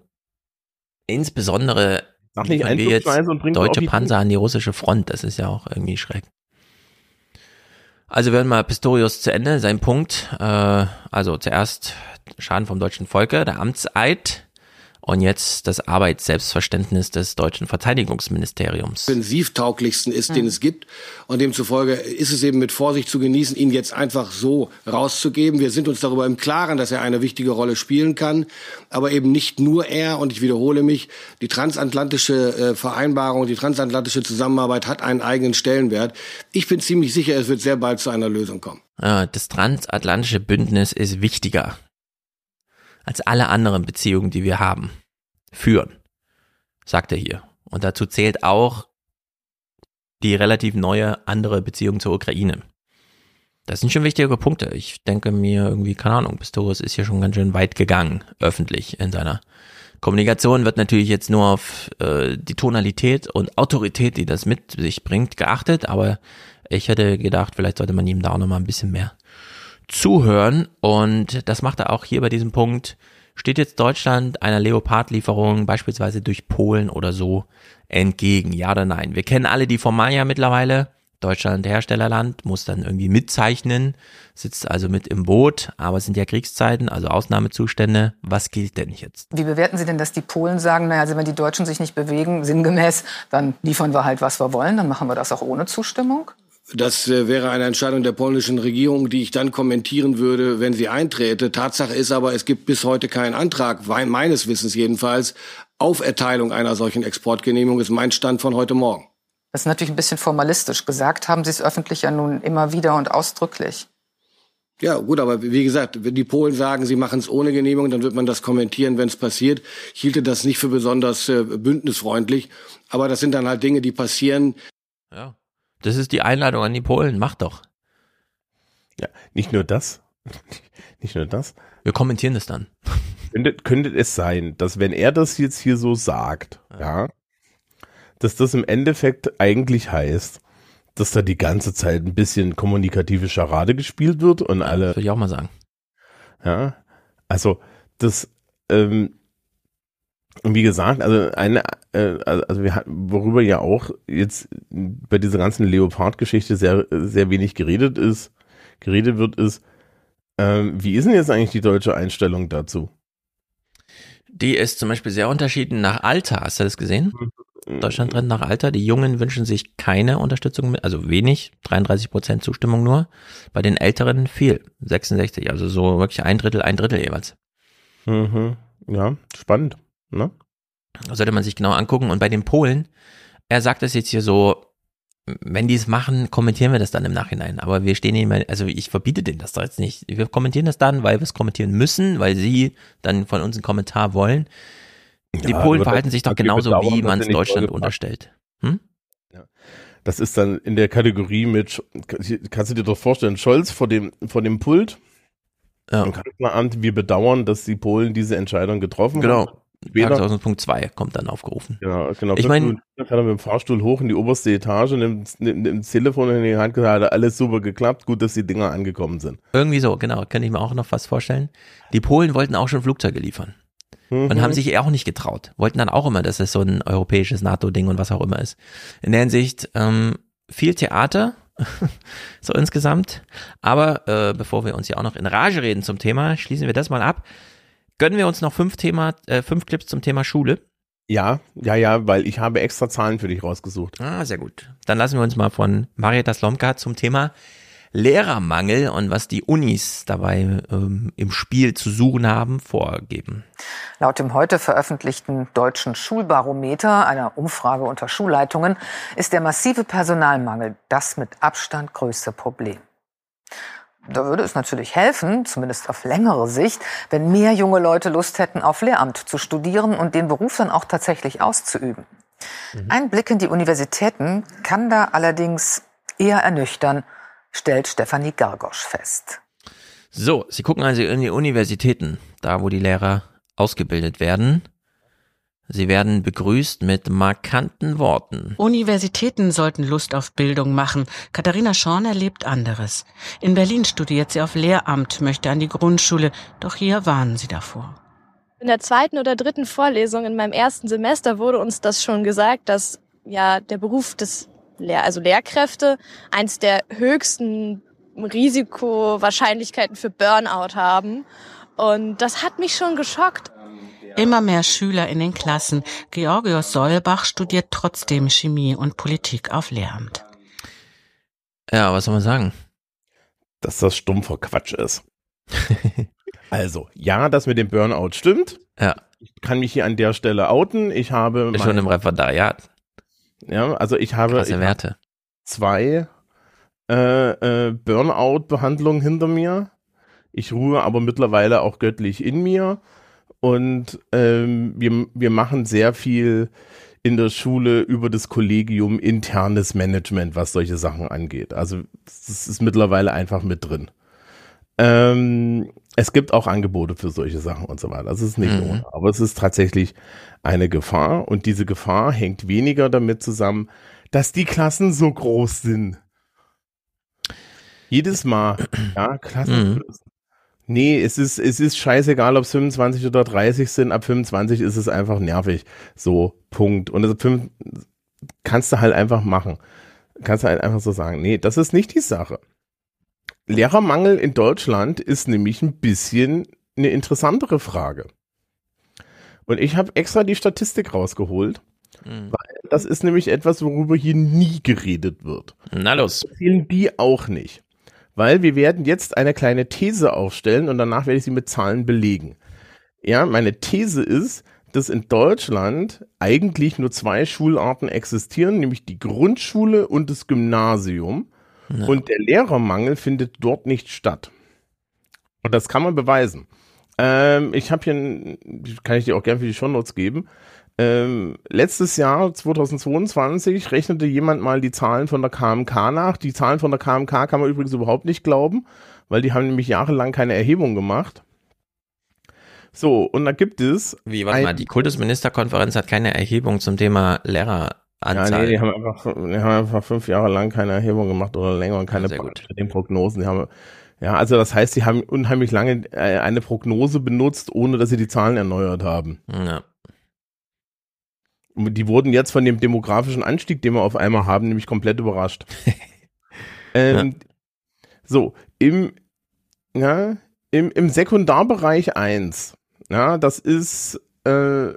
insbesondere Sag nicht wir jetzt deutsche Panzer an die russische Front, das ist ja auch irgendwie schräg. Also werden mal Pistorius zu Ende, sein Punkt. Äh, also zuerst Schaden vom deutschen Volke, der Amtseid und jetzt das Arbeitsselbstverständnis des deutschen Verteidigungsministeriums. Offensivtauglichsten ist, den es gibt. Und demzufolge ist es eben mit Vorsicht zu genießen, ihn jetzt einfach so rauszugeben. Wir sind uns darüber im Klaren, dass er eine wichtige Rolle spielen kann. Aber eben nicht nur er. Und ich wiederhole mich, die transatlantische äh, Vereinbarung, die transatlantische Zusammenarbeit hat einen eigenen Stellenwert. Ich bin ziemlich sicher, es wird sehr bald zu einer Lösung kommen. Das transatlantische Bündnis ist wichtiger als alle anderen Beziehungen, die wir haben, führen, sagt er hier. Und dazu zählt auch die relativ neue andere Beziehung zur Ukraine. Das sind schon wichtige Punkte. Ich denke mir irgendwie, keine Ahnung, Pistorius ist hier schon ganz schön weit gegangen, öffentlich in seiner Kommunikation wird natürlich jetzt nur auf äh, die Tonalität und Autorität, die das mit sich bringt, geachtet, aber ich hätte gedacht, vielleicht sollte man ihm da auch nochmal ein bisschen mehr zuhören. Und das macht er auch hier bei diesem Punkt. Steht jetzt Deutschland einer Leopardlieferung beispielsweise durch Polen oder so entgegen? Ja oder nein? Wir kennen alle die Formalia mittlerweile. Deutschland Herstellerland, muss dann irgendwie mitzeichnen, sitzt also mit im Boot, aber es sind ja Kriegszeiten, also Ausnahmezustände. Was gilt denn jetzt? Wie bewerten Sie denn, dass die Polen sagen, naja, also wenn die Deutschen sich nicht bewegen, sinngemäß, dann liefern wir halt, was wir wollen, dann machen wir das auch ohne Zustimmung? Das äh, wäre eine Entscheidung der polnischen Regierung, die ich dann kommentieren würde, wenn sie einträte. Tatsache ist aber, es gibt bis heute keinen Antrag, meines Wissens jedenfalls, auf Erteilung einer solchen Exportgenehmigung, ist mein Stand von heute Morgen. Das ist natürlich ein bisschen formalistisch. Gesagt haben Sie es öffentlich ja nun immer wieder und ausdrücklich. Ja, gut, aber wie gesagt, wenn die Polen sagen, sie machen es ohne Genehmigung, dann wird man das kommentieren, wenn es passiert. Ich hielte das nicht für besonders äh, bündnisfreundlich, aber das sind dann halt Dinge, die passieren. Ja. Das ist die Einladung an die Polen. Macht doch. Ja, nicht nur das. nicht nur das. Wir kommentieren das dann. Könnte, könnte es sein, dass wenn er das jetzt hier so sagt, ja, dass das im Endeffekt eigentlich heißt, dass da die ganze Zeit ein bisschen kommunikative Scharade gespielt wird und alle. Würde ich auch mal sagen. Ja, also das, ähm, und wie gesagt, also eine, äh, also wir hatten, worüber ja auch jetzt bei dieser ganzen Leopard-Geschichte sehr, sehr wenig geredet ist, geredet wird, ist, ähm, wie ist denn jetzt eigentlich die deutsche Einstellung dazu? Die ist zum Beispiel sehr unterschieden nach Alter. Hast du das gesehen? Deutschland trennt nach Alter. Die Jungen wünschen sich keine Unterstützung, also wenig, 33 Prozent Zustimmung nur. Bei den Älteren viel, 66, also so wirklich ein Drittel, ein Drittel jeweils. Mhm. Ja, spannend. Ne? sollte man sich genau angucken. Und bei den Polen, er sagt das jetzt hier so, wenn die es machen, kommentieren wir das dann im Nachhinein. Aber wir stehen immer, also ich verbiete denen das da jetzt nicht. Wir kommentieren das dann, weil wir es kommentieren müssen, weil sie dann von uns einen Kommentar wollen. Die Ja, Polen verhalten sich doch genauso, bedauern, wie man es Deutschland unterstellt. Hm? Das ist dann in der Kategorie mit, kannst du dir doch vorstellen, Scholz vor dem, vor dem Pult. Ja. Im Kanzleramt, wir bedauern, dass die Polen diese Entscheidung getroffen Genau. haben. Tagesordnungspunkt 2 kommt dann aufgerufen. ja, genau. Ich fünf mein- Minuten später fährt er mit dem Fahrstuhl hoch in die oberste Etage, nimmt, nimmt, nimmt das Telefon in die Hand, gesagt, hat alles super geklappt, gut, dass die Dinger angekommen sind. Irgendwie so, genau, kann ich mir auch noch fast vorstellen. Die Polen wollten auch schon Flugzeuge liefern. Und Mhm. haben sich eher auch nicht getraut. Wollten dann auch immer, dass es so ein europäisches NATO-Ding und was auch immer ist. In der Hinsicht ähm, viel Theater, so insgesamt. Aber äh, bevor wir uns ja auch noch in Rage reden zum Thema, schließen wir das mal ab. Gönnen wir uns noch fünf Thema, äh, fünf Clips zum Thema Schule. Ja, ja, ja, weil ich habe extra Zahlen für dich rausgesucht. Ah, sehr gut. Dann lassen wir uns mal von Marietta Slomka zum Thema Lehrermangel und was die Unis dabei ähm, im Spiel zu suchen haben, vorgeben. Laut dem heute veröffentlichten deutschen Schulbarometer, einer Umfrage unter Schulleitungen, ist der massive Personalmangel das mit Abstand größte Problem. Da würde es natürlich helfen, zumindest auf längere Sicht, wenn mehr junge Leute Lust hätten, auf Lehramt zu studieren und den Beruf dann auch tatsächlich auszuüben. Ein Blick in die Universitäten kann da allerdings eher ernüchtern, stellt Stefanie Gargosch fest. So, Sie gucken also in die Universitäten, da wo die Lehrer ausgebildet werden. Sie werden begrüßt mit markanten Worten. Universitäten sollten Lust auf Bildung machen. Katharina Schorn erlebt anderes. In Berlin studiert sie auf Lehramt, möchte an die Grundschule, doch hier warnen sie davor. In der zweiten oder dritten Vorlesung in meinem ersten Semester wurde uns das schon gesagt, dass ja der Beruf des Lehr also Lehrkräfte eins der höchsten Risikowahrscheinlichkeiten für Burnout haben. Und das hat mich schon geschockt. Immer mehr Schüler in den Klassen. Georgios Solbach studiert trotzdem Chemie und Politik auf Lehramt. Ja, was soll man sagen? Dass das stumpfer Quatsch ist. also, ja, das mit dem Burnout stimmt. Ja. Ich kann mich hier an der Stelle outen. Ich habe. Ist schon im Referendariat. Ja, also ich habe. Krasse ich Werte. Habe zwei äh, äh, Burnout-Behandlungen hinter mir. Ich ruhe aber mittlerweile auch göttlich in mir. Und ähm, wir, wir machen sehr viel in der Schule über das Kollegium internes Management, was solche Sachen angeht. Also das ist mittlerweile einfach mit drin. Ähm, es gibt auch Angebote für solche Sachen und so weiter. Das ist nicht mhm. ohne. Aber es ist tatsächlich eine Gefahr und diese Gefahr hängt weniger damit zusammen, dass die Klassen so groß sind. Jedes Mal, ja, Klassen. Nee, es ist, es ist scheißegal, ob es 25 oder 30 sind. Ab 25 ist es einfach nervig. So, Punkt. Und das kannst du halt einfach machen. Kannst du halt einfach so sagen. Nee, das ist nicht die Sache. Lehrermangel in Deutschland ist nämlich ein bisschen eine interessantere Frage. Und ich habe extra die Statistik rausgeholt, mhm. weil das ist nämlich etwas, worüber hier nie geredet wird. Na los. Erzählen die auch nicht. Weil wir werden jetzt eine kleine These aufstellen und danach werde ich sie mit Zahlen belegen. Ja, meine These ist, dass in Deutschland eigentlich nur zwei Schularten existieren, nämlich die Grundschule und das Gymnasium. Ja. Und der Lehrermangel findet dort nicht statt. Und das kann man beweisen. Ähm, ich habe hier, kann ich dir auch gerne für die Shownotes geben. Ähm, letztes Jahr, 2022, rechnete jemand mal die Zahlen von der KMK nach. Die Zahlen von der KMK kann man übrigens überhaupt nicht glauben, weil die haben nämlich jahrelang keine Erhebung gemacht. So, und da gibt es. Wie, warte mal, die Kultusministerkonferenz hat keine Erhebung zum Thema Lehrer. Anzahl. Ja, nee, die haben einfach, die haben einfach fünf Jahre lang keine Erhebung gemacht oder länger und keine ja, Prognosen. Die haben, ja, also das heißt, sie haben unheimlich lange äh, eine Prognose benutzt, ohne dass sie die Zahlen erneuert haben. Ja. Die wurden jetzt von dem demografischen Anstieg, den wir auf einmal haben, nämlich komplett überrascht. ähm, ja. So, im, ja, im, im Sekundarbereich 1, ja, das ist äh,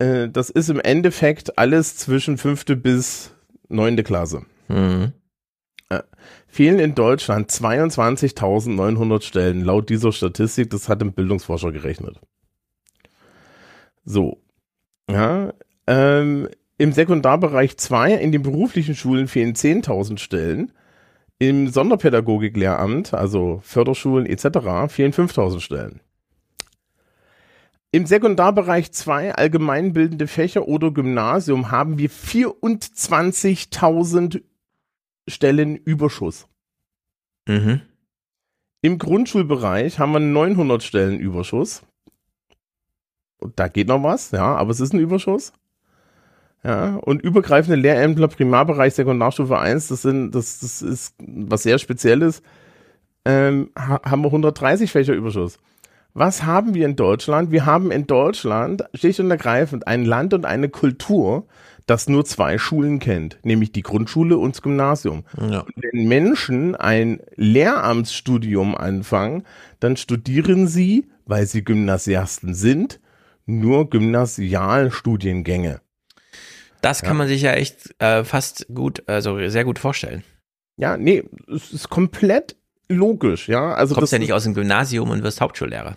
äh, das ist im Endeffekt alles zwischen fünfte bis neunte Klasse. Mhm. Äh, fehlen in Deutschland 22.900 Stellen laut dieser Statistik. Das hat ein Bildungsforscher gerechnet. So. Ja. Ähm, Im Sekundarbereich 2 in den beruflichen Schulen fehlen 10.000 Stellen. Im Sonderpädagogiklehramt, also Förderschulen etc., fehlen 5.000 Stellen. Im Sekundarbereich 2 allgemeinbildende Fächer oder Gymnasium haben wir 24.000 Stellen Überschuss. Mhm. Im Grundschulbereich haben wir 900 Stellen Überschuss. Da geht noch was, ja, aber es ist ein Überschuss. Ja, und übergreifende Lehrämtler Primarbereich Sekundarstufe 1, das sind, das, das ist was sehr Spezielles, ähm, haben wir 130 Fächer Überschuss. Was haben wir in Deutschland? Wir haben in Deutschland schlicht und ergreifend ein Land und eine Kultur, das nur zwei Schulen kennt, nämlich die Grundschule und das Gymnasium. Ja. Und wenn Menschen ein Lehramtsstudium anfangen, dann studieren sie, weil sie Gymnasiasten sind, nur Gymnasialstudiengänge. Das kann ja. man sich ja echt äh, fast gut, also sehr gut vorstellen. Ja, nee, es ist komplett logisch, ja. Also du kommst ja nicht aus dem Gymnasium und wirst Hauptschullehrer.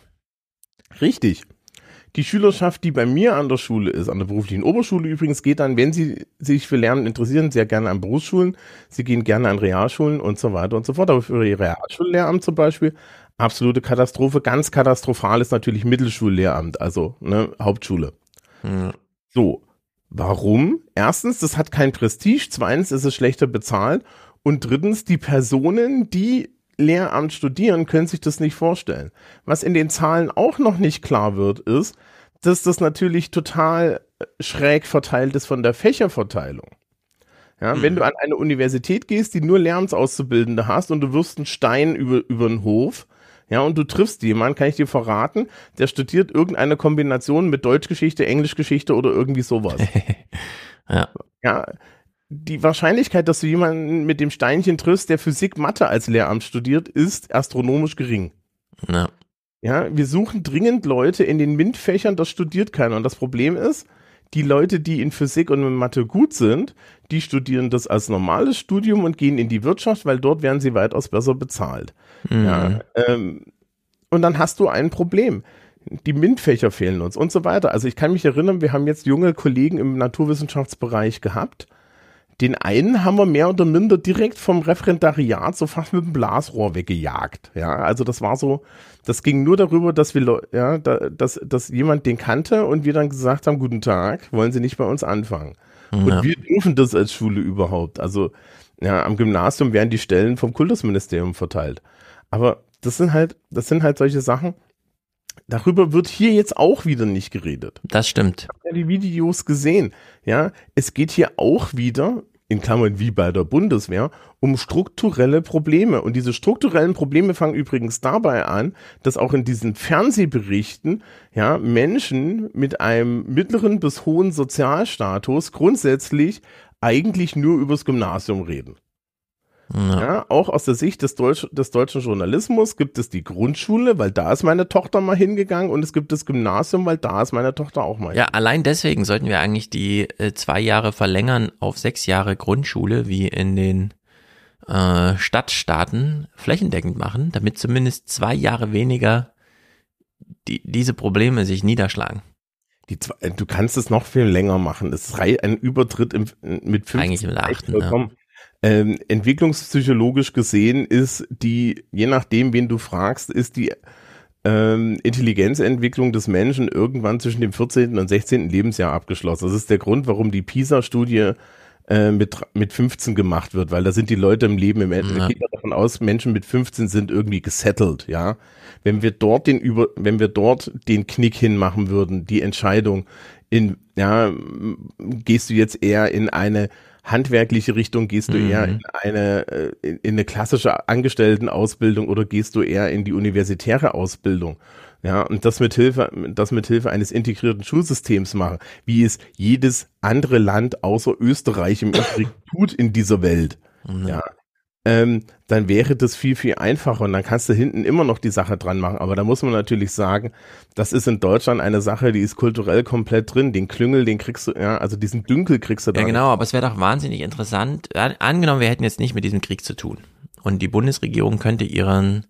Richtig. Die Schülerschaft, die bei mir an der Schule ist, an der beruflichen Oberschule übrigens, geht dann, wenn sie sich für Lernen interessieren, sehr gerne an Berufsschulen. Sie gehen gerne an Realschulen und so weiter und so fort. Aber für ihr Realschullehramt zum Beispiel, absolute Katastrophe. Ganz katastrophal ist natürlich Mittelschullehramt, also ne, Hauptschule. Mhm. So, warum? Erstens, das hat kein Prestige. Zweitens ist es schlechter bezahlt. Und drittens, die Personen, die Lehramt studieren, können sich das nicht vorstellen. Was in den Zahlen auch noch nicht klar wird, ist, dass das natürlich total äh, schräg verteilt ist von der Fächerverteilung. Ja, mhm. Wenn du an eine Universität gehst, die nur Lehramtsauszubildende hast und du wirst einen Stein über, über den Hof, ja, und du triffst jemanden, kann ich dir verraten, der studiert irgendeine Kombination mit Deutschgeschichte, Englischgeschichte oder irgendwie sowas. ja. Ja, die Wahrscheinlichkeit, dass du jemanden mit dem Steinchen triffst, der Physik Mathe als Lehramt studiert, ist astronomisch gering. Ja. Ja, wir suchen dringend Leute in den MINT-Fächern, das studiert keiner. Und das Problem ist, die Leute, die in Physik und in Mathe gut sind, die studieren das als normales Studium und gehen in die Wirtschaft, weil dort werden sie weitaus besser bezahlt. Mhm. Ja, ähm, und dann hast du ein Problem. Die MINT-Fächer fehlen uns und so weiter. Also ich kann mich erinnern, wir haben jetzt junge Kollegen im Naturwissenschaftsbereich gehabt, den einen haben wir mehr oder minder direkt vom Referendariat so fast mit dem Blasrohr weggejagt. Ja, also das war so, das ging nur darüber, dass wir, ja, da, dass, dass jemand den kannte und wir dann gesagt haben, guten Tag, wollen Sie nicht bei uns anfangen? Ja. Und wir dürfen das als Schule überhaupt. Also, ja, am Gymnasium werden die Stellen vom Kultusministerium verteilt. Aber das sind halt, das sind halt solche Sachen, Darüber wird hier jetzt auch wieder nicht geredet. Das stimmt. Ich habe ja die Videos gesehen. Ja, es geht hier auch wieder, in Klammern wie bei der Bundeswehr, um strukturelle Probleme. Und diese strukturellen Probleme fangen übrigens dabei an, dass auch in diesen Fernsehberichten, ja, Menschen mit einem mittleren bis hohen Sozialstatus grundsätzlich eigentlich nur übers Gymnasium reden. Ja. ja. auch aus der Sicht des, Deutsch, des deutschen Journalismus gibt es die Grundschule, weil da ist meine Tochter mal hingegangen und es gibt das Gymnasium, weil da ist meine Tochter auch mal. Ja, allein deswegen sollten wir eigentlich die äh, zwei Jahre verlängern auf sechs Jahre Grundschule, wie in den äh, Stadtstaaten flächendeckend machen, damit zumindest zwei Jahre weniger die, diese Probleme sich niederschlagen. Die zwei, äh, du kannst es noch viel länger machen. Es ist ein Übertritt im, mit 50 Eigentlich im Achten, ja. Ähm, entwicklungspsychologisch gesehen ist die, je nachdem, wen du fragst, ist die ähm, Intelligenzentwicklung des Menschen irgendwann zwischen dem 14. und 16. Lebensjahr abgeschlossen. Das ist der Grund, warum die PISA-Studie äh, mit, mit 15 gemacht wird, weil da sind die Leute im Leben im Ende. Ja. geht davon aus, Menschen mit 15 sind irgendwie gesettelt, ja. Wenn wir dort den über, wenn wir dort den Knick hinmachen würden, die Entscheidung in, ja, gehst du jetzt eher in eine handwerkliche Richtung? Gehst du mhm. eher in eine, äh, in eine klassische Angestelltenausbildung oder gehst du eher in die universitäre Ausbildung? Ja, und das mit Hilfe, das mit Hilfe eines integrierten Schulsystems machen, wie es jedes andere Land außer Österreich im Übrigen tut in dieser Welt. Mhm. Ja, ähm, dann wäre das viel, viel einfacher und dann kannst du hinten immer noch die Sache dran machen. Aber da muss man natürlich sagen, das ist in Deutschland eine Sache, die ist kulturell komplett drin. Den Klüngel, den kriegst du, ja, also diesen Dünkel kriegst du da. Ja, genau, aber es wäre doch wahnsinnig interessant. Angenommen, wir hätten jetzt nicht mit diesem Krieg zu tun und die Bundesregierung könnte ihren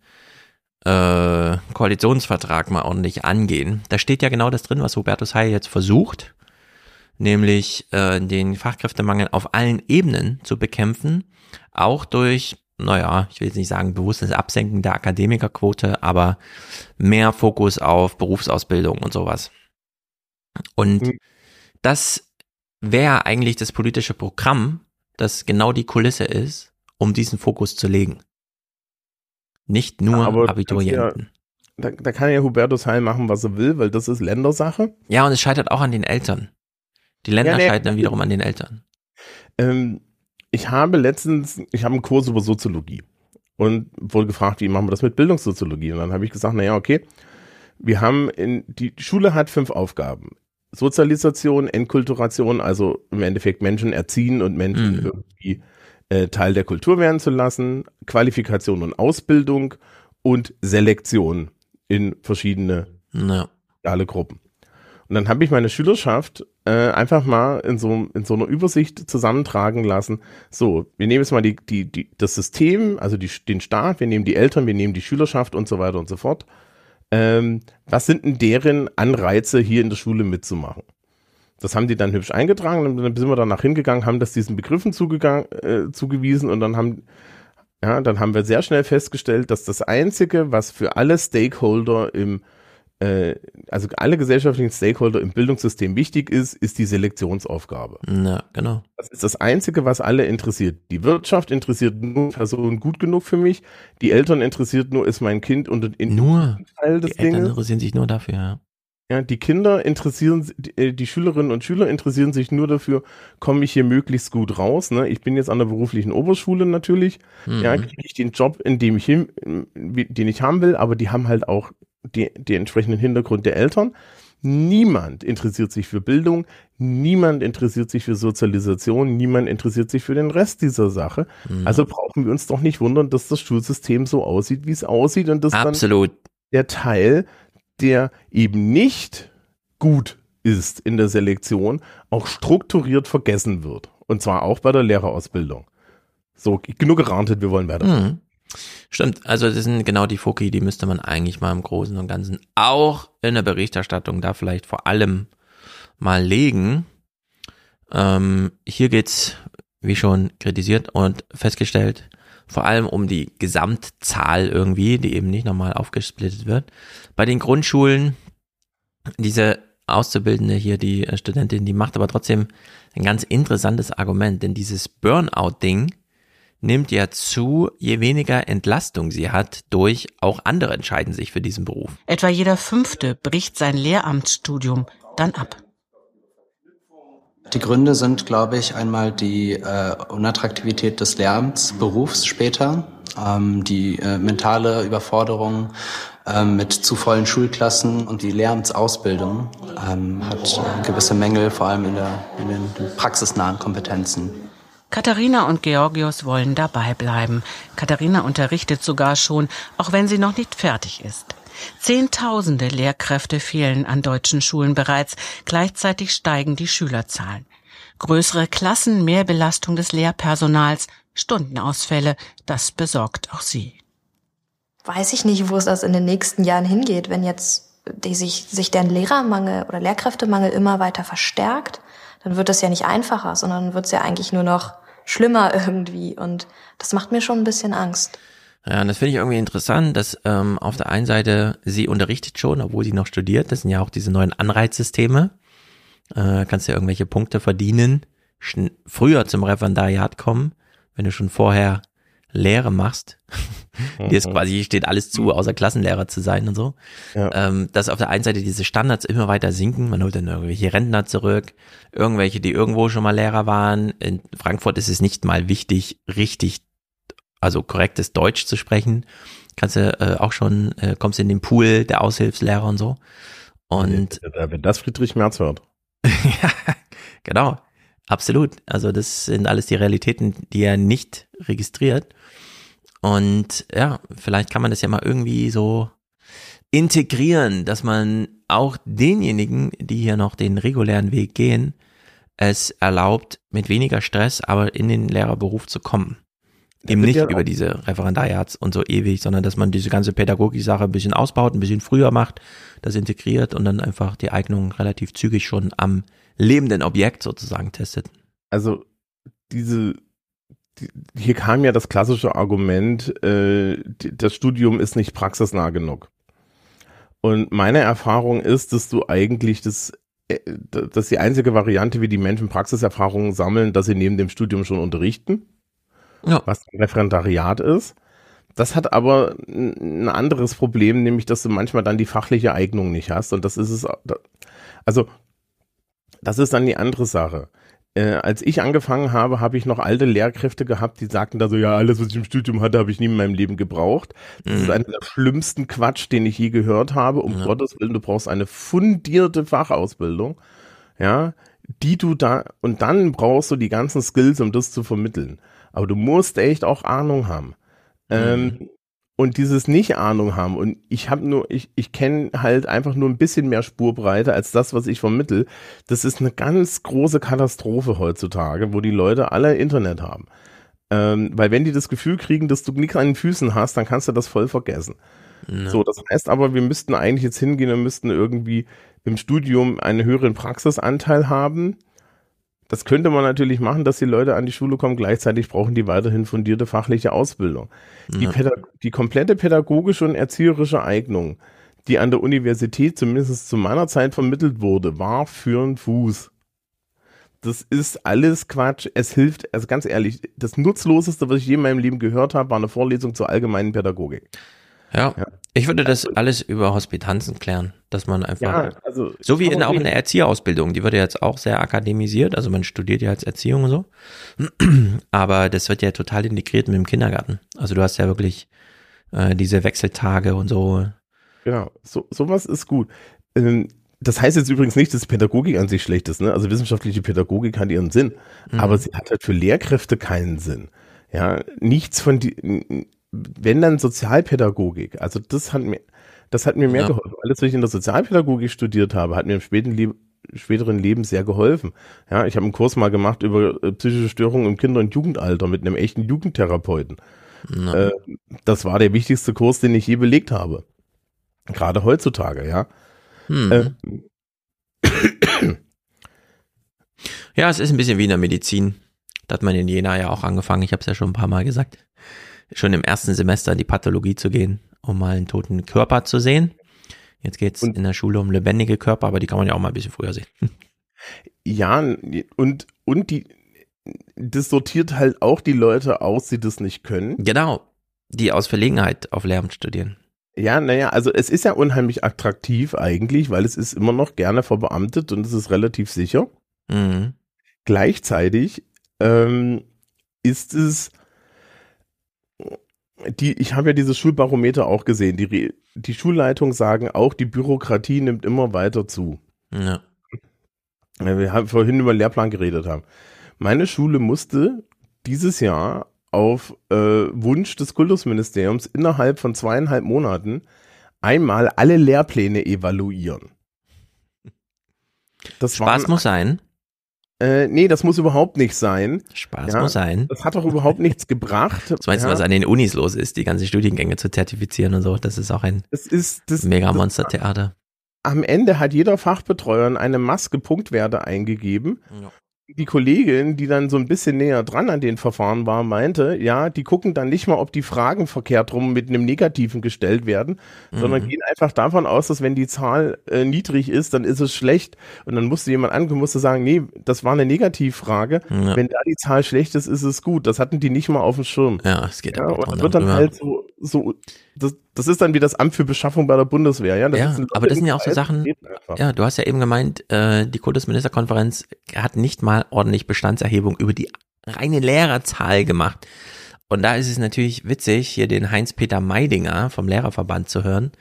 äh, Koalitionsvertrag mal ordentlich angehen. Da steht ja genau das drin, was Hubertus Heil jetzt versucht, nämlich äh, den Fachkräftemangel auf allen Ebenen zu bekämpfen auch durch, naja, ich will jetzt nicht sagen bewusstes Absenken der Akademikerquote, aber mehr Fokus auf Berufsausbildung und sowas. Und mhm. das wäre eigentlich das politische Programm, das genau die Kulisse ist, um diesen Fokus zu legen. Nicht nur aber Abiturienten. Ja, da, da, kann ja Hubertus Heil machen, was er will, weil das ist Ländersache. Ja, und es scheitert auch an den Eltern. Die Länder ja, nee, scheitern wiederum an den Eltern. Ähm, ich habe letztens, ich habe einen Kurs über Soziologie und wurde gefragt, wie machen wir das mit Bildungssoziologie? Und dann habe ich gesagt, naja, okay, wir haben in, die Schule hat fünf Aufgaben. Sozialisation, Entkulturation, also im Endeffekt Menschen erziehen und Menschen mhm. irgendwie äh, Teil der Kultur werden zu lassen, Qualifikation und Ausbildung und Selektion in verschiedene ja. alle Gruppen. Und dann habe ich meine Schülerschaft äh, einfach mal in so, in so einer Übersicht zusammentragen lassen. So, wir nehmen jetzt mal die, die, die, das System, also die, den Staat, wir nehmen die Eltern, wir nehmen die Schülerschaft und so weiter und so fort. Ähm, was sind denn deren Anreize, hier in der Schule mitzumachen? Das haben die dann hübsch eingetragen und dann sind wir danach hingegangen, haben das diesen Begriffen äh, zugewiesen und dann haben, ja, dann haben wir sehr schnell festgestellt, dass das Einzige, was für alle Stakeholder im also alle gesellschaftlichen Stakeholder im Bildungssystem wichtig ist, ist die Selektionsaufgabe. Ja, genau. Das ist das Einzige, was alle interessiert. Die Wirtschaft interessiert nur Personen gut genug für mich. Die Eltern interessiert nur, ist mein Kind und in nur Teil des die Eltern Dinges. interessieren sich nur dafür, ja. Ja, die Kinder interessieren, die, die Schülerinnen und Schüler interessieren sich nur dafür, komme ich hier möglichst gut raus. Ne? Ich bin jetzt an der beruflichen Oberschule natürlich. Mhm. Ja, kriege ich den Job, in dem ich hin, den ich haben will, aber die haben halt auch die, die entsprechenden Hintergrund der Eltern. Niemand interessiert sich für Bildung, niemand interessiert sich für Sozialisation, niemand interessiert sich für den Rest dieser Sache. Mhm. Also brauchen wir uns doch nicht wundern, dass das Schulsystem so aussieht, wie es aussieht und das Absolut. der Teil, der eben nicht gut ist in der Selektion, auch strukturiert vergessen wird. Und zwar auch bei der Lehrerausbildung. So, genug gerantet, wir wollen weiter. Mhm. Stimmt, also das sind genau die Foki, die müsste man eigentlich mal im Großen und Ganzen auch in der Berichterstattung da vielleicht vor allem mal legen. Ähm, hier geht's, wie schon kritisiert und festgestellt, vor allem um die Gesamtzahl irgendwie, die eben nicht nochmal aufgesplittet wird. Bei den Grundschulen, diese Auszubildende hier, die Studentin, die macht aber trotzdem ein ganz interessantes Argument, denn dieses Burnout-Ding nimmt ja zu, je weniger Entlastung sie hat durch auch andere entscheiden sich für diesen Beruf. Etwa jeder Fünfte bricht sein Lehramtsstudium dann ab. Die Gründe sind, glaube ich, einmal die äh, Unattraktivität des Lehramtsberufs später, ähm, die äh, mentale Überforderung äh, mit zu vollen Schulklassen und die Lehramtsausbildung ähm, hat äh, gewisse Mängel, vor allem in, der, in den praxisnahen Kompetenzen. Katharina und Georgios wollen dabei bleiben. Katharina unterrichtet sogar schon, auch wenn sie noch nicht fertig ist. Zehntausende Lehrkräfte fehlen an deutschen Schulen bereits. Gleichzeitig steigen die Schülerzahlen. Größere Klassen, mehr Belastung des Lehrpersonals, Stundenausfälle, das besorgt auch sie. Weiß ich nicht, wo es das in den nächsten Jahren hingeht, wenn jetzt die sich, sich der Lehrermangel oder Lehrkräftemangel immer weiter verstärkt, dann wird es ja nicht einfacher, sondern wird es ja eigentlich nur noch schlimmer irgendwie. Und das macht mir schon ein bisschen Angst. Ja, und das finde ich irgendwie interessant, dass ähm, auf der einen Seite sie unterrichtet schon, obwohl sie noch studiert. Das sind ja auch diese neuen Anreizsysteme. Äh, kannst ja irgendwelche Punkte verdienen, früher zum Referendariat kommen, wenn du schon vorher Lehre machst. Dir ist mhm. quasi steht alles zu, außer Klassenlehrer zu sein und so. Ja. Ähm, dass auf der einen Seite diese Standards immer weiter sinken. Man holt dann irgendwelche Rentner zurück, irgendwelche, die irgendwo schon mal Lehrer waren. In Frankfurt ist es nicht mal wichtig, richtig also korrektes Deutsch zu sprechen, kannst du äh, auch schon, äh, kommst in den Pool der Aushilfslehrer und so. Und wenn das Friedrich Merz hört. ja, genau. Absolut. Also das sind alles die Realitäten, die er nicht registriert. Und ja, vielleicht kann man das ja mal irgendwie so integrieren, dass man auch denjenigen, die hier noch den regulären Weg gehen, es erlaubt, mit weniger Stress aber in den Lehrerberuf zu kommen. Eben nicht ja über diese Referendariats und so ewig, sondern dass man diese ganze Pädagogik-Sache ein bisschen ausbaut, ein bisschen früher macht, das integriert und dann einfach die Eignung relativ zügig schon am lebenden Objekt sozusagen testet. Also diese, die, hier kam ja das klassische Argument, äh, das Studium ist nicht praxisnah genug. Und meine Erfahrung ist, dass du eigentlich das äh, dass die einzige Variante, wie die Menschen Praxiserfahrungen sammeln, dass sie neben dem Studium schon unterrichten ja. was ein Referendariat ist. Das hat aber ein anderes Problem, nämlich dass du manchmal dann die fachliche Eignung nicht hast. Und das ist es, also das ist dann die andere Sache. Äh, als ich angefangen habe, habe ich noch alte Lehrkräfte gehabt, die sagten da so, ja, alles, was ich im Studium hatte, habe ich nie in meinem Leben gebraucht. Das mhm. ist einer der schlimmsten Quatsch, den ich je gehört habe. Um ja. Gottes Willen, du brauchst eine fundierte Fachausbildung. Ja, die du da, und dann brauchst du die ganzen Skills, um das zu vermitteln. Aber du musst echt auch Ahnung haben. Ähm, mhm. Ähm, und dieses Nicht-Ahnung haben. Und ich habe nur, ich, ich kenne halt einfach nur ein bisschen mehr Spurbreite als das, was ich vermittel. Das ist eine ganz große Katastrophe heutzutage, wo die Leute alle Internet haben. Ähm, weil wenn die das Gefühl kriegen, dass du nichts an den Füßen hast, dann kannst du das voll vergessen. No. So, das heißt aber, wir müssten eigentlich jetzt hingehen und müssten irgendwie im Studium einen höheren Praxisanteil haben das könnte man natürlich machen, dass die Leute an die Schule kommen. Gleichzeitig brauchen die weiterhin fundierte fachliche Ausbildung. Die, die komplette pädagogische und erzieherische Eignung, die an der Universität zumindest zu meiner Zeit vermittelt wurde, war für einen Fuß. Das ist alles Quatsch. Es hilft, also ganz ehrlich, das Nutzloseste, was ich je in meinem Leben gehört habe, war eine Vorlesung zur allgemeinen Pädagogik. Ja. ja. Ich würde das alles über Hospitanzen klären, dass man einfach, ja, also, so wie in, auch in der Erzieherausbildung, die wird ja jetzt auch sehr akademisiert, also man studiert ja als Erziehung und so, aber das wird ja total integriert mit dem Kindergarten. Also du hast ja wirklich äh, diese Wechseltage und so. Genau, so, sowas ist gut. Ähm, das heißt jetzt übrigens nicht, dass Pädagogik an sich schlecht ist, ne? Also wissenschaftliche Pädagogik hat ihren Sinn, mhm. aber sie hat halt für Lehrkräfte keinen Sinn. Ja, nichts von die, wenn dann Sozialpädagogik, also das hat mir, Das hat mir mehr ja. geholfen. Alles, was ich in der Sozialpädagogik studiert habe, hat mir im späten Leben späteren Leben sehr geholfen. Ja, ich habe einen Kurs mal gemacht über äh, psychische Störungen im Kinder- und Jugendalter mit einem echten Jugendtherapeuten. Äh, das war der wichtigste Kurs, den ich je belegt habe. Gerade heutzutage, ja. Hm. Äh. Ja, es ist ein bisschen wie in der Medizin. Da hat man in Jena ja auch angefangen, ich habe es ja schon ein paar Mal gesagt, schon im ersten Semester in die Pathologie zu gehen, um mal einen toten Körper zu sehen. Jetzt geht's und, in der Schule um lebendige Körper, aber die kann man ja auch mal ein bisschen früher sehen. Ja, und, und die, das sortiert halt auch die Leute aus, die das nicht können. Genau, die aus Verlegenheit auf Lehramt studieren. Ja, naja, also es ist ja unheimlich attraktiv eigentlich, weil es ist immer noch gerne verbeamtet und es ist relativ sicher. Mhm. Gleichzeitig ähm, ist es die, ich habe ja dieses Schulbarometer auch gesehen. Die, die Schulleitungen sagen auch, die Bürokratie nimmt immer weiter zu. Ja. Wir haben vorhin über den Lehrplan geredet haben. Meine Schule musste dieses Jahr auf äh, Wunsch des Kultusministeriums innerhalb von zweieinhalb Monaten einmal alle Lehrpläne evaluieren. Das Spaß waren, muss sein. Äh, nee, das muss überhaupt nicht sein. Spaß ja, muss sein. Das hat doch überhaupt nichts gebracht. Das meinst du, ja. was an den Unis los ist, die ganzen Studiengänge zu zertifizieren und so? Das ist auch ein das ist, das, Mega-Monster-Theater. Am Ende hat jeder Fachbetreuer eine Maske Punktwerte eingegeben. Ja die Kollegin, die dann so ein bisschen näher dran an den Verfahren war, meinte, ja, die gucken dann nicht mal, ob die Fragen verkehrt rum mit einem Negativen gestellt werden, mhm. sondern gehen einfach davon aus, dass wenn die Zahl äh, niedrig ist, dann ist es schlecht. Und dann musste jemand ankommen, musste sagen, nee, das war eine Negativfrage. Ja. Wenn da die Zahl schlecht ist, ist es gut. Das hatten die nicht mal auf dem Schirm. Ja, es geht ja, und das wird dann halt so, so das, das ist dann wie das Amt für Beschaffung bei der Bundeswehr, ja. Das ja, aber das sind ja auch so Sachen. Ja, du hast ja eben gemeint, äh, die Kultusministerkonferenz hat nicht mal ordentlich Bestandserhebung über die reine Lehrerzahl gemacht. Und da ist es natürlich witzig, hier den Heinz-Peter Meidinger vom Lehrerverband zu hören,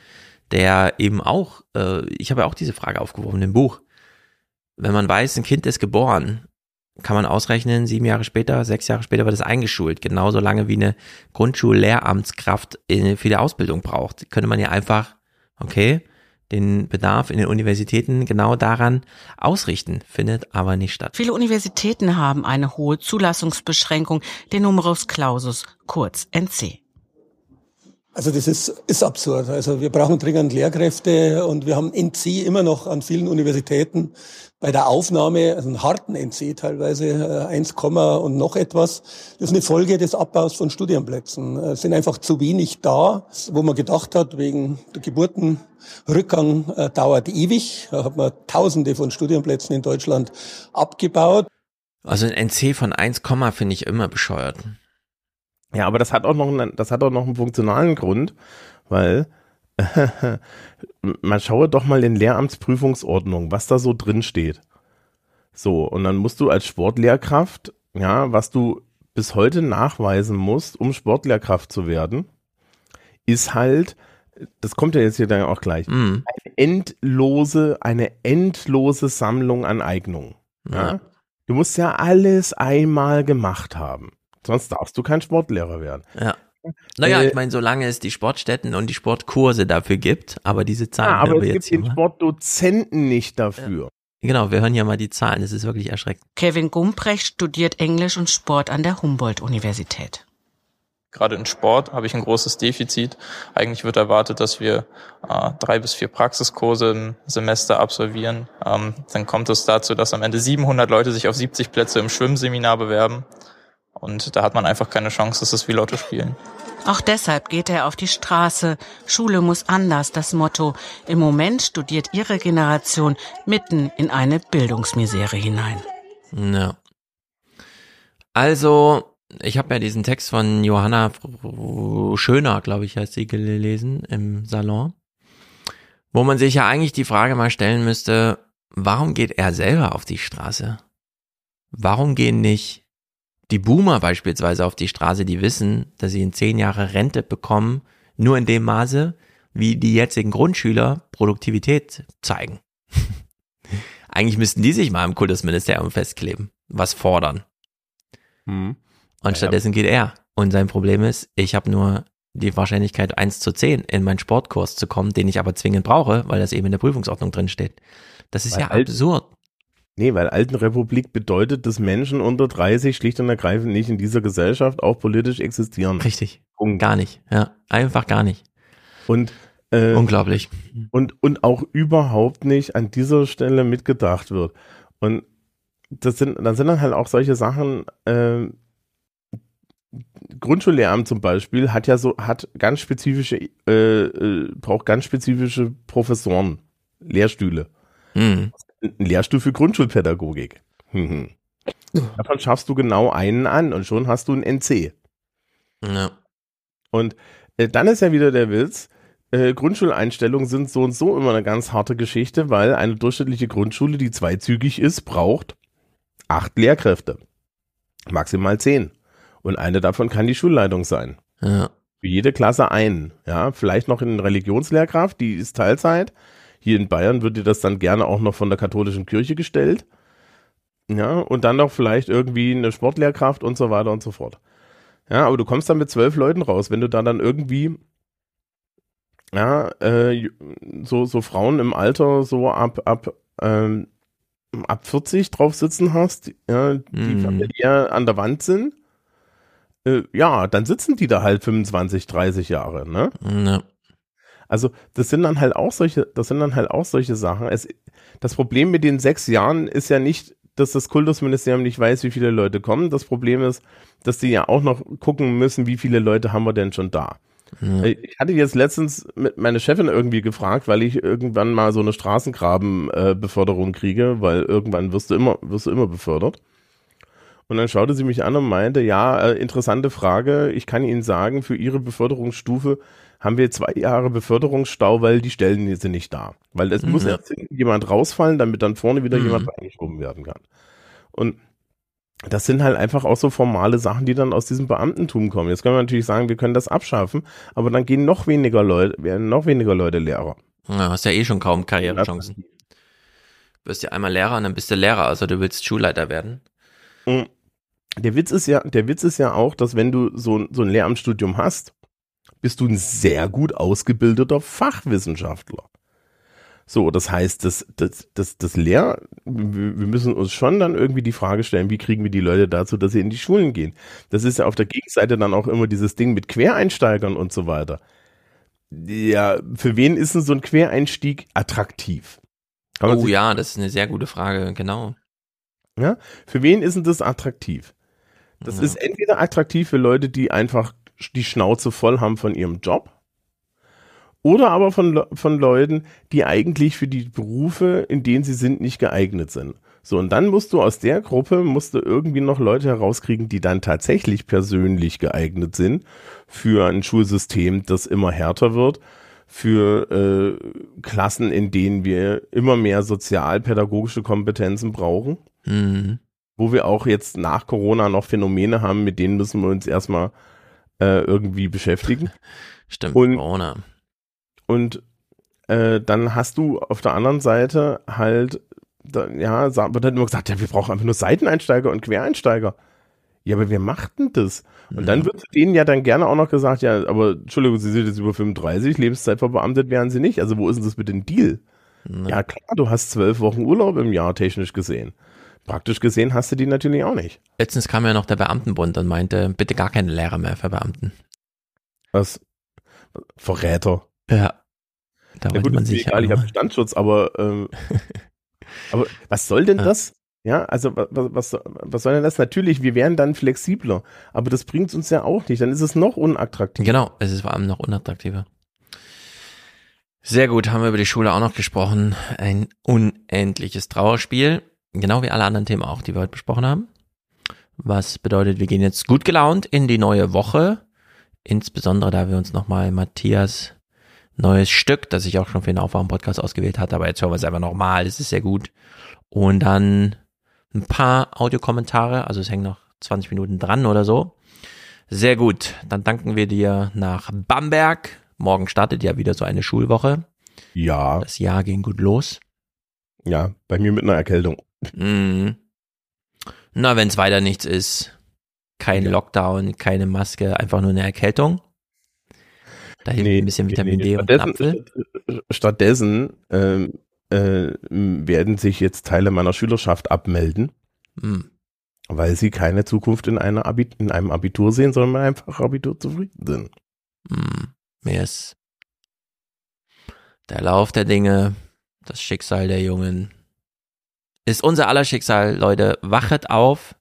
der eben auch, äh, ich habe ja auch diese Frage aufgeworfen im Buch. Wenn man weiß, ein Kind ist geboren kann man ausrechnen, sieben Jahre später, sechs Jahre später wird es eingeschult. Genauso lange wie eine Grundschullehramtskraft für die Ausbildung braucht. Könnte man ja einfach, okay, den Bedarf in den Universitäten genau daran ausrichten, findet aber nicht statt. Viele Universitäten haben eine hohe Zulassungsbeschränkung, den Numerus Clausus, kurz NC. Also das ist, ist absurd. Also wir brauchen dringend Lehrkräfte und wir haben NC immer noch an vielen Universitäten bei der Aufnahme, also einen harten NC teilweise, 1, äh, und noch etwas. Das ist eine Folge des Abbaus von Studienplätzen. Es sind einfach zu wenig da, wo man gedacht hat, wegen der Geburtenrückgang äh, dauert ewig. Da hat man tausende von Studienplätzen in Deutschland abgebaut. Also ein NC von 1, finde ich immer bescheuert. Ja, aber das hat auch noch einen, das hat auch noch einen funktionalen Grund, weil man schaue doch mal in Lehramtsprüfungsordnung, was da so drin steht. So, und dann musst du als Sportlehrkraft, ja, was du bis heute nachweisen musst, um Sportlehrkraft zu werden, ist halt, das kommt ja jetzt hier dann auch gleich, mm. eine endlose, eine endlose Sammlung an Eignungen. Ja. ja. Du musst ja alles einmal gemacht haben. Sonst darfst du kein Sportlehrer werden. Ja. Naja, äh, ich meine, solange es die Sportstätten und die Sportkurse dafür gibt, aber diese Zahlen. Ja, aber es gibt den Sportdozenten nicht dafür. Ja. Genau, wir hören ja mal die Zahlen, das ist wirklich erschreckend. Kevin Gumprecht studiert Englisch und Sport an der Humboldt-Universität. Gerade in Sport habe ich ein großes Defizit. Eigentlich wird erwartet, dass wir äh, drei bis vier Praxiskurse im Semester absolvieren. Ähm, dann kommt es dazu, dass am Ende 700 Leute sich auf 70 Plätze im Schwimmseminar bewerben. Und da hat man einfach keine Chance, das ist wie Lotto spielen. Auch deshalb geht er auf die Straße. Schule muss anders, das Motto. Im Moment studiert ihre Generation mitten in eine Bildungsmisere hinein. Ja. Also, ich habe ja diesen Text von Johanna Schöner, glaube ich, heißt sie gelesen im Salon, wo man sich ja eigentlich die Frage mal stellen müsste, warum geht er selber auf die Straße? Warum gehen nicht die Boomer beispielsweise auf die Straße, die wissen, dass sie in zehn Jahre Rente bekommen, nur in dem Maße, wie die jetzigen Grundschüler Produktivität zeigen. Eigentlich müssten die sich mal im Kultusministerium festkleben, was fordern. Mhm. Und stattdessen geht er. Und sein Problem ist, ich habe nur die Wahrscheinlichkeit 1 zu 10 in meinen Sportkurs zu kommen, den ich aber zwingend brauche, weil das eben in der Prüfungsordnung drin steht. Das ist Weil ja absurd. Nee, weil Altenrepublik bedeutet, dass Menschen unter 30 schlicht und ergreifend nicht in dieser Gesellschaft auch politisch existieren. Richtig. Gar nicht. Ja, einfach gar nicht. Und äh, Unglaublich. Und, und auch überhaupt nicht an dieser Stelle mitgedacht wird. Und das sind, dann sind dann halt auch solche Sachen, äh, Grundschullehramt zum Beispiel hat ja so, hat ganz spezifische, äh, äh, braucht ganz spezifische Professoren, Lehrstühle. Mhm. Ein Lehrstuhl für Grundschulpädagogik. Mhm. Davon schaffst du genau einen an und schon hast du ein NC. Ja. Und äh, dann ist ja wieder der Witz, äh, Grundschuleinstellungen sind so und so immer eine ganz harte Geschichte, weil eine durchschnittliche Grundschule, die zweizügig ist, braucht acht Lehrkräfte. Maximal zehn. Und eine davon kann die Schulleitung sein. Ja. Für jede Klasse einen. Ja, vielleicht noch eine Religionslehrkraft, die ist Teilzeit. Hier in Bayern wird dir das dann gerne auch noch von der katholischen Kirche gestellt. Ja, und dann noch vielleicht irgendwie eine Sportlehrkraft und so weiter und so fort. Ja, aber du kommst dann mit zwölf Leuten raus, wenn du da dann irgendwie ja, äh, so, so Frauen im Alter so ab, ab, ähm, ab 40 drauf sitzen hast, ja, die Mhm. familiär an der Wand sind, äh, ja, dann sitzen die da halt 25, 30 Jahre, ne? Ja. Also, das sind dann halt auch solche, das sind dann halt auch solche Sachen. Es, das Problem mit den sechs Jahren ist ja nicht, dass das Kultusministerium nicht weiß, wie viele Leute kommen. Das Problem ist, dass die ja auch noch gucken müssen, wie viele Leute haben wir denn schon da. Ja. Ich hatte jetzt letztens mit meine Chefin irgendwie gefragt, weil ich irgendwann mal so eine Straßengraben-Beförderung kriege, weil irgendwann wirst du immer, wirst du immer befördert. Und dann schaute sie mich an und meinte, ja, äh, interessante Frage. Ich kann Ihnen sagen, für Ihre Beförderungsstufe haben wir zwei Jahre Beförderungsstau, weil die Stellen sind nicht da. Weil es muss Mhm. erst jemand rausfallen, damit dann vorne wieder Mhm. jemand reingeschoben werden kann. Und das sind halt einfach auch so formale Sachen, die dann aus diesem Beamtentum kommen. Jetzt können wir natürlich sagen, wir können das abschaffen, aber dann gehen noch weniger Leute, werden noch weniger Leute Lehrer. Ja, hast ja eh schon kaum Karrierechancen. Du wirst ja einmal Lehrer und dann bist du Lehrer, also du willst Schulleiter werden. Mm. Der Witz ist ja, der Witz ist ja auch, dass wenn du so, ein- so ein Lehramtsstudium hast, bist du ein sehr gut ausgebildeter Fachwissenschaftler. So, das heißt, das, das, das, das Lehr, wir müssen uns schon dann irgendwie die Frage stellen, wie kriegen wir die Leute dazu, dass sie in die Schulen gehen? Das ist ja auf der Gegenseite dann auch immer dieses Ding mit Quereinsteigern und so weiter. Ja, für wen ist denn so ein Quereinstieg attraktiv? Man Oh ja, das ist eine sehr gute Frage, genau. Ja? Für wen ist denn das attraktiv? Das Ja. ist entweder attraktiv für Leute, die einfach die Schnauze voll haben von ihrem Job oder aber von, von Leuten, die eigentlich für die Berufe, in denen sie sind, nicht geeignet sind. So, und dann musst du aus der Gruppe, musst du irgendwie noch Leute herauskriegen, die dann tatsächlich persönlich geeignet sind für ein Schulsystem, das immer härter wird, für äh, Klassen, in denen wir immer mehr sozialpädagogische Kompetenzen brauchen Mhm. wo wir auch jetzt nach Corona noch Phänomene haben, mit denen müssen wir uns erstmal äh, irgendwie beschäftigen. Stimmt, Und, Corona. und äh, dann hast du auf der anderen Seite halt, da, ja, wird halt immer gesagt, ja, wir brauchen einfach nur Seiteneinsteiger und Quereinsteiger. Ja, aber wer macht denn das? Und dann wird zu denen ja dann gerne auch noch gesagt, ja, aber Entschuldigung, Sie sind jetzt über 35, Lebenszeit verbeamtet wären Sie nicht. Also wo ist denn das mit dem Deal? Ja klar, du hast zwölf Wochen Urlaub im Jahr technisch gesehen. Praktisch gesehen hast du die natürlich auch nicht. Letztens kam ja noch der Beamtenbund und meinte, bitte gar keine Lehrer mehr für Beamten. Was? Verräter. Ja. Da Ja gut, man sich egal, ich ja habe Standschutz, aber, ähm, aber was soll denn das? Ja, also was, was, was soll denn das? Natürlich, wir wären dann flexibler, aber das bringt uns ja auch nicht. Dann ist es noch unattraktiver. Genau, es ist vor allem noch unattraktiver. Sehr gut, haben wir über die Schule auch noch gesprochen. Ein unendliches Trauerspiel. Genau wie alle anderen Themen auch, die wir heute besprochen haben. Was bedeutet, wir gehen jetzt gut gelaunt in die neue Woche. Insbesondere, da wir uns nochmal Matthias neues Stück, das ich auch schon für den Aufwachen-Podcast ausgewählt hatte, aber jetzt hören wir es einfach nochmal, das ist sehr gut. Und dann ein paar Audiokommentare, also es hängen noch 20 Minuten dran oder so. Sehr gut, dann danken wir dir nach Bamberg. Morgen startet ja wieder so eine Schulwoche. Ja. Das Jahr ging gut los. Ja, bei mir mit einer Erkältung. Mhm. Na, wenn es weiter nichts ist, kein Lockdown, keine Maske, einfach nur eine Erkältung. Da hilft nee, ein bisschen Vitamin nee, D und Apfel. Stattdessen ähm, äh, werden sich jetzt Teile meiner Schülerschaft abmelden, hm. weil sie keine Zukunft in, einer Abit in einem Abitur sehen, sondern einfach Abitur zufrieden sind. Hm. Mir ist der Lauf der Dinge, das Schicksal der Jungen, ist unser aller Schicksal, Leute. Wachet auf.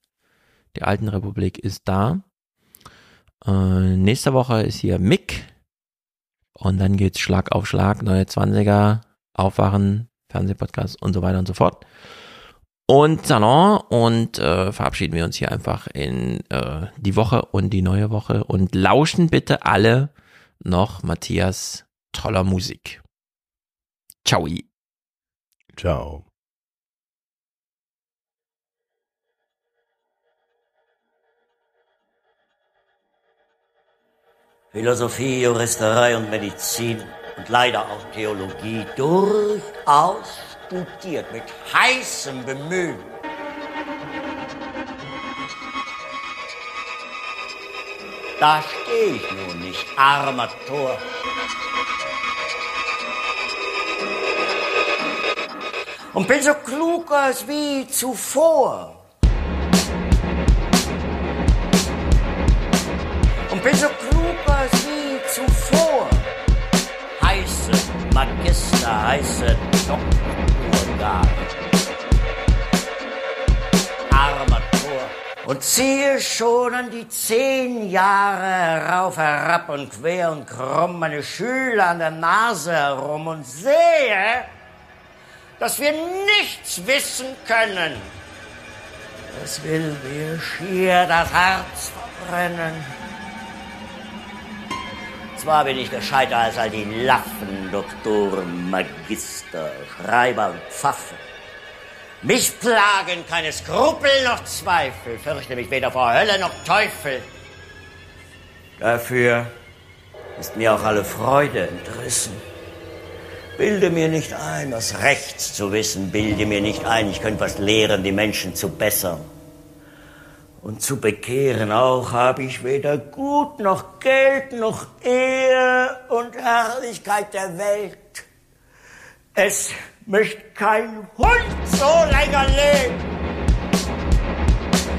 Die Alten Republik ist da. Äh, nächste Woche ist hier Mick. Und dann geht's Schlag auf Schlag, neue 20er, Aufwachen, Fernsehpodcast und so weiter und so fort. Und Salon und äh, verabschieden wir uns hier einfach in äh, die Woche und die neue Woche und lauschen bitte alle noch Matthias toller Musik. Ciao. Ciao. Philosophie, Juristerei und Medizin und leider auch Theologie durchaus studiert mit heißem Bemühen. Da stehe ich nun nicht, armer Tor. Und bin so klug als wie zuvor. Und bin so klug als wie zuvor. Heiße Magister, heiße Doktorgarde. Armer Tor. Und ziehe schon an die zehn Jahre rauf, herab und quer und krumm meine Schüler an der Nase herum und sehe, dass wir nichts wissen können. Das will mir schier das Herz verbrennen. Zwar bin ich gescheiter als all die Laffen, Doktoren, Magister, Schreiber und Pfaffen. Mich plagen keine Skrupel noch Zweifel, fürchte mich weder vor Hölle noch Teufel. Dafür ist mir auch alle Freude entrissen. Bilde mir nicht ein, was rechts zu wissen, bilde mir nicht ein, ich könnte was lehren, die Menschen zu bessern. Und zu bekehren auch habe ich weder Gut noch Geld noch Ehe und Herrlichkeit der Welt. Es möchte kein Hund so länger leben.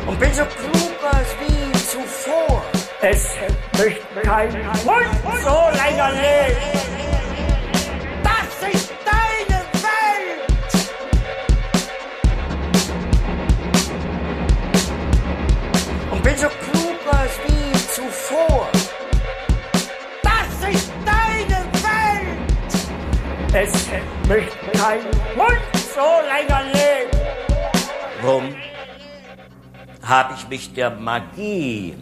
Und bin so klug als wie zuvor. Es möchte kein Hund so länger leben. Bin so klug als wie zuvor. Das ist deine Welt. Es möchte kein Hund so länger leben. Warum habe ich mich der Magie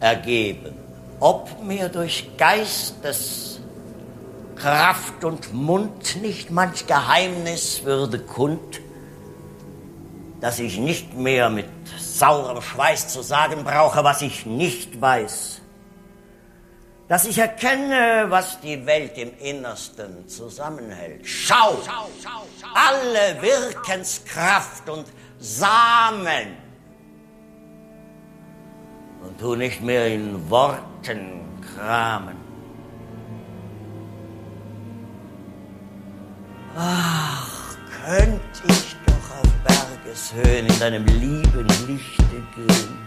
ergeben? Ob mir durch Geistes Kraft und Mund nicht manch Geheimnis würde kund, dass ich nicht mehr mit saurem Schweiß zu sagen brauche, was ich nicht weiß. Dass ich erkenne, was die Welt im Innersten zusammenhält. Schau, alle Wirkenskraft und Samen. Und tu nicht mehr in Worten kramen. Ach, könnt ich Bergeshöhen in deinem lieben Lichte gehen.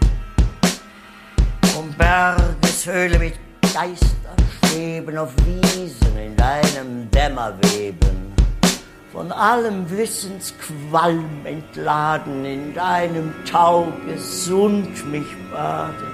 Um Bergeshöhle mit Geistern schweben auf Wiesen in deinem Dämmerweben. Von allem Wissensqualm entladen, in deinem Tau gesund mich baden.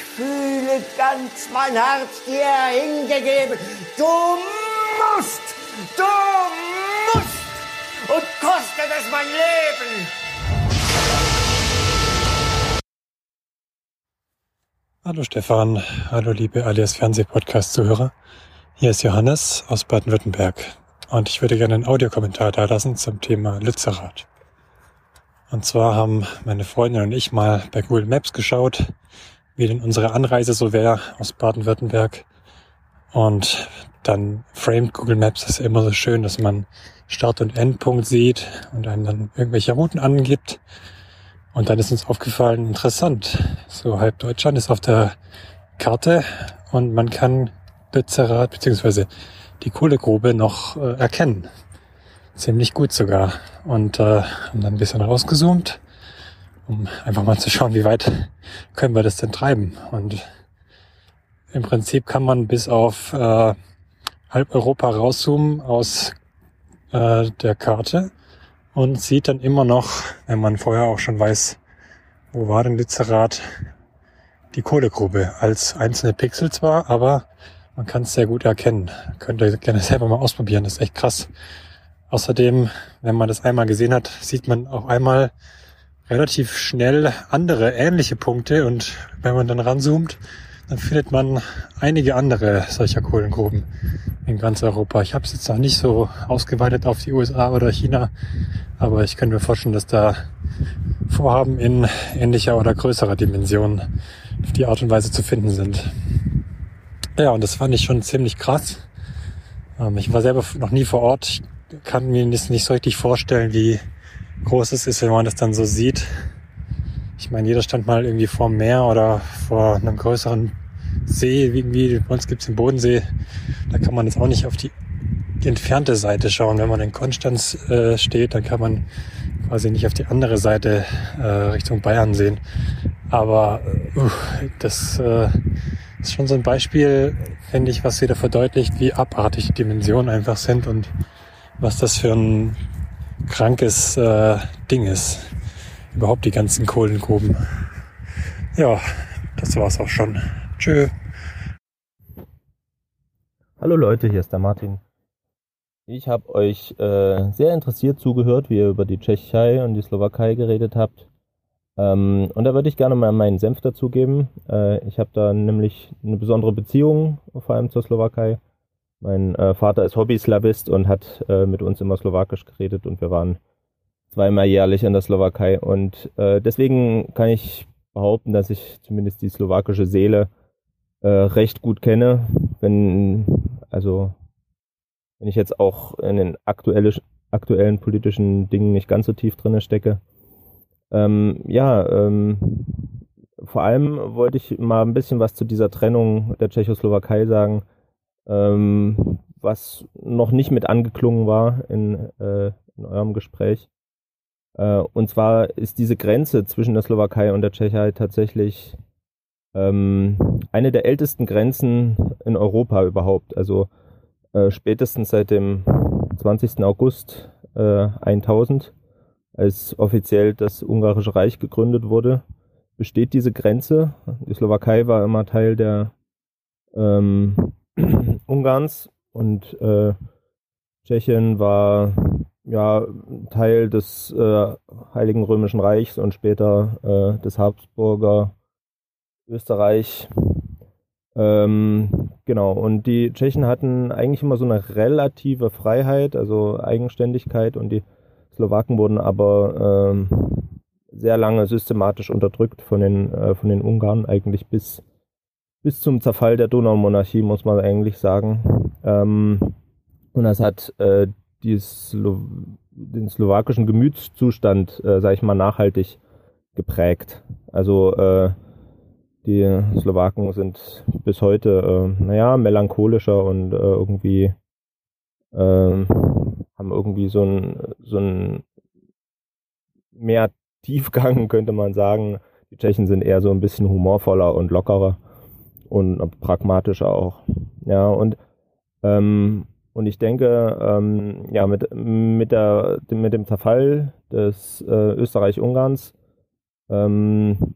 fühle ganz mein Herz dir hingegeben. Du musst, du musst und kostet es mein Leben. Hallo Stefan, hallo liebe alias Fernsehpodcast-Zuhörer. Hier ist Johannes aus Baden-Württemberg und ich würde gerne einen Audiokommentar da lassen zum Thema Lützerath. Und zwar haben meine Freundin und ich mal bei Google Maps geschaut, wie denn unsere Anreise so wäre aus Baden-Württemberg. Und dann framed Google Maps das immer so schön, dass man Start- und Endpunkt sieht und einem dann irgendwelche Routen angibt. Und dann ist uns aufgefallen, interessant, so halb Deutschland ist auf der Karte und man kann Lützerath beziehungsweise die Kohlegrube noch äh, erkennen. Ziemlich gut sogar. Und äh, haben dann ein bisschen rausgezoomt, um einfach mal zu schauen, wie weit können wir das denn treiben. Und im Prinzip kann man bis auf äh, halb Europa rauszoomen aus äh, der Karte und sieht dann immer noch, wenn man vorher auch schon weiß, wo war denn Lützerath, die Kohlegrube als einzelne Pixel zwar, aber man kann es sehr gut erkennen. Könnt ihr gerne selber mal ausprobieren, das ist echt krass. Außerdem, wenn man das einmal gesehen hat, sieht man auch einmal relativ schnell andere ähnliche Punkte und wenn man dann ranzoomt, dann findet man einige andere solcher Kohlengruben in ganz Europa. Ich habe es jetzt noch nicht so ausgeweitet auf die USA oder China, aber ich könnte mir vorstellen, dass da Vorhaben in ähnlicher oder größerer Dimension auf die Art und Weise zu finden sind. Ja, und das fand ich schon ziemlich krass. Ähm, ich war selber noch nie vor Ort. Ich kann mir das nicht so richtig vorstellen, wie groß es ist, wenn man das dann so sieht. Ich meine, jeder stand mal irgendwie vor dem Meer oder vor einem größeren See, irgendwie, bei uns gibt's den Bodensee. Da kann man jetzt auch nicht auf die, die entfernte Seite schauen. Wenn man in Konstanz äh, steht, dann kann man quasi nicht auf die andere Seite äh, Richtung Bayern sehen. Aber uh, das äh, ist schon so ein Beispiel, finde ich, was wieder verdeutlicht, wie abartig die Dimensionen einfach sind und was das für ein krankes äh, Ding ist. Überhaupt die ganzen Kohlengruben. Ja, das war's auch schon. Tschö. Hallo Leute, hier ist der Martin. Ich habe euch äh, sehr interessiert zugehört, wie ihr über die Tschechei und die Slowakei geredet habt. Ähm, und da würde ich gerne mal meinen Senf dazugeben. Äh, ich habe da nämlich eine besondere Beziehung, vor allem zur Slowakei. Mein äh, Vater ist Hobby-Slavist und hat äh, mit uns immer Slowakisch geredet und wir waren zweimal jährlich in der Slowakei. Und äh, deswegen kann ich behaupten, dass ich zumindest die slowakische Seele äh, recht gut kenne. Wenn, also, wenn ich jetzt auch in den aktuelle, aktuellen politischen Dingen nicht ganz so tief drinne stecke. Ähm, ja, ähm, vor allem wollte ich mal ein bisschen was zu dieser Trennung der Tschechoslowakei sagen ähm, was noch nicht mit angeklungen war in, äh, in eurem Gespräch. Äh, und zwar ist diese Grenze zwischen der Slowakei und der Tschechei tatsächlich ähm, eine der ältesten Grenzen in Europa überhaupt. Also äh, spätestens seit dem 20. August 1000, äh, als offiziell das Ungarische Reich gegründet wurde, besteht diese Grenze. Die Slowakei war immer Teil der ähm, Ungarns und äh, Tschechien war ja Teil des äh, Heiligen Römischen Reichs und später äh, des Habsburger Österreich. Ähm, genau, und die Tschechen hatten eigentlich immer so eine relative Freiheit, also Eigenständigkeit und die Slowaken wurden aber ähm, sehr lange systematisch unterdrückt von den, äh, von den Ungarn, eigentlich bis bis zum Zerfall der Donaumonarchie, muss man eigentlich sagen. Ähm, und das hat äh, Slo den slowakischen Gemütszustand, äh, sage ich mal, nachhaltig geprägt. Also äh, die Slowaken sind bis heute, äh, naja, melancholischer und äh, irgendwie äh, haben irgendwie so ein, so ein mehr Tiefgang, könnte man sagen. Die Tschechen sind eher so ein bisschen humorvoller und lockerer und pragmatischer auch. Ja, und, ähm, und ich denke, ähm, ja, mit, mit, der, mit dem Zerfall des äh, Österreich-Ungarns ähm,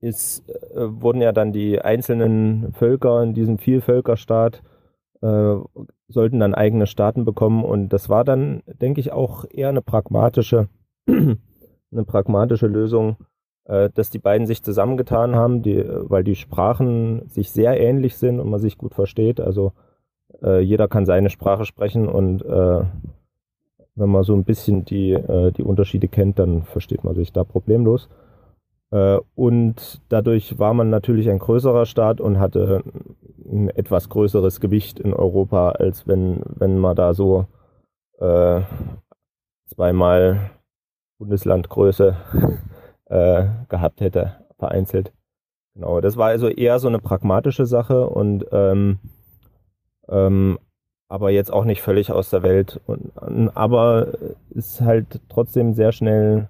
äh, wurden ja dann die einzelnen Völker in diesem Vielvölkerstaat äh, sollten dann eigene Staaten bekommen und das war dann, denke ich, auch eher eine pragmatische, eine pragmatische Lösung, dass die beiden sich zusammengetan haben, die, weil die Sprachen sich sehr ähnlich sind und man sich gut versteht. Also äh, jeder kann seine Sprache sprechen und äh, wenn man so ein bisschen die, äh, die Unterschiede kennt, dann versteht man sich da problemlos. Äh, und dadurch war man natürlich ein größerer Staat und hatte ein etwas größeres Gewicht in Europa, als wenn, wenn man da so äh, zweimal Bundeslandgröße äh, gehabt hätte, vereinzelt. Genau, das war also eher so eine pragmatische Sache und ähm, ähm, aber jetzt auch nicht völlig aus der Welt. Und, aber ist halt trotzdem sehr schnell,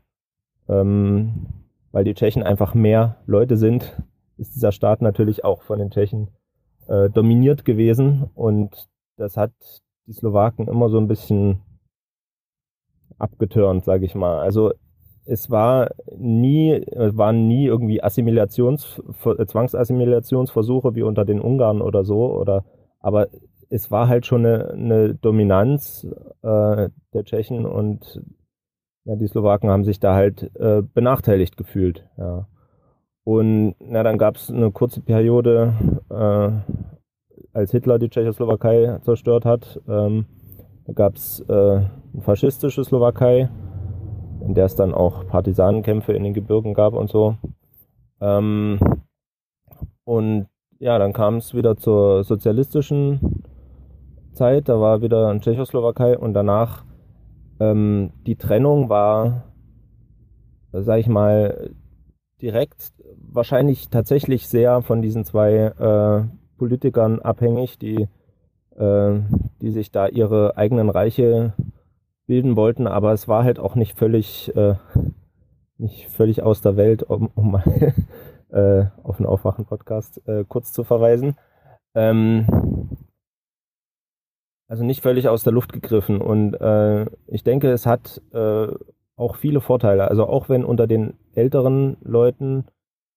ähm, weil die Tschechen einfach mehr Leute sind, ist dieser Staat natürlich auch von den Tschechen äh, dominiert gewesen und das hat die Slowaken immer so ein bisschen abgetörnt, sage ich mal. Also es war nie, waren nie irgendwie Assimilations, Zwangsassimilationsversuche wie unter den Ungarn oder so, oder, aber es war halt schon eine, eine Dominanz äh, der Tschechen und ja, die Slowaken haben sich da halt äh, benachteiligt gefühlt. Ja. Und na, dann gab es eine kurze Periode, äh, als Hitler die Tschechoslowakei zerstört hat. Ähm, da gab es äh, eine faschistische Slowakei, in der es dann auch Partisanenkämpfe in den Gebirgen gab und so. Ähm, und ja, dann kam es wieder zur sozialistischen Zeit, da war wieder in Tschechoslowakei und danach ähm, die Trennung war, sag ich mal, direkt wahrscheinlich tatsächlich sehr von diesen zwei äh, Politikern abhängig, die, äh, die sich da ihre eigenen Reiche bilden wollten, aber es war halt auch nicht völlig, äh, nicht völlig aus der Welt, um, um mal äh, auf den Aufwachen-Podcast äh, kurz zu verweisen. Ähm, also nicht völlig aus der Luft gegriffen. Und äh, ich denke, es hat äh, auch viele Vorteile. Also auch wenn unter den älteren Leuten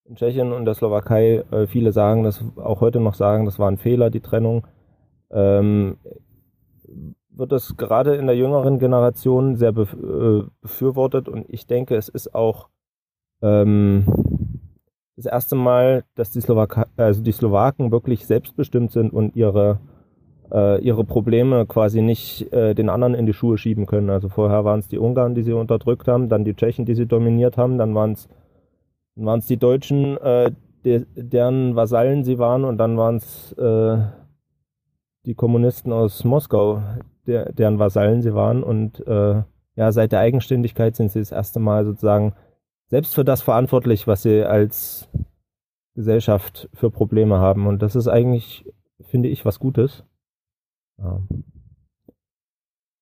in Tschechien und der Slowakei äh, viele sagen, das auch heute noch sagen, das war ein Fehler, die Trennung, ähm, wird das gerade in der jüngeren Generation sehr äh, befürwortet und ich denke, es ist auch ähm, das erste Mal, dass die, also die Slowaken wirklich selbstbestimmt sind und ihre äh, ihre Probleme quasi nicht äh, den anderen in die Schuhe schieben können. Also vorher waren es die Ungarn, die sie unterdrückt haben, dann die Tschechen, die sie dominiert haben, dann waren es waren es die Deutschen, äh, de, deren Vasallen sie waren und dann waren es äh, die Kommunisten aus Moskau, der, deren Vasallen sie waren und äh, ja, seit der Eigenständigkeit sind sie das erste Mal sozusagen selbst für das verantwortlich, was sie als Gesellschaft für Probleme haben. Und das ist eigentlich, finde ich, was Gutes. Ja.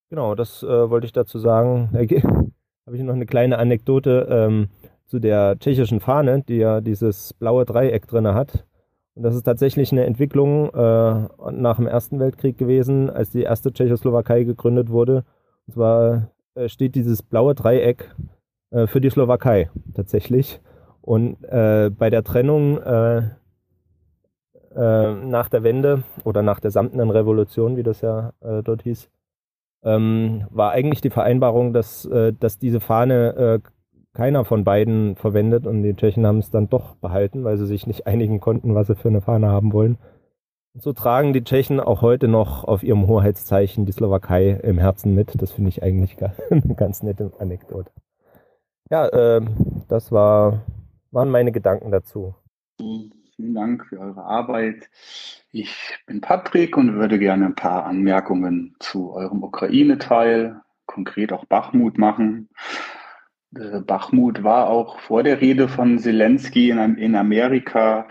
Genau, das äh, wollte ich dazu sagen. Da habe ich noch eine kleine Anekdote ähm, zu der tschechischen Fahne, die ja dieses blaue Dreieck drin hat. Und das ist tatsächlich eine Entwicklung äh, nach dem Ersten Weltkrieg gewesen, als die erste Tschechoslowakei gegründet wurde. Und zwar äh, steht dieses blaue Dreieck äh, für die Slowakei tatsächlich. Und äh, bei der Trennung äh, äh, nach der Wende oder nach der samtenen Revolution, wie das ja dort hieß, ähm, war eigentlich die Vereinbarung, dass, dass diese Fahne keiner von beiden verwendet und die Tschechen haben es dann doch behalten, weil sie sich nicht einigen konnten, was sie für eine Fahne haben wollen. Und so tragen die Tschechen auch heute noch auf ihrem Hoheitszeichen die Slowakei im Herzen mit. Das finde ich eigentlich eine ganz nette Anekdote. Ja, äh, das war, waren meine Gedanken dazu. Vielen Dank für eure Arbeit. Ich bin Patrick und würde gerne ein paar Anmerkungen zu eurem Ukraine-Teil, konkret auch Bachmut machen. Äh, Bachmut war auch vor der Rede von Zelensky in, Amerika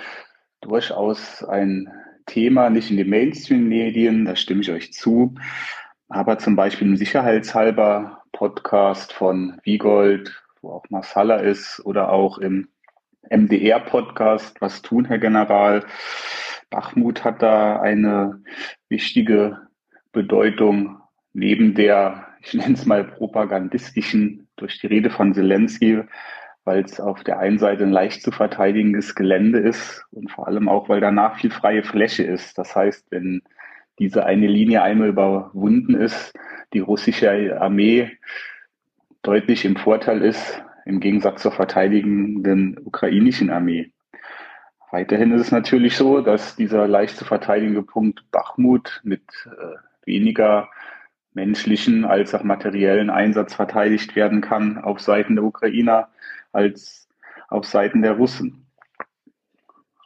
durchaus ein Thema, nicht in den Mainstream-Medien, da stimme ich euch zu, aber zum Beispiel im Sicherheitshalber Podcast von Wiegold, wo auch Masala ist, oder auch im MDR-Podcast, was tun, Herr General? Bachmut hat da eine wichtige Bedeutung neben der, ich nenne es mal propagandistischen, durch die Rede von Zelensky, weil es auf der einen Seite ein leicht zu verteidigendes Gelände ist und vor allem auch, weil danach viel freie Fläche ist. Das heißt, wenn diese eine Linie einmal überwunden ist, die russische Armee deutlich im Vorteil ist, im Gegensatz zur verteidigenden ukrainischen Armee. Weiterhin ist es natürlich so, dass dieser leicht zu verteidigende Punkt Bachmut mit äh, weniger menschlichen als auch materiellen Einsatz verteidigt werden kann auf Seiten der Ukrainer als auf Seiten der Russen.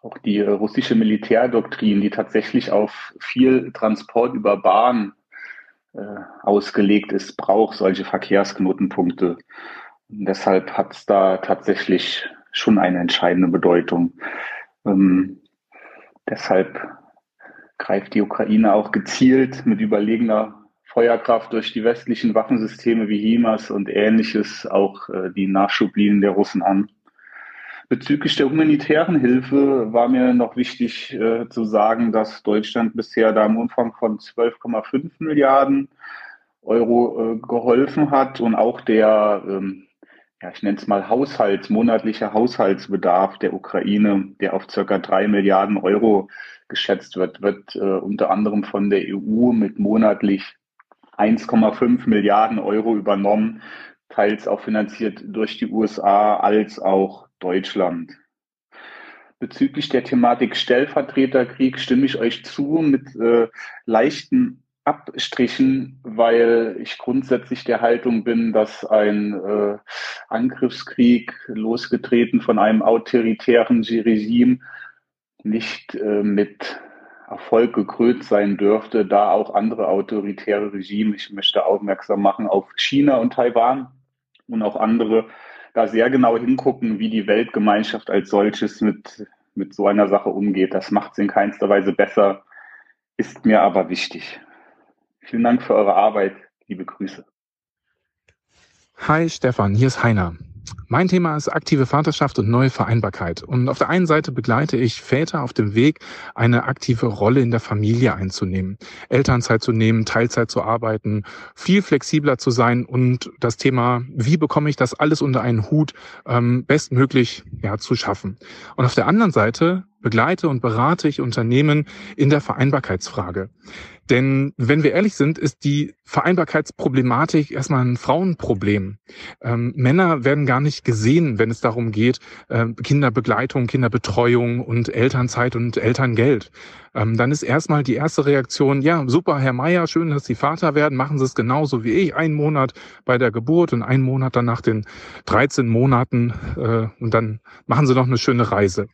Auch die äh, russische Militärdoktrin, die tatsächlich auf viel Transport über Bahn äh, ausgelegt ist, braucht solche Verkehrsknotenpunkte. Und deshalb hat es da tatsächlich schon eine entscheidende Bedeutung. Ähm, deshalb greift die Ukraine auch gezielt mit überlegener Feuerkraft durch die westlichen Waffensysteme wie HIMARS und ähnliches auch äh, die Nachschublinien der Russen an. Bezüglich der humanitären Hilfe war mir noch wichtig äh, zu sagen, dass Deutschland bisher da im Umfang von 12,5 Milliarden Euro äh, geholfen hat und auch der ähm, ja, ich nenne es mal Haushalt, monatlicher Haushaltsbedarf der Ukraine, der auf circa drei Milliarden Euro geschätzt wird, wird äh, unter anderem von der EU mit monatlich 1,5 Milliarden Euro übernommen, teils auch finanziert durch die USA als auch Deutschland. Bezüglich der Thematik Stellvertreterkrieg stimme ich euch zu mit äh, leichten Abstrichen, weil ich grundsätzlich der Haltung bin, dass ein äh, Angriffskrieg losgetreten von einem autoritären Regime nicht äh, mit Erfolg gekrönt sein dürfte, da auch andere autoritäre Regime, ich möchte aufmerksam machen auf China und Taiwan und auch andere, da sehr genau hingucken, wie die Weltgemeinschaft als solches mit, mit so einer Sache umgeht. Das macht es in keinster Weise besser, ist mir aber wichtig. Vielen Dank für eure Arbeit. Liebe Grüße. Hi Stefan, hier ist Heiner. Mein Thema ist aktive Vaterschaft und neue Vereinbarkeit. Und auf der einen Seite begleite ich Väter auf dem Weg, eine aktive Rolle in der Familie einzunehmen, Elternzeit zu nehmen, Teilzeit zu arbeiten, viel flexibler zu sein und das Thema, wie bekomme ich das alles unter einen Hut, ähm, bestmöglich ja, zu schaffen. Und auf der anderen Seite begleite und berate ich Unternehmen in der Vereinbarkeitsfrage. Denn wenn wir ehrlich sind, ist die Vereinbarkeitsproblematik erstmal ein Frauenproblem. Ähm, Männer werden gar nicht gesehen, wenn es darum geht, äh, Kinderbegleitung, Kinderbetreuung und Elternzeit und Elterngeld. Ähm, dann ist erstmal die erste Reaktion, ja, super, Herr Meier, schön, dass Sie Vater werden, machen Sie es genauso wie ich, einen Monat bei der Geburt und einen Monat dann nach den 13 Monaten äh, und dann machen Sie noch eine schöne Reise.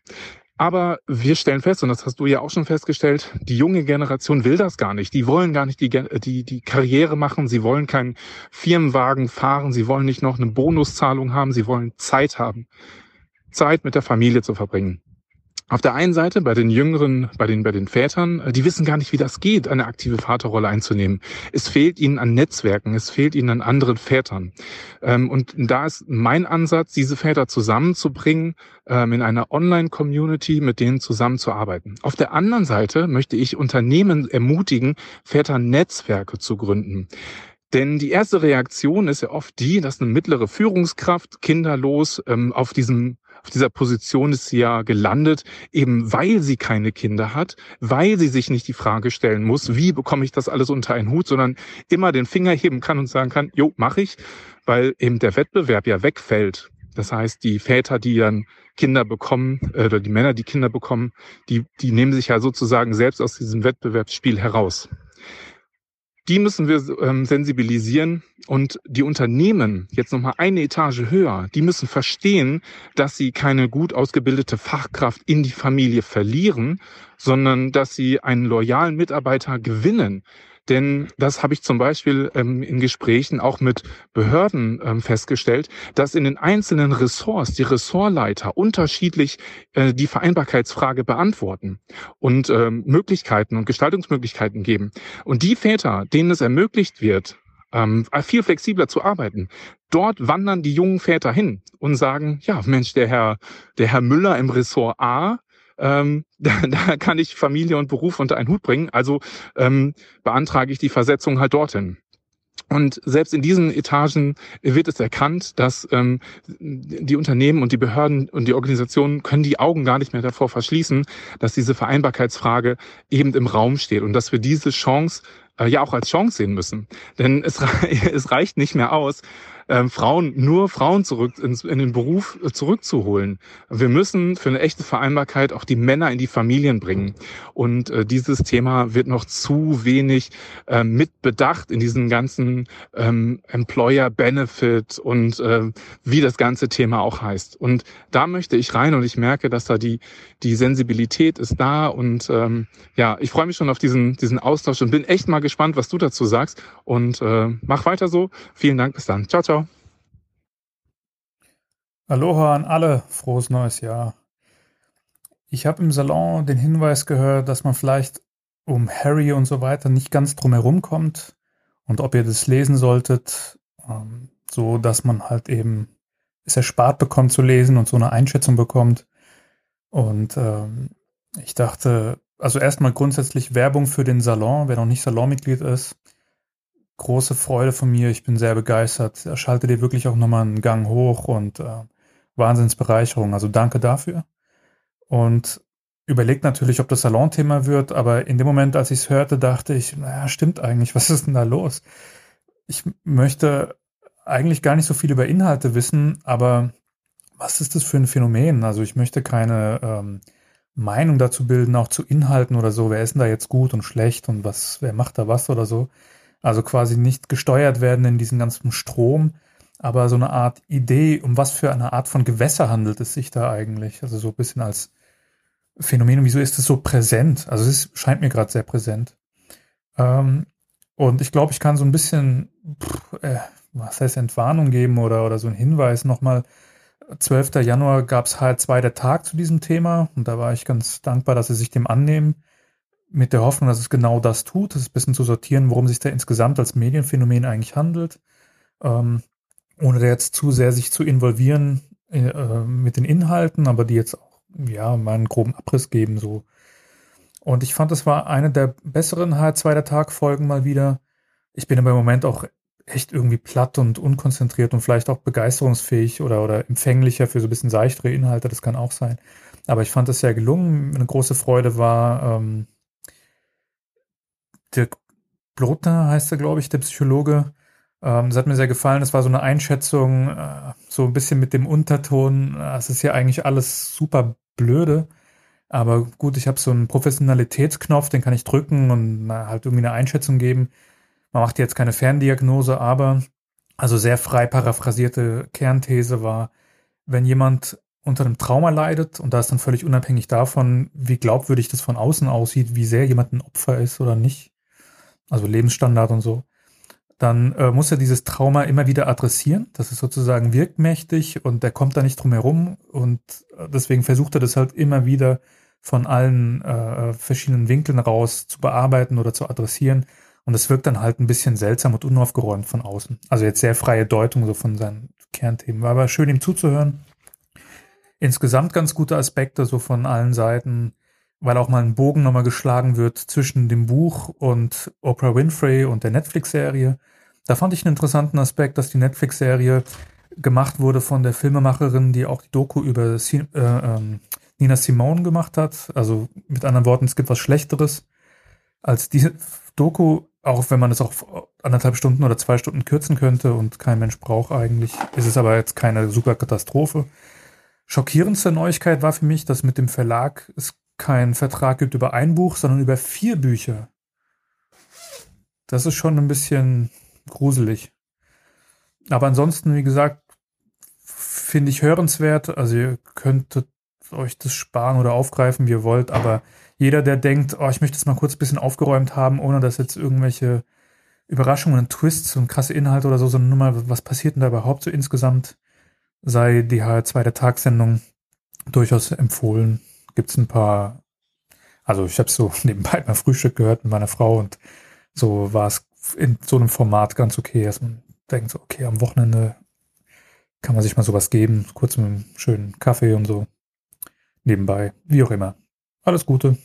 Aber wir stellen fest, und das hast du ja auch schon festgestellt, die junge Generation will das gar nicht. Die wollen gar nicht die, die, die Karriere machen. Sie wollen keinen Firmenwagen fahren. Sie wollen nicht noch eine Bonuszahlung haben. Sie wollen Zeit haben. Zeit mit der Familie zu verbringen. Auf der einen Seite bei den Jüngeren, bei den, bei den Vätern, äh, die wissen gar nicht, wie das geht, eine aktive Vaterrolle einzunehmen. Es fehlt ihnen an Netzwerken, es fehlt ihnen an anderen Vätern. Ähm, und da ist mein Ansatz, diese Väter zusammenzubringen, ähm, in einer Online-Community, mit denen zusammenzuarbeiten. Auf der anderen Seite möchte ich Unternehmen ermutigen, Väternetzwerke zu gründen. Denn die erste Reaktion ist ja oft die, dass eine mittlere Führungskraft kinderlos ähm, auf diesem auf dieser Position ist sie ja gelandet, eben weil sie keine Kinder hat, weil sie sich nicht die Frage stellen muss, wie bekomme ich das alles unter einen Hut, sondern immer den Finger heben kann und sagen kann, jo, mache ich, weil eben der Wettbewerb ja wegfällt. Das heißt, die Väter, die dann Kinder bekommen, äh, oder die Männer, die Kinder bekommen, die, die nehmen sich ja sozusagen selbst aus diesem Wettbewerbsspiel heraus die müssen wir ähm, sensibilisieren und die Unternehmen jetzt nochmal eine Etage höher, die müssen verstehen, dass sie keine gut ausgebildete Fachkraft in die Familie verlieren, sondern dass sie einen loyalen Mitarbeiter gewinnen, denn das habe ich zum Beispiel ähm, in Gesprächen auch mit Behörden ähm, festgestellt, dass in den einzelnen Ressorts die Ressortleiter unterschiedlich äh, die Vereinbarkeitsfrage beantworten und ähm, Möglichkeiten und Gestaltungsmöglichkeiten geben. Und die Väter, denen es ermöglicht wird, ähm, viel flexibler zu arbeiten. Dort wandern die jungen Väter hin und sagen, ja, Mensch, der Herr, der Herr Müller im Ressort A, ähm, da, da kann ich Familie und Beruf unter einen Hut bringen. Also ähm, beantrage ich die Versetzung halt dorthin. Und selbst in diesen Etagen wird es erkannt, dass ähm, die Unternehmen und die Behörden und die Organisationen können die Augen gar nicht mehr davor verschließen, dass diese Vereinbarkeitsfrage eben im Raum steht und dass wir diese Chance äh, ja auch als Chance sehen müssen. Denn es, es reicht nicht mehr aus, ähm, Frauen, nur Frauen zurück ins, in den Beruf äh, zurückzuholen. Wir müssen für eine echte Vereinbarkeit auch die Männer in die Familien bringen. Und äh, dieses Thema wird noch zu wenig äh, mitbedacht in diesen ganzen ähm, Employer Benefit und äh, wie das ganze Thema auch heißt. Und da möchte ich rein und ich merke, dass da die, die Sensibilität ist da und ähm, ja, ich freue mich schon auf diesen, diesen Austausch und bin echt mal gespannt, was du dazu sagst und äh, mach weiter so. Vielen Dank, bis dann. Ciao, ciao. Aloha an alle, frohes neues Jahr. Ich habe im Salon den Hinweis gehört, dass man vielleicht um Harry und so weiter nicht ganz drum herum kommt und ob ihr das lesen solltet, ähm, so dass man halt eben es erspart bekommt zu lesen und so eine Einschätzung bekommt. Und ähm, ich dachte, also erstmal grundsätzlich Werbung für den Salon, wer noch nicht Salonmitglied ist. Große Freude von mir, ich bin sehr begeistert. Er schaltet dir wirklich auch nochmal einen Gang hoch und äh, Wahnsinnsbereicherung. Also danke dafür. Und überlegt natürlich, ob das Salonthema wird, aber in dem Moment, als ich es hörte, dachte ich, naja, stimmt eigentlich, was ist denn da los? Ich möchte eigentlich gar nicht so viel über Inhalte wissen, aber was ist das für ein Phänomen? Also ich möchte keine ähm, Meinung dazu bilden, auch zu Inhalten oder so, wer ist denn da jetzt gut und schlecht und was, wer macht da was oder so. Also quasi nicht gesteuert werden in diesem ganzen Strom, aber so eine Art Idee, um was für eine Art von Gewässer handelt es sich da eigentlich? Also so ein bisschen als Phänomen. Wieso ist es so präsent? Also es ist, scheint mir gerade sehr präsent. Ähm, und ich glaube, ich kann so ein bisschen, pff, äh, was heißt Entwarnung geben oder, oder so ein Hinweis nochmal. 12. Januar gab es H2 der Tag zu diesem Thema und da war ich ganz dankbar, dass sie sich dem annehmen, mit der Hoffnung, dass es genau das tut, das ein bisschen zu sortieren, worum sich da insgesamt als Medienphänomen eigentlich handelt. Ähm, ohne da jetzt zu sehr sich zu involvieren äh, mit den Inhalten, aber die jetzt auch, ja, mal einen groben Abriss geben, so. Und ich fand, es war eine der besseren H2 der Tag Folgen mal wieder. Ich bin aber im Moment auch echt irgendwie platt und unkonzentriert und vielleicht auch begeisterungsfähig oder, oder empfänglicher für so ein bisschen seichtere Inhalte, das kann auch sein. Aber ich fand es sehr gelungen. Eine große Freude war, ähm, Dirk Blotner heißt er, glaube ich, der Psychologe, ähm, das hat mir sehr gefallen. Es war so eine Einschätzung, äh, so ein bisschen mit dem Unterton. Äh, es ist ja eigentlich alles super blöde. Aber gut, ich habe so einen Professionalitätsknopf, den kann ich drücken und na, halt irgendwie eine Einschätzung geben. Man macht jetzt keine Ferndiagnose, aber also sehr frei paraphrasierte Kernthese war, wenn jemand unter einem Trauma leidet, und da ist dann völlig unabhängig davon, wie glaubwürdig das von außen aussieht, wie sehr jemand ein Opfer ist oder nicht, also Lebensstandard und so, dann äh, muss er dieses Trauma immer wieder adressieren. Das ist sozusagen wirkmächtig und der kommt da nicht drum herum und äh, deswegen versucht er das halt immer wieder von allen äh, verschiedenen Winkeln raus zu bearbeiten oder zu adressieren. Und es wirkt dann halt ein bisschen seltsam und unaufgeräumt von außen. Also jetzt sehr freie Deutung so von seinen Kernthemen. War aber schön, ihm zuzuhören. Insgesamt ganz gute Aspekte so von allen Seiten, weil auch mal ein Bogen nochmal geschlagen wird zwischen dem Buch und Oprah Winfrey und der Netflix-Serie. Da fand ich einen interessanten Aspekt, dass die Netflix-Serie gemacht wurde von der Filmemacherin, die auch die Doku über äh, ähm, Nina Simone gemacht hat. Also mit anderen Worten, es gibt was Schlechteres als diese Doku, auch wenn man es auf anderthalb Stunden oder zwei Stunden kürzen könnte und kein Mensch braucht eigentlich, ist es aber jetzt keine super Katastrophe. Schockierendste Neuigkeit war für mich, dass mit dem Verlag es keinen Vertrag gibt über ein Buch, sondern über vier Bücher. Das ist schon ein bisschen gruselig. Aber ansonsten, wie gesagt, finde ich hörenswert. Also ihr könntet euch das sparen oder aufgreifen, wie ihr wollt, aber jeder, der denkt, oh, ich möchte es mal kurz ein bisschen aufgeräumt haben, ohne dass jetzt irgendwelche Überraschungen und Twists und krasse Inhalte oder so, sondern nur mal, was passiert denn da überhaupt so insgesamt, sei die H2 der Tagssendung durchaus empfohlen. Gibt es ein paar, also ich habe so nebenbei beim Frühstück gehört mit meiner Frau und so war es in so einem Format ganz okay, dass man denkt, so, okay, am Wochenende kann man sich mal sowas geben, kurz mit einem schönen Kaffee und so nebenbei, wie auch immer. Alles Gute.